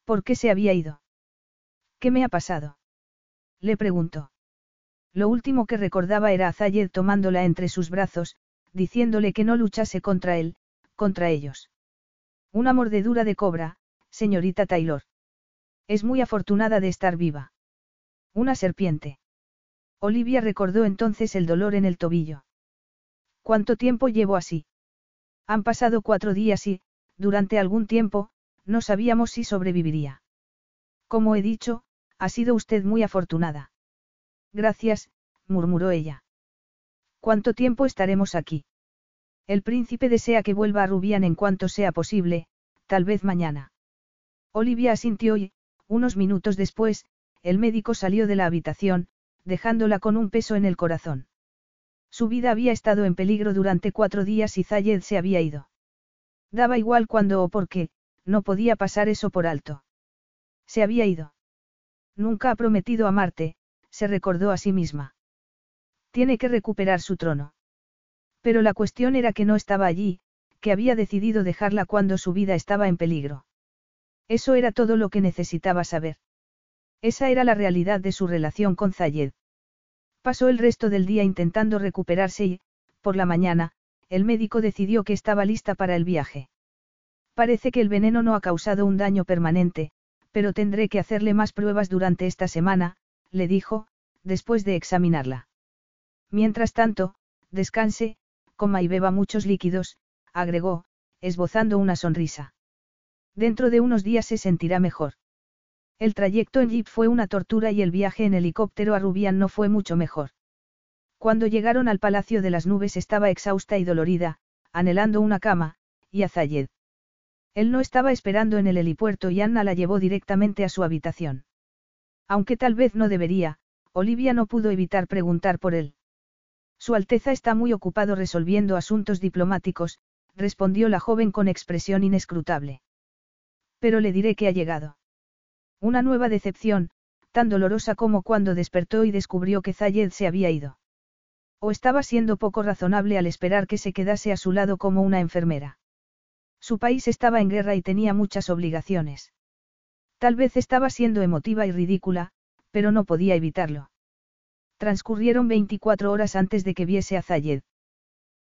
¿Por qué se había ido? ¿Qué me ha pasado? Le preguntó. Lo último que recordaba era a Zayed tomándola entre sus brazos, diciéndole que no luchase contra él, contra ellos. Una mordedura de cobra, señorita Taylor. Es muy afortunada de estar viva. Una serpiente. Olivia recordó entonces el dolor en el tobillo. ¿Cuánto tiempo llevo así? Han pasado cuatro días y, durante algún tiempo, no sabíamos si sobreviviría. Como he dicho, ha sido usted muy afortunada. Gracias, murmuró ella. ¿Cuánto tiempo estaremos aquí? El príncipe desea que vuelva a Rubián en cuanto sea posible, tal vez mañana. Olivia asintió y, unos minutos después, el médico salió de la habitación, dejándola con un peso en el corazón. Su vida había estado en peligro durante cuatro días y Zayed se había ido. Daba igual cuándo o por qué, No podía pasar eso por alto. Se había ido. Nunca ha prometido amarte, se recordó a sí misma. Tiene que recuperar su trono. Pero la cuestión era que no estaba allí, que había decidido dejarla cuando su vida estaba en peligro. Eso era todo lo que necesitaba saber. Esa era la realidad de su relación con Zayed. Pasó el resto del día intentando recuperarse y, por la mañana, el médico decidió que estaba lista para el viaje. Parece que el veneno no ha causado un daño permanente, pero tendré que hacerle más pruebas durante esta semana, le dijo, después de examinarla. Mientras tanto, descanse, coma y beba muchos líquidos, agregó, esbozando una sonrisa. Dentro de unos días se sentirá mejor. El trayecto en jeep fue una tortura y el viaje en helicóptero a Rubian no fue mucho mejor. Cuando llegaron al Palacio de las Nubes estaba exhausta y dolorida, anhelando una cama, y a Zayed. Él no estaba esperando en el helipuerto y Anna la llevó directamente a su habitación. Aunque tal vez no debería, Olivia no pudo evitar preguntar por él. Su Alteza está muy ocupado resolviendo asuntos diplomáticos, respondió la joven con expresión inescrutable. Pero le diré que ha llegado. Una nueva decepción, tan dolorosa como cuando despertó y descubrió que Zayed se había ido. O estaba siendo poco razonable al esperar que se quedase a su lado como una enfermera. Su país estaba en guerra y tenía muchas obligaciones. Tal vez estaba siendo emotiva y ridícula, pero no podía evitarlo. Transcurrieron 24 horas antes de que viese a Zayed.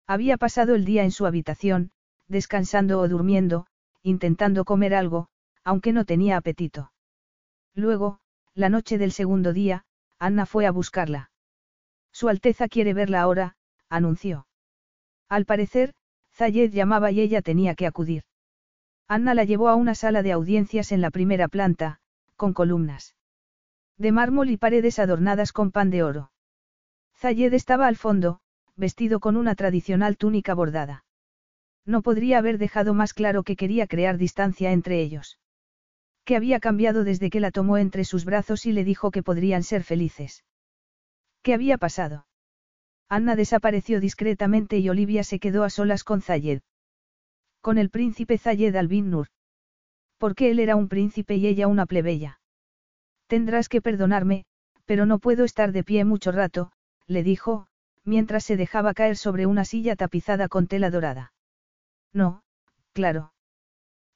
Había pasado el día en su habitación, descansando o durmiendo, intentando comer algo, aunque no tenía apetito. Luego, la noche del segundo día, Anna fue a buscarla. Su Alteza quiere verla ahora, anunció. Al parecer, Zayed llamaba y ella tenía que acudir. Anna la llevó a una sala de audiencias en la primera planta, con columnas de mármol y paredes adornadas con pan de oro. Zayed estaba al fondo, vestido con una tradicional túnica bordada. No podría haber dejado más claro que quería crear distancia entre ellos. Que había cambiado desde que la tomó entre sus brazos y le dijo que podrían ser felices. ¿Qué había pasado? Anna desapareció discretamente y Olivia se quedó a solas con Zayed. Con el príncipe Zayed Albin Nur. Porque él era un príncipe y ella una plebeya. Tendrás que perdonarme, pero no puedo estar de pie mucho rato, le dijo, mientras se dejaba caer sobre una silla tapizada con tela dorada. No, claro.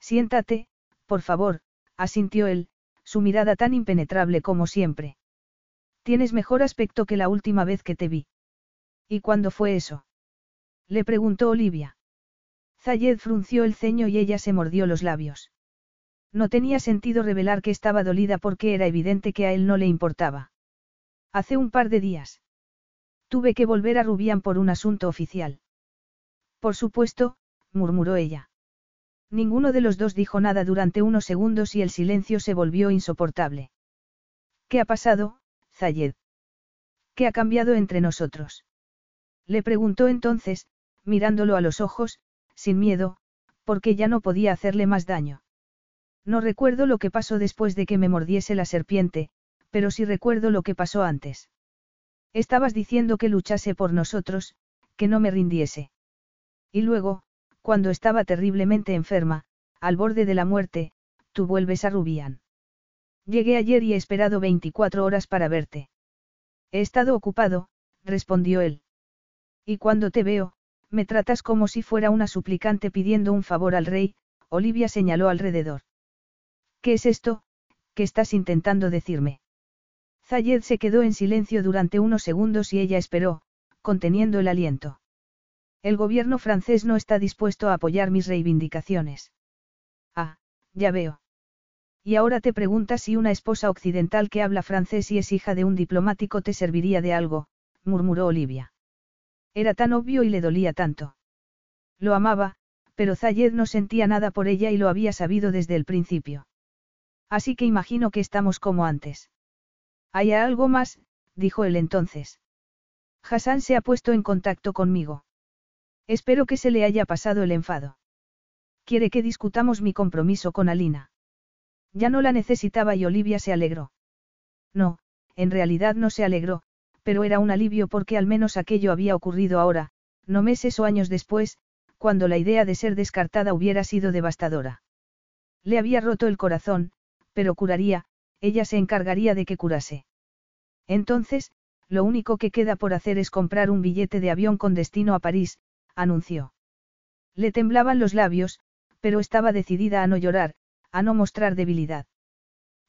Siéntate, por favor, asintió él, su mirada tan impenetrable como siempre. Tienes mejor aspecto que la última vez que te vi. ¿Y cuándo fue eso? Le preguntó Olivia. Zayed frunció el ceño y ella se mordió los labios. No tenía sentido revelar que estaba dolida porque era evidente que a él no le importaba. Hace un par de días. Tuve que volver a Rubián por un asunto oficial. Por supuesto, murmuró ella. Ninguno de los dos dijo nada durante unos segundos y el silencio se volvió insoportable. ¿Qué ha pasado, Zayed? ¿Qué ha cambiado entre nosotros? Le preguntó entonces, mirándolo a los ojos, sin miedo, porque ya no podía hacerle más daño. No recuerdo lo que pasó después de que me mordiese la serpiente, pero sí recuerdo lo que pasó antes. Estabas diciendo que luchase por nosotros, que no me rindiese. Y luego, cuando estaba terriblemente enferma, al borde de la muerte, tú vuelves a Rubián. Llegué ayer y he esperado 24 horas para verte. He estado ocupado, respondió él. Y cuando te veo, me tratas como si fuera una suplicante pidiendo un favor al rey, Olivia señaló alrededor. ¿Qué es esto? ¿Qué estás intentando decirme? Zayed se quedó en silencio durante unos segundos y ella esperó, conteniendo el aliento. El gobierno francés no está dispuesto a apoyar mis reivindicaciones. Ah, ya veo. Y ahora te preguntas si una esposa occidental que habla francés y es hija de un diplomático te serviría de algo, murmuró Olivia. Era tan obvio y le dolía tanto. Lo amaba, pero Zayed no sentía nada por ella y lo había sabido desde el principio. Así que imagino que estamos como antes. Hay algo más, dijo él entonces. Hassan se ha puesto en contacto conmigo. Espero que se le haya pasado el enfado. Quiere que discutamos mi compromiso con Alina. Ya no la necesitaba y Olivia se alegró. No, en realidad no se alegró, pero era un alivio porque al menos aquello había ocurrido ahora, no meses o años después, cuando la idea de ser descartada hubiera sido devastadora. Le había roto el corazón, pero curaría, ella se encargaría de que curase. Entonces, lo único que queda por hacer es comprar un billete de avión con destino a París, anunció. Le temblaban los labios, pero estaba decidida a no llorar, a no mostrar debilidad.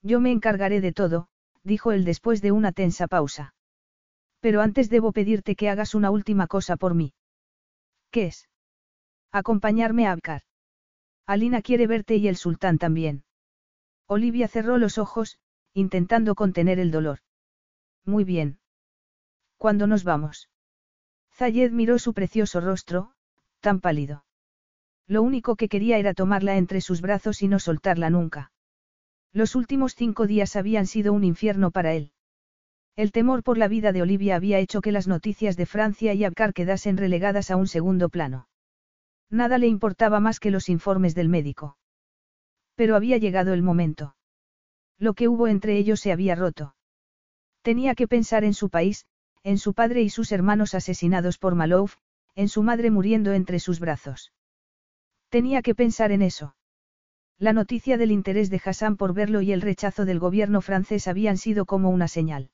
Yo me encargaré de todo, dijo él después de una tensa pausa. Pero antes debo pedirte que hagas una última cosa por mí. ¿Qué es? Acompañarme a Abkar. Alina quiere verte y el sultán también. Olivia cerró los ojos, intentando contener el dolor. Muy bien. ¿Cuándo nos vamos? Zayed miró su precioso rostro, tan pálido. Lo único que quería era tomarla entre sus brazos y no soltarla nunca. Los últimos cinco días habían sido un infierno para él. El temor por la vida de Olivia había hecho que las noticias de Francia y Abkar quedasen relegadas a un segundo plano. Nada le importaba más que los informes del médico. Pero había llegado el momento. Lo que hubo entre ellos se había roto. Tenía que pensar en su país, en su padre y sus hermanos asesinados por Malouf, en su madre muriendo entre sus brazos. Tenía que pensar en eso. La noticia del interés de Hassan por verlo y el rechazo del gobierno francés habían sido como una señal.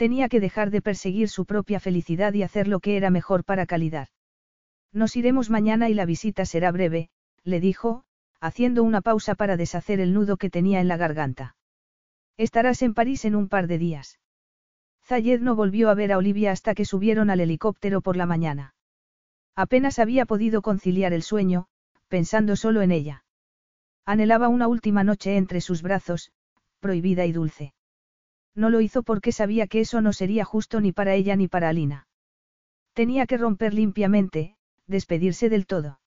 Tenía que dejar de perseguir su propia felicidad y hacer lo que era mejor para calidad. Nos iremos mañana y la visita será breve, le dijo, haciendo una pausa para deshacer el nudo que tenía en la garganta. Estarás en París en un par de días. Zayed no volvió a ver a Olivia hasta que subieron al helicóptero por la mañana. Apenas había podido conciliar el sueño, pensando solo en ella. Anhelaba una última noche entre sus brazos, prohibida y dulce. No lo hizo porque sabía que eso no sería justo ni para ella ni para Alina. Tenía que romper limpiamente, despedirse del todo.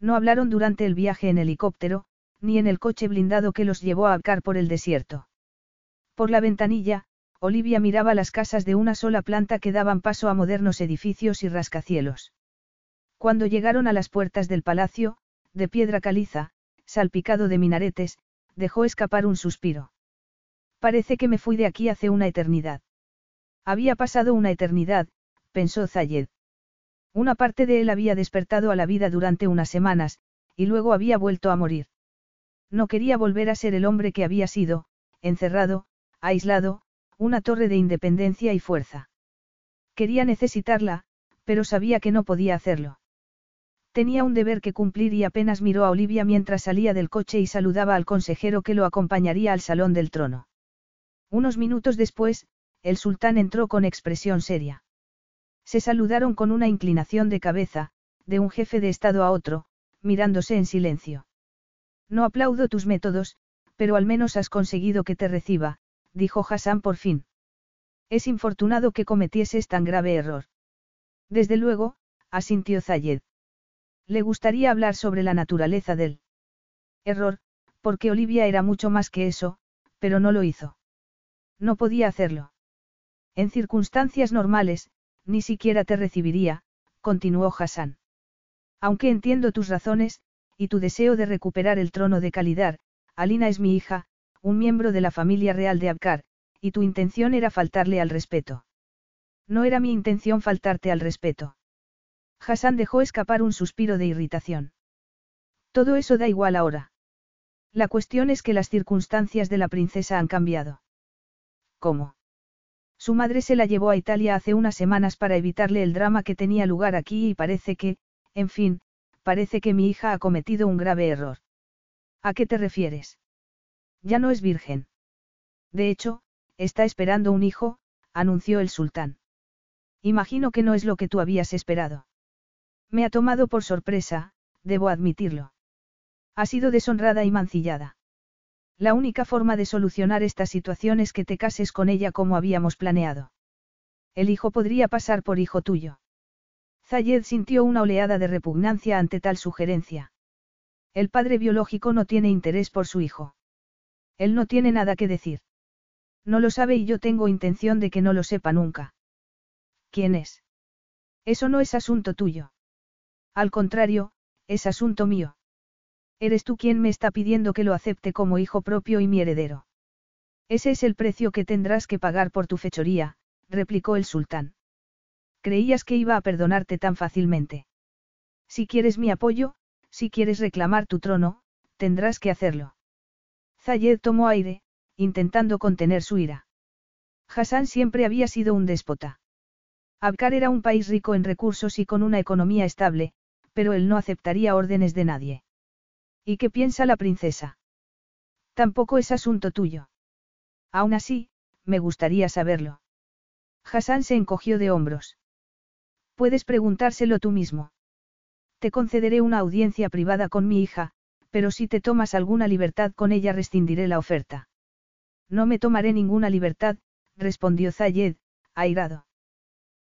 No hablaron durante el viaje en helicóptero, ni en el coche blindado que los llevó a Abcar por el desierto. Por la ventanilla, Olivia miraba las casas de una sola planta que daban paso a modernos edificios y rascacielos. Cuando llegaron a las puertas del palacio, de piedra caliza, salpicado de minaretes, dejó escapar un suspiro. Parece que me fui de aquí hace una eternidad. Había pasado una eternidad, pensó Zayed. Una parte de él había despertado a la vida durante unas semanas, y luego había vuelto a morir. No quería volver a ser el hombre que había sido, encerrado, aislado, una torre de independencia y fuerza. Quería necesitarla, pero sabía que no podía hacerlo. Tenía un deber que cumplir y apenas miró a Olivia mientras salía del coche y saludaba al consejero que lo acompañaría al salón del trono. Unos minutos después, el sultán entró con expresión seria. Se saludaron con una inclinación de cabeza, de un jefe de Estado a otro, mirándose en silencio. No aplaudo tus métodos, pero al menos has conseguido que te reciba, dijo Hassan por fin. Es infortunado que cometieses tan grave error. Desde luego, asintió Zayed. Le gustaría hablar sobre la naturaleza del error, porque Olivia era mucho más que eso, pero no lo hizo. No podía hacerlo. En circunstancias normales, ni siquiera te recibiría, continuó Hassan. Aunque entiendo tus razones, y tu deseo de recuperar el trono de calidad, Alina es mi hija, un miembro de la familia real de Abkar, y tu intención era faltarle al respeto. No era mi intención faltarte al respeto. Hassan dejó escapar un suspiro de irritación. Todo eso da igual ahora. La cuestión es que las circunstancias de la princesa han cambiado. ¿Cómo? Su madre se la llevó a Italia hace unas semanas para evitarle el drama que tenía lugar aquí y parece que, en fin, parece que mi hija ha cometido un grave error. ¿A qué te refieres? Ya no es virgen. De hecho, está esperando un hijo, anunció el sultán. Imagino que no es lo que tú habías esperado. Me ha tomado por sorpresa, debo admitirlo. Ha sido deshonrada y mancillada. La única forma de solucionar esta situación es que te cases con ella como habíamos planeado. El hijo podría pasar por hijo tuyo. Zayed sintió una oleada de repugnancia ante tal sugerencia. El padre biológico no tiene interés por su hijo. Él no tiene nada que decir. No lo sabe y yo tengo intención de que no lo sepa nunca. ¿Quién es? Eso no es asunto tuyo. Al contrario, es asunto mío. Eres tú quien me está pidiendo que lo acepte como hijo propio y mi heredero. Ese es el precio que tendrás que pagar por tu fechoría, replicó el sultán. Creías que iba a perdonarte tan fácilmente. Si quieres mi apoyo, si quieres reclamar tu trono, tendrás que hacerlo. Zayed tomó aire, intentando contener su ira. Hassan siempre había sido un déspota. Abkar era un país rico en recursos y con una economía estable, pero él no aceptaría órdenes de nadie. ¿Y qué piensa la princesa? Tampoco es asunto tuyo. Aún así, me gustaría saberlo. Hassan se encogió de hombros. Puedes preguntárselo tú mismo. Te concederé una audiencia privada con mi hija, pero si te tomas alguna libertad con ella rescindiré la oferta. No me tomaré ninguna libertad, respondió Zayed, airado.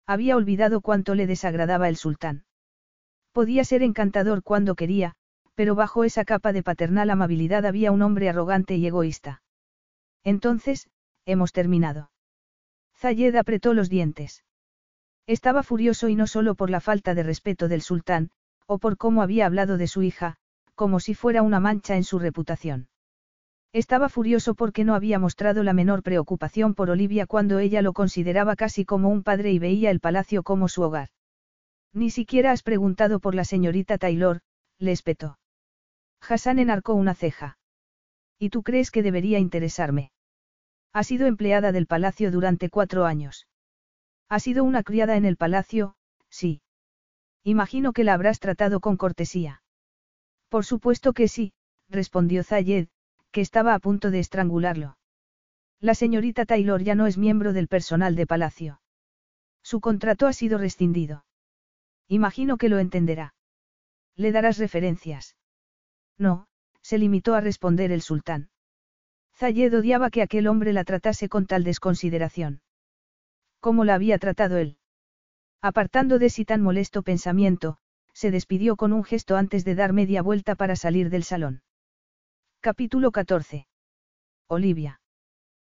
Había olvidado cuánto le desagradaba el sultán. Podía ser encantador cuando quería, pero bajo esa capa de paternal amabilidad había un hombre arrogante y egoísta. Entonces, hemos terminado. Zayed apretó los dientes. Estaba furioso y no solo por la falta de respeto del sultán, o por cómo había hablado de su hija, como si fuera una mancha en su reputación. Estaba furioso porque no había mostrado la menor preocupación por Olivia cuando ella lo consideraba casi como un padre y veía el palacio como su hogar. Ni siquiera has preguntado por la señorita Taylor, le espetó. Hassan enarcó una ceja. ¿Y tú crees que debería interesarme? Ha sido empleada del palacio durante cuatro años. Ha sido una criada en el palacio, sí. Imagino que la habrás tratado con cortesía. Por supuesto que sí, respondió Zayed, que estaba a punto de estrangularlo. La señorita Taylor ya no es miembro del personal de palacio. Su contrato ha sido rescindido. Imagino que lo entenderá. ¿Le darás referencias? No, se limitó a responder el sultán. Zayed odiaba que aquel hombre la tratase con tal desconsideración. ¿Cómo la había tratado él? Apartando de sí tan molesto pensamiento, se despidió con un gesto antes de dar media vuelta para salir del salón. Capítulo 14. Olivia.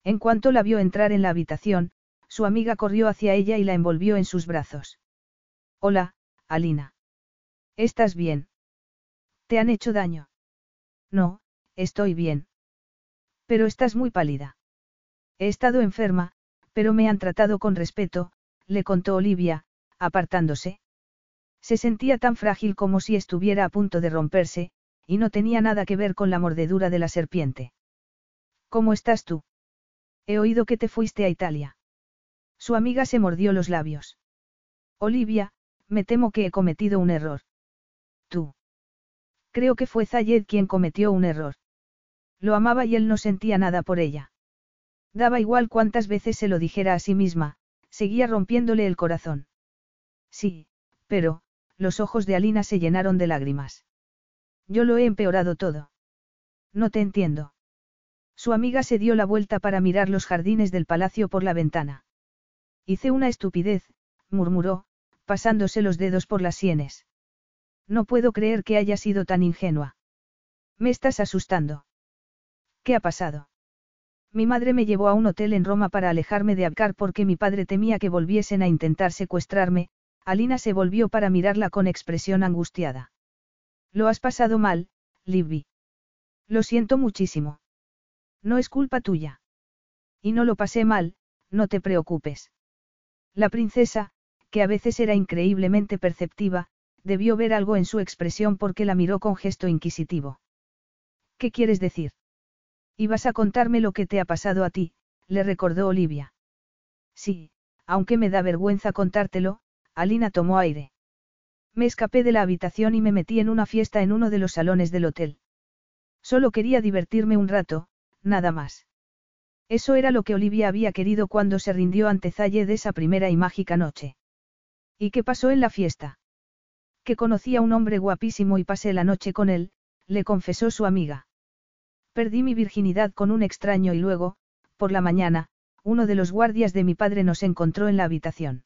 En cuanto la vio entrar en la habitación, su amiga corrió hacia ella y la envolvió en sus brazos. Hola, Alina. ¿Estás bien? ¿Te han hecho daño? No, estoy bien. Pero estás muy pálida. He estado enferma, pero me han tratado con respeto, le contó Olivia, apartándose. Se sentía tan frágil como si estuviera a punto de romperse, y no tenía nada que ver con la mordedura de la serpiente. ¿Cómo estás tú? He oído que te fuiste a Italia. Su amiga se mordió los labios. Olivia, me temo que he cometido un error. Tú. Creo que fue Zayed quien cometió un error. Lo amaba y él no sentía nada por ella. Daba igual cuántas veces se lo dijera a sí misma, seguía rompiéndole el corazón. Sí, pero, los ojos de Alina se llenaron de lágrimas. Yo lo he empeorado todo. No te entiendo. Su amiga se dio la vuelta para mirar los jardines del palacio por la ventana. Hice una estupidez, murmuró, pasándose los dedos por las sienes. No puedo creer que haya sido tan ingenua. Me estás asustando. ¿Qué ha pasado? Mi madre me llevó a un hotel en Roma para alejarme de Abkar porque mi padre temía que volviesen a intentar secuestrarme, Alina se volvió para mirarla con expresión angustiada. Lo has pasado mal, Libby. Lo siento muchísimo. No es culpa tuya. Y no lo pasé mal, no te preocupes. La princesa, que a veces era increíblemente perceptiva, debió ver algo en su expresión porque la miró con gesto inquisitivo. ¿Qué quieres decir? Ibas a contarme lo que te ha pasado a ti, le recordó Olivia. Sí, aunque me da vergüenza contártelo, Alina tomó aire. Me escapé de la habitación y me metí en una fiesta en uno de los salones del hotel. Solo quería divertirme un rato, nada más. Eso era lo que Olivia había querido cuando se rindió ante Zaye de esa primera y mágica noche. ¿Y qué pasó en la fiesta? Que conocí a un hombre guapísimo y pasé la noche con él, le confesó su amiga. Perdí mi virginidad con un extraño y luego, por la mañana, uno de los guardias de mi padre nos encontró en la habitación.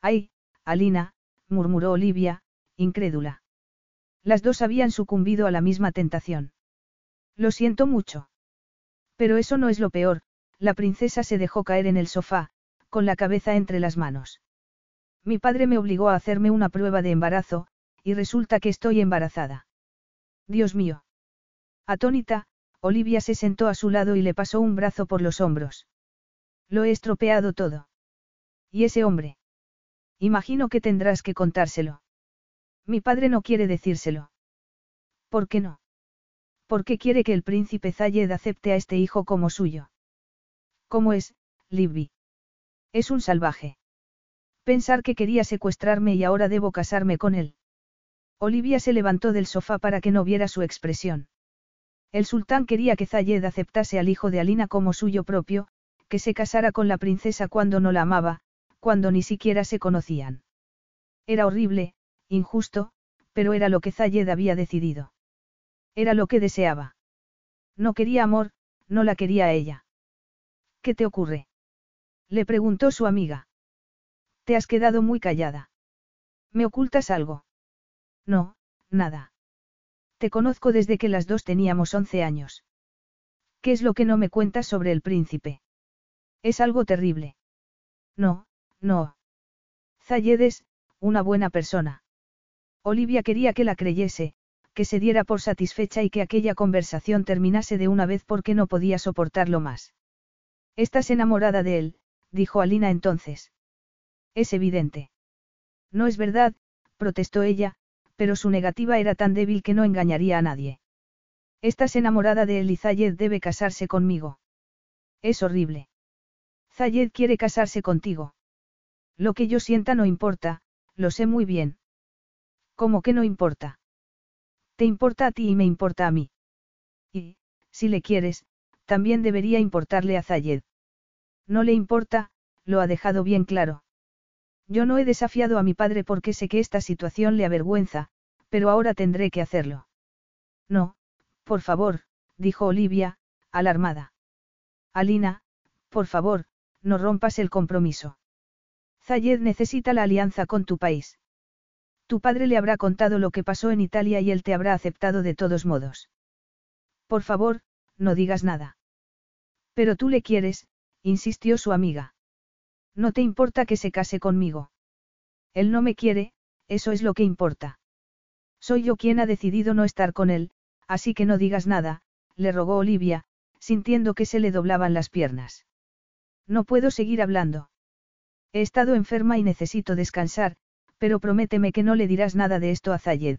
¡Ay, Alina, murmuró Olivia, incrédula. Las dos habían sucumbido a la misma tentación. Lo siento mucho. Pero eso no es lo peor, la princesa se dejó caer en el sofá, con la cabeza entre las manos. Mi padre me obligó a hacerme una prueba de embarazo, y resulta que estoy embarazada. Dios mío. Atónita, Olivia se sentó a su lado y le pasó un brazo por los hombros. Lo he estropeado todo. ¿Y ese hombre? Imagino que tendrás que contárselo. Mi padre no quiere decírselo. ¿Por qué no? ¿Por qué quiere que el príncipe Zayed acepte a este hijo como suyo? ¿Cómo es, Libby? Es un salvaje. Pensar que quería secuestrarme y ahora debo casarme con él. Olivia se levantó del sofá para que no viera su expresión. El sultán quería que Zayed aceptase al hijo de Alina como suyo propio, que se casara con la princesa cuando no la amaba, cuando ni siquiera se conocían. Era horrible, injusto, pero era lo que Zayed había decidido. Era lo que deseaba. No quería amor, no la quería a ella. ¿Qué te ocurre? Le preguntó su amiga. Te has quedado muy callada. ¿Me ocultas algo? No, nada. Te conozco desde que las dos teníamos once años. ¿Qué es lo que no me cuentas sobre el príncipe? Es algo terrible. No, no. Zayedes, una buena persona. Olivia quería que la creyese, que se diera por satisfecha y que aquella conversación terminase de una vez porque no podía soportarlo más. Estás enamorada de él, dijo Alina entonces. Es evidente. No es verdad, protestó ella, pero su negativa era tan débil que no engañaría a nadie. Estás enamorada de él y Zayed debe casarse conmigo. Es horrible. Zayed quiere casarse contigo. Lo que yo sienta no importa, lo sé muy bien. ¿Cómo que no importa? Te importa a ti y me importa a mí. Y, si le quieres, también debería importarle a Zayed. No le importa, lo ha dejado bien claro. Yo no he desafiado a mi padre porque sé que esta situación le avergüenza, pero ahora tendré que hacerlo. No, por favor, dijo Olivia, alarmada. Alina, por favor, no rompas el compromiso. Zayed necesita la alianza con tu país. Tu padre le habrá contado lo que pasó en Italia y él te habrá aceptado de todos modos. Por favor, no digas nada. Pero tú le quieres, insistió su amiga. No te importa que se case conmigo. Él no me quiere, eso es lo que importa. Soy yo quien ha decidido no estar con él, así que no digas nada, le rogó Olivia, sintiendo que se le doblaban las piernas. No puedo seguir hablando. He estado enferma y necesito descansar, pero prométeme que no le dirás nada de esto a Zayed.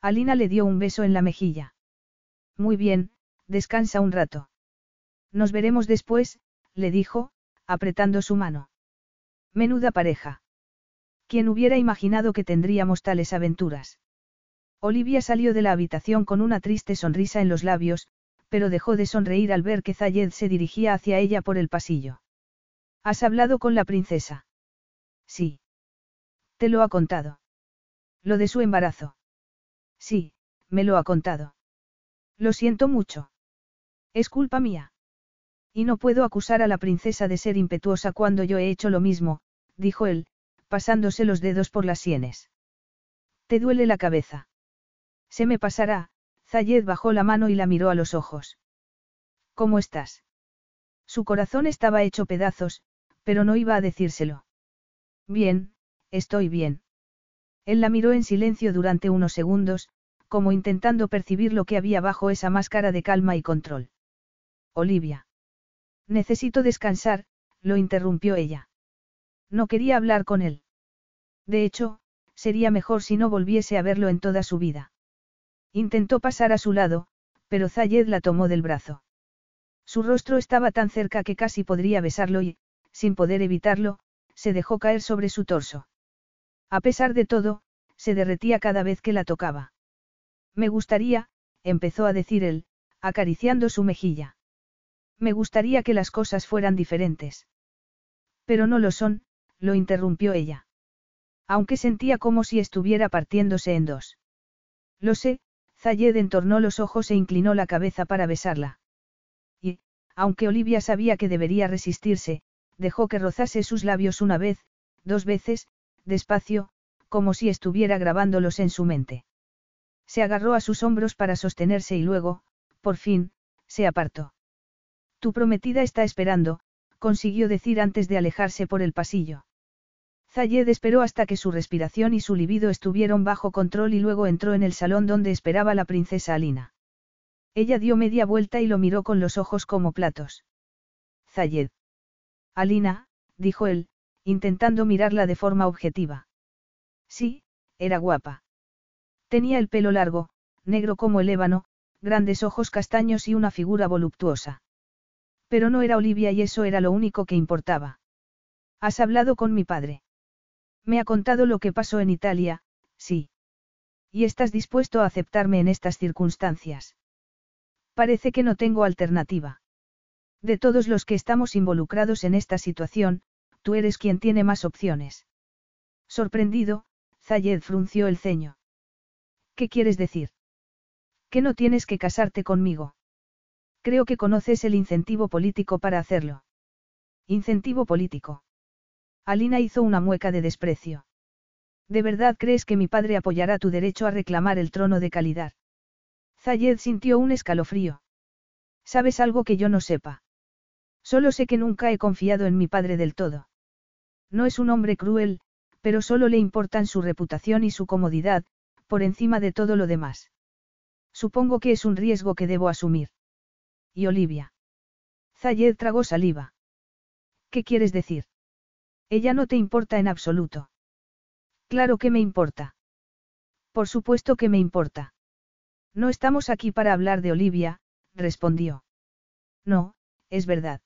Alina le dio un beso en la mejilla. Muy bien, descansa un rato. Nos veremos después, le dijo, apretando su mano. Menuda pareja. ¿Quién hubiera imaginado que tendríamos tales aventuras? Olivia salió de la habitación con una triste sonrisa en los labios, pero dejó de sonreír al ver que Zayed se dirigía hacia ella por el pasillo. ¿Has hablado con la princesa? Sí. ¿Te lo ha contado? Lo de su embarazo. Sí, me lo ha contado. Lo siento mucho. Es culpa mía. Y no puedo acusar a la princesa de ser impetuosa cuando yo he hecho lo mismo, dijo él, pasándose los dedos por las sienes. ¿Te duele la cabeza? Se me pasará, Zayed bajó la mano y la miró a los ojos. ¿Cómo estás? Su corazón estaba hecho pedazos, pero no iba a decírselo. Bien, estoy bien. Él la miró en silencio durante unos segundos, como intentando percibir lo que había bajo esa máscara de calma y control. Olivia. Necesito descansar, lo interrumpió ella. No quería hablar con él. De hecho, sería mejor si no volviese a verlo en toda su vida. Intentó pasar a su lado, pero Zayed la tomó del brazo. Su rostro estaba tan cerca que casi podría besarlo y, sin poder evitarlo, se dejó caer sobre su torso. A pesar de todo, se derretía cada vez que la tocaba. Me gustaría, empezó a decir él, acariciando su mejilla. Me gustaría que las cosas fueran diferentes. Pero no lo son, lo interrumpió ella. Aunque sentía como si estuviera partiéndose en dos. Lo sé, Zayed entornó los ojos e inclinó la cabeza para besarla. Y, aunque Olivia sabía que debería resistirse, dejó que rozase sus labios una vez, dos veces, despacio, como si estuviera grabándolos en su mente. Se agarró a sus hombros para sostenerse y luego, por fin, se apartó. Tu prometida está esperando, consiguió decir antes de alejarse por el pasillo. Zayed esperó hasta que su respiración y su libido estuvieron bajo control y luego entró en el salón donde esperaba la princesa Alina. Ella dio media vuelta y lo miró con los ojos como platos. Zayed. Alina, dijo él, intentando mirarla de forma objetiva. Sí, era guapa. Tenía el pelo largo, negro como el ébano, grandes ojos castaños y una figura voluptuosa. Pero no era Olivia y eso era lo único que importaba. ¿Has hablado con mi padre? Me ha contado lo que pasó en Italia, sí. ¿Y estás dispuesto a aceptarme en estas circunstancias? Parece que no tengo alternativa. De todos los que estamos involucrados en esta situación, tú eres quien tiene más opciones. Sorprendido, Zayed frunció el ceño. ¿Qué quieres decir? Que no tienes que casarte conmigo. Creo que conoces el incentivo político para hacerlo. Incentivo político. Alina hizo una mueca de desprecio. ¿De verdad crees que mi padre apoyará tu derecho a reclamar el trono de calidad? Zayed sintió un escalofrío. ¿Sabes algo que yo no sepa? Solo sé que nunca he confiado en mi padre del todo. No es un hombre cruel, pero solo le importan su reputación y su comodidad, por encima de todo lo demás. Supongo que es un riesgo que debo asumir. ¿Y Olivia? Zayed tragó saliva. ¿Qué quieres decir? Ella no te importa en absoluto. Claro que me importa. Por supuesto que me importa. No estamos aquí para hablar de Olivia, respondió. No, es verdad.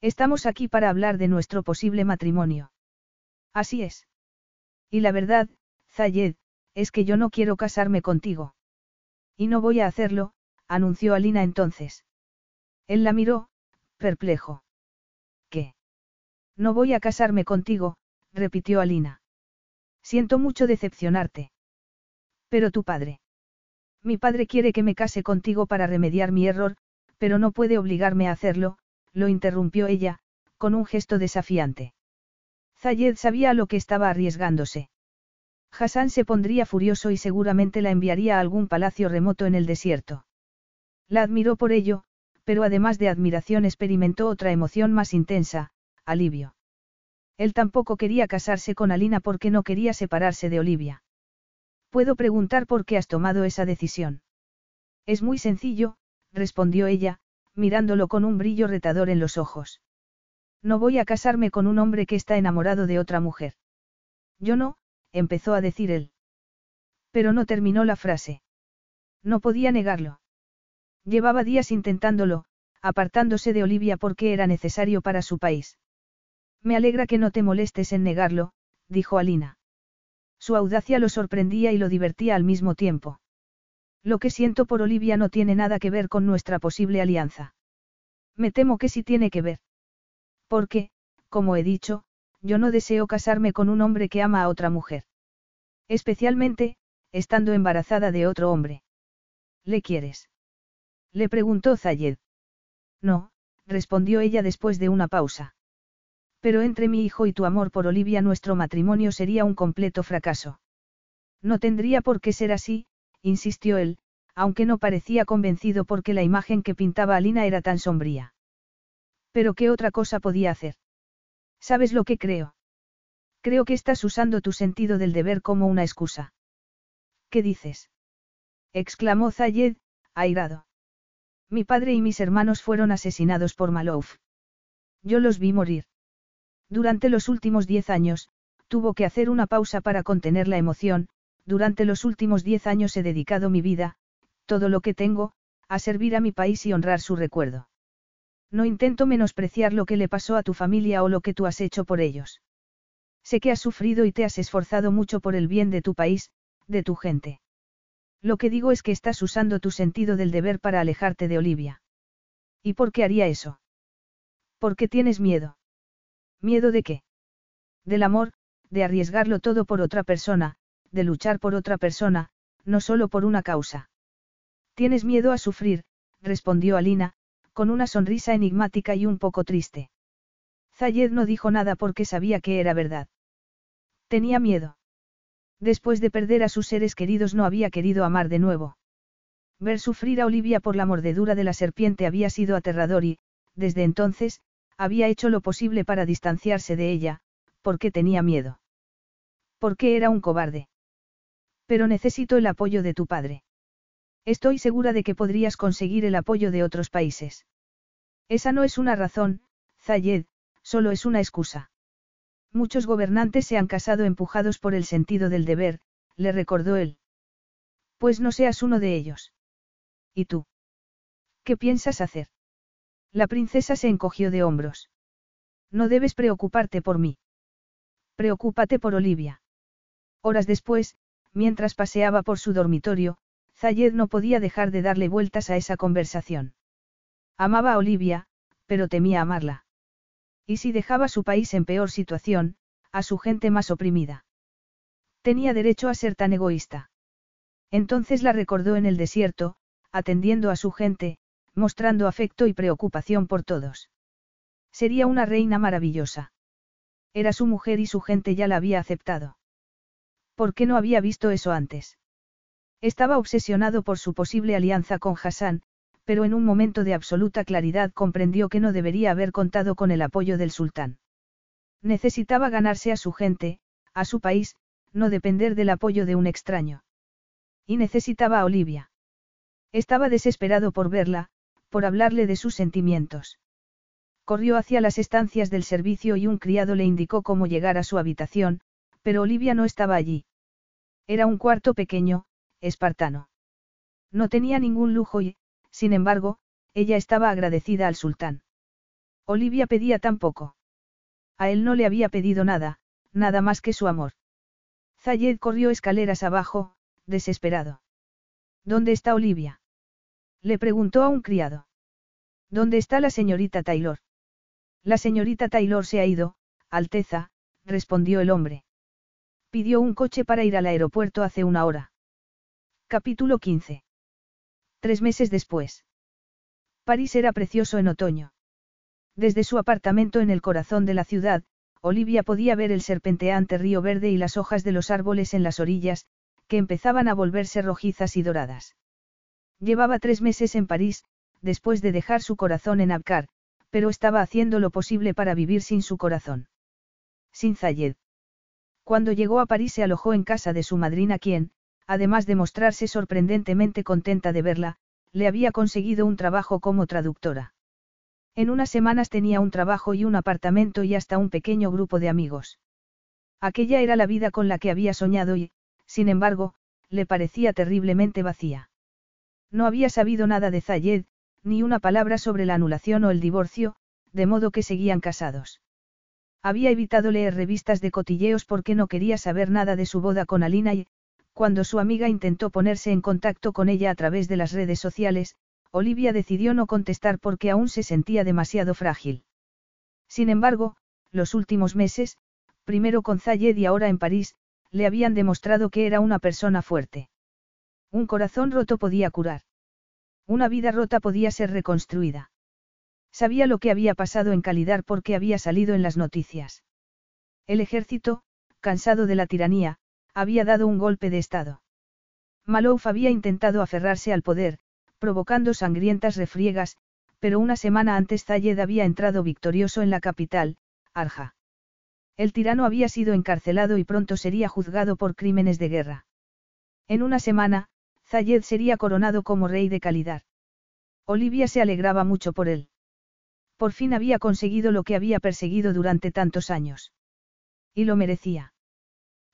Estamos aquí para hablar de nuestro posible matrimonio. Así es. Y la verdad, Zayed, es que yo no quiero casarme contigo. Y no voy a hacerlo, anunció Alina entonces. Él la miró, perplejo. ¿Qué? No voy a casarme contigo, repitió Alina. Siento mucho decepcionarte. Pero tu padre. Mi padre quiere que me case contigo para remediar mi error, pero no puede obligarme a hacerlo, lo interrumpió ella, con un gesto desafiante. Zayed sabía a lo que estaba arriesgándose. Hassan se pondría furioso y seguramente la enviaría a algún palacio remoto en el desierto. La admiró por ello, pero además de admiración experimentó otra emoción más intensa, alivio. Él tampoco quería casarse con Alina porque no quería separarse de Olivia. Puedo preguntar por qué has tomado esa decisión. Es muy sencillo, respondió ella, mirándolo con un brillo retador en los ojos. No voy a casarme con un hombre que está enamorado de otra mujer. Yo no, empezó a decir él. Pero no terminó la frase. No podía negarlo. Llevaba días intentándolo, apartándose de Olivia porque era necesario para su país. Me alegra que no te molestes en negarlo, dijo Alina. Su audacia lo sorprendía y lo divertía al mismo tiempo. Lo que siento por Olivia no tiene nada que ver con nuestra posible alianza. Me temo que sí tiene que ver. Porque, como he dicho, yo no deseo casarme con un hombre que ama a otra mujer. Especialmente, estando embarazada de otro hombre. ¿Le quieres? Le preguntó Zayed. No, respondió ella después de una pausa. Pero entre mi hijo y tu amor por Olivia nuestro matrimonio sería un completo fracaso. No tendría por qué ser así, insistió él, aunque no parecía convencido porque la imagen que pintaba Alina era tan sombría. Pero ¿qué otra cosa podía hacer? ¿Sabes lo que creo? Creo que estás usando tu sentido del deber como una excusa. ¿Qué dices? exclamó Zayed, airado. Mi padre y mis hermanos fueron asesinados por Malouf. Yo los vi morir. Durante los últimos diez años, tuvo que hacer una pausa para contener la emoción, durante los últimos diez años he dedicado mi vida, todo lo que tengo, a servir a mi país y honrar su recuerdo. No intento menospreciar lo que le pasó a tu familia o lo que tú has hecho por ellos. Sé que has sufrido y te has esforzado mucho por el bien de tu país, de tu gente. Lo que digo es que estás usando tu sentido del deber para alejarte de Olivia. ¿Y por qué haría eso? Porque tienes miedo. ¿Miedo de qué? Del amor, de arriesgarlo todo por otra persona, de luchar por otra persona, no solo por una causa. Tienes miedo a sufrir, respondió Alina, con una sonrisa enigmática y un poco triste. Zayed no dijo nada porque sabía que era verdad. Tenía miedo. Después de perder a sus seres queridos no había querido amar de nuevo. Ver sufrir a Olivia por la mordedura de la serpiente había sido aterrador y, desde entonces, había hecho lo posible para distanciarse de ella, porque tenía miedo. Porque era un cobarde. Pero necesito el apoyo de tu padre. Estoy segura de que podrías conseguir el apoyo de otros países. Esa no es una razón, Zayed, solo es una excusa. Muchos gobernantes se han casado empujados por el sentido del deber, le recordó él. Pues no seas uno de ellos. ¿Y tú? ¿Qué piensas hacer? La princesa se encogió de hombros. No debes preocuparte por mí. Preocúpate por Olivia. Horas después, mientras paseaba por su dormitorio, Zayed no podía dejar de darle vueltas a esa conversación. Amaba a Olivia, pero temía amarla. ¿Y si dejaba su país en peor situación, a su gente más oprimida? Tenía derecho a ser tan egoísta. Entonces la recordó en el desierto, atendiendo a su gente, mostrando afecto y preocupación por todos. Sería una reina maravillosa. Era su mujer y su gente ya la había aceptado. ¿Por qué no había visto eso antes? Estaba obsesionado por su posible alianza con Hassan, pero en un momento de absoluta claridad comprendió que no debería haber contado con el apoyo del sultán. Necesitaba ganarse a su gente, a su país, no depender del apoyo de un extraño. Y necesitaba a Olivia. Estaba desesperado por verla, por hablarle de sus sentimientos. Corrió hacia las estancias del servicio y un criado le indicó cómo llegar a su habitación, pero Olivia no estaba allí. Era un cuarto pequeño, espartano. No tenía ningún lujo y, sin embargo, ella estaba agradecida al sultán. Olivia pedía tan poco. A él no le había pedido nada, nada más que su amor. Zayed corrió escaleras abajo, desesperado. ¿Dónde está Olivia? Le preguntó a un criado. ¿Dónde está la señorita Taylor? La señorita Taylor se ha ido, Alteza, respondió el hombre. Pidió un coche para ir al aeropuerto hace una hora. Capítulo 15. Tres meses después. París era precioso en otoño. Desde su apartamento en el corazón de la ciudad, Olivia podía ver el serpenteante río verde y las hojas de los árboles en las orillas, que empezaban a volverse rojizas y doradas. Llevaba tres meses en París, después de dejar su corazón en Abkar, pero estaba haciendo lo posible para vivir sin su corazón. Sin Zayed. Cuando llegó a París se alojó en casa de su madrina quien, además de mostrarse sorprendentemente contenta de verla, le había conseguido un trabajo como traductora. En unas semanas tenía un trabajo y un apartamento y hasta un pequeño grupo de amigos. Aquella era la vida con la que había soñado y, sin embargo, le parecía terriblemente vacía. No había sabido nada de Zayed, ni una palabra sobre la anulación o el divorcio, de modo que seguían casados. Había evitado leer revistas de cotilleos porque no quería saber nada de su boda con Alina y, cuando su amiga intentó ponerse en contacto con ella a través de las redes sociales, Olivia decidió no contestar porque aún se sentía demasiado frágil. Sin embargo, los últimos meses, primero con Zayed y ahora en París, le habían demostrado que era una persona fuerte. Un corazón roto podía curar. Una vida rota podía ser reconstruida. Sabía lo que había pasado en Calidar porque había salido en las noticias. El ejército, cansado de la tiranía, había dado un golpe de Estado. Malouf había intentado aferrarse al poder, provocando sangrientas refriegas, pero una semana antes Zayed había entrado victorioso en la capital, Arja. El tirano había sido encarcelado y pronto sería juzgado por crímenes de guerra. En una semana, Zayed sería coronado como rey de calidad. Olivia se alegraba mucho por él. Por fin había conseguido lo que había perseguido durante tantos años. Y lo merecía.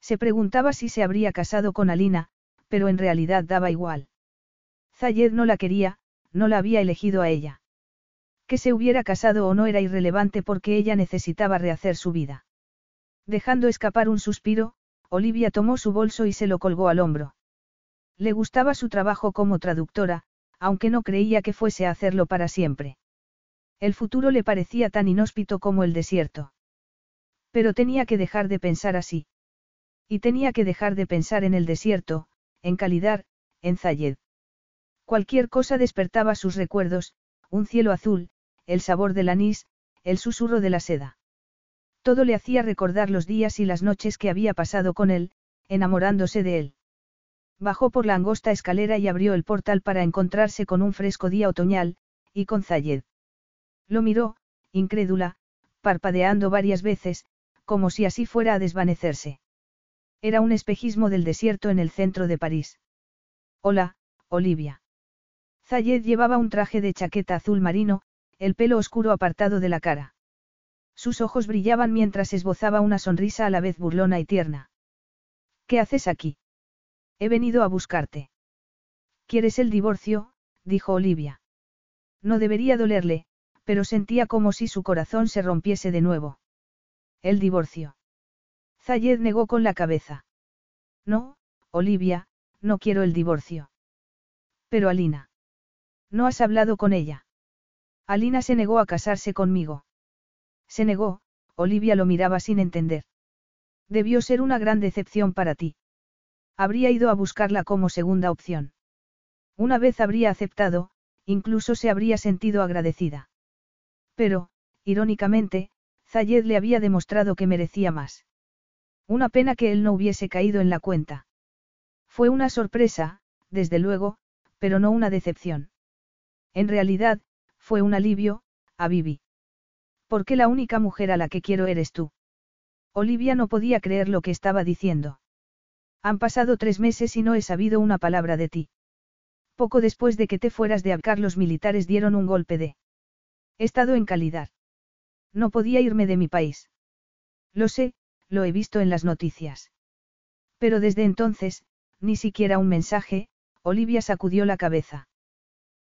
Se preguntaba si se habría casado con Alina, pero en realidad daba igual. Zayed no la quería, no la había elegido a ella. Que se hubiera casado o no era irrelevante porque ella necesitaba rehacer su vida. Dejando escapar un suspiro, Olivia tomó su bolso y se lo colgó al hombro. Le gustaba su trabajo como traductora, aunque no creía que fuese a hacerlo para siempre. El futuro le parecía tan inhóspito como el desierto. Pero tenía que dejar de pensar así. Y tenía que dejar de pensar en el desierto, en Calidar, en Zayed. Cualquier cosa despertaba sus recuerdos, un cielo azul, el sabor del anís, el susurro de la seda. Todo le hacía recordar los días y las noches que había pasado con él, enamorándose de él. Bajó por la angosta escalera y abrió el portal para encontrarse con un fresco día otoñal, y con Zayed. Lo miró, incrédula, parpadeando varias veces, como si así fuera a desvanecerse. Era un espejismo del desierto en el centro de París. Hola, Olivia. Zayed llevaba un traje de chaqueta azul marino, el pelo oscuro apartado de la cara. Sus ojos brillaban mientras esbozaba una sonrisa a la vez burlona y tierna. ¿Qué haces aquí? He venido a buscarte. ¿Quieres el divorcio, dijo Olivia. No debería dolerle, pero sentía como si su corazón se rompiese de nuevo. El divorcio. Zayed negó con la cabeza. No, Olivia, no quiero el divorcio. Pero Alina. ¿No has hablado con ella? Alina se negó a casarse conmigo. Se negó, Olivia lo miraba sin entender. Debió ser una gran decepción para ti. Habría ido a buscarla como segunda opción. Una vez habría aceptado, incluso se habría sentido agradecida. Pero, irónicamente, Zayed le había demostrado que merecía más. Una pena que él no hubiese caído en la cuenta. Fue una sorpresa, desde luego, pero no una decepción. En realidad, fue un alivio, a Vivi. Porque la única mujer a la que quiero eres tú. Olivia no podía creer lo que estaba diciendo. Han pasado tres meses y no he sabido una palabra de ti. Poco después de que te fueras de Abcar los militares dieron un golpe de... Estado en calidad. No podía irme de mi país. Lo sé, lo he visto en las noticias. Pero desde entonces, ni siquiera un mensaje, Olivia sacudió la cabeza.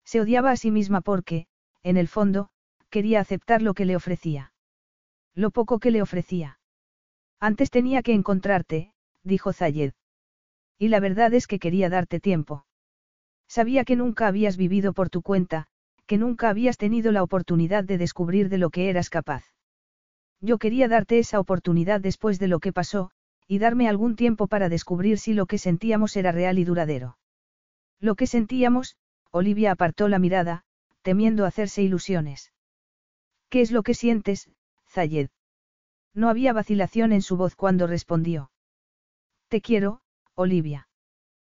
Se odiaba a sí misma porque, en el fondo, quería aceptar lo que le ofrecía. Lo poco que le ofrecía. Antes tenía que encontrarte, dijo Zayed. Y la verdad es que quería darte tiempo. Sabía que nunca habías vivido por tu cuenta, que nunca habías tenido la oportunidad de descubrir de lo que eras capaz. Yo quería darte esa oportunidad después de lo que pasó, y darme algún tiempo para descubrir si lo que sentíamos era real y duradero. Lo que sentíamos, Olivia apartó la mirada, temiendo hacerse ilusiones. ¿Qué es lo que sientes, Zayed? No había vacilación en su voz cuando respondió. Te quiero, Olivia.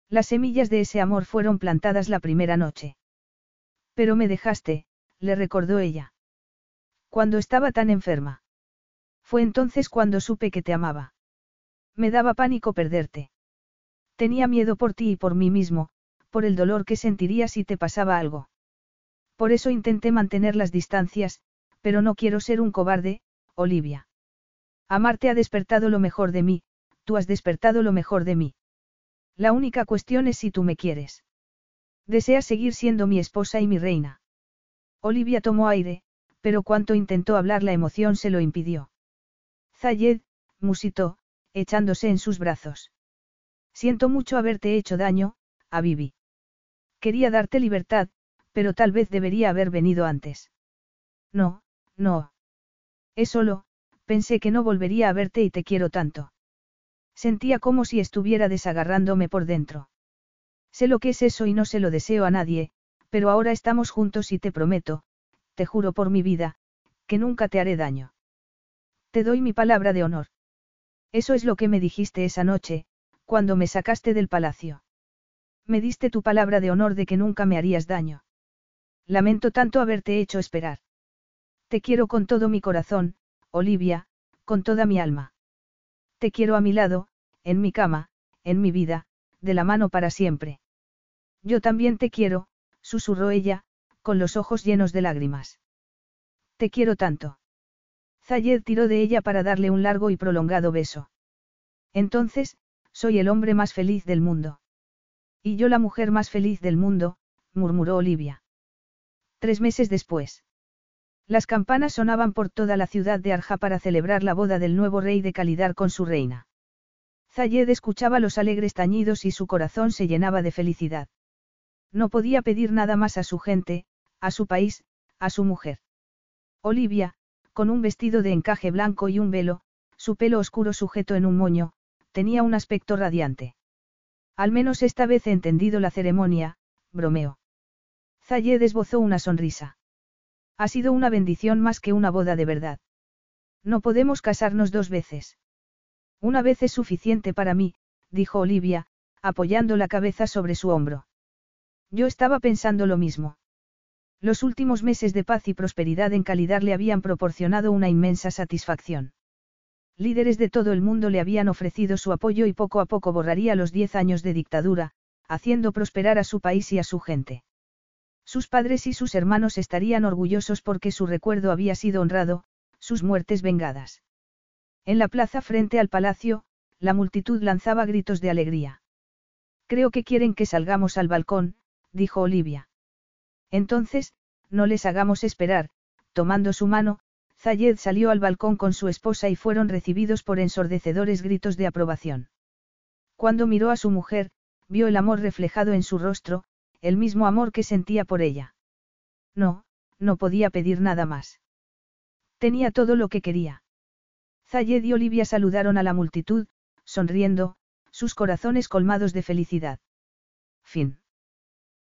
Las semillas de ese amor fueron plantadas la primera noche. Pero me dejaste, le recordó ella. Cuando estaba tan enferma. Fue entonces cuando supe que te amaba. Me daba pánico perderte. Tenía miedo por ti y por mí mismo, por el dolor que sentiría si te pasaba algo. Por eso intenté mantener las distancias, pero no quiero ser un cobarde, Olivia. Amarte ha despertado lo mejor de mí, tú has despertado lo mejor de mí. La única cuestión es si tú me quieres. Deseas seguir siendo mi esposa y mi reina. Olivia tomó aire, pero cuanto intentó hablar la emoción se lo impidió. Zayed, musitó, echándose en sus brazos. Siento mucho haberte hecho daño, a. Quería darte libertad, pero tal vez debería haber venido antes. No, no. Es solo, pensé que no volvería a verte y te quiero tanto. Sentía como si estuviera desagarrándome por dentro. Sé lo que es eso y no se lo deseo a nadie, pero ahora estamos juntos y te prometo, te juro por mi vida, que nunca te haré daño. Te doy mi palabra de honor. Eso es lo que me dijiste esa noche, cuando me sacaste del palacio. Me diste tu palabra de honor de que nunca me harías daño. Lamento tanto haberte hecho esperar. Te quiero con todo mi corazón, Olivia, con toda mi alma. Te quiero a mi lado, en mi cama, en mi vida, de la mano para siempre. Yo también te quiero, susurró ella, con los ojos llenos de lágrimas. Te quiero tanto. Zayed tiró de ella para darle un largo y prolongado beso. Entonces, soy el hombre más feliz del mundo. Y yo la mujer más feliz del mundo, murmuró Olivia. Tres meses después. Las campanas sonaban por toda la ciudad de Arja para celebrar la boda del nuevo rey de Calidar con su reina. Zayed escuchaba los alegres tañidos y su corazón se llenaba de felicidad. No podía pedir nada más a su gente, a su país, a su mujer. Olivia, con un vestido de encaje blanco y un velo, su pelo oscuro sujeto en un moño, tenía un aspecto radiante. Al menos esta vez he entendido la ceremonia, bromeó. Zayed esbozó una sonrisa. Ha sido una bendición más que una boda de verdad. No podemos casarnos dos veces. Una vez es suficiente para mí, dijo Olivia, apoyando la cabeza sobre su hombro. Yo estaba pensando lo mismo. Los últimos meses de paz y prosperidad en calidad le habían proporcionado una inmensa satisfacción. Líderes de todo el mundo le habían ofrecido su apoyo y poco a poco borraría los diez años de dictadura, haciendo prosperar a su país y a su gente. Sus padres y sus hermanos estarían orgullosos porque su recuerdo había sido honrado, sus muertes vengadas. En la plaza frente al palacio, la multitud lanzaba gritos de alegría. Creo que quieren que salgamos al balcón, dijo Olivia. Entonces, no les hagamos esperar, tomando su mano, Zayed salió al balcón con su esposa y fueron recibidos por ensordecedores gritos de aprobación. Cuando miró a su mujer, vio el amor reflejado en su rostro, el mismo amor que sentía por ella. No, no podía pedir nada más. Tenía todo lo que quería. Zayed y Olivia saludaron a la multitud, sonriendo, sus corazones colmados de felicidad. Fin.